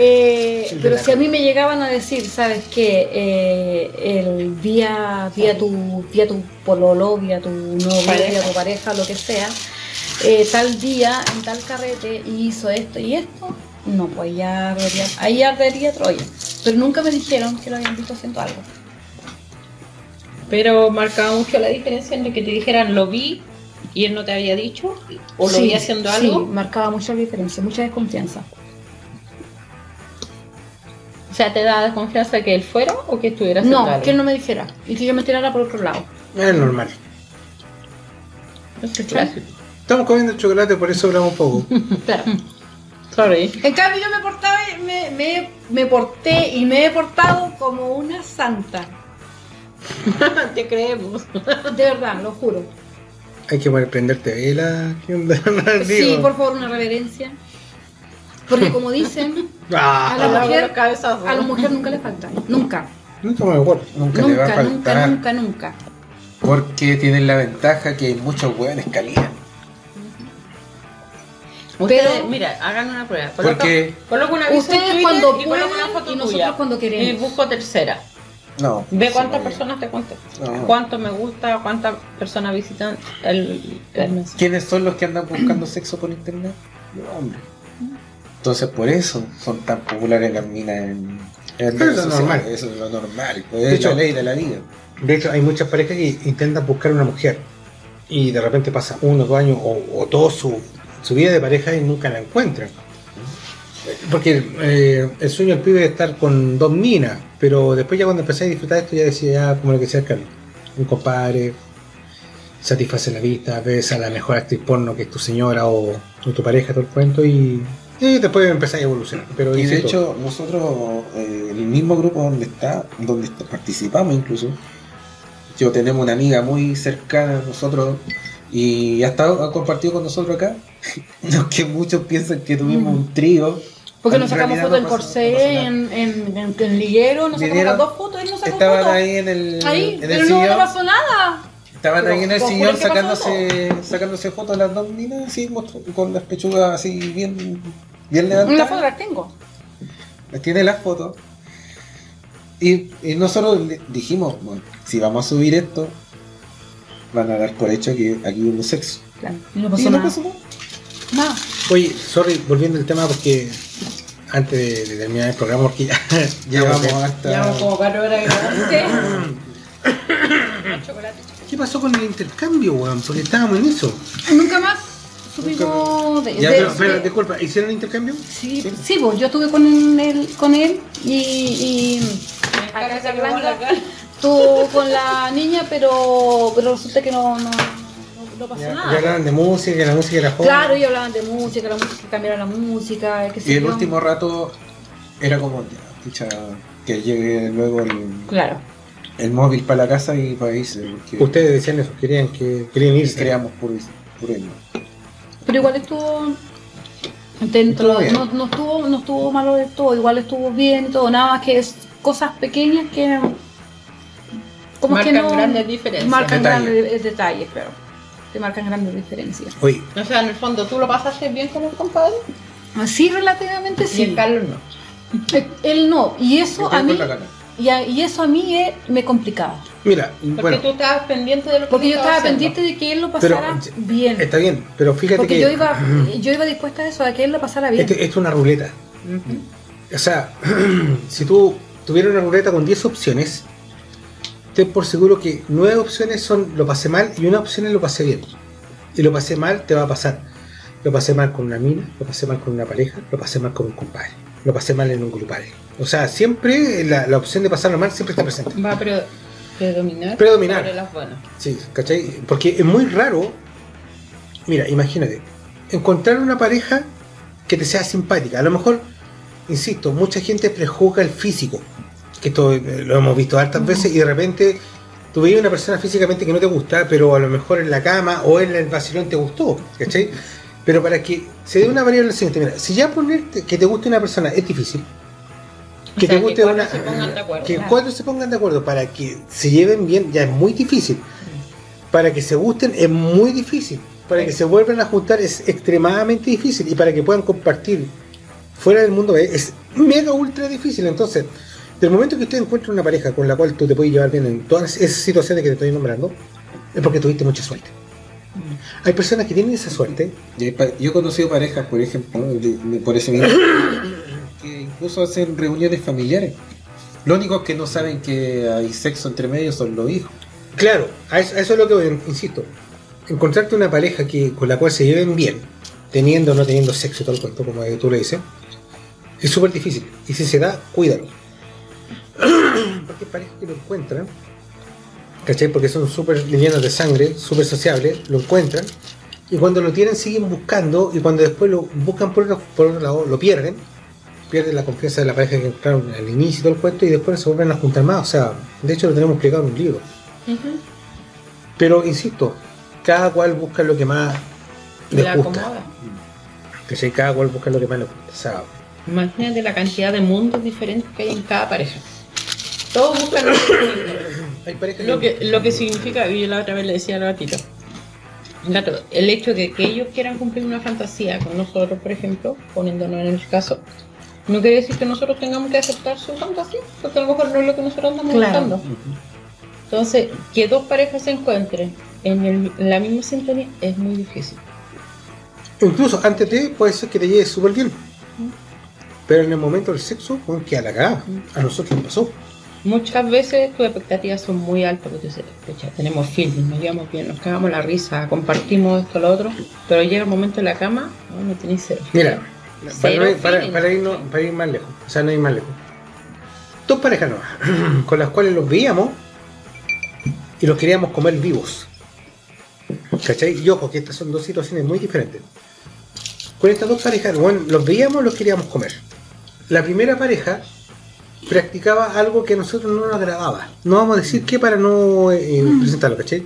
Speaker 5: Eh, pero si a mí me llegaban a decir, ¿sabes qué? Eh, el vía, vía tu, vía tu pololo, vía tu novio,
Speaker 4: Pareja.
Speaker 5: vía tu pareja, lo que sea, eh, tal día, en tal carrete, y hizo esto y esto, no, pues ya ardería, ahí ardería Troya. Pero nunca me dijeron que lo habían visto haciendo algo.
Speaker 4: Pero marcaba mucho la diferencia entre que te dijeran lo vi y él no te había dicho, o lo
Speaker 5: Sí,
Speaker 4: vi haciendo
Speaker 5: Sí,
Speaker 4: algo.
Speaker 5: marcaba mucho la diferencia, mucha desconfianza.
Speaker 4: O sea, te da desconfianza que él fuera o que estuviera haciendo
Speaker 5: No, que él no me dijera, y que yo me tirara por otro lado.
Speaker 3: Es normal.
Speaker 4: Eso es clásico.
Speaker 3: Estamos comiendo chocolate, por eso hablamos poco.
Speaker 5: Claro.
Speaker 4: Sorry.
Speaker 5: En cambio yo me portaba, me, me, me porté y me he portado como una santa.
Speaker 4: te creemos.
Speaker 5: De verdad, lo juro.
Speaker 3: Hay que prenderte vela. ¿Qué onda?
Speaker 5: Sí,
Speaker 3: Digo.
Speaker 5: por favor, una reverencia. Porque como dicen,
Speaker 3: Ah,
Speaker 5: a la mujer, a la mujer nunca le falta. Nunca.
Speaker 3: nunca me acuerdo.
Speaker 6: Nunca, le va a
Speaker 5: Nunca, nunca, nunca, nunca.
Speaker 6: Porque tienen la ventaja que hay muchos hueones calidad.
Speaker 4: Ustedes,
Speaker 5: Pero-
Speaker 4: mira, hagan una prueba.
Speaker 6: Porque-
Speaker 4: coloca una
Speaker 5: Ustedes
Speaker 4: Twitter
Speaker 5: cuando
Speaker 4: y una foto
Speaker 5: y nosotros
Speaker 4: tuya.
Speaker 5: cuando queremos.
Speaker 4: Y busco tercera.
Speaker 6: No.
Speaker 4: Ve cuántas personas te cuentan.
Speaker 6: No.
Speaker 4: Cuánto me gusta, cuántas personas visitan el, el mensaje.
Speaker 6: ¿Quiénes son los que andan buscando sexo por internet? Los hombres. Entonces por eso son tan populares las minas en, en
Speaker 3: Eso
Speaker 6: redes
Speaker 3: es lo normal.
Speaker 6: Eso es lo normal. pues,
Speaker 3: De
Speaker 6: es
Speaker 3: hecho-
Speaker 6: la ley de la vida.
Speaker 3: De hecho, hay muchas parejas que intentan buscar una mujer y de repente pasa uno, dos años o, o toda su, su vida de pareja y nunca la encuentran. Porque eh, el sueño del pibe es estar con dos minas, pero después ya cuando empecé a disfrutar esto ya decía ya como lo que sea Carlos. Un compadre, satisface la vista, ves a la mejor actriz porno que es tu señora o, o tu pareja, todo el cuento y, y después empezás a evolucionar. Pero
Speaker 6: Y de hecho, nosotros, eh, el mismo grupo donde está, donde participamos incluso, yo tenemos una amiga muy cercana a nosotros y ha estado, ha compartido con nosotros acá. Lo que muchos piensan que tuvimos un trío.
Speaker 5: Porque
Speaker 6: En
Speaker 5: nos sacamos fotos en
Speaker 6: no pasó-
Speaker 5: corsé,
Speaker 6: no
Speaker 5: en, en, en, en liguero, nos sacamos las dos fotos y nos sacamos
Speaker 6: Estaban
Speaker 5: fotos.
Speaker 6: ahí en el,
Speaker 5: Ahí,
Speaker 6: en el
Speaker 5: pero no, no pasó nada.
Speaker 6: Estaban ahí en el
Speaker 5: ¿os
Speaker 6: sillón
Speaker 5: pasó
Speaker 6: sacándose, sacándose fotos las dos minas así, con las pechugas así bien, bien
Speaker 5: Una foto
Speaker 6: levantadas.
Speaker 5: las tengo.
Speaker 6: Tiene las fotos. Y, y nosotros dijimos, bueno, si vamos a subir esto, van a dar por hecho que aquí hubo sexo.
Speaker 5: Claro, y no
Speaker 6: Y
Speaker 5: pasó
Speaker 6: no
Speaker 5: nada.
Speaker 6: pasó nada.
Speaker 5: Nada.
Speaker 3: Oye, sorry, volviendo al tema porque antes de, de terminar el programa, porque ya, ya vamos
Speaker 6: hasta.
Speaker 4: Llevamos como cuatro horas grabando.
Speaker 3: ¿Qué pasó con el intercambio, weón? Porque estábamos en eso.
Speaker 5: Nunca más supimos de,
Speaker 3: Ya,
Speaker 5: de-
Speaker 3: pero, pero,
Speaker 5: de-
Speaker 3: disculpa, ¿hicieron el intercambio?
Speaker 5: Sí, sí, pues yo estuve con él, con él y, y acá estuvo con la niña, pero, pero resulta que no, no, no, no pasó
Speaker 3: Ya,
Speaker 5: nada.
Speaker 3: ya hablaban de música, que la música era joven.
Speaker 5: Claro, ellos hablaban de música, la música, que cambiaron la música,
Speaker 6: Y el último rato era como, ya, pucha, que llegue luego el,
Speaker 5: Claro.
Speaker 6: El móvil para la casa y para irse. Porque
Speaker 3: Ustedes decían eso, querían que querían irse.
Speaker 6: creamos puro, puro irnos.
Speaker 5: Pero igual estuvo dentro, no, no estuvo, no estuvo malo de todo, igual estuvo bien y todo, nada más que es cosas pequeñas que como
Speaker 4: Marcan
Speaker 5: que no
Speaker 4: grandes diferencias.
Speaker 5: marcan
Speaker 6: Detalles.
Speaker 5: grandes detalles, pero que marcan grandes diferencias.
Speaker 3: Oye,
Speaker 4: O sea, en el fondo, ¿tú lo pasaste bien con el compadre?
Speaker 5: Así relativamente
Speaker 4: Y
Speaker 5: sí.
Speaker 4: el Carlos no.
Speaker 5: Eh, Él no, y eso a mí. Y, a- y eso a mí eh, me complicaba,
Speaker 3: mira,
Speaker 4: Porque
Speaker 3: bueno,
Speaker 4: tú estabas pendiente de lo que
Speaker 5: porque yo estaba
Speaker 4: haciendo.
Speaker 5: pendiente de que él lo pasara
Speaker 3: eh,
Speaker 5: bien,
Speaker 3: está bien, pero fíjate
Speaker 5: porque
Speaker 3: que
Speaker 5: yo iba yo iba dispuesta a eso, a que él lo pasara bien.
Speaker 3: esto, esto es una ruleta. O sea, si tú tuvieras una ruleta con 10 opciones, ten por seguro que 9 opciones son lo pasé mal y una opción es lo pasé bien. Y lo pasé mal te va a pasar. Lo pasé mal con una mina, lo pasé mal con una pareja, lo pasé mal con un compadre, lo pasé mal en un grupal. O sea, siempre la, la opción de pasarlo mal siempre está presente.
Speaker 4: Va a pre- predominar,
Speaker 3: Predominar.
Speaker 4: sobre las buenas.
Speaker 3: Sí, ¿cachai? Porque es muy raro. Mira, imagínate, encontrar una pareja que te sea simpática. A lo mejor, insisto, mucha gente prejuzga el físico. que esto eh, lo hemos visto hartas veces, y de repente tú veías una persona físicamente que no te gusta, pero a lo mejor en la cama o en el vacilón te gustó, ¿cachai? Pero para que se dé una variable siguiente, mira, si ya ponerte que te guste una persona es difícil, que
Speaker 4: O sea,
Speaker 3: te guste
Speaker 4: que cuatro
Speaker 3: una.
Speaker 4: se pongan de acuerdo.
Speaker 3: que
Speaker 4: Claro.
Speaker 3: cuatro se pongan de acuerdo para que se lleven bien, ya es muy difícil. Para que se gusten es muy difícil. Para que se vuelvan a juntar es extremadamente difícil. Y para que puedan compartir fuera del mundo es, es mega ultra difícil. Entonces, del momento que usted encuentra una pareja con la cual tú te puedes llevar bien en todas esas situaciones que te estoy nombrando, es porque tuviste mucha suerte. Hay personas que tienen esa suerte
Speaker 6: Yo he conocido parejas, por ejemplo, por ese mismo, que incluso hacen reuniones familiares. Lo único que no saben que hay sexo entre medios son los hijos.
Speaker 3: Claro, a eso, a eso es lo que voy, insisto. Encontrarte una pareja que, con la cual se lleven bien, teniendo o no teniendo sexo, todo el cuento, como tú le dices, es súper difícil. Y si se da, cuídalo. Porque parejas que lo encuentran, ¿cachai? Porque son súper livianos de sangre, súper sociables, lo encuentran, y cuando lo tienen siguen buscando, y cuando después lo buscan por otro, por otro lado, lo pierden, pierden la confianza de la pareja que encontraron al inicio y todo el cuento, y después se vuelven a juntar más. O sea, de hecho lo tenemos explicado en un libro. Pero insisto, cada cual busca lo que más
Speaker 4: Le
Speaker 3: gusta.
Speaker 4: acomoda.
Speaker 3: ¿Cachai? Cada cual busca lo que más le gusta. O sea,
Speaker 4: Imagínate la cantidad de mundos diferentes que hay en cada pareja. Todos buscan lo que-
Speaker 3: hay parejas
Speaker 4: lo que, lo que significa, y yo la otra vez le decía al gatito, gato, el hecho de que ellos quieran cumplir una fantasía con nosotros, por ejemplo, poniéndonos en el caso, no quiere decir que nosotros tengamos que aceptar su fantasía, porque a lo mejor no es lo que nosotros andamos
Speaker 5: Claro.
Speaker 4: buscando. Entonces, que dos parejas se encuentren en, el- en la misma sintonía es muy difícil.
Speaker 3: Incluso antes de puede ser que te lleves súper bien. Pero en el momento del sexo, bueno, que a la cagada. A nosotros nos pasó.
Speaker 4: Muchas veces tus expectativas son muy altas, porque tú dices, "Pucha, tenemos feeling, nos llevamos bien, nos cagamos la risa, compartimos esto, lo otro, pero llega el momento de la cama, no, no tenéis cero.
Speaker 3: Mira, para,
Speaker 4: Cero
Speaker 3: no ir- para, irnos- para ir más lejos. O sea, no ir más lejos. Dos parejas nuevas, con las cuales los veíamos y los queríamos comer vivos. ¿Cachai? Y ojo, que estas son dos situaciones muy diferentes. Con estas dos parejas, bueno, los veíamos los queríamos comer. La primera pareja practicaba algo que a nosotros no nos agradaba. No vamos a decir que para no eh, presentarlo, ¿cachai?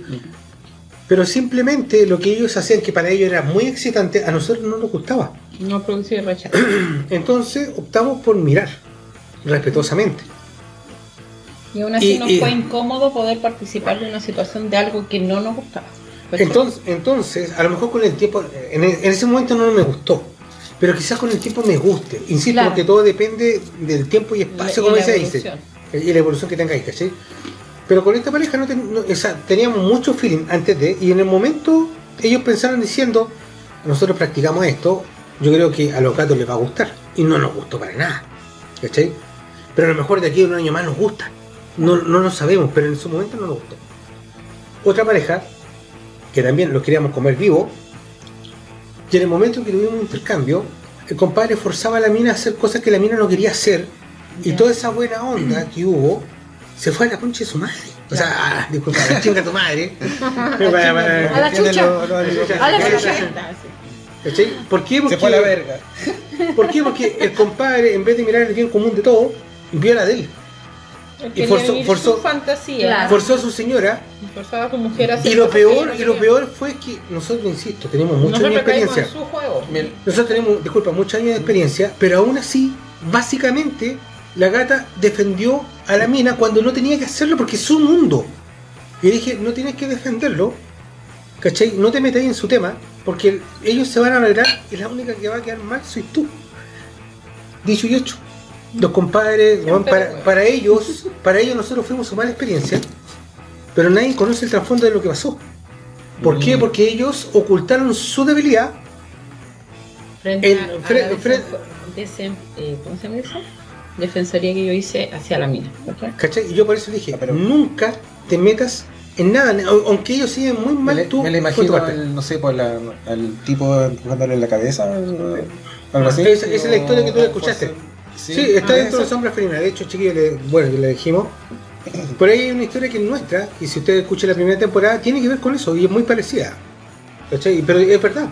Speaker 3: Pero simplemente lo que ellos hacían, que para ellos era muy excitante, a nosotros no nos gustaba.
Speaker 4: No producir rechazo.
Speaker 3: Entonces optamos por mirar respetuosamente.
Speaker 4: Y aún así
Speaker 3: Y-
Speaker 4: nos
Speaker 3: y-
Speaker 4: fue incómodo poder participar de una situación de algo que no nos gustaba.
Speaker 3: Entonces, entonces, a lo mejor con el tiempo, en, en ese momento no me gustó, pero quizás con el tiempo me guste. Insisto,
Speaker 5: Claro.
Speaker 3: porque todo depende del tiempo y espacio, como se dice, y la evolución que tengáis, ¿cachai? Pero con esta pareja no, ten- no- o sea, teníamos mucho feeling antes de, y en el momento ellos pensaron diciendo, nosotros practicamos esto, yo creo que a los gatos les va a gustar, y no nos gustó para nada, ¿cachai? Pero a lo mejor de aquí a un año más nos gusta, no, no lo sabemos, pero en su momento no nos gustó. Otra pareja, que también los queríamos comer vivo, y en el momento que tuvimos un intercambio, el compadre forzaba a la mina a hacer cosas que la mina no quería hacer, y toda esa buena onda que hubo se fue a la concha de su madre. O sea, ah, disculpa, la chinga tu madre.
Speaker 5: A la chucha. A la chucha.
Speaker 3: ¿Cachai? ¿Por qué? Porque,
Speaker 6: Se fue a la verga.
Speaker 3: ¿Por qué? Porque el compadre, en vez de mirar el bien común de todo, vio la de él.
Speaker 4: Él
Speaker 3: forzó-
Speaker 4: su fantasía.
Speaker 5: Claro.
Speaker 3: Forzó a su señora
Speaker 4: y a su mujer a
Speaker 3: y lo peor, y lo peor fue que nosotros, insisto, tenemos muchos años de experiencia.
Speaker 4: en su juego.
Speaker 3: Nosotros tenemos, disculpa, muchos años de experiencia, pero aún así, básicamente, la gata defendió a la mina cuando no tenía que hacerlo porque es su mundo. Y dije, no tienes que defenderlo, ¿cachai? No te metáis en su tema, porque ellos se van a alegrar y la única que va a quedar mal soy tú. Dicho y hecho. Los compadres, bueno, para, para ellos, para ellos nosotros fuimos su mala experiencia, pero nadie conoce el trasfondo de lo que pasó. ¿Por qué? Porque ellos ocultaron su debilidad
Speaker 4: frente
Speaker 3: En-
Speaker 4: a, a
Speaker 3: fre-
Speaker 4: la
Speaker 3: fre-
Speaker 4: defen- desen- eh, ¿cómo se llama eso? defensoría que yo hice hacia la mina. ¿cachai?
Speaker 3: ¿Cachai? Y yo por eso dije,
Speaker 6: Ah, pero-
Speaker 3: nunca te metas en nada, au- aunque ellos siguen muy
Speaker 6: Me,
Speaker 3: mal,
Speaker 6: le-
Speaker 3: tú
Speaker 6: me lo imagino, al, no sé, por la, al tipo empujándole en la cabeza. Algo así.
Speaker 3: Esa- esa es la historia que tú escuchaste. Sí, está
Speaker 6: ah,
Speaker 3: dentro de
Speaker 6: esa.
Speaker 3: Sombra Felina. De hecho, chiquillos, le- bueno, le dijimos. Por ahí hay una historia que es nuestra, y si usted escucha la primera temporada, tiene que ver con eso, y es muy parecida. ¿Cachai? Pero es verdad.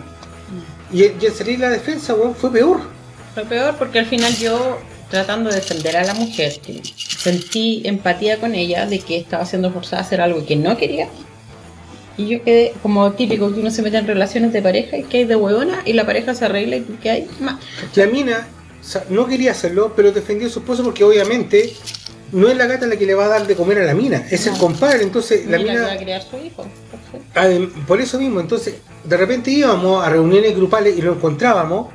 Speaker 3: Y, y en salir la defensa, weón, fue peor.
Speaker 4: Fue peor porque al final yo, tratando de defender a la mujer, sentí empatía con ella de que estaba siendo forzada a hacer algo que no quería. Y yo quedé como típico que uno se mete en relaciones de pareja y que hay de huevona y la pareja se arregla y que hay más.
Speaker 3: La mina o sea, no quería hacerlo, pero defendió a su esposo porque obviamente no es la gata la que le va a dar de comer a la mina, es el
Speaker 4: No.
Speaker 3: compadre. Entonces la
Speaker 4: que va a
Speaker 3: mina,
Speaker 4: criar su hijo.
Speaker 3: por eso mismo, entonces de repente íbamos a reuniones grupales y lo encontrábamos.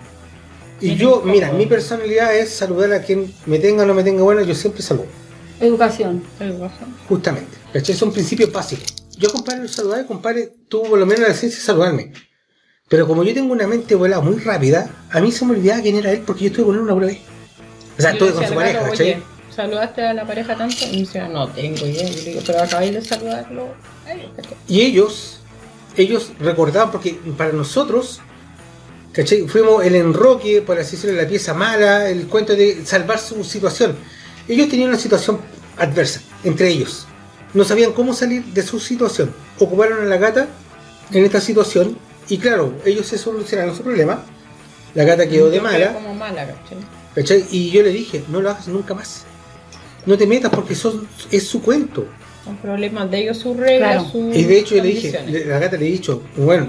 Speaker 3: Y yo, mira, mi personalidad es saludar a quien me tenga o no me tenga bueno, yo siempre saludo.
Speaker 5: Educación.
Speaker 4: Educación.
Speaker 3: Justamente. ¿Cachai? Son principios básicos. Yo, compadre, lo saludaba y compadre tuvo por lo menos la ciencia de saludarme. Pero como yo tengo una mente volada muy rápida, a mí se me olvidaba quién era él porque yo estuve con él una prueba. O sea, estuve con su pareja, ¿cachai?
Speaker 4: "Oye, ¿Saludaste a la pareja tanto? Y me decía, no tengo idea. Yo digo, pero acabáis de saludarlo. a ellos, ¿cachai?
Speaker 3: Y ellos, ellos recordaban, porque para nosotros, ¿cachai? Fuimos el enroque, por así decirlo, la pieza mala, el cuento de salvar su situación. Ellos tenían una situación adversa, entre ellos. No sabían cómo salir de su situación. Ocuparon a la gata en esta situación y claro, ellos se solucionaron su problema. La gata quedó de mala,
Speaker 4: como mala, ¿cachai?
Speaker 3: ¿cachai? Y yo le dije, no lo hagas nunca más. No te metas porque son, es su cuento.
Speaker 4: Son problemas de ellos, sus reglas,
Speaker 5: Claro.
Speaker 4: sus
Speaker 3: Y de hecho yo le dije, la gata le he dicho, bueno,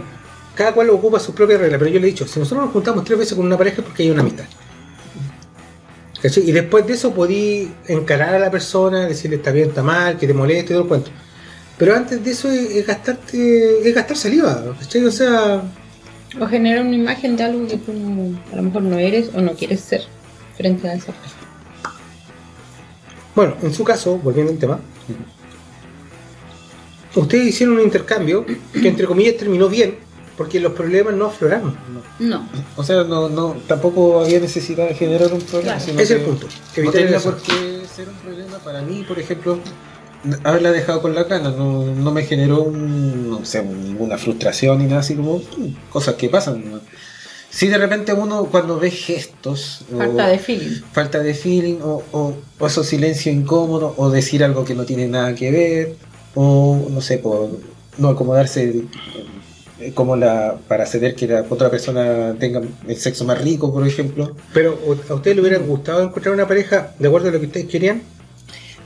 Speaker 3: cada cual ocupa sus propias reglas, pero yo le he dicho, si nosotros nos juntamos tres veces con una pareja es porque hay una amistad. ¿Cachai? Y después de eso podí encarar a la persona, decirle está bien, está mal, que te moleste y todo el cuento. Pero antes de eso es, es gastarte, es gastar saliva, ¿cachai? O sea,
Speaker 4: O generar una imagen de algo que tú a lo mejor no eres o no quieres ser frente a esa persona.
Speaker 3: bueno, en su caso, volviendo al tema, ustedes hicieron un intercambio que entre comillas terminó bien, porque los problemas no afloraron.
Speaker 5: No.
Speaker 6: O sea, no, no, tampoco había necesidad de generar un problema.
Speaker 4: Claro.
Speaker 6: sino
Speaker 3: es el
Speaker 6: que
Speaker 3: punto.
Speaker 6: No
Speaker 3: evitar
Speaker 6: tenía por qué ser un problema para mí, por ejemplo, haberla dejado con la cana. No, no me generó un, no sé, ninguna frustración ni nada así como mm, cosas que pasan. ¿no? Si de repente uno cuando ve gestos o
Speaker 4: Falta de feeling.
Speaker 6: falta de feeling o, o, o esos silencio incómodo o decir algo que no tiene nada que ver o no sé, por no acomodarse eh, como la para hacer que la otra persona tenga el sexo más rico, por ejemplo.
Speaker 3: Pero ¿a ustedes les hubiera gustado encontrar una pareja de acuerdo a lo que ustedes querían?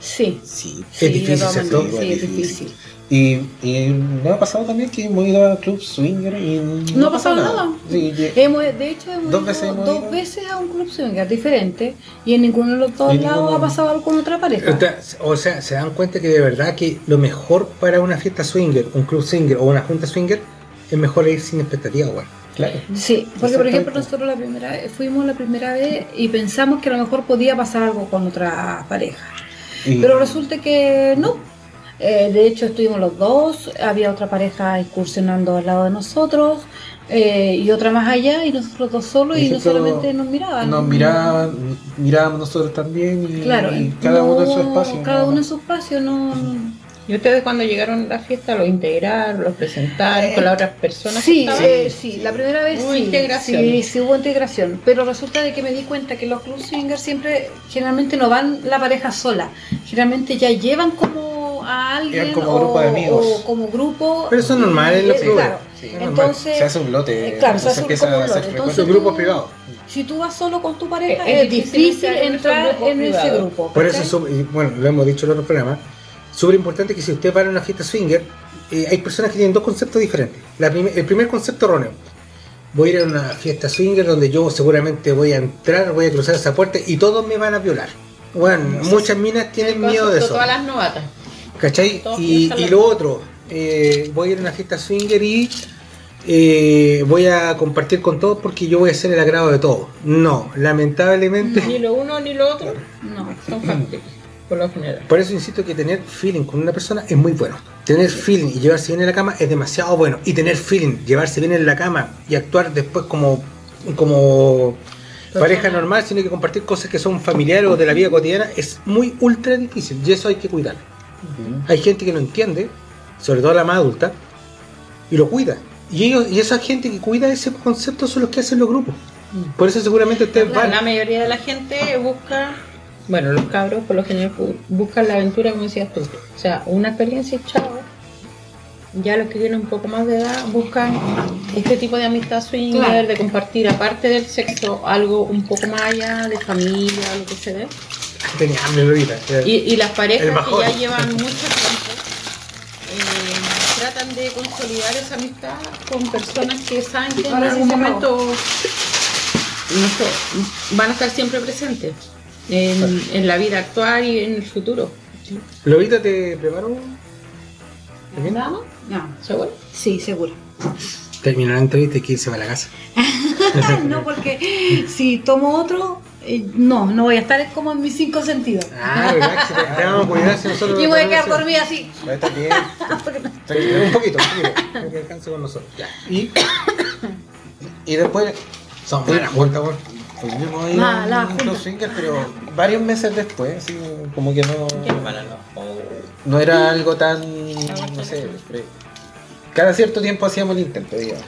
Speaker 5: Sí.
Speaker 6: Sí,
Speaker 3: Es difícil, ¿cierto?
Speaker 5: Sí, es difícil.
Speaker 6: Y, y me ha pasado también que hemos ido a club swinger y
Speaker 5: No ha pasado nada.
Speaker 6: Sí,
Speaker 5: Hemos, de hecho, hemos
Speaker 6: Dos
Speaker 5: ido
Speaker 6: veces hemos
Speaker 5: dos
Speaker 6: ido.
Speaker 5: veces a un club swinger diferente y en ninguno de los dos lados
Speaker 6: ninguno.
Speaker 5: ha pasado algo con otra pareja.
Speaker 3: O sea, O sea, se dan cuenta que de verdad que lo mejor para una fiesta swinger, un club swinger o una junta swinger es mejor ir sin expectativa, weón.
Speaker 6: claro.
Speaker 5: Sí, porque por ejemplo nosotros la primera vez, fuimos la primera vez y pensamos que a lo mejor podía pasar algo con otra pareja.
Speaker 6: Y-
Speaker 5: Pero resulta que no. Eh, de hecho estuvimos los dos, había otra pareja incursionando al lado de nosotros eh, y otra más allá y nosotros dos solos y no solamente nos miraban.
Speaker 6: nos miraban, mirábamos nosotros también y,
Speaker 5: Claro,
Speaker 6: y cada
Speaker 5: no-
Speaker 6: uno en su espacio.
Speaker 5: Cada uno en su espacio, no.
Speaker 4: ¿Y ustedes cuando llegaron a la fiesta lo integraron, lo presentaron
Speaker 5: Eh,
Speaker 4: con las otras personas? que
Speaker 5: Sí,
Speaker 4: estaban?
Speaker 5: eh, sí, la primera vez
Speaker 4: Hubo
Speaker 5: sí.
Speaker 4: integración.
Speaker 5: Sí, sí hubo integración. Pero resulta de que me di cuenta que los club swingers siempre, generalmente no van la pareja sola. Generalmente ya llevan como a alguien
Speaker 6: Llevan como
Speaker 5: o,
Speaker 6: grupo de amigos.
Speaker 5: o como grupo.
Speaker 3: Pero eso es normal en los
Speaker 5: Eh,
Speaker 3: clubes.
Speaker 5: Claro.
Speaker 6: Sí,
Speaker 5: Entonces,
Speaker 6: se hace un lote.
Speaker 5: eh, claro, se hace un-
Speaker 6: empieza
Speaker 5: como un
Speaker 6: a hacer
Speaker 5: lote. Entonces,
Speaker 3: grupos
Speaker 5: tú-
Speaker 3: privados.
Speaker 5: si tú vas solo con tu pareja,
Speaker 4: Es
Speaker 5: es,
Speaker 4: difícil entrar en
Speaker 5: ese grupo.
Speaker 3: Por eso, bueno, lo hemos dicho en el otro programa, súper importante que si ustedes van a una fiesta swinger, eh, hay personas que tienen dos conceptos diferentes. La prim- el primer concepto erróneo. Voy a ir a una fiesta swinger donde yo seguramente voy a entrar, voy a cruzar esa puerta y todos me van a violar. Bueno, muchas minas tienen miedo de eso.
Speaker 4: Todas las novatas.
Speaker 3: ¿Cachai? Y,
Speaker 4: lo
Speaker 3: otro, eh, voy a ir a una fiesta swinger y eh, voy a compartir con todos porque yo voy a ser el agrado de todos. No, lamentablemente.
Speaker 4: Ni lo uno ni lo otro
Speaker 5: No.
Speaker 4: son factibles, por lo general.
Speaker 3: Por eso insisto que tener feeling con una persona es muy bueno. Tener feeling y llevarse bien en la cama es demasiado bueno. Y tener feeling, llevarse bien en la cama y actuar después como, como pareja normal, sino que compartir cosas que son familiares o de la vida cotidiana es muy ultra difícil. Y eso hay que cuidar. Hay gente que lo entiende, sobre todo la más adulta, y lo cuida. Y ellos, y esa gente que cuida ese concepto son los que hacen los grupos. Por eso seguramente ustedes
Speaker 4: La,
Speaker 3: van.
Speaker 4: la mayoría de la gente busca, bueno, los cabros por lo general bu- buscan la aventura, como decías tú. O sea, una experiencia y chao. Ya los que tienen un poco más de edad buscan este tipo de amistad swinger,
Speaker 5: Claro.
Speaker 4: de compartir, aparte del sexo, algo un poco más allá de familia, lo que se dé.
Speaker 3: Tenía hambre.
Speaker 4: Y, y las parejas que ya llevan mucho tiempo eh, tratan de consolidar esa amistad con personas que saben que en algún momento no sé, van a estar siempre presentes en, en la vida actual y en el futuro.
Speaker 3: Lolita, ¿te preparo? ¿Bien?
Speaker 4: ¿Nada más?
Speaker 5: No.
Speaker 4: ¿Seguro?
Speaker 5: Sí, seguro.
Speaker 3: Terminó la entrevista y que irse para la casa.
Speaker 5: no, porque si tomo otro, eh, no, no voy a estar como en mis cinco sentidos.
Speaker 3: Ah, relax, te, te vamos a cuidar si nosotros.
Speaker 5: y voy a quedar
Speaker 3: nosotros-
Speaker 5: dormida así.
Speaker 3: Estar bien. Un poquito, un poquito. Que alcance con nosotros. Ya. Y
Speaker 6: Y después
Speaker 3: son buenas weón.
Speaker 6: Volvimos a ir
Speaker 5: Ah, la
Speaker 6: un
Speaker 5: junta.
Speaker 6: swinger, pero varios meses después, así como que no,
Speaker 4: ¿Quién para los
Speaker 6: no era algo tan, no sé, cada cierto tiempo hacíamos el intento, digamos.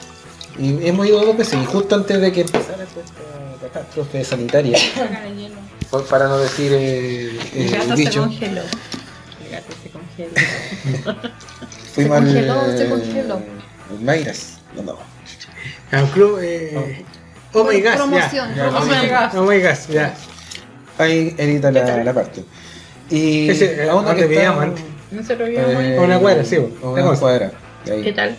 Speaker 6: Y hemos ido dos veces, y justo antes de que empezara esta catástrofe sanitaria, fue para no decir eh,
Speaker 4: El
Speaker 6: eh,
Speaker 4: gato
Speaker 6: el
Speaker 4: se
Speaker 6: bicho,
Speaker 4: congeló. El gato se congeló.
Speaker 6: fuimos
Speaker 5: Se congeló,
Speaker 6: al,
Speaker 5: se congeló.
Speaker 6: al Mayras, no, no.
Speaker 3: A un club. Eh, oh my
Speaker 5: Promoción,
Speaker 3: ya. Oh my.
Speaker 6: Ahí edita la, la parte. Y
Speaker 3: Ese, eh,
Speaker 6: a uno
Speaker 3: donde
Speaker 6: que está-
Speaker 3: vivíamos antes.
Speaker 4: Nosotros vivimos
Speaker 6: eh,
Speaker 3: una cuadra, sí, la
Speaker 6: una cuadra. ahí.
Speaker 4: ¿Qué tal?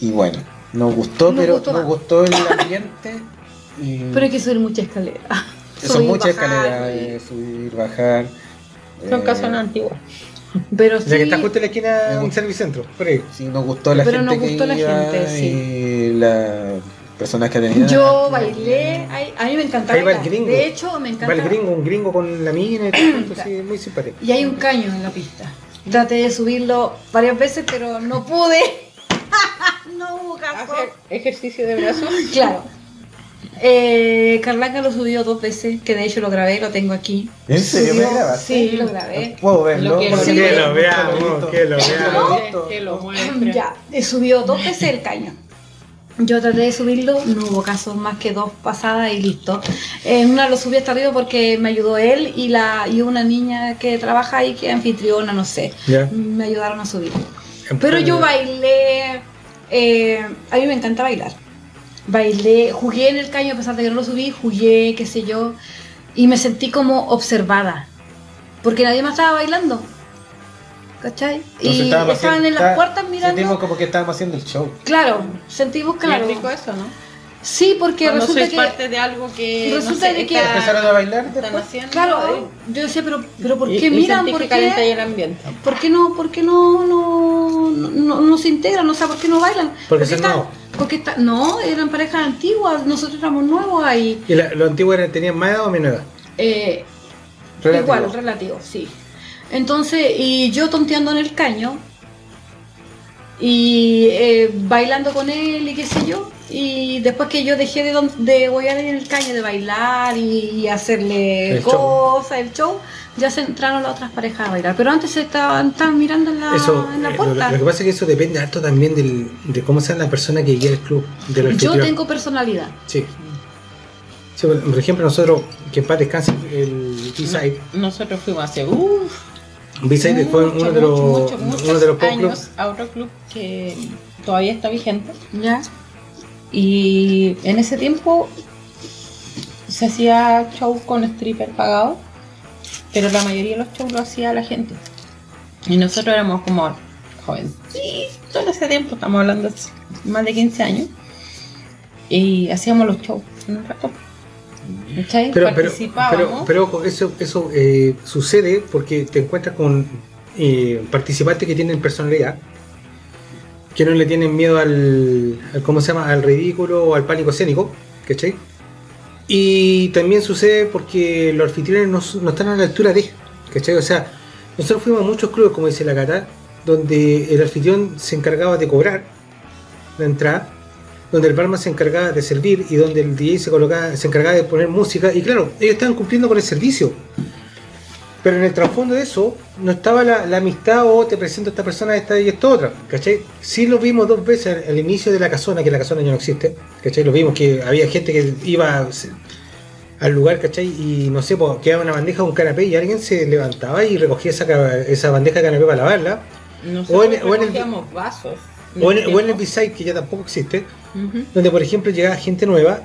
Speaker 6: Y bueno, nos gustó,
Speaker 5: Nos
Speaker 6: pero
Speaker 5: gustó
Speaker 6: nos gustó el ambiente. Y
Speaker 5: Pero hay que subir mucha escalera.
Speaker 6: son muchas escaleras, eh, subir, bajar.
Speaker 4: Son
Speaker 6: eh,
Speaker 4: casonas antiguas.
Speaker 5: Pero sí.
Speaker 3: Ya que está justo en la esquina de un servicentro, por ahí.
Speaker 6: Sí, nos gustó la
Speaker 5: Pero
Speaker 6: gente
Speaker 5: nos gustó
Speaker 6: que
Speaker 5: la
Speaker 6: iba
Speaker 5: gente, sí.
Speaker 6: y las personas que tenían.
Speaker 5: Yo bailé, a mí me encanta
Speaker 3: Ahí va el gringo.
Speaker 5: De hecho, me encanta.
Speaker 3: Va el gringo, un gringo con la mina y todo, sí, muy simpático.
Speaker 5: Y hay un caño en la pista. Traté de subirlo varias veces, pero no pude. no hubo caso.
Speaker 4: Ejercicio de brazos.
Speaker 5: Claro. Eh, Carlanga lo subió dos veces, que de hecho lo grabé, lo tengo aquí.
Speaker 6: ¿En serio me grabaste?
Speaker 5: Sí, lo grabé.
Speaker 6: Puedo verlo.
Speaker 4: Lo.
Speaker 3: Que lo veamos, que lo veamos.
Speaker 6: visto.
Speaker 4: Que lo muestre.
Speaker 5: Ya, eh, subió dos veces el caño. Yo traté de subirlo, no hubo casos más que dos pasadas y listo. En una lo subí hasta arriba porque me ayudó él y la y una niña que trabaja ahí, que es anfitriona, no sé. Me ayudaron a subir. Pero yo bailé, eh, a mí me encanta bailar. Bailé, jugué en el caño a pesar de que no lo subí, jugué, qué sé yo, y me sentí como observada. Porque nadie más estaba bailando. ¿Cachai?
Speaker 6: Entonces
Speaker 5: y estaban
Speaker 6: haciendo-
Speaker 5: en las
Speaker 6: está-
Speaker 5: puertas mirando.
Speaker 6: Sentimos como que estábamos haciendo el show.
Speaker 5: Claro, sentimos claro.
Speaker 4: Rico eso, ¿no?
Speaker 5: Sí, porque
Speaker 4: Cuando
Speaker 5: resulta
Speaker 4: soy
Speaker 5: que.
Speaker 4: parte de algo que
Speaker 5: resulta
Speaker 4: no sé,
Speaker 5: de que-
Speaker 4: está-
Speaker 6: Empezaron a bailar
Speaker 4: están
Speaker 6: después.
Speaker 4: haciendo
Speaker 5: Claro, eh, yo decía, pero, pero ¿por
Speaker 4: y-
Speaker 5: qué
Speaker 4: y
Speaker 5: miran?
Speaker 4: sentí
Speaker 5: ¿Por qué,
Speaker 4: el ambiente.
Speaker 5: ¿Por qué no, por qué no, no, no, no se integran? O sea, ¿por qué no bailan?
Speaker 3: Porque
Speaker 5: están-. Porque está, no, eran parejas antiguas, nosotros éramos nuevos ahí.
Speaker 3: ¿Y la- los antiguos tenían más edad o menos edad?
Speaker 5: Eh,
Speaker 6: Relativo.
Speaker 5: Igual, relativo, sí. Entonces, y yo tonteando en el caño y eh, bailando con él y qué sé yo. Y después que yo dejé de, don- de boyar en el caño, de bailar y hacerle
Speaker 3: El show.
Speaker 5: cosas, el show, ya se entraron las otras parejas a bailar. Pero antes estaban, estaban mirando en la,
Speaker 3: Eso,
Speaker 5: en la
Speaker 3: eh, lo,
Speaker 5: puerta.
Speaker 3: lo que pasa es que eso depende harto también del, de cómo sea la persona que guía el club,
Speaker 5: yo tengo personalidad.
Speaker 3: Sí. Sí, por por ejemplo, nosotros, que en paz descanse el B-Side.
Speaker 4: Nosotros fuimos hace uff,
Speaker 3: B-Side fue uno de los,
Speaker 4: muchos, muchos
Speaker 3: uno de los pocos
Speaker 4: años a otro club que todavía está vigente.
Speaker 5: ¿Ya?
Speaker 4: Y en ese tiempo se hacía show con stripper pagado, pero la mayoría de los shows lo hacía la gente. Y nosotros éramos como jóvenes. Sí, todo ese tiempo, estamos hablando de más de 15 años. Y hacíamos los shows en un rato. ¿Cachai?
Speaker 3: Pero, pero, pero, pero ojo, eso, eso eh, sucede porque te encuentras con eh, participantes que tienen personalidad, que no le tienen miedo al, al- ¿cómo se llama? al ridículo o al pánico escénico, ¿cachai? Y también sucede porque los anfitriones no, no están a la altura de, ¿cachai? O sea, nosotros fuimos a muchos clubes, como dice la Cata, donde el anfitrión se encargaba de cobrar la entrada, donde el barman se encargaba de servir y donde el DJ se colocaba, se encargaba de poner música, y claro, ellos estaban cumpliendo con el servicio. Pero en el trasfondo de eso no estaba la, la amistad o te presento a esta persona, esta y esta otra, ¿cachai? Sí lo vimos dos veces al inicio de la casona, que la casona ya no existe, ¿cachai? Lo vimos que había gente que iba al lugar, ¿cachai? Y no sé, pues, quedaba una bandeja con un canapé y alguien se levantaba y recogía esa, esa bandeja de canapé para lavarla.
Speaker 4: Nosotros
Speaker 3: o en- o en el-
Speaker 4: recogíamos vasos.
Speaker 3: O en, o en el. B-Side, que ya tampoco existe, donde por ejemplo llegaba gente nueva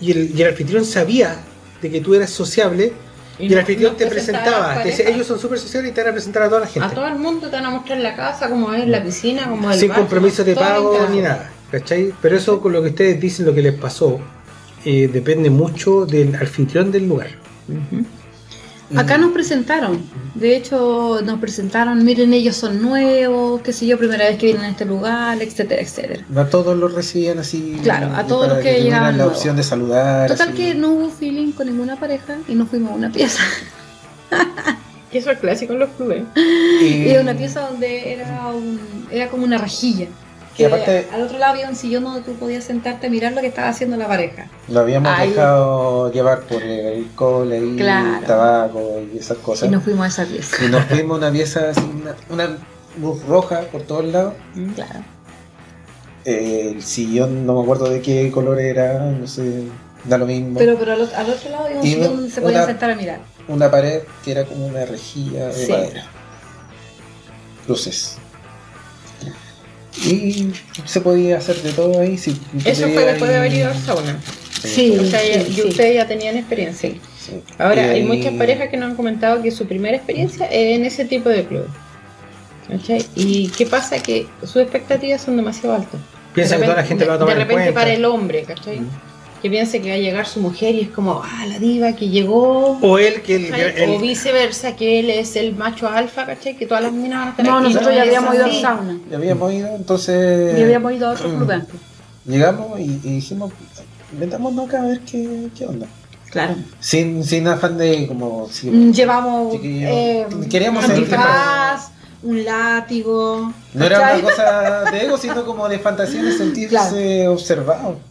Speaker 3: y el, y el anfitrión sabía de que tú eras sociable Y el anfitrión te
Speaker 4: presentaba
Speaker 3: te decía, ellos son súper sociales y te van a presentar a toda la gente.
Speaker 4: A todo el mundo te van a mostrar la casa, cómo es la piscina, cómo es el
Speaker 3: Sin compromiso de pago ni nada. ¿Cachai? Pero eso con lo que ustedes dicen, lo que les pasó, eh, depende mucho del anfitrión del lugar.
Speaker 5: Acá nos presentaron, de hecho nos presentaron, miren ellos son nuevos, qué sé yo, primera vez que vienen a este lugar, etcétera, etcétera.
Speaker 6: A todos los recibían así.
Speaker 5: Claro, a todos los que
Speaker 6: tuvieran
Speaker 5: llegaban
Speaker 6: la opción de saludar.
Speaker 5: Total
Speaker 6: así.
Speaker 5: que no hubo feeling con ninguna pareja y nos fuimos a una pieza.
Speaker 4: Que eso es clásico en los clubes.
Speaker 6: Y-
Speaker 5: Y una pieza donde era un, era como una rejilla.
Speaker 6: Y
Speaker 5: Que
Speaker 6: aparte-
Speaker 5: al otro lado había un sillón donde tú podías sentarte a mirar lo que estaba haciendo la pareja.
Speaker 6: Lo habíamos
Speaker 5: Ahí.
Speaker 6: dejado llevar por el alcohol,
Speaker 5: Claro.
Speaker 6: tabaco y esas cosas.
Speaker 5: Y nos fuimos a esa pieza.
Speaker 6: Y nos fuimos a una pieza así, una, una luz roja por todos lados.
Speaker 5: Claro.
Speaker 6: Eh, el sillón, no me acuerdo de qué color era, no sé, da lo mismo.
Speaker 5: Pero, pero al, otro- al otro lado había un
Speaker 6: Y
Speaker 5: sillón donde se podían sentar a mirar.
Speaker 6: Una pared que era como una rejilla de
Speaker 5: Sí.
Speaker 6: madera. Luces. Y se podía hacer de todo ahí. Si
Speaker 4: Eso fue después de haber ido al sauna.
Speaker 5: Sí.
Speaker 4: O sea,
Speaker 5: sí,
Speaker 4: y
Speaker 5: sí.
Speaker 4: ustedes ya tenían experiencia.
Speaker 6: Sí.
Speaker 4: Ahora,
Speaker 6: Y
Speaker 4: hay
Speaker 6: ahí-
Speaker 4: muchas parejas que nos han comentado que su primera experiencia es en ese tipo de club. ¿Cachai? ¿Y qué pasa? Que sus expectativas son demasiado altas.
Speaker 3: Piensa
Speaker 4: De
Speaker 3: que toda la gente lo va a tomar
Speaker 4: De
Speaker 3: en
Speaker 4: repente
Speaker 3: cuenta.
Speaker 4: para el hombre, ¿cachai? Que piense que va a llegar su mujer y es como, ah, la diva que llegó.
Speaker 3: O él que el,
Speaker 4: o viceversa, que él es el macho alfa, ¿cachai? Que todas las minas van a estar
Speaker 5: No,
Speaker 4: aquí.
Speaker 5: nosotros ya habíamos ido al sauna.
Speaker 6: Ya habíamos ido, entonces.
Speaker 5: Ya habíamos ido a otro club antes.
Speaker 6: Llegamos y, y dijimos, metámonos acá a ver qué, qué onda.
Speaker 5: Claro.
Speaker 6: Sin, sin afán de como. si-
Speaker 5: Mm, Llevamos eh,
Speaker 6: queríamos
Speaker 5: antifaz, un látigo.
Speaker 6: No era
Speaker 5: ¿cachai?
Speaker 6: una cosa de ego, sino como de fantasía de sentirse
Speaker 5: Claro.
Speaker 6: observado.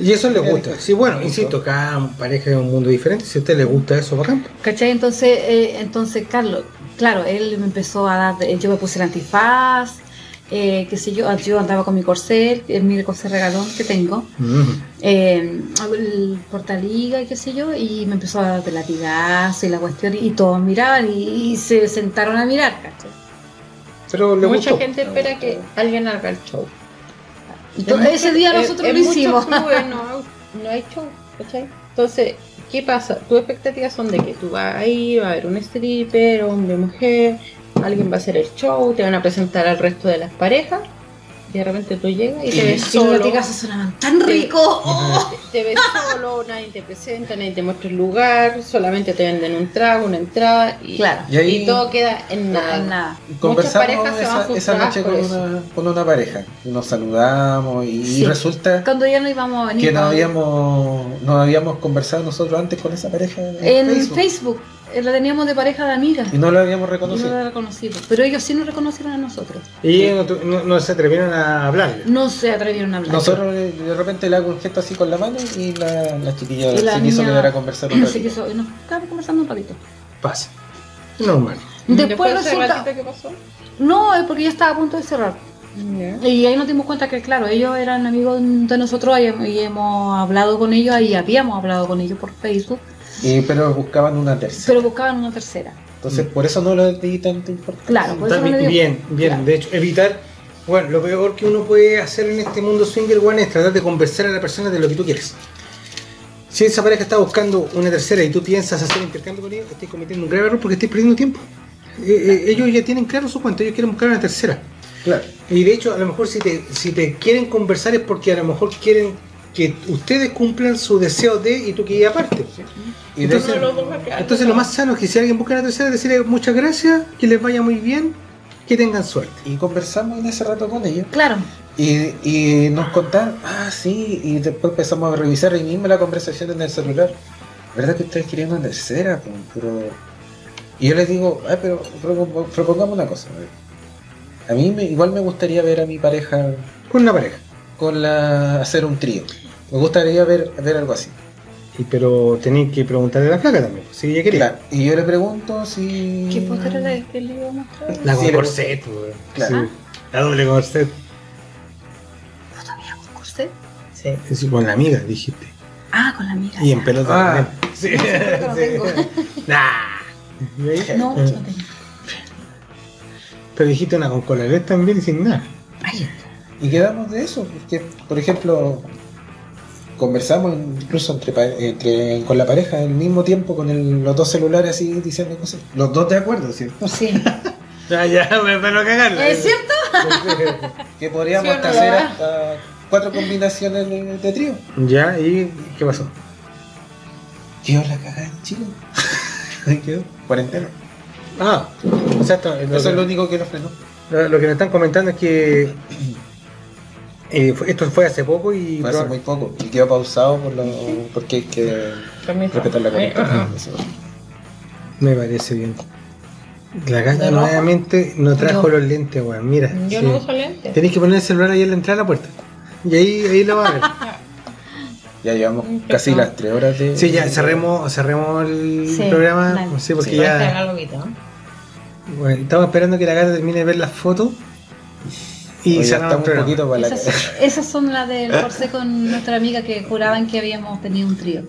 Speaker 3: Y eso les gusta. Sí, bueno,
Speaker 6: Me
Speaker 3: insisto, cada pareja es un mundo diferente. Si a usted le gusta eso, bacán.
Speaker 5: ¿Cachai? Entonces, eh, entonces Carlos, claro, él me empezó a dar, eh, yo me puse el antifaz, eh, qué sé yo, yo andaba con mi corcel, el mi corcel regalón que tengo, eh, el portaliga y qué sé yo, y me empezó a dar de latigazo y la cuestión, y todos miraban y, y se sentaron a mirar, ¿cachai?
Speaker 3: Pero le
Speaker 4: Mucha
Speaker 3: gustó.
Speaker 4: gente espera que alguien haga el show.
Speaker 5: Entonces,
Speaker 4: En
Speaker 5: ese día nosotros
Speaker 4: en
Speaker 5: lo hicimos.
Speaker 4: clubes no, no hay show, ¿cachai? Entonces, ¿qué pasa? Tus expectativas son de que tú vas a ir, va a haber un stripper, hombre, mujer, alguien va a hacer el show, te van a presentar al resto de las parejas, y de repente tú llegas y te ves
Speaker 5: Y
Speaker 4: solo.
Speaker 5: latigazos sonaban tan rico.
Speaker 4: Te ves solo, nadie te presenta, nadie te muestra el lugar, solamente te venden un trago, una entrada y,
Speaker 5: Claro.
Speaker 6: Y ahí-
Speaker 4: y todo queda en nada.
Speaker 5: Nada.
Speaker 6: Conversamos
Speaker 4: parejas se van
Speaker 6: esa, esa
Speaker 4: frustradas
Speaker 6: noche con una, con una pareja. Nos saludamos y,
Speaker 5: Sí.
Speaker 6: resulta
Speaker 5: Cuando ya no íbamos a venir.
Speaker 6: que no habíamos, no habíamos conversado nosotros antes con esa pareja en,
Speaker 5: En
Speaker 6: Facebook.
Speaker 5: Facebook. Eh, la teníamos de pareja de amigas.
Speaker 6: Y no lo habíamos
Speaker 5: Y no
Speaker 6: reconocido.
Speaker 5: la reconocido. Pero ellos sí nos reconocieron a nosotros.
Speaker 3: Y ellos no, no- no se atrevieron a hablarle.
Speaker 5: No se atrevieron a hablar.
Speaker 6: Nosotros eh, de repente le hago un gesto así con la mano y la, la chiquilla
Speaker 5: Y la
Speaker 6: se quiso quedar a conversar un ratito.
Speaker 5: nos estábamos conversando un ratito.
Speaker 3: Pasa. Normal.
Speaker 5: Después
Speaker 4: de ese
Speaker 5: resulta.
Speaker 4: pasó.
Speaker 5: No, es porque ya estaba a punto de cerrar. Y ahí nos dimos cuenta que, claro, ellos eran amigos de nosotros y hemos hablado con ellos y habíamos hablado con ellos por Facebook,
Speaker 6: Y, pero buscaban una tercera.
Speaker 5: pero buscaban una tercera.
Speaker 6: Entonces por eso no le di tanta importancia.
Speaker 5: Claro, por eso
Speaker 3: Está
Speaker 5: no le
Speaker 3: bien, bien.
Speaker 5: Claro.
Speaker 3: De hecho, evitar. Bueno, lo peor que uno puede hacer en este mundo swinger, one, es tratar de convencer a la persona de lo que tú quieres. Si esa pareja está buscando una tercera y tú piensas hacer intercambio con ellos, estás cometiendo un grave error porque estás perdiendo tiempo. Eh, eh, ellos ya tienen claro su cuento, ellos quieren buscar una tercera.
Speaker 6: Claro.
Speaker 3: Y de hecho, a lo mejor si te, si te quieren conversar es porque a lo mejor quieren que ustedes cumplan su deseo de y tú que ir aparte.
Speaker 6: Y
Speaker 3: Entonces, lo más sano es que si alguien busca una tercera, decirle muchas gracias, que les vaya muy bien, que tengan suerte.
Speaker 6: Y conversamos en ese rato con ellos.
Speaker 5: Claro,
Speaker 6: Y, y nos contaron, ah, sí, y después empezamos a revisar ahí mismo la conversación en el celular. ¿Verdad que ustedes querían una tercera? Pero... Y yo les digo, ah, pero propo- propongamos una cosa. A mí me- igual me gustaría ver a mi pareja
Speaker 3: Con una pareja.
Speaker 6: Con la hacer un trío. Me gustaría ver, ver algo así.
Speaker 3: Y, pero tenéis que preguntarle a la flaca también, si ella quería.
Speaker 6: Claro, Y yo le pregunto si...
Speaker 5: ¿qué foto era la que le iba a mostrar?
Speaker 3: La con
Speaker 6: Sí,
Speaker 3: corset, pues,
Speaker 6: Claro.
Speaker 3: sí. La doble corset.
Speaker 5: ¿Foto con corset?
Speaker 4: Sí.
Speaker 3: Es con la amiga, dijiste.
Speaker 5: Ah, con la amiga.
Speaker 3: Y en pelota
Speaker 6: Ah.
Speaker 3: también. Sí.
Speaker 5: que no tengo.
Speaker 3: Nah.
Speaker 5: No, no tengo.
Speaker 3: Pero dijiste una con colaret también y sin nada.
Speaker 5: Ay,
Speaker 6: Y quedamos de eso, porque, por ejemplo, conversamos incluso entre, pa- entre con la pareja al mismo tiempo con el- los dos celulares así diciendo cosas. Los dos de acuerdo, ¿cierto?
Speaker 5: Sí.
Speaker 3: Ya, ya, me van a cagarla.
Speaker 5: ¿Es cierto?
Speaker 6: Que podríamos
Speaker 4: ¿Sí o no,
Speaker 6: hasta hacer hasta cuatro combinaciones de, de trío.
Speaker 3: Ya, ¿y qué pasó?
Speaker 6: Quedó la cagada en Chile. Ahí quedó. Cuarentena.
Speaker 3: Ah, o sea, esto- lo,
Speaker 6: Eso es lo único que nos frenó.
Speaker 3: lo- lo que me están comentando es que eh, esto fue hace poco y
Speaker 6: Fue hace muy poco. Y quedó pausado por lo, porque hay que
Speaker 4: Permiso.
Speaker 6: respetar la
Speaker 4: Eh,
Speaker 6: cuarentena.
Speaker 3: me parece bien. La caña nuevamente no trajo los lentes, weón. Mira.
Speaker 4: Yo
Speaker 3: sí.
Speaker 4: no uso lentes.
Speaker 3: Tenéis que poner el celular ahí en la entrada de la puerta. Y ahí, ahí lo va a ver.
Speaker 6: Ya llevamos casi las tres horas de.
Speaker 3: Sí, ya cerremos, cerremos el
Speaker 5: Sí,
Speaker 3: programa.
Speaker 5: dale.
Speaker 3: Sí, porque
Speaker 4: Sí, va a
Speaker 3: ya.
Speaker 4: ¿no?
Speaker 3: Bueno, estamos esperando que la gata termine de ver las fotos. Y el
Speaker 6: estamos un poquito para la
Speaker 5: Esas, esas son las del Corsé con nuestra amiga que juraban que habíamos tenido un trío.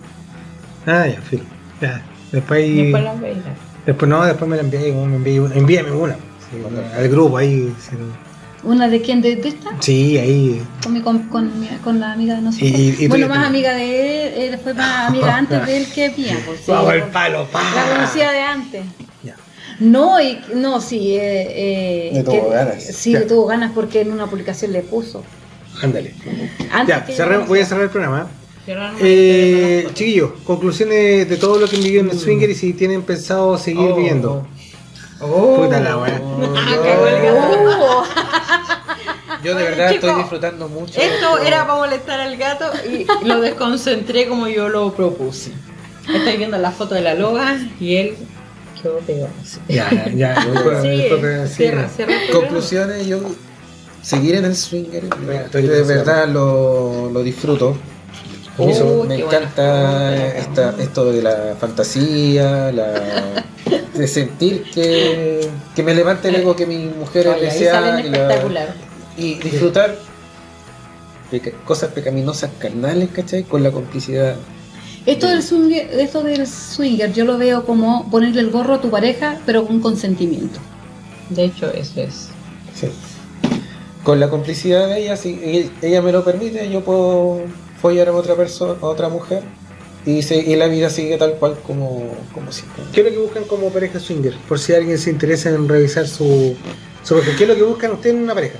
Speaker 3: Ah, ya, filo. Ya. Después ahí.
Speaker 4: Después las veis.
Speaker 3: Después no, después me la envié, me envié una. Envíame una. Sí, al grupo ahí. sí.
Speaker 5: ¿Una de quién? ¿De, de esta?
Speaker 3: Sí, ahí.
Speaker 5: Con, mi, con, con, mi- con la amiga de nosotros.
Speaker 3: Y- y- y tú-
Speaker 5: bueno,
Speaker 3: tú-
Speaker 5: más amiga de él, él fue más amiga antes de él que mía. Pues, sí,
Speaker 3: Vamos al
Speaker 5: porque
Speaker 3: palo, pa.
Speaker 5: La conocía de antes. No, y, no, sí. Eh, eh,
Speaker 6: Le tuvo
Speaker 5: que-
Speaker 6: ganas.
Speaker 5: Sí,
Speaker 3: Ya.
Speaker 5: le tuvo ganas porque en una publicación le puso.
Speaker 3: Ándale.
Speaker 5: Antes
Speaker 3: Ya, voy a cerrar el programa. Eh, chiquillos, conclusiones de todo lo que han vivido en el swinger y si tienen pensado seguir
Speaker 6: Oh.
Speaker 3: viviendo.
Speaker 6: Oh,
Speaker 3: Puta la wea.
Speaker 4: Ah, gato.
Speaker 6: Yo de verdad
Speaker 4: chico,
Speaker 6: estoy disfrutando mucho.
Speaker 4: Esto era para molestar al gato y lo desconcentré como yo lo propuse. Estoy viendo la foto de la loba y él
Speaker 3: Ya, ya, ya.
Speaker 4: Sí,
Speaker 3: Disculpe, sí,
Speaker 4: cierra,
Speaker 3: ya.
Speaker 4: cierra el programa.
Speaker 6: Conclusiones, yo seguir en el swinger.
Speaker 3: Estoy
Speaker 6: de verdad lo, lo disfruto.
Speaker 4: Oh,
Speaker 6: me encanta
Speaker 4: buena.
Speaker 6: esta, esto de la fantasía, la, de sentir que, que me levante el ego que mi mujer
Speaker 4: Oye, ahí
Speaker 6: desea
Speaker 4: salen
Speaker 6: y, la- y disfrutar peca- cosas pecaminosas carnales, ¿cachai? Con la complicidad.
Speaker 5: Esto del, swinger, esto del swinger yo lo veo como ponerle el gorro a tu pareja, pero con consentimiento.
Speaker 4: De hecho, eso es.
Speaker 6: Sí. Con la complicidad de ella, si ella- me lo permite, yo puedo follar a otra persona, a otra mujer, y, se- y la vida sigue tal cual como, como siempre.
Speaker 3: ¿Qué es lo que buscan como pareja swinger? Por si alguien se interesa en revisar su, su. ¿Qué es lo que buscan ustedes en una pareja?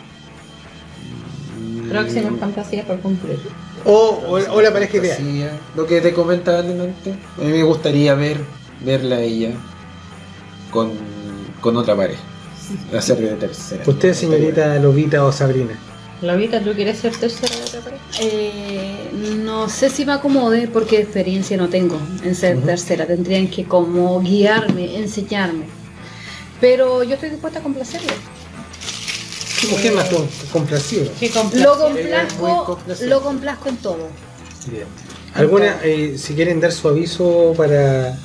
Speaker 4: Próxima fantasía por cumplir.
Speaker 3: O, o, o la pareja ideal.
Speaker 6: Lo que te comentaba antes, a mí me gustaría ver, verla a ella con, con otra pareja, hacer de tercera.
Speaker 3: Usted, señorita Lobita o Sabrina.
Speaker 4: Lobita, ¿tú quieres ser tercera de otra pareja?
Speaker 5: Eh, no sé si me acomode porque experiencia no tengo en ser tercera. Tendrían que como guiarme, enseñarme. Pero yo estoy dispuesta a complacerle.
Speaker 3: ¿Qué mujer más con- complaciva?
Speaker 4: ¿Qué
Speaker 5: Lo complazco, lo complazco en todo.
Speaker 3: Bien. ¿Alguna, eh, si quieren dar su aviso para...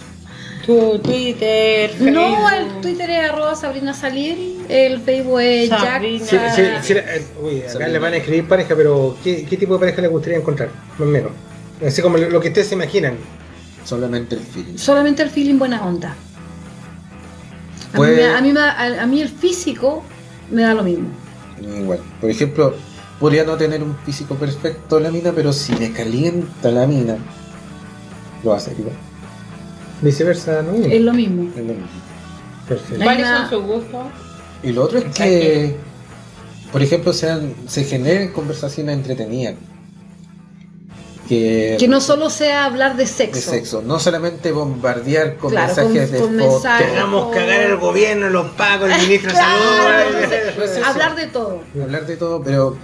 Speaker 4: Tu Twitter,
Speaker 5: No,
Speaker 4: Facebook.
Speaker 5: el Twitter es arroba Sabrina Salieri, el Facebook es.
Speaker 3: Sí,
Speaker 5: Jack.
Speaker 3: sí, sí, eh, uy, acá
Speaker 6: Sabrina.
Speaker 3: le van a escribir pareja, pero ¿qué, qué tipo de pareja le gustaría encontrar? Más o menos. Así como lo, que ustedes se imaginan.
Speaker 6: Solamente el feeling.
Speaker 5: Solamente el feeling buena onda. A,
Speaker 6: Pues-
Speaker 5: mí, me- a, mí, a, a mí el físico me da lo mismo.
Speaker 6: Igual. Por ejemplo, podría no tener un físico perfecto la mina, pero si me calienta la mina, lo hacer igual.
Speaker 3: Viceversa, ¿no?
Speaker 5: Es lo mismo.
Speaker 6: Es lo mismo.
Speaker 3: Perfecto.
Speaker 4: ¿Cuáles son sus gustos?
Speaker 6: Y lo otro es que, por ejemplo, sean, se generen conversaciones entretenidas. Que,
Speaker 5: Que no solo sea hablar de
Speaker 6: de
Speaker 5: sexo.
Speaker 6: sexo, no solamente bombardear con
Speaker 5: Claro,
Speaker 6: mensajes
Speaker 5: con-
Speaker 6: de
Speaker 5: con.
Speaker 3: Queramos cagar el gobierno, los pagos, el ministro de salud.
Speaker 5: entonces,
Speaker 6: No es
Speaker 5: hablar de todo.
Speaker 6: hablar de todo, pero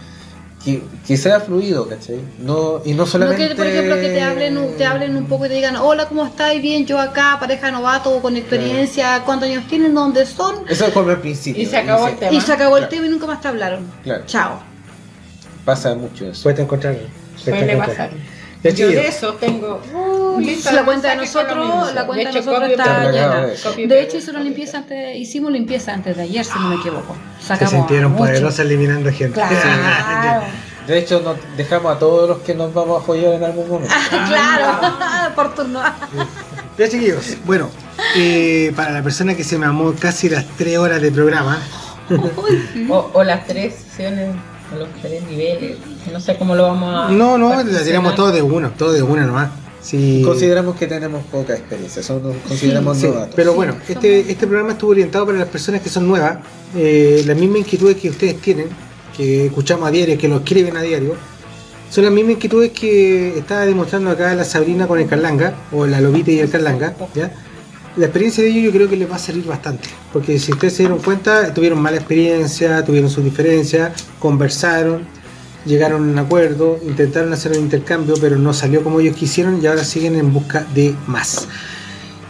Speaker 6: que, que sea fluido, ¿cachai? No, y no
Speaker 5: No
Speaker 6: solamente...
Speaker 5: que, por ejemplo, que te hablen, un- te hablen un poco y te digan, hola, ¿cómo estás? Bien, yo acá, pareja novato, con experiencia, ¿cuántos años tienen? ¿Dónde son?
Speaker 6: Eso es como al principio.
Speaker 4: Y se acabó el
Speaker 6: se-
Speaker 4: tema.
Speaker 5: Y se acabó el tema y nunca más te hablaron.
Speaker 6: Claro,
Speaker 5: Chao.
Speaker 6: pasa mucho eso.
Speaker 3: Puedes encontrar.
Speaker 4: Suele pasar.
Speaker 3: Ya,
Speaker 4: Yo de eso tengo. Uh, lista
Speaker 5: la cuenta de nosotros, la cuenta de
Speaker 4: hecho,
Speaker 5: nosotros está
Speaker 6: llena.
Speaker 5: De hecho,
Speaker 4: y
Speaker 5: limpieza antes, hicimos limpieza antes de ayer, si no me equivoco.
Speaker 3: Se sintieron
Speaker 5: mucho.
Speaker 3: poderosas eliminando gente.
Speaker 5: Claro.
Speaker 6: De hecho, nos dejamos a todos los que nos vamos a follar en algún momento.
Speaker 5: claro, por turno.
Speaker 3: Ya chiquillos, bueno, eh, para la persona que se mamó casi las 3 horas de programa,
Speaker 4: O, o las tres sesiones, o los tres niveles. No sé cómo lo vamos a.
Speaker 3: No, no, la tiramos todo de uno, todo de una nomás. Sí.
Speaker 6: Consideramos que tenemos poca experiencia, somos, consideramos
Speaker 3: Sí,
Speaker 6: novatos.
Speaker 3: pero bueno, este, este programa estuvo orientado para las personas que son nuevas, eh, las mismas inquietudes que ustedes tienen, que escuchamos a diario, que lo escriben a diario, son las mismas inquietudes que estaba demostrando acá la Sabrina con el Carlanga, o la Lobita y el Carlanga, ¿ya? La experiencia de ellos yo creo que les va a servir bastante, porque si ustedes se dieron cuenta, tuvieron mala experiencia, tuvieron sus diferencias, conversaron, llegaron a un acuerdo, intentaron hacer un intercambio, pero no salió como ellos quisieron y ahora siguen en busca de más.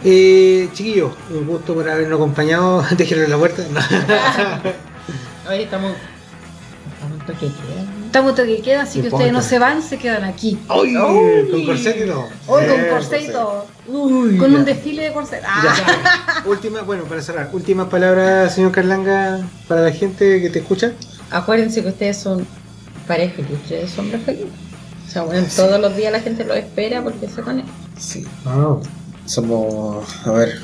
Speaker 3: Eh, chiquillos, un gusto por habernos acompañado. Déjenle la puerta.
Speaker 4: Hoy estamos. Estamos en toque queda.
Speaker 5: Estamos en toque de queda, así
Speaker 3: Sí,
Speaker 5: que ustedes no se van, se quedan aquí.
Speaker 3: ¡Ay!
Speaker 5: Uy.
Speaker 3: Con corset y todo.
Speaker 5: Hoy con corset y todo.
Speaker 3: Uy,
Speaker 5: Con
Speaker 3: ya.
Speaker 5: un desfile de corset. Ah.
Speaker 3: Última, bueno, para cerrar, últimas palabras, señor Carlanga, para la gente que te escucha.
Speaker 4: Acuérdense que ustedes son pareja ustedes son hombres felices. O sea, bueno, todos los días la gente lo espera porque se conecta.
Speaker 6: Sí, somos, a ver,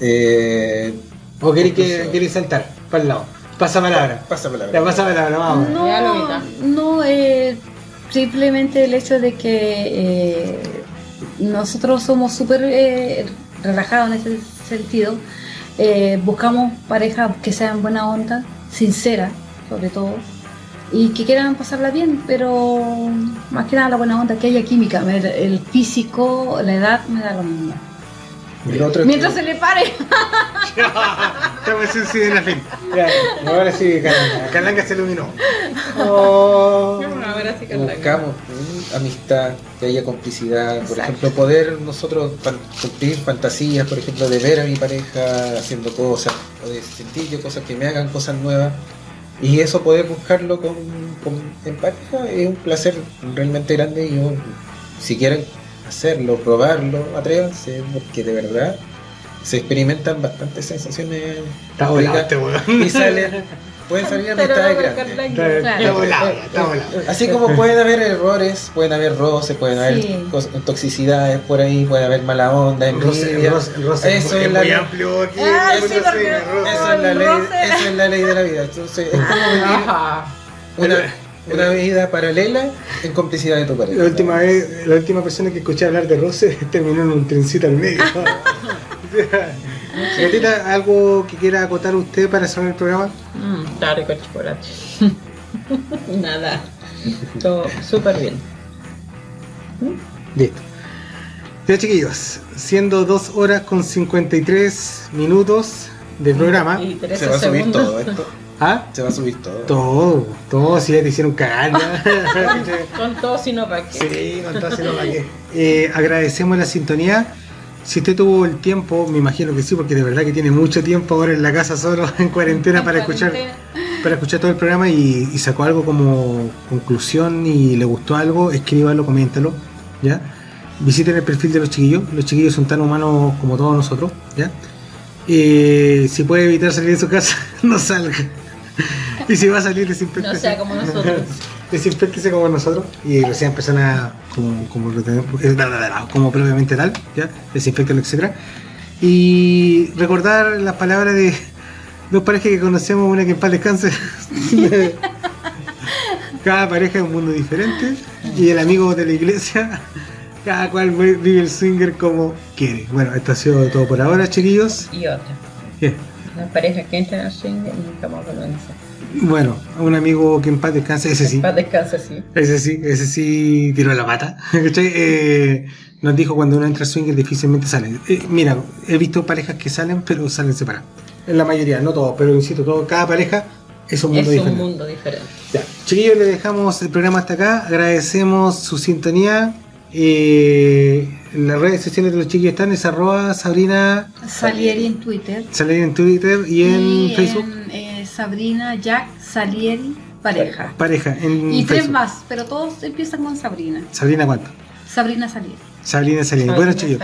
Speaker 6: eh,
Speaker 3: ¿O queréis que queréis saltar? Para el lado. Pasa palabra.
Speaker 6: pasa palabra.
Speaker 3: Ya pasa palabra, vamos.
Speaker 4: Ya lo
Speaker 5: No, no eh, simplemente el hecho de que eh, nosotros somos súper eh, relajados en ese sentido. Eh, buscamos parejas que sean buena onda, sinceras, sobre todo, y que quieran pasarla bien, pero más que nada la buena onda, que haya química. Me- El físico, la edad me da lo mismo. Mientras
Speaker 6: que
Speaker 5: se le pare.
Speaker 3: Estamos en sí en la fin. Ya, ahora sí, Carlanga. Carlanga se iluminó. Oh.
Speaker 4: A ver, así que la-
Speaker 6: buscamos mm, amistad, que haya complicidad, por ejemplo, poder nosotros fan- cumplir fantasías, por ejemplo, de ver a mi pareja haciendo cosas, o de sentir yo cosas que me hagan cosas nuevas. Y eso poder buscarlo con, con- en pareja es un placer realmente grande y yo, si quieren hacerlo, probarlo, atrévanse, porque de verdad se experimentan bastantes sensaciones
Speaker 3: Está volado
Speaker 6: ricas
Speaker 3: este
Speaker 6: y salen, pueden salir
Speaker 3: volado, ya, está volado.
Speaker 6: Así como pueden haber errores, pueden haber roces, pueden haber
Speaker 5: Sí.
Speaker 6: toxicidades por ahí, puede haber mala onda, envidia.
Speaker 3: el roce, roce
Speaker 6: Eso
Speaker 3: es
Speaker 6: es la
Speaker 3: muy
Speaker 6: ley.
Speaker 3: amplio aquí.
Speaker 5: Ah, sí.
Speaker 6: Eso es, la ley, eso es la ley de la vida. Entonces, es como vivir una, una vida paralela en complicidad de tu pareja.
Speaker 3: La última vez, la última persona que escuché hablar de roce terminó en un trencito al medio. Gatita, ¿algo que quiera acotar usted para cerrar el programa?
Speaker 4: Mm, está rico el chocolate. Nada. Todo súper bien.
Speaker 3: Listo. Ya chiquillos, siendo 2 horas con 53 minutos del programa.
Speaker 4: Y 13
Speaker 6: Se va a subir
Speaker 4: segundos.
Speaker 6: todo esto.
Speaker 3: ¿Ah?
Speaker 6: Se va a subir todo.
Speaker 3: Todo, todo, si ya te hicieron cagar.
Speaker 4: Con todo, sino para qué.
Speaker 3: Sí, con todo, si no, ¿para qué? Eh, agradecemos la sintonía. Si usted tuvo el tiempo, me imagino que sí, porque de verdad que tiene mucho tiempo ahora en la casa solo, en cuarentena, para escuchar para escuchar todo el programa y, y sacó algo como conclusión y le gustó algo, escríbalo, coméntalo, ¿ya? Visiten el perfil de los chiquillos, los chiquillos son tan humanos como todos nosotros, ¿ya? Eh, si puede evitar salir de su casa, no salga. Y si va a salir,
Speaker 4: No
Speaker 3: desinfectese.
Speaker 4: sea como nosotros.
Speaker 3: Desinfectese como nosotros y recién personas como, como, da, como propiamente tal, ¿ya? Desinfectalo, etcétera. Y recordar las palabras de dos parejas que conocemos, una que en paz descanse. cada pareja es un mundo diferente y el amigo de la iglesia, cada cual vi- vive el swinger como quiere. Bueno, esto ha sido todo por ahora, chiquillos.
Speaker 4: Y otra.
Speaker 3: Bien.
Speaker 4: Las parejas que entran al swing nunca más a.
Speaker 3: Bueno, un amigo que en paz descanse, ese sí.
Speaker 4: Para descansa, sí.
Speaker 3: Ese sí, ese sí tiró la pata. Eh, nos dijo cuando uno entra al swinger difícilmente sale. Eh, mira, he visto parejas que salen, pero salen separadas. En la mayoría, no todos, pero insisto, todo, cada pareja es un
Speaker 4: Es
Speaker 3: mundo
Speaker 4: un
Speaker 3: diferente.
Speaker 4: mundo diferente.
Speaker 3: Ya. Chiquillos, le dejamos el programa hasta acá. Agradecemos su sintonía. Eh, las redes sociales de los chiquillos están, es arroba Sabrina
Speaker 5: Salieri en Twitter.
Speaker 3: Salieri en Twitter y en
Speaker 5: Y
Speaker 3: Facebook.
Speaker 5: en, eh, Sabrina Jack Salieri pareja.
Speaker 3: Pareja, en
Speaker 5: Y tres más, pero todos empiezan con Sabrina.
Speaker 3: Sabrina, ¿cuánto?
Speaker 5: Sabrina Salieri.
Speaker 3: Sabrina Salieri. Bueno, chiquillos,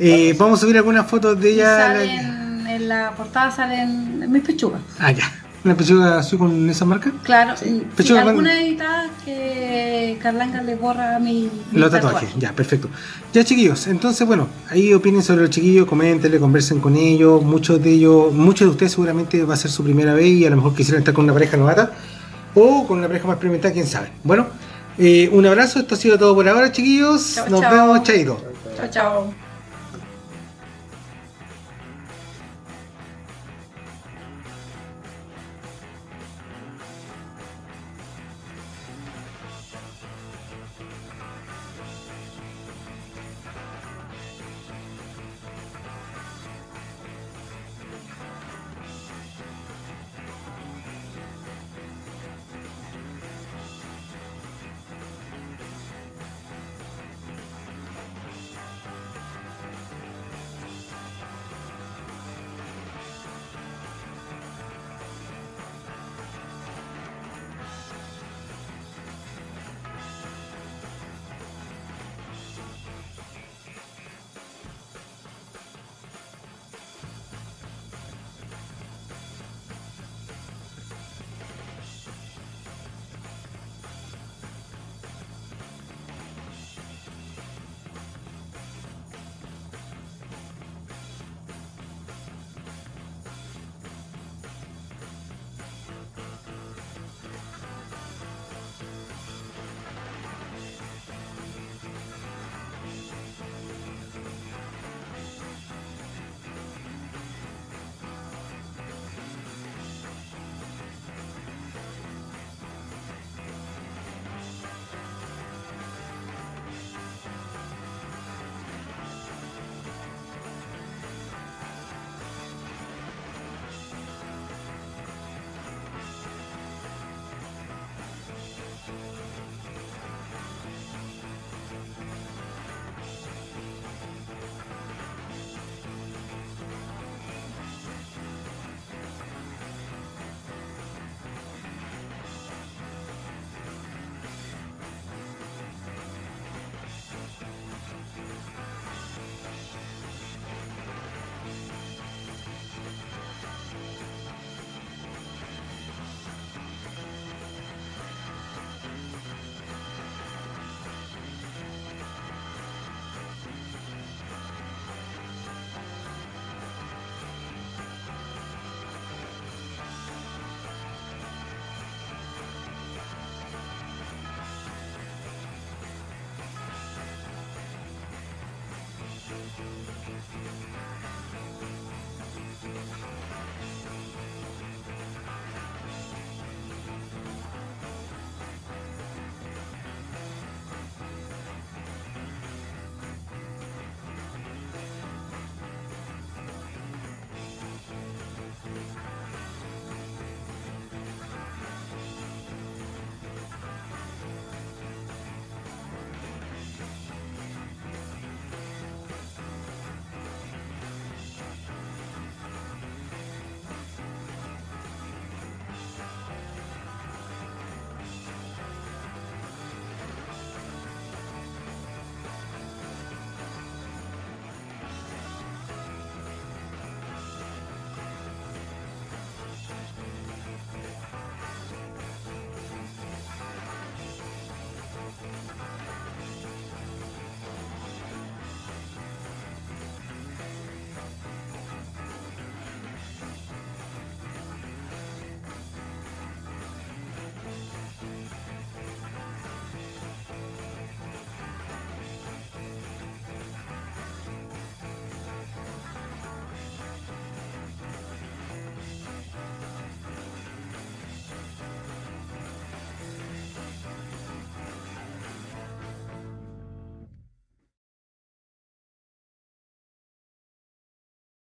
Speaker 3: eh, vamos a subir algunas fotos de
Speaker 5: Y
Speaker 3: ella.
Speaker 5: salen, en la portada salen mis pechugas.
Speaker 3: Ah, ya. ¿Una pechuga así con esa marca?
Speaker 5: Claro,
Speaker 6: Sí.
Speaker 3: con-
Speaker 5: alguna editada que Carlanga le borra a mi, mi
Speaker 3: Los tatuajes, ya, perfecto. Ya, chiquillos, entonces, bueno, ahí opinen sobre los chiquillos, coméntenle, conversen con ellos. Muchos de ellos, muchos de ustedes seguramente va a ser su primera vez y a lo mejor quisieran estar con una pareja novata. O con una pareja más experimentada, quién sabe. Bueno, eh, un abrazo, esto ha sido todo por ahora, chiquillos. Nos vemos, chaito.
Speaker 4: Chao, chao.